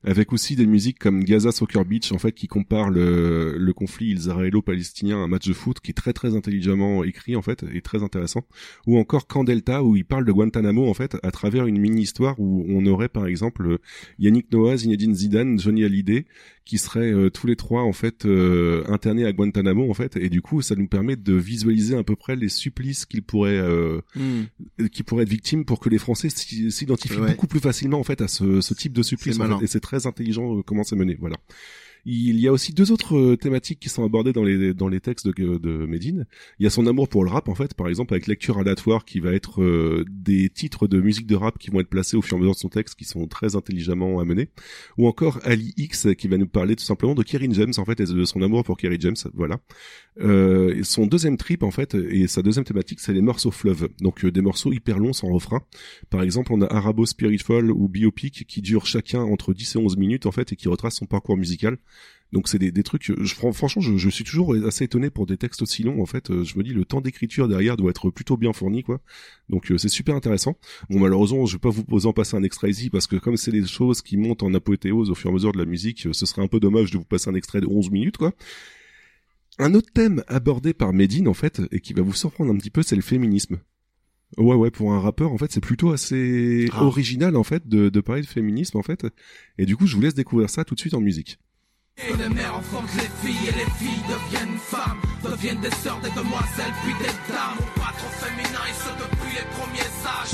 [SPEAKER 1] Avec aussi des musiques comme Gaza Soccer Beach, en fait, qui compare le, le conflit israélo-palestinien à un match de foot qui est très très intelligemment écrit, en fait, et très intéressant. Ou encore Camp Delta, où il parle de Guantanamo, en fait, à travers une mini-histoire où on aurait, par exemple, Yannick Noah, Zinedine Zidane, Johnny Hallyday, qui seraient euh, tous les trois, en fait, euh, internés à Guantanamo, en fait, et du coup, ça nous permet de visualiser à peu près les supplices qu'ils pourraient, euh,
[SPEAKER 3] Hmm.
[SPEAKER 1] qui pourraient être victimes pour que les Français s'i- s'identifient
[SPEAKER 3] Ouais.
[SPEAKER 1] beaucoup plus facilement, en fait, à ce, ce type de supplice, en fait. et c'est très intelligent euh, comment c'est mené, voilà. Il y a aussi deux autres euh, thématiques qui sont abordées dans les dans les textes de, de Medine. Il y a son amour pour le rap en fait, par exemple avec lecture aléatoire qui va être euh, des titres de musique de rap qui vont être placés au fur et à mesure de son texte qui sont très intelligemment amenés. Ou encore Ali X qui va nous parler tout simplement de Kerry James en fait et de son amour pour Kerry James, voilà. Euh, et son deuxième trip en fait et sa deuxième thématique c'est les morceaux fleuves, donc euh, des morceaux hyper longs sans refrain. Par exemple on a Arabo Spiritual ou Biopic qui durent chacun entre 10 et 11 minutes en fait et qui retracent son parcours musical. Donc c'est des, des trucs, je, fran- franchement, je, je suis toujours assez étonné pour des textes aussi longs. En fait, Euh, je me dis le temps d'écriture derrière doit être plutôt bien fourni, quoi. Donc euh, c'est super intéressant. Bon, malheureusement, je vais pas vous poser en passer un extrait ici parce que comme c'est des choses qui montent en apothéose au fur et à mesure de la musique, euh, ce serait un peu dommage de vous passer un extrait de 11 minutes, quoi. Un autre thème abordé par Medine, en fait, et qui va vous surprendre un petit peu, c'est le féminisme. Ouais, ouais, pour un rappeur, en fait, c'est plutôt assez
[SPEAKER 3] Ah.
[SPEAKER 1] original, en fait, de, de parler de féminisme, en fait. Et du coup, je vous laisse découvrir ça tout de suite en musique.
[SPEAKER 9] Et les mères enfantent les filles et les filles deviennent femmes, deviennent des sœurs, des demoiselles, puis des dames.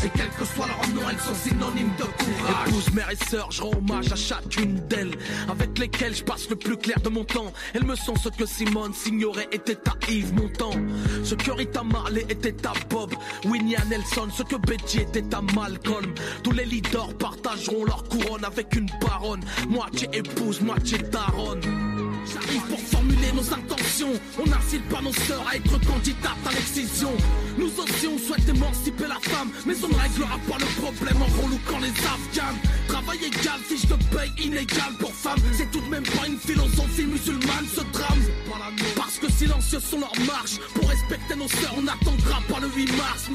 [SPEAKER 9] Et quel que soit leur nom, elles sont synonymes de courage. Épouse, mère et sœur, je rends hommage à chacune d'elles, avec lesquelles je passe le plus clair de mon temps. Elles me sont ce que Simone signorait était à Yves Montand, ce que Rita Marley était à Bob, Winnie à Nelson, ce que Betty était à Malcolm. Tous les leaders partageront leur couronne avec une baronne, moitié épouse, moitié daronne.
[SPEAKER 5] J'arrive pour formuler nos intentions. On n'incite pas nos sœurs à être candidates à l'excision. Nous aussi, on souhaite émanciper la femme, mais on ne réglera pas le problème en relouquant les Afghans. Travail égal, fiche de paye inégale pour femmes. C'est tout de même pas une philosophie musulmane, ce drame. Parce que silencieux sont leurs marches. Pour respecter nos sœurs, on n'attendra pas le 8 mars.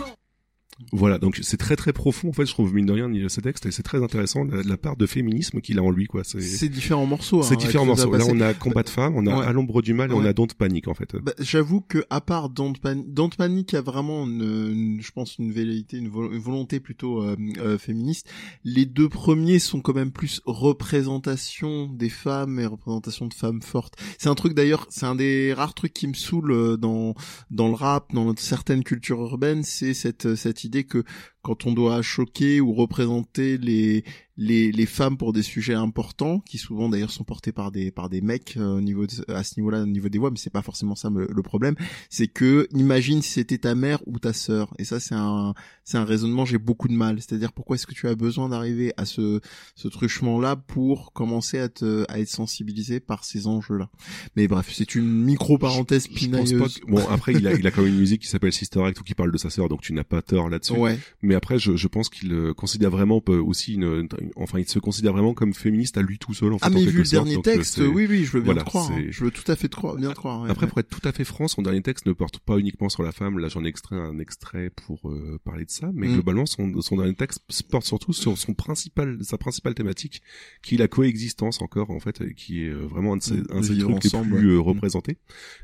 [SPEAKER 1] Voilà, donc c'est très très profond en fait, je trouve mine de rien ce texte et c'est très intéressant la, la part de féminisme qu'il a en lui quoi. C'est
[SPEAKER 3] C'est différents morceaux.
[SPEAKER 1] c'est
[SPEAKER 3] hein,
[SPEAKER 1] différents
[SPEAKER 3] tout ça.
[SPEAKER 1] morceaux. Là on a
[SPEAKER 3] c'est-
[SPEAKER 1] Combat de femmes, on a
[SPEAKER 3] Ouais.
[SPEAKER 1] À l'ombre du mal et on a Don't Panic en fait.
[SPEAKER 3] Bah, J'avoue que à part Don't Panic, Don't Panic a vraiment, une, une- je pense, une velléité, une, vo- une volonté plutôt euh, euh, féministe. Les deux premiers sont quand même plus représentation des femmes et représentation de femmes fortes. C'est un truc d'ailleurs, c'est un des rares trucs qui me saoule euh, dans dans le rap, dans certaines cultures urbaines, c'est cette cette que quand on doit choquer ou représenter les les, les femmes pour des sujets importants, qui souvent d'ailleurs sont portés par des par des mecs euh, au niveau de- à ce niveau-là, au niveau des voix, mais c'est pas forcément ça le, le problème. C'est que imagine si c'était ta mère ou ta sœur, et ça c'est un c'est un raisonnement j'ai beaucoup de mal. C'est-à-dire pourquoi est-ce que tu as besoin d'arriver à ce ce truchement-là pour commencer à te à être sensibilisé par ces enjeux-là? Mais bref, c'est une micro parenthèse
[SPEAKER 1] Je pense
[SPEAKER 3] pinailleuse.
[SPEAKER 1] pas que- Bon après il a il a quand même une musique qui s'appelle Sister Act ou qui parle de sa sœur donc tu n'as pas tort là-dessus.
[SPEAKER 3] Ouais.
[SPEAKER 1] Mais après je, je pense qu'il euh, considère vraiment peu- aussi une, une- enfin il se considère vraiment comme féministe à lui tout seul en fait.
[SPEAKER 3] Ah mais vu le
[SPEAKER 1] sorte,
[SPEAKER 3] dernier
[SPEAKER 1] euh,
[SPEAKER 3] texte, oui oui, je veux bien
[SPEAKER 1] voilà,
[SPEAKER 3] te croire. hein. Je veux tout à fait te croire, bien te croire. ouais,
[SPEAKER 1] Après,
[SPEAKER 3] ouais.
[SPEAKER 1] pour être tout à fait franc, son dernier texte ne porte pas uniquement sur la femme. Là, j'en ai extrait un extrait pour euh, parler de ça, mais
[SPEAKER 3] Mm.
[SPEAKER 1] globalement, son, son dernier texte porte surtout sur son principal, sa principale thématique, qui est la coexistence encore, en fait, qui est euh, vraiment un de ses,
[SPEAKER 3] Mm.
[SPEAKER 1] un de ses trucs les
[SPEAKER 3] ensemble,
[SPEAKER 1] plus
[SPEAKER 3] ouais.
[SPEAKER 1] euh,
[SPEAKER 3] Mm.
[SPEAKER 1] représentés.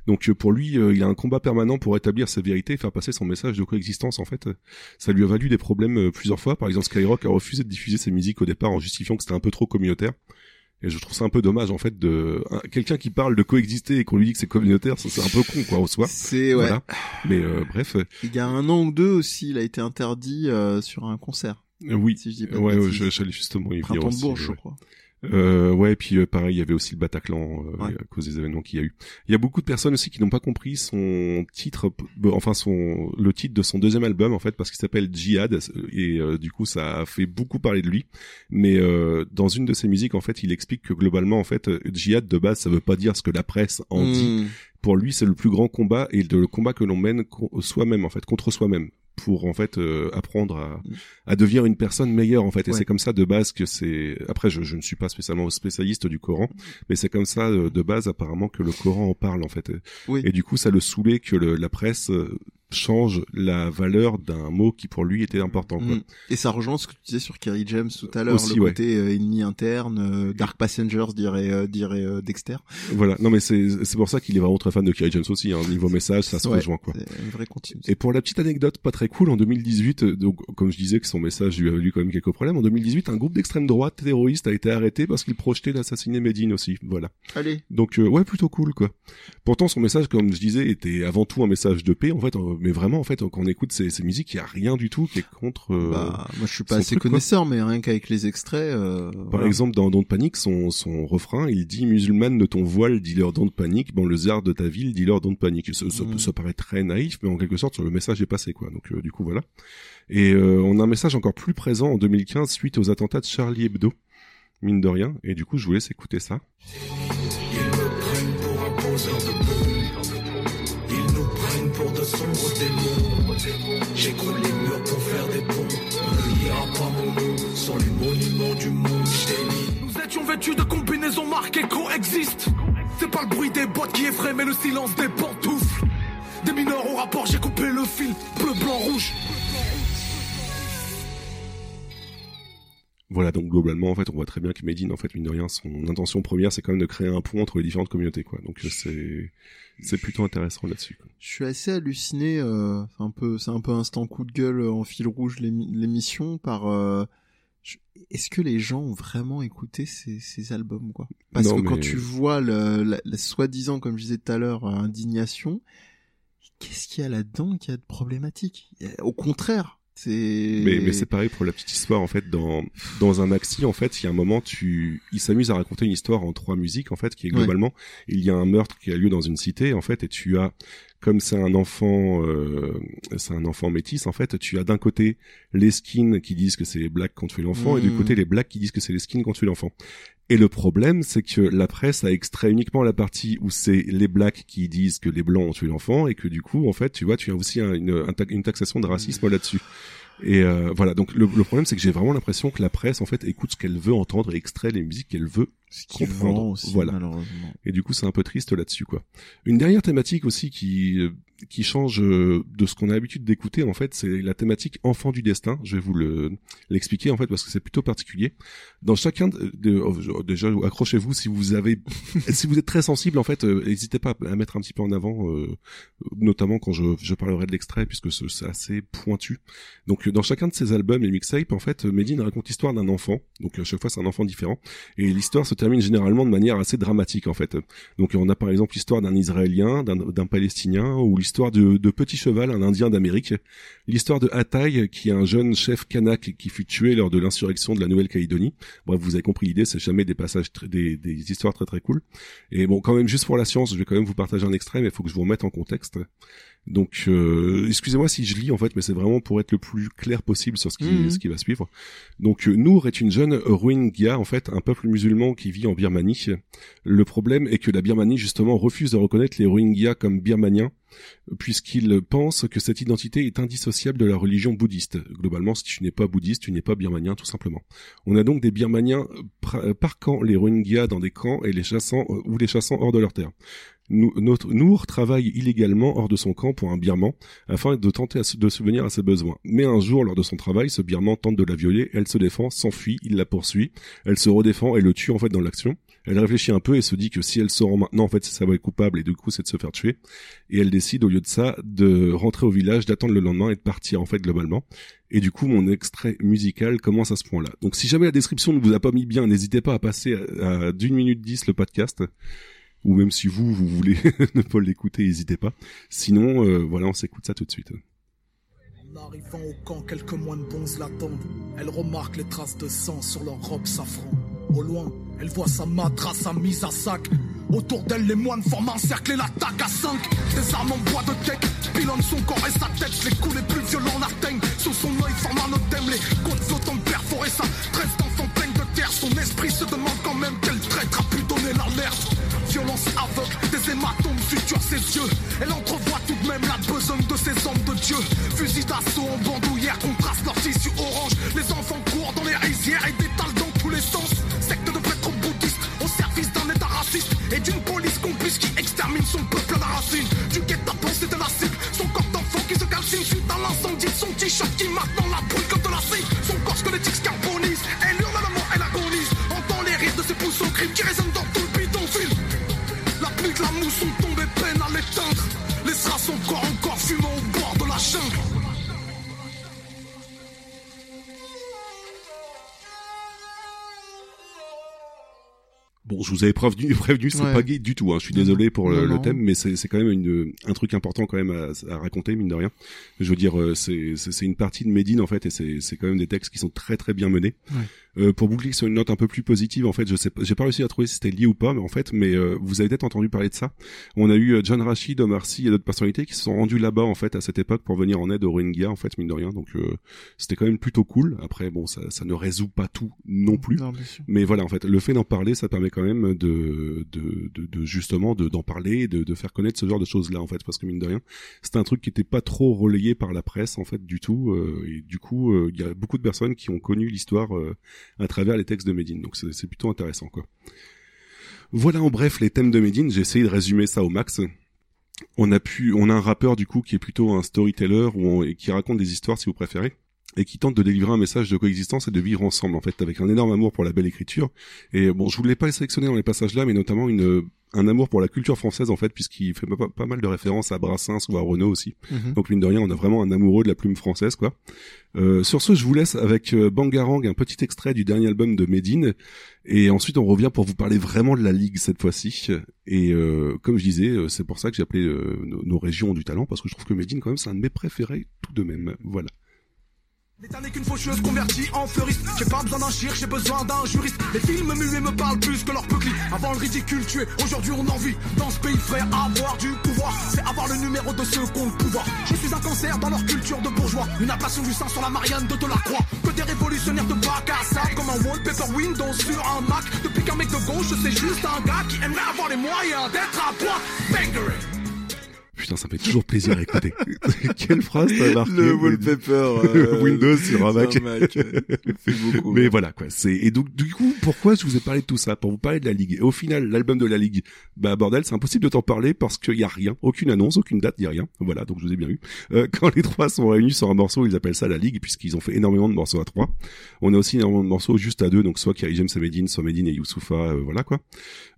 [SPEAKER 1] Donc, pour lui, euh, il a un combat permanent pour établir sa vérité et faire passer son message de coexistence. En fait, ça lui a valu des problèmes plusieurs fois. Par exemple, Skyrock a refusé de diffuser ses musiques au départ en justifiant que c'était un peu trop communautaire. Et je trouve ça un peu dommage en fait de un- quelqu'un qui parle de coexister et qu'on lui dit que c'est communautaire, ça, c'est un peu con quoi en soi.
[SPEAKER 3] C'est ouais.
[SPEAKER 1] Voilà. Mais euh, bref,
[SPEAKER 3] Il y a un an ou deux aussi, il a été interdit euh, sur un concert.
[SPEAKER 1] oui.
[SPEAKER 3] Si je dis pas
[SPEAKER 1] ouais, ouais, je- j'allais justement y venir
[SPEAKER 3] Printemps de Bourges, je
[SPEAKER 1] ouais. Euh, ouais, et puis euh, pareil, il y avait aussi le Bataclan euh,
[SPEAKER 3] Ouais.
[SPEAKER 1] à cause des événements qu'il y a eu. Il y a beaucoup de personnes aussi qui n'ont pas compris son titre, enfin son le titre de son deuxième album en fait parce qu'il s'appelle Jihad et euh, du coup ça a fait beaucoup parler de lui. Mais euh, dans une de ses musiques en fait, il explique que globalement en fait euh, Jihad de base ça veut pas dire ce que la presse en dit.
[SPEAKER 3] Mm.
[SPEAKER 1] Pour lui, c'est le plus grand combat et le combat que l'on mène soi-même en fait contre soi-même pour en fait euh, apprendre à, à devenir une personne meilleure en fait et
[SPEAKER 3] Ouais.
[SPEAKER 1] c'est comme ça de base que c'est après je, je ne suis pas spécialement spécialiste du Coran mais c'est comme ça euh, de base apparemment que le Coran en parle en fait
[SPEAKER 3] Oui.
[SPEAKER 1] et du coup ça le saoulait que le- la presse euh, change la valeur d'un mot qui pour lui était important quoi.
[SPEAKER 3] Mm. Et ça rejoint ce que tu disais sur Kerry James tout à l'heure, le côté euh, ennemi interne, euh, Dark Passengers dirait euh, dirait euh, Dexter.
[SPEAKER 1] voilà non mais c'est c'est pour ça qu'il est vraiment très fan de Kerry James aussi hein. niveau message ça se
[SPEAKER 3] Ouais,
[SPEAKER 1] rejoint quoi
[SPEAKER 3] une vraie.
[SPEAKER 1] Et pour la petite anecdote pas très cool, en 2018, euh, donc comme je disais que son message lui a valu quand même quelques problèmes, en 2018, un groupe d'extrême droite terroriste a été arrêté parce qu'il projetait l'assassiné Medine aussi. Voilà.
[SPEAKER 3] Allez.
[SPEAKER 1] Donc ouais, plutôt cool quoi. Pourtant son message, comme je disais, était avant tout un message de paix. En fait, mais vraiment en fait, quand on écoute ces, ces musiques, il y a rien du tout qui est contre. euh,
[SPEAKER 3] Bah, moi je suis pas assez
[SPEAKER 1] truc, quoi.
[SPEAKER 3] connaisseur, mais rien qu'avec les extraits. euh,
[SPEAKER 1] Par
[SPEAKER 3] voilà.
[SPEAKER 1] exemple, dans Don't Panic, son, son refrain, il dit musulmane de ton voile, dis-leur Don't Panic. Bon, le zar de ta ville, dis-leur Don't Panic. Ça, ça,
[SPEAKER 3] Mm.
[SPEAKER 1] ça paraît très naïf, mais en quelque sorte, le message est passé, quoi. Donc, euh, du coup, voilà. Et euh, on a un message encore plus présent en 2015 suite aux attentats de Charlie Hebdo, mine de rien. Et du coup, je vous laisse écouter ça.
[SPEAKER 13] Ils me prennent pour un poseur de de sombres démons. J'écroule les murs pour faire des ponts. On ne lira pas mon nom sur les monuments du monde. J't'ai
[SPEAKER 5] Nous étions vêtus de combinaisons marquées coexistent. C'est pas le bruit des boîtes qui effraie, mais le silence des pantoufles. Des mineurs au rapport, j'ai coupé le fil. Bleu, blanc, rouge.
[SPEAKER 1] Voilà, donc globalement, en fait, on voit très bien que Medine, en fait, mine de rien, son intention première, c'est quand même de créer un pont entre les différentes communautés, quoi. Donc, euh, c'est c'est plutôt intéressant là-dessus.
[SPEAKER 3] Je suis assez halluciné. Euh, c'est un peu, c'est un peu instant coup de gueule euh, en fil rouge l'émi- l'émission par. euh, je- Est-ce que les gens ont vraiment écouté ces, ces albums quoi? Parce
[SPEAKER 1] Non,
[SPEAKER 3] que quand tu vois le, la, la soi-disant, comme je disais tout à l'heure, indignation, qu'est-ce qu'il y a là-dedans qui a de problématique? Au contraire.
[SPEAKER 1] Mais, mais c'est pareil pour la petite histoire en fait dans dans un maxi en fait il y a un moment tu il s'amuse à raconter une histoire en trois musiques en fait qui est
[SPEAKER 3] Ouais.
[SPEAKER 1] globalement il y a un meurtre qui a lieu dans une cité en fait et tu as comme c'est un enfant, euh, c'est un enfant métis, en fait, tu as d'un côté les skins qui disent que c'est les blacks qui ont tué l'enfant, et du
[SPEAKER 3] Mm.
[SPEAKER 1] côté les blacks qui disent que c'est les skins qui ont tué l'enfant. Et le problème, c'est que la presse a extrait uniquement la partie où c'est les blacks qui disent que les blancs ont tué l'enfant, et que du coup, en fait, tu vois, tu as aussi un- une taxation de racisme là-dessus. Et euh, voilà, donc le, le problème, c'est que j'ai vraiment l'impression que la presse, en fait, écoute ce qu'elle veut entendre et extrait les musiques qu'elle veut
[SPEAKER 3] qui
[SPEAKER 1] comprendre.
[SPEAKER 3] aussi,
[SPEAKER 1] voilà.
[SPEAKER 3] malheureusement.
[SPEAKER 1] Et du coup, c'est un peu triste là-dessus, quoi. Une dernière thématique aussi qui euh, qui change euh, de ce qu'on a l'habitude d'écouter, en fait, c'est la thématique enfant du destin. Je vais vous le l'expliquer en fait parce que c'est plutôt particulier. Dans chacun de, de- oh, déjà accrochez-vous si vous avez si vous êtes très sensible en fait, euh, n'hésitez pas à mettre un petit peu en avant, euh, notamment quand je, je parlerai de l'extrait puisque ce- c'est assez pointu. Donc dans chacun de ces albums et mixtapes, en fait, Medine raconte l'histoire d'un enfant. Donc à chaque fois c'est un enfant différent et l'histoire se termine généralement de manière assez dramatique en fait. Donc on a par exemple l'histoire d'un Israélien, d'un Palestinien de, de Petit Cheval, un Indien d'Amérique. L'histoire de Hatay, qui est un jeune chef kanak qui fut tué lors de l'insurrection de la Nouvelle-Calédonie. Bref, vous avez compris l'idée, c'est jamais des passages, très- des, des histoires très très cool. Et bon, quand même, juste pour la science, je vais quand même vous partager un extrait, mais il faut que je vous remette en contexte. Donc, euh, excusez-moi si je lis en fait, mais c'est vraiment pour être le plus clair possible sur ce qui,
[SPEAKER 3] Mhm.
[SPEAKER 1] ce qui va suivre. Donc, euh, Nour est une jeune Rohingya, en fait, un peuple musulman qui vit en Birmanie. Le problème est que la Birmanie, justement, refuse de reconnaître les Rohingyas comme birmaniens, puisqu'ils pensent que cette identité est indissociable de la religion bouddhiste. Globalement, si tu n'es pas bouddhiste, tu n'es pas birmanien, tout simplement. On a donc des birmaniens pra- parquant les Rohingyas dans des camps et les chassant, euh, ou les chassant hors de leur terre. Nour travaille illégalement hors de son camp pour un birman afin de tenter de subvenir à ses besoins. Mais un jour, lors de son travail, ce birman tente de la violer, elle se défend, s'enfuit, il la poursuit, elle se redéfend et le tue en fait dans l'action. Elle réfléchit un peu et se dit que si elle se rend maintenant, en fait, ça va être coupable et du coup, c'est de se faire tuer. Et elle décide, au lieu de ça, de rentrer au village, d'attendre le lendemain et de partir, en fait, globalement. Et du coup, mon extrait musical commence à ce point-là. Donc, si jamais la description ne vous a pas mis bien, n'hésitez pas à passer à, d'une minute dix le podcast. Ou même si vous, vous voulez ne pas l'écouter, n'hésitez pas. Sinon, euh, voilà, on s'écoute ça tout de suite.
[SPEAKER 9] En arrivant au camp, quelques l'attendent. Elle remarque les traces de sang sur leur robe safran. Au loin, elle voit sa matrace à mise à sac. Autour d'elle, les moines forment un cercle et l'attaque à 5. Des armes en bois de tech pilonnent son corps et sa tête. Les coups les plus violents l'atteignent. Sous son œil forme un odème. Les côtes flottantes perforées sa tresse d'enfant pleine de terre. Son esprit se demande quand même quel traître a pu donner l'alerte. Violence aveugle, des hématomes suturent ses yeux. Elle entrevoit tout de même la besogne de ces hommes de Dieu. Fusil d'assaut en bandoulière contraste leur tissu orange. Les enfants courent dans les rizières et détalent dans tous les sens. Et d'une police complice qui extermine son peuple à la racine. Du guet-apens c'est de la cible. Son corps d'enfant qui se calcine suite à l'incendie son t-shirt qui maintenant la brûle comme de la cire. Son corps squelettique se carbonise. Elle hurle la mort, elle agonise. Entend les rires de ses pouces au crime qui résonnent dans tout
[SPEAKER 1] Bon, je vous avais prévenu, prévenu, c'est
[SPEAKER 3] Ouais.
[SPEAKER 1] pas gay du tout. Hein. Je suis désolé pour le,
[SPEAKER 3] Non,
[SPEAKER 1] le
[SPEAKER 3] non.
[SPEAKER 1] thème, mais c'est c'est quand même une, un truc important quand même à, à raconter mine de rien. Je veux dire, euh, c'est une partie de Médine en fait, et c'est c'est quand même des textes qui sont très très bien menés. Euh, pour boucler sur une note un peu plus positive, en fait, je sais, pas- j'ai pas réussi à trouver si c'était lié ou pas, mais en fait, mais euh, vous avez peut-être entendu parler de ça. On a eu euh, John Rashid, Omar Sy et d'autres personnalités qui se sont rendus là-bas en fait à cette époque pour venir en aide aux Rohingyas en fait mine de rien. Donc euh, c'était quand même plutôt cool. Après, bon, ça ça ne résout pas tout non plus.
[SPEAKER 3] Non.
[SPEAKER 1] Mais voilà, en fait, le fait d'en parler, ça permet quand même de, de, de, de justement de, d'en parler, et de, de faire connaître ce genre de choses-là, en fait, parce que mine de rien, c'était un truc qui était pas trop relayé par la presse, en fait, du tout. euh, et du coup, euh, il y a beaucoup de personnes qui ont connu l'histoire euh, à travers les textes de Médine. Donc c'est, plutôt intéressant, quoi. Voilà en bref les thèmes de Médine. J'ai essayé de résumer ça au max. On a pu, on a un rappeur du coup qui est plutôt un storyteller ou qui raconte des histoires si vous préférez et qui tente de délivrer un message de coexistence et de vivre ensemble en fait avec un énorme amour pour la belle écriture et bon je voulais pas les sélectionner dans les passages là mais notamment une un amour pour la culture française en fait puisqu'il fait pas, pas mal de références à Brassens ou à Renaud aussi.
[SPEAKER 3] Mhm.
[SPEAKER 1] donc mine de rien on a vraiment un amoureux de la plume française quoi. Euh, sur ce je vous laisse avec euh, Bangarang un petit extrait du dernier album de Medine et ensuite on revient pour vous parler vraiment de la ligue cette fois-ci. Et euh, comme je disais euh, c'est pour ça que j'ai appelé euh, nos, nos régions du talent parce que je trouve que Medine quand même c'est un de mes préférés tout de même. Voilà
[SPEAKER 9] L'État n'est qu'une faucheuse convertie en fleuriste. J'ai pas besoin d'un chir, j'ai besoin d'un juriste. Les films muets me parlent plus que leur peuclis. Avant le ridicule tué, aujourd'hui on en vit. Dans ce pays frère, avoir du pouvoir, c'est avoir le numéro de ceux qui ont le pouvoir. Je suis un cancer dans leur culture de bourgeois. Une ablation du sang sur la Marianne de Delacroix. Que des révolutionnaires de bac à sable comme un wallpaper Windows sur un Mac. Depuis qu'un mec de gauche, c'est juste un gars qui aimerait avoir les moyens d'être à droite. Bangery.
[SPEAKER 1] Putain, ça me fait toujours plaisir à écouter. Quelle phrase t'as marqué
[SPEAKER 3] Le wallpaper, euh,
[SPEAKER 1] Windows sur un Mac.
[SPEAKER 3] un Mac, beaucoup,
[SPEAKER 1] Mais
[SPEAKER 3] ouais.
[SPEAKER 1] voilà quoi. C'est et donc du coup, pourquoi je vous ai parlé de tout ça? Pour vous parler de la Ligue. Et au final, l'album de la Ligue, bah bordel, c'est impossible de t'en parler parce qu'il y a rien, aucune annonce, aucune date, il y a rien. Voilà, donc je vous ai bien eu. Euh, quand les trois sont réunis sur un morceau, ils appellent ça la Ligue puisqu'ils ont fait énormément de morceaux à trois. On a aussi énormément de morceaux juste à deux, donc soit Kerry James et Medine, soit Medine et Youssoufa, euh, voilà quoi.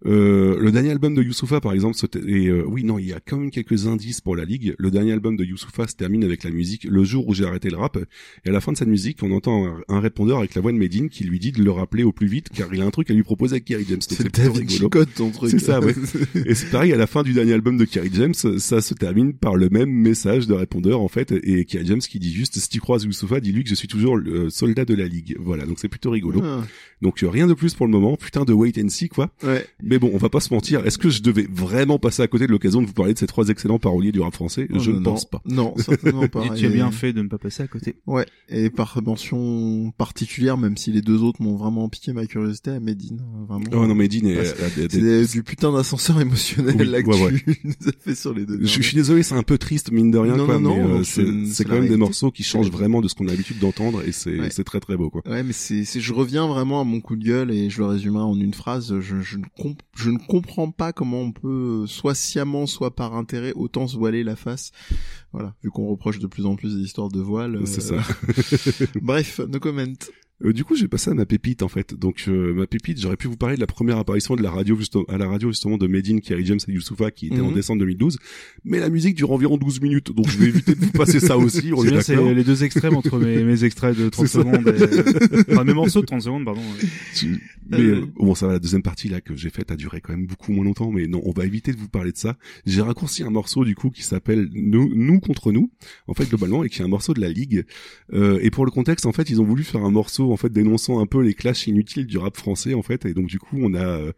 [SPEAKER 1] Euh, le dernier album de Youssoufa, par exemple, et euh, oui, non, il y a quand même quelques indices pour la Ligue. Le dernier album de Youssoufa se termine avec la musique Le jour où j'ai arrêté le rap. Et à la fin de cette musique, on entend un, un répondeur avec la voix de Medine qui lui dit de le rappeler au plus vite, car il a un truc à lui proposer avec Kerry James.
[SPEAKER 3] C'est David
[SPEAKER 1] rigolo.
[SPEAKER 3] Ton truc.
[SPEAKER 1] C'est ça, ouais. et c'est pareil, à la fin du dernier album de Kerry James, ça se termine par le même message de répondeur, en fait, et Kerry James qui dit juste, si tu croises Youssoufa, dis-lui que je suis toujours le euh, soldat de la Ligue. Voilà, donc c'est plutôt rigolo.
[SPEAKER 3] Ah.
[SPEAKER 1] Donc euh, rien de plus pour le moment, putain de wait and see quoi.
[SPEAKER 3] Ouais.
[SPEAKER 1] Mais bon, on va pas se mentir, est-ce que je devais vraiment passer à côté de l'occasion de vous parler de ces trois excellents paroliers du rap français
[SPEAKER 3] Oh,
[SPEAKER 1] Je
[SPEAKER 3] non,
[SPEAKER 1] ne pense pas.
[SPEAKER 3] Non, certainement pas.
[SPEAKER 2] Et tu as bien fait de ne pas passer à côté.
[SPEAKER 3] Ouais, et par mention particulière, même si les deux autres m'ont vraiment piqué ma curiosité, à Medine, euh, vraiment.
[SPEAKER 1] Oh non, Medine est-
[SPEAKER 3] c'est du putain d'ascenseur émotionnel
[SPEAKER 1] Oui,
[SPEAKER 3] là que
[SPEAKER 1] ouais,
[SPEAKER 3] tu nous as fait sur les deux.
[SPEAKER 1] Je, je suis désolé, c'est un peu triste mine de rien
[SPEAKER 3] Non,
[SPEAKER 1] quoi,
[SPEAKER 3] non,
[SPEAKER 1] mais
[SPEAKER 3] non,
[SPEAKER 1] euh,
[SPEAKER 3] c'est-
[SPEAKER 1] c'est
[SPEAKER 3] c'est
[SPEAKER 1] c'est
[SPEAKER 3] la
[SPEAKER 1] quand même des morceaux qui changent vraiment de ce qu'on a l'habitude d'entendre et c'est
[SPEAKER 3] Ouais.
[SPEAKER 1] c'est très très beau quoi.
[SPEAKER 3] Ouais, mais c'est, c'est, je reviens vraiment à mon coup de gueule et je le résume en une phrase. Je, je ne comp- je ne comprends pas comment on peut, soit sciemment, soit par intérêt, autant se voiler la face. Voilà, vu qu'on reproche de plus en plus des histoires de voile.
[SPEAKER 1] C'est
[SPEAKER 3] euh,
[SPEAKER 1] ça.
[SPEAKER 3] Bref, no comment.
[SPEAKER 1] Euh, du coup, j'ai passé à ma pépite en fait. Donc euh, ma pépite, j'aurais pu vous parler de la première apparition de la radio justement à la radio justement de Medine, Kerry James et Youssoufa qui était en
[SPEAKER 2] Mhm.
[SPEAKER 1] décembre 2012. Mais la musique dure environ 12 minutes, donc je vais éviter de vous passer ça aussi. On est
[SPEAKER 2] c'est les deux extrêmes entre mes, mes extraits de 30
[SPEAKER 1] C'est ça.
[SPEAKER 2] secondes et... enfin, mes morceaux de 30 secondes, pardon.
[SPEAKER 1] Mais euh, bon, ça va. La deuxième partie là que j'ai faite a duré quand même beaucoup moins longtemps. Mais non, on va éviter de vous parler de ça. J'ai raccourci un morceau du coup qui s'appelle nous, nous contre nous. En fait, globalement, et qui est un morceau de la Ligue. Euh, et pour le contexte, en fait, ils ont voulu faire un morceau en fait dénonçant un peu les clashs inutiles du rap français en fait. Et donc du coup, on a euh,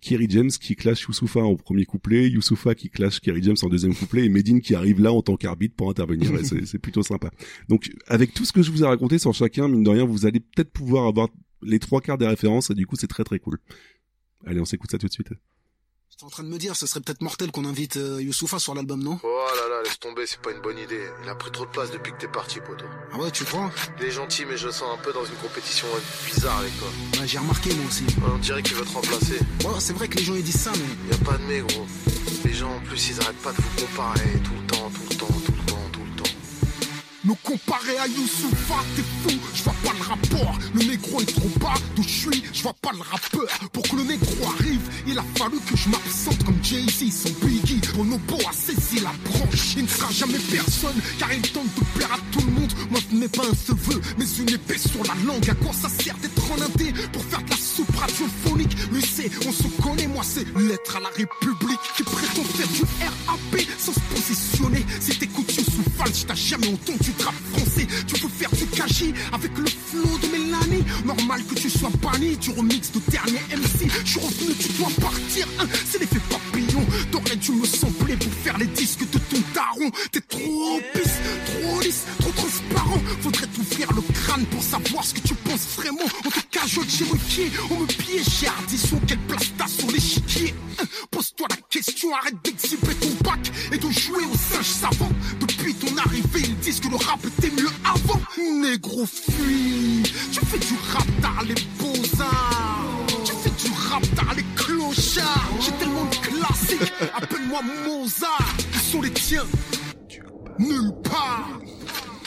[SPEAKER 1] Kerry James qui clash Youssoufa en premier couplet, Youssoufa qui clash Kerry James en deuxième couplet, et Medine qui arrive là en tant qu'arbitre pour intervenir. C'est plutôt sympa. Donc avec tout ce que je vous ai raconté sur chacun, mine de rien, vous allez peut-être pouvoir avoir les trois quarts des références et du coup c'est très très cool. Allez, on s'écoute ça tout de suite.
[SPEAKER 14] J'étais en train de me dire, ce serait peut-être mortel qu'on invite euh, Youssoufa sur l'album, non?
[SPEAKER 15] Oh là là, laisse tomber, c'est pas une bonne idée. Il a pris trop de place depuis que t'es parti, poto.
[SPEAKER 14] Ah ouais, tu crois?
[SPEAKER 15] Il est gentil, mais je le sens un peu dans une compétition bizarre avec toi.
[SPEAKER 14] Ouais, j'ai remarqué moi aussi.
[SPEAKER 15] On dirait qu'il veut te remplacer.
[SPEAKER 14] Ouais, c'est vrai que les gens ils disent ça, mais...
[SPEAKER 15] Y a pas de mais, gros. Les gens, en plus, ils arrêtent pas de vous comparer tout le temps, tout le temps,
[SPEAKER 9] Me comparer à Youssoufa, t'es fou, je vois pas le rapport. Le négro est trop bas, d'où je suis, je vois pas le rappeur. Pour que le négro arrive, il a fallu que je m'absente comme Jay-Z, son Biggie. Bonobo a saisi la branche, il ne sera jamais personne, car il tente de plaire à tout le monde. Moi, ce n'est pas un cheveu, mais une épée sur la langue. À quoi ça sert d'être en indé pour faire de la soupe radiophonique Lui, c'est, on se connaît, moi, c'est l'être à la République qui prétend faire du RAP sans se positionner. Si t'écoutes Youssoufa, je t'ai jamais entendu de rap français. Tu veux faire du kaji avec le flow de Mélanie. Normal que tu sois banni du remix de dernier MC. Je suis revenu, tu dois partir. Hein, c'est l'effet papillon. T'aurais dû me sembler pour faire les disques de ton daron. T'es trop pisse, trop lisse, trop transparent. Faudrait t'ouvrir le crâne pour savoir ce que tu penses vraiment. On te cajote chez Wiki, on me piège chez Ardisson. Quelle place t'as sur l'échiquier? Hein, Pose-toi la question, arrête d'exhiber ton bac et de jouer au singe savant. Depuis ton ils disent que le rap était mieux avant. Négro fuis, tu fais du rap dans les beaux-arts. Tu fais du rap dans les clochards. J'ai tellement de classiques, appelle-moi Mozart. Ils sont les tiens, nulle part.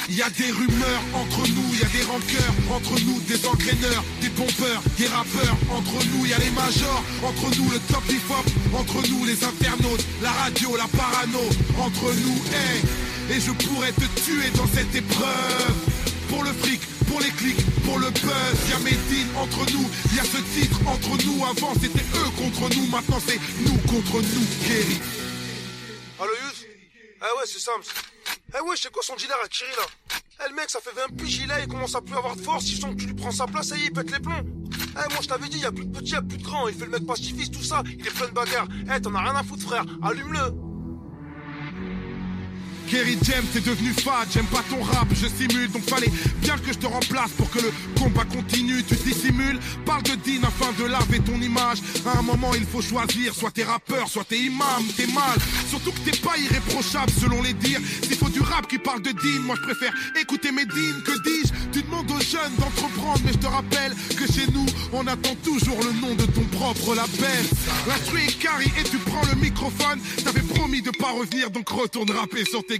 [SPEAKER 12] Il y a des rumeurs entre nous, il y a des rancœurs entre nous, des entraîneurs, des pompeurs, des rappeurs. Entre nous, il y a les majors, entre nous le top hip hop, entre nous les internautes, la radio, la parano, entre nous, hey, et je pourrais te tuer dans cette épreuve. Pour le fric, pour les clics, pour le buzz, il y a Medine entre nous, il y a ce titre entre nous. Avant c'était eux contre nous, maintenant c'est nous contre nous, Kerry.
[SPEAKER 15] Ah ouais, c'est Sams. Eh ouais, c'est quoi son dealer à Kiri, là? Eh, le mec, ça fait 20 piges, il il commence à plus avoir de force, il sent que tu lui prends sa place, est, il pète les plombs. Eh, moi, je t'avais dit, y a plus de petit, y a plus de grand, il fait le mec pacifiste, tout ça, il est plein de bagarres. Eh, t'en as rien à foutre, frère, allume-le.
[SPEAKER 12] Kerry James est devenu fade, j'aime pas ton rap, je simule, donc fallait bien que je te remplace pour que le combat continue, tu dissimules, parle de Dean afin de laver ton image, à un moment il faut choisir, soit t'es rappeur, soit t'es imam, t'es mal, surtout que t'es pas irréprochable selon les dires, s'il faut du rap qui parle de Dean, moi je préfère écouter mes Dean, que dis-je, tu demandes aux jeunes d'entreprendre, mais je te rappelle que chez nous, on attend toujours le nom de ton propre label, l'instru est carré et tu prends le microphone, t'avais promis de pas revenir, donc retourne rapper sur tes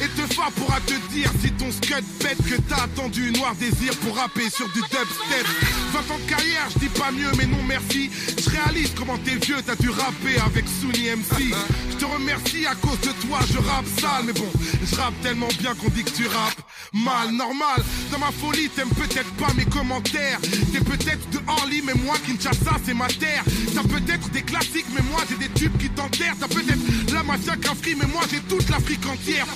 [SPEAKER 12] Et Tefa pourra te dire si ton scud pète que t'as attendu Noir Désir pour rapper sur du dubstep. 20 ans carrière, je dis pas mieux, mais non merci. Je réalise comment t'es vieux, t'as dû rapper avec Sunny MC. Je te remercie à cause de toi, je rappe sale, mais bon, je rappe tellement bien qu'on dit que tu rappes mal, normal. Dans ma folie, t'aimes peut-être pas mes commentaires. T'es peut-être de Orly, mais moi, Kinshasa, c'est ma terre. T'as peut-être des classiques, mais moi, j'ai des tubes qui t'enterrent. T'as peut-être la mafia qu'un mais moi, j'ai toute l'Afrique entière.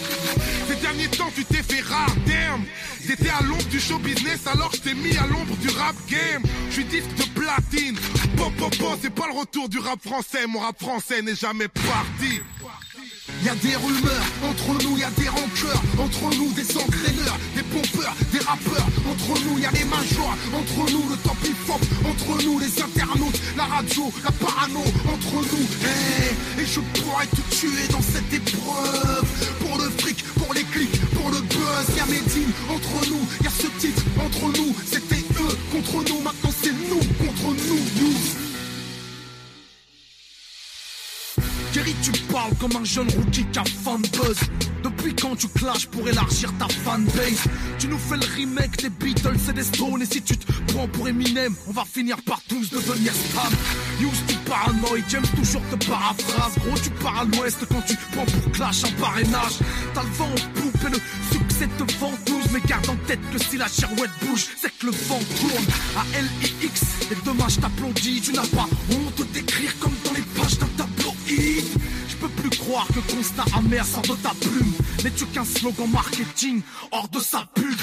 [SPEAKER 12] Ces derniers temps, tu t'es fait rare, damn. J'étais à l'ombre du show business, alors je mis à l'ombre du rap game. Je suis disque de platine. Pop, pop, pop, c'est pas le retour du rap français. Mon rap français n'est jamais parti.
[SPEAKER 9] Y a des rumeurs, entre nous y a des rancœurs, entre nous des engraineurs, des pompeurs, des rappeurs, entre nous y a les majors, entre nous le top hip entre nous les internautes, la radio, la parano, entre nous, hey, et je pourrais te tuer dans cette épreuve, pour le fric, pour les clics, pour le buzz, y a entre nous, y a ce titre, entre nous, c'était eux contre nous, maintenant c'est nous contre nous, nous. Kerry, tu parles comme un jeune rookie qui a fan buzz. Depuis quand tu clashes pour élargir ta fanbase? Tu nous fais le remake des Beatles et des Stones. Et si tu te prends pour Eminem On va finir par tous devenir stab Use tu paranoïe, James toujours te paraphrase. Gros tu pars à l'ouest quand tu prends pour clash un parrainage. T'as le vent en poupe et le succès te ventouse. Mais garde en tête que si la chirouette bouge C'est que le vent tourne. À L-I-X Et je t'applaudis Tu n'as pas honte d'écrire comme dans les pages d'un tabloïd Eat. Je peux plus croire que constat amer sort de ta plume. N'es-tu qu'un slogan marketing hors de sa pub?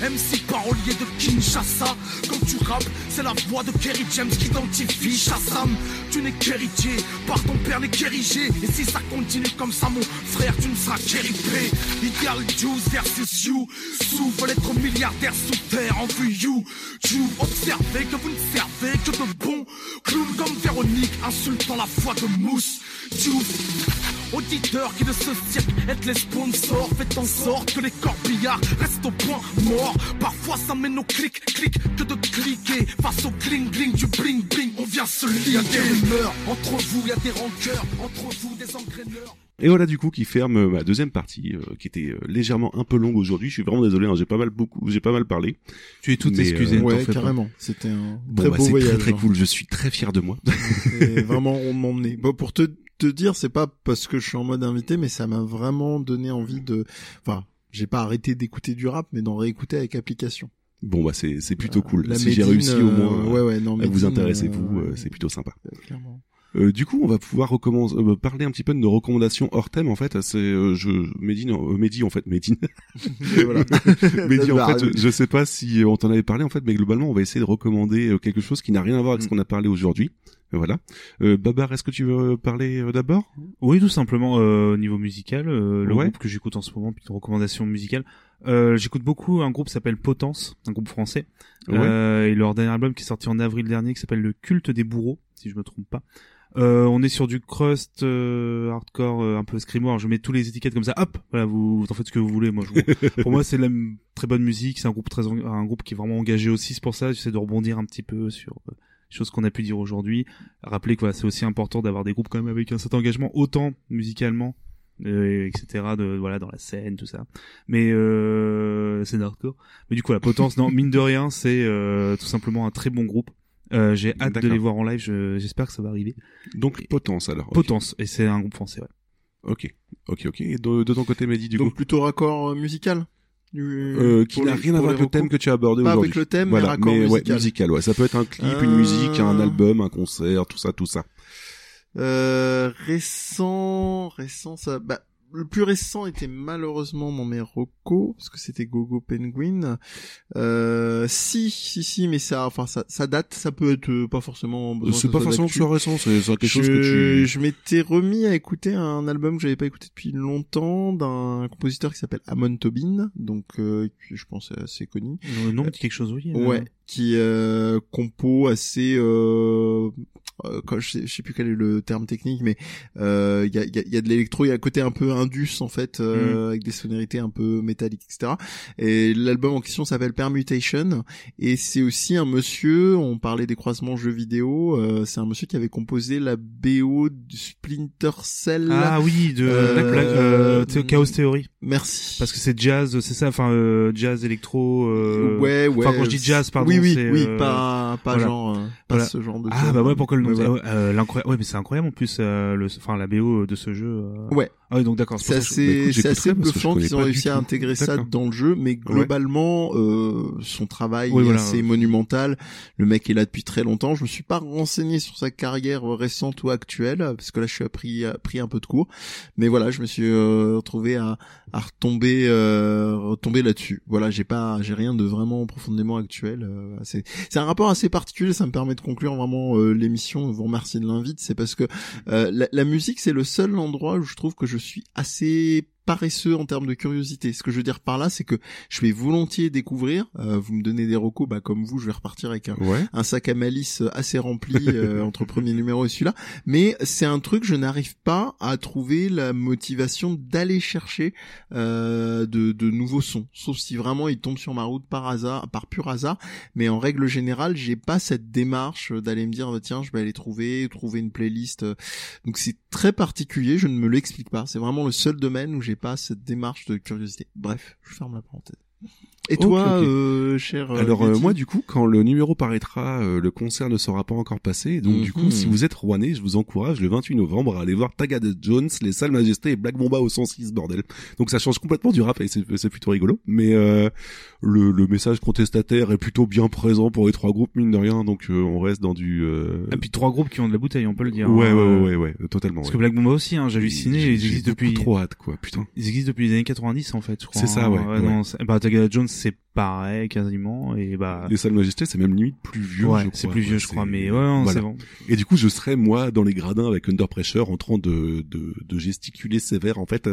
[SPEAKER 9] MC parolier de Kinshasa. Quand tu rappes, c'est la voix de Kerry James qui identifie Shazam. Tu n'es qu'héritier, par ton père n'est qu'érigé. Et si ça continue comme ça mon frère, tu ne seras qu'hérité. Ideal Juice versus you. Sous veulent être milliardaire sous terre en vue you. You observez que vous ne servez que de bons clowns comme Véronique Insultant la foi de mousse Juice Auditeurs qui de ce cirque êtes les sponsors Faites en sorte que les corbillards restent au point mort Parfois ça mène au clic clic que de cliquer Face au cling cling du bling bling On vient se lier Y'a des rumeurs entre vous y'a des rancœurs Entre vous des engraineurs
[SPEAKER 1] Et voilà du coup qui ferme euh, ma deuxième partie, euh, qui était euh, légèrement un peu longue aujourd'hui. Je suis vraiment désolé, hein, j'ai pas mal beaucoup, j'ai pas mal parlé.
[SPEAKER 2] Tu es tout
[SPEAKER 1] Mais,
[SPEAKER 2] excusé.
[SPEAKER 1] euh,
[SPEAKER 3] Ouais,
[SPEAKER 2] pas.
[SPEAKER 3] carrément. C'était un
[SPEAKER 1] Bon,
[SPEAKER 3] très
[SPEAKER 1] bah,
[SPEAKER 3] beau
[SPEAKER 1] c'est
[SPEAKER 3] voyage.
[SPEAKER 1] très très
[SPEAKER 3] hein.
[SPEAKER 1] cool. Je suis très fier de moi.
[SPEAKER 3] Et vraiment on m'emmener. Bon, pour te, te dire, c'est pas parce que je suis en mode invité, mais ça m'a vraiment donné envie de, enfin, j'ai pas arrêté d'écouter du rap, mais d'en réécouter avec application.
[SPEAKER 1] Bon bah c'est c'est plutôt cool.
[SPEAKER 3] La
[SPEAKER 1] si j'ai
[SPEAKER 3] Médine,
[SPEAKER 1] réussi au
[SPEAKER 3] euh,
[SPEAKER 1] moins
[SPEAKER 3] ouais, ouais, non,
[SPEAKER 1] à vous
[SPEAKER 3] Médine,
[SPEAKER 1] intéresser
[SPEAKER 3] euh,
[SPEAKER 1] vous, euh, c'est plutôt sympa.
[SPEAKER 3] Clairement.
[SPEAKER 1] Euh, du coup, on va pouvoir recommencer, euh, parler un petit peu de nos recommandations hors thème. En fait, c'est euh, je Médine, euh, Mehdi, en fait, Médine. Mehdi, en
[SPEAKER 3] Bah,
[SPEAKER 1] fait, je sais pas si euh, on t'en avait parlé en fait, mais globalement, on va essayer de recommander euh, quelque chose qui n'a rien à voir avec ce
[SPEAKER 3] Mm.
[SPEAKER 1] qu'on a parlé aujourd'hui. Euh, Voilà. Euh, Babar, est-ce que tu veux parler euh, d'abord?
[SPEAKER 2] Oui, tout simplement euh, au niveau musical, euh, le
[SPEAKER 1] Ouais.
[SPEAKER 2] groupe que j'écoute en ce moment, puis une recommandation musicale. Euh, j'écoute beaucoup un groupe qui s'appelle Potence, un groupe français.
[SPEAKER 1] Ouais.
[SPEAKER 2] Euh, et leur dernier album qui est sorti en avril dernier, qui s'appelle Le Culte des Bourreaux, si je me trompe pas. Euh, on est sur du crust euh, hardcore euh, un peu screamo. Alors je mets tous les étiquettes comme ça. Hop, voilà, vous, vous en faites ce que vous voulez. Moi, je, pour moi, c'est la très bonne musique. C'est un groupe très, en- un groupe qui est vraiment engagé aussi. C'est pour ça, j'essaie de rebondir un petit peu sur choses qu'on a pu dire aujourd'hui. Rappeler que voilà, c'est aussi important d'avoir des groupes quand même avec un certain engagement, autant musicalement, euh, etc. De voilà dans la scène, tout ça. Mais euh, c'est hardcore. Mais du coup, la potence, non, mine de rien, c'est euh, tout simplement un très bon groupe. Euh, J'ai hâte de les voir en live. je- J'espère que ça va arriver.
[SPEAKER 1] Donc Potence alors.
[SPEAKER 2] Potence, et c'est un groupe français. Ouais.
[SPEAKER 1] Ok, ok, ok. Et de, de ton côté, Mehdi, du
[SPEAKER 3] Donc
[SPEAKER 1] coup,
[SPEAKER 3] plutôt raccord euh, musical?
[SPEAKER 1] Euh, qui n'a rien à voir avec le thème que tu as abordé aujourd'hui.
[SPEAKER 3] avec le thème, mais
[SPEAKER 1] voilà, ouais,
[SPEAKER 3] musical.
[SPEAKER 1] musical, ouais. Ça peut être un clip, une
[SPEAKER 3] Euh,
[SPEAKER 1] musique, un album, un concert, tout ça, tout ça.
[SPEAKER 3] Euh, récent, récent, ça, bah, le plus récent était malheureusement dans mes recos parce que c'était Gogo Penguin. Euh, si, si, si, mais ça, enfin, ça, ça date. Ça peut être euh, pas forcément. besoin
[SPEAKER 1] C'est pas forcément que soit récent, c'est c'est quelque chose
[SPEAKER 3] je,
[SPEAKER 1] que tu...
[SPEAKER 3] je m'étais remis à écouter un album que j'avais pas écouté depuis longtemps d'un compositeur qui s'appelle Amon Tobin, donc euh, je pense assez connu.
[SPEAKER 2] Le nom me dit quelque chose, oui. euh.
[SPEAKER 3] Ouais, qui euh, compo assez euh, euh, quand je sais, je sais plus quel est le terme technique mais euh, il y a y a, y a de l'électro il y a un côté un peu indus en fait euh, avec des sonorités un peu métalliques etc et l'album en question s'appelle Permutation et c'est aussi un monsieur on parlait des croisements jeux vidéo euh, c'est un monsieur qui avait composé la BO du Splinter Cell
[SPEAKER 2] Ah oui, de
[SPEAKER 3] Euh,
[SPEAKER 2] euh, Chaos Theory.
[SPEAKER 3] merci
[SPEAKER 2] Parce que c'est jazz, c'est ça, enfin euh, jazz électro. Euh...
[SPEAKER 3] ouais ouais
[SPEAKER 2] Enfin quand je dis jazz, pardon.
[SPEAKER 3] oui oui oui
[SPEAKER 2] euh,
[SPEAKER 3] pas pas
[SPEAKER 2] voilà.
[SPEAKER 3] genre euh, pas
[SPEAKER 2] Voilà.
[SPEAKER 3] ce genre de
[SPEAKER 2] Ah bah ouais pourquoi le nom
[SPEAKER 3] Ouais,
[SPEAKER 2] Ah ouais, euh, l'incroyable ouais mais c'est incroyable en plus le enfin la BO de ce jeu.
[SPEAKER 3] Ouais.
[SPEAKER 2] ah oui donc d'accord
[SPEAKER 3] C'est
[SPEAKER 2] bah,
[SPEAKER 3] assez,
[SPEAKER 2] écoute,
[SPEAKER 3] c'est assez bluffant qu'ils ont réussi à intégrer ça dans le jeu, mais globalement, euh, son travail
[SPEAKER 2] Oui,
[SPEAKER 3] est
[SPEAKER 2] voilà.
[SPEAKER 3] assez monumental. Le mec est là depuis très longtemps. Je me suis pas renseigné sur sa carrière récente ou actuelle, parce que là, je suis pris, pris un peu de cours. Mais voilà, je me suis euh, retrouvé à, à retomber, euh, retomber là-dessus. Voilà, j'ai pas, j'ai rien de vraiment profondément actuel. Euh, c'est, un rapport assez particulier. Ça me permet de conclure vraiment euh, l'émission. Vous remercie de l'invite. C'est parce que euh, la, la musique, c'est le seul endroit où je trouve que je suis assez paresseux en termes de curiosité. Ce que je veux dire par là, c'est que je vais volontiers découvrir. Euh, vous me donnez des recos, bah comme vous, je vais repartir avec un,
[SPEAKER 1] Ouais.
[SPEAKER 3] un sac à malice assez rempli euh, entre le premier numéro et celui-là. Mais c'est un truc, je n'arrive pas à trouver la motivation d'aller chercher euh, de, de nouveaux sons. Sauf si vraiment ils tombent sur ma route par hasard, par pur hasard. Mais en règle générale, j'ai pas cette démarche d'aller me dire tiens, je vais aller trouver, trouver une playlist. Donc c'est très particulier. Je ne me l'explique pas. C'est vraiment le seul domaine où j'ai pas cette démarche de curiosité. Bref, je ferme la parenthèse. Et toi, euh, cher euh,
[SPEAKER 1] Alors euh, moi du coup quand le numéro paraîtra, euh, le concert ne sera pas encore passé. Donc du coup
[SPEAKER 3] Mhm.
[SPEAKER 1] si vous êtes rouennais, je vous encourage le 28 novembre à aller voir Tagada Jones, les Salles Majestés et Black Bomba au 106 bordel. Donc ça change complètement du rap et c'est c'est plutôt rigolo. Mais euh, le, le message contestataire est plutôt bien présent pour les trois groupes mine de rien. Donc euh, on reste dans du. Euh...
[SPEAKER 2] et puis trois groupes qui ont de la bouteille on peut le dire
[SPEAKER 1] Ouais,
[SPEAKER 2] hein,
[SPEAKER 1] ouais,
[SPEAKER 2] euh,
[SPEAKER 1] ouais, ouais, ouais, totalement.
[SPEAKER 2] parce
[SPEAKER 1] ouais.
[SPEAKER 2] que Black Bomba aussi hein, j'ai halluciné ils existent depuis
[SPEAKER 1] trop hâte quoi, putain.
[SPEAKER 2] ils existent depuis les années 90 en fait je crois
[SPEAKER 1] C'est ça,
[SPEAKER 2] hein.
[SPEAKER 1] ouais, ouais.
[SPEAKER 2] non c'est- bah Tagada Jones c'est pareil quasiment et bah
[SPEAKER 1] Les Salles Majestés c'est même limite plus vieux.
[SPEAKER 2] Ouais, c'est plus vieux, je crois, mais ouais, non,
[SPEAKER 1] voilà.
[SPEAKER 2] c'est bon.
[SPEAKER 1] Et du coup, je serais moi dans les gradins avec Under Pressure en train de de, de gesticuler sévère en fait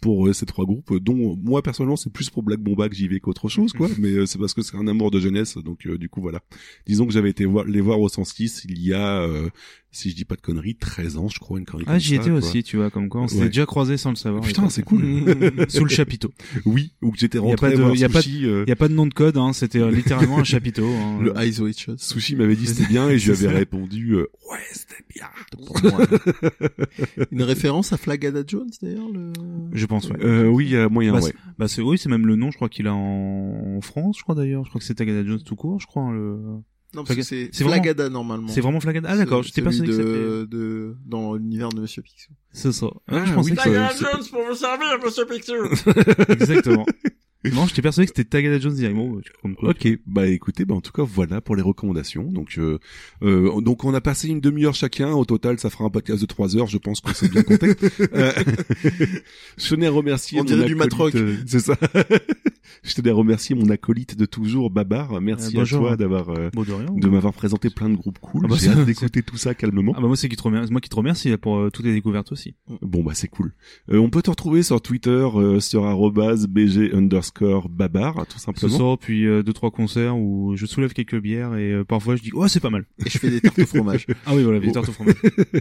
[SPEAKER 1] pour euh, ces trois groupes, dont moi personnellement c'est plus pour Black Bomba que j'y vais qu'autre chose quoi. mais euh, c'est parce que c'est un amour de jeunesse, donc euh, du coup voilà. Disons que j'avais été voir les voir au 106 il y a, euh, si je dis pas de conneries, 13 ans je crois une connerie
[SPEAKER 2] ah j'y étais
[SPEAKER 1] quoi.
[SPEAKER 2] aussi tu vois comme quoi on
[SPEAKER 1] Ouais.
[SPEAKER 2] déjà croisés sans le savoir
[SPEAKER 1] Putain, c'est cool.
[SPEAKER 2] sous le chapiteau
[SPEAKER 1] Oui, ou que j'étais
[SPEAKER 2] Il y a
[SPEAKER 1] rentré
[SPEAKER 2] pas de,
[SPEAKER 1] voir
[SPEAKER 2] il y a pas,
[SPEAKER 1] euh,
[SPEAKER 2] il y a pas de nom de code, hein. C'était euh, littéralement un chapiteau. Hein.
[SPEAKER 3] Le Eyes Shut.
[SPEAKER 1] Sushi m'avait dit c'était bien et je lui avais répondu euh, ouais c'était bien.
[SPEAKER 3] Une référence à Flagada Jones d'ailleurs le...
[SPEAKER 2] Je pense, ouais.
[SPEAKER 1] Euh, oui, il y a moyen,
[SPEAKER 2] bah,
[SPEAKER 1] ouais.
[SPEAKER 2] c'est- Bah, c'est, oui, c'est même le nom, je crois qu'il a en, en France, je crois d'ailleurs. Je crois que c'est Tagada Jones tout court, je crois. hein, Le...
[SPEAKER 3] Non, parce que c'est
[SPEAKER 2] vraiment-
[SPEAKER 3] Flagada normalement.
[SPEAKER 2] C'est vraiment Flagada. Ah, d'accord, j'étais
[SPEAKER 3] Celui
[SPEAKER 2] persuadé que
[SPEAKER 3] de, de, dans l'univers de Monsieur Picsou.
[SPEAKER 2] C'est ça.
[SPEAKER 1] Ah,
[SPEAKER 2] je pensais
[SPEAKER 1] oui,
[SPEAKER 2] que
[SPEAKER 1] ça-
[SPEAKER 15] Jones pour vous servir, monsieur Picsou.
[SPEAKER 2] Exactement. Non, j'étais persuadé que c'était Tagada Jones direct. Bon, comme quoi.
[SPEAKER 1] Ok, bah écoutez, bah en tout cas voilà pour les recommandations. Donc euh, euh, donc on a passé une demi-heure chacun. Au total, ça fera un podcast de trois heures. Je pense qu'on s'est bien compté. euh, je tenais à remercier.
[SPEAKER 3] On dirait du
[SPEAKER 1] acolyte,
[SPEAKER 3] matrock.
[SPEAKER 1] euh, C'est ça. je tenais à remercier mon acolyte de toujours, Babar. Merci
[SPEAKER 2] Euh,
[SPEAKER 1] à toi d'avoir euh,
[SPEAKER 2] Bon, de
[SPEAKER 1] de m'avoir présenté plein de groupes cool.
[SPEAKER 2] Ah bah,
[SPEAKER 1] J'ai hâte d'écouter tout ça calmement.
[SPEAKER 2] Ah bah moi c'est qui te remercie, moi qui te remercie pour toutes les découvertes aussi.
[SPEAKER 1] Bon bah c'est cool. Euh, on peut te retrouver sur Twitter euh, sur arrobase bg underscore babar tout
[SPEAKER 2] Ce
[SPEAKER 1] simplement.
[SPEAKER 2] soir, puis euh, deux trois concerts où je soulève quelques bières et euh, parfois je dis oh c'est pas mal.
[SPEAKER 3] Et je fais des tartes au fromage.
[SPEAKER 2] ah oui voilà des
[SPEAKER 1] Bon.
[SPEAKER 2] tartes au fromage.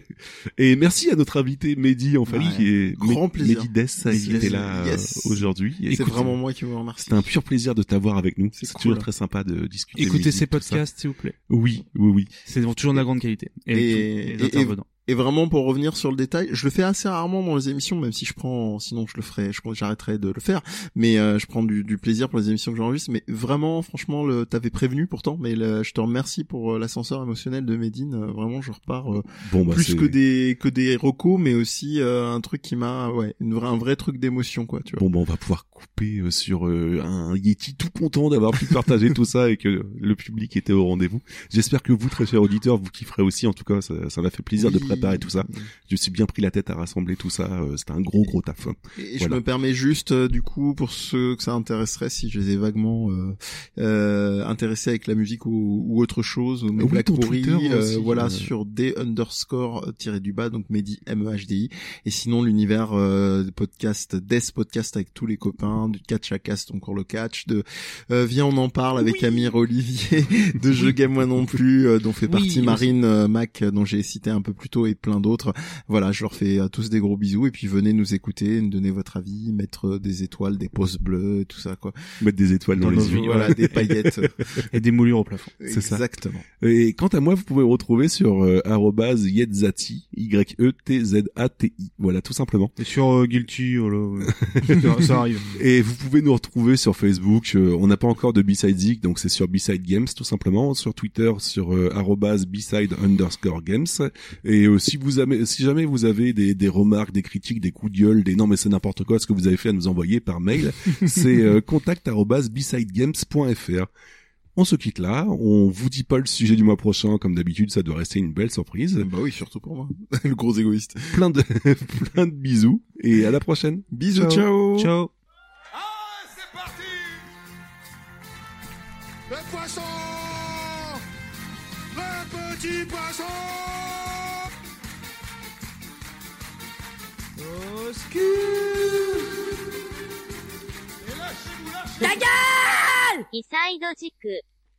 [SPEAKER 1] Et merci à notre invité Mehdi en famille
[SPEAKER 3] Ouais,
[SPEAKER 1] qui est
[SPEAKER 3] grand
[SPEAKER 1] Mehdi-
[SPEAKER 3] plaisir.
[SPEAKER 1] Mehdi Dess qui était là euh,
[SPEAKER 3] yes.
[SPEAKER 1] aujourd'hui. Et
[SPEAKER 3] C'est vraiment moi qui vous remercie.
[SPEAKER 1] C'était un pur plaisir de t'avoir avec nous. C'est
[SPEAKER 3] cool.
[SPEAKER 1] toujours très sympa de discuter.
[SPEAKER 2] Écoutez ces
[SPEAKER 1] ça.
[SPEAKER 2] podcasts s'il vous plaît.
[SPEAKER 1] Oui, oui, oui.
[SPEAKER 2] C'est toujours de la grande qualité. Et,
[SPEAKER 3] Et- et-
[SPEAKER 2] intervenants.
[SPEAKER 3] Et vraiment pour revenir sur le détail, je le fais assez rarement dans les émissions, même si je prends, sinon je le ferai, je j'arrêterai de le faire. Mais euh, je prends du, du plaisir pour les émissions que j'enregistre. Mais vraiment, franchement, le, t'avais prévenu pourtant. Mais le- je te remercie pour euh, l'ascenseur émotionnel de Medine. Euh, vraiment, je repars euh,
[SPEAKER 1] Bon bah
[SPEAKER 3] plus que des que des recos, mais aussi euh, un truc qui m'a, ouais, une vraie, un vrai truc d'émotion quoi. Tu vois.
[SPEAKER 1] bon bah on va pouvoir coupé euh, sur euh, un Yeti tout content d'avoir pu partager tout ça et que le public était au rendez-vous. J'espère que vous, très chers auditeurs, vous kifferez aussi. En tout cas, ça, m'a fait plaisir de
[SPEAKER 3] Oui.
[SPEAKER 1] préparer tout ça. Je me suis bien pris la tête à rassembler tout ça. euh, C'était un gros gros taf.
[SPEAKER 3] Et
[SPEAKER 1] Voilà.
[SPEAKER 3] je me permets juste, du coup, pour ceux que ça intéresserait, si je les ai vaguement euh, euh, intéressés avec la musique ou, ou autre chose, ou pourries,
[SPEAKER 1] Twitter
[SPEAKER 3] euh, voilà, sur D underscore tiré du bas, donc Mehdi M-E-H-D-I. Et sinon, l'univers de podcast, Death Podcast avec tous les copains, du Catch à Cast, encore le catch, de euh, Viens, on en parle avec Amir Olivier, de Je Game Moi Non Plus, euh, dont fait
[SPEAKER 2] Oui,
[SPEAKER 3] partie. Marine euh, Mac, euh, dont j'ai cité un peu plus tôt, et plein d'autres. Voilà, je leur fais à tous des gros bisous, et puis venez nous écouter, nous donner votre avis, mettre euh, des étoiles, des pouces bleus, et tout ça, quoi.
[SPEAKER 1] Mettre des étoiles dans,
[SPEAKER 3] Dans
[SPEAKER 1] les yeux.
[SPEAKER 3] voilà, des paillettes.
[SPEAKER 2] Et des moulures au plafond.
[SPEAKER 1] C'est ça.
[SPEAKER 3] Exactement.
[SPEAKER 1] Et quant à moi, vous pouvez me retrouver sur euh, arrobase yetzati, Y-E-T-Z-A-T-I. Voilà, tout simplement.
[SPEAKER 2] Et sur euh, Guilty, oh là, ouais. ça, ça arrive.
[SPEAKER 1] Et vous pouvez nous retrouver sur Facebook. euh, on n'a pas encore de B-Side donc c'est sur B-Side Games, tout simplement. Sur Twitter, sur euh, arrobase B-Side underscore Games. Et euh, si vous avez, si jamais vous avez des, des remarques, des critiques, des coups de gueule, des non mais c'est n'importe quoi ce que vous avez fait à nous envoyer par mail, c'est euh, contact arrobase bsidegames.fr. On se quitte là. On vous dit pas le sujet du mois prochain, comme d'habitude, ça doit rester une belle surprise.
[SPEAKER 3] Bah oui, surtout pour moi. le gros égoïste.
[SPEAKER 1] Plein de, plein de bisous et à la prochaine.
[SPEAKER 3] Bisous, ciao.
[SPEAKER 2] Ciao.
[SPEAKER 10] Le poisson Le petit poisson Au
[SPEAKER 4] ski Et
[SPEAKER 16] lâchez-vous, lâchez-vous 被災ド地区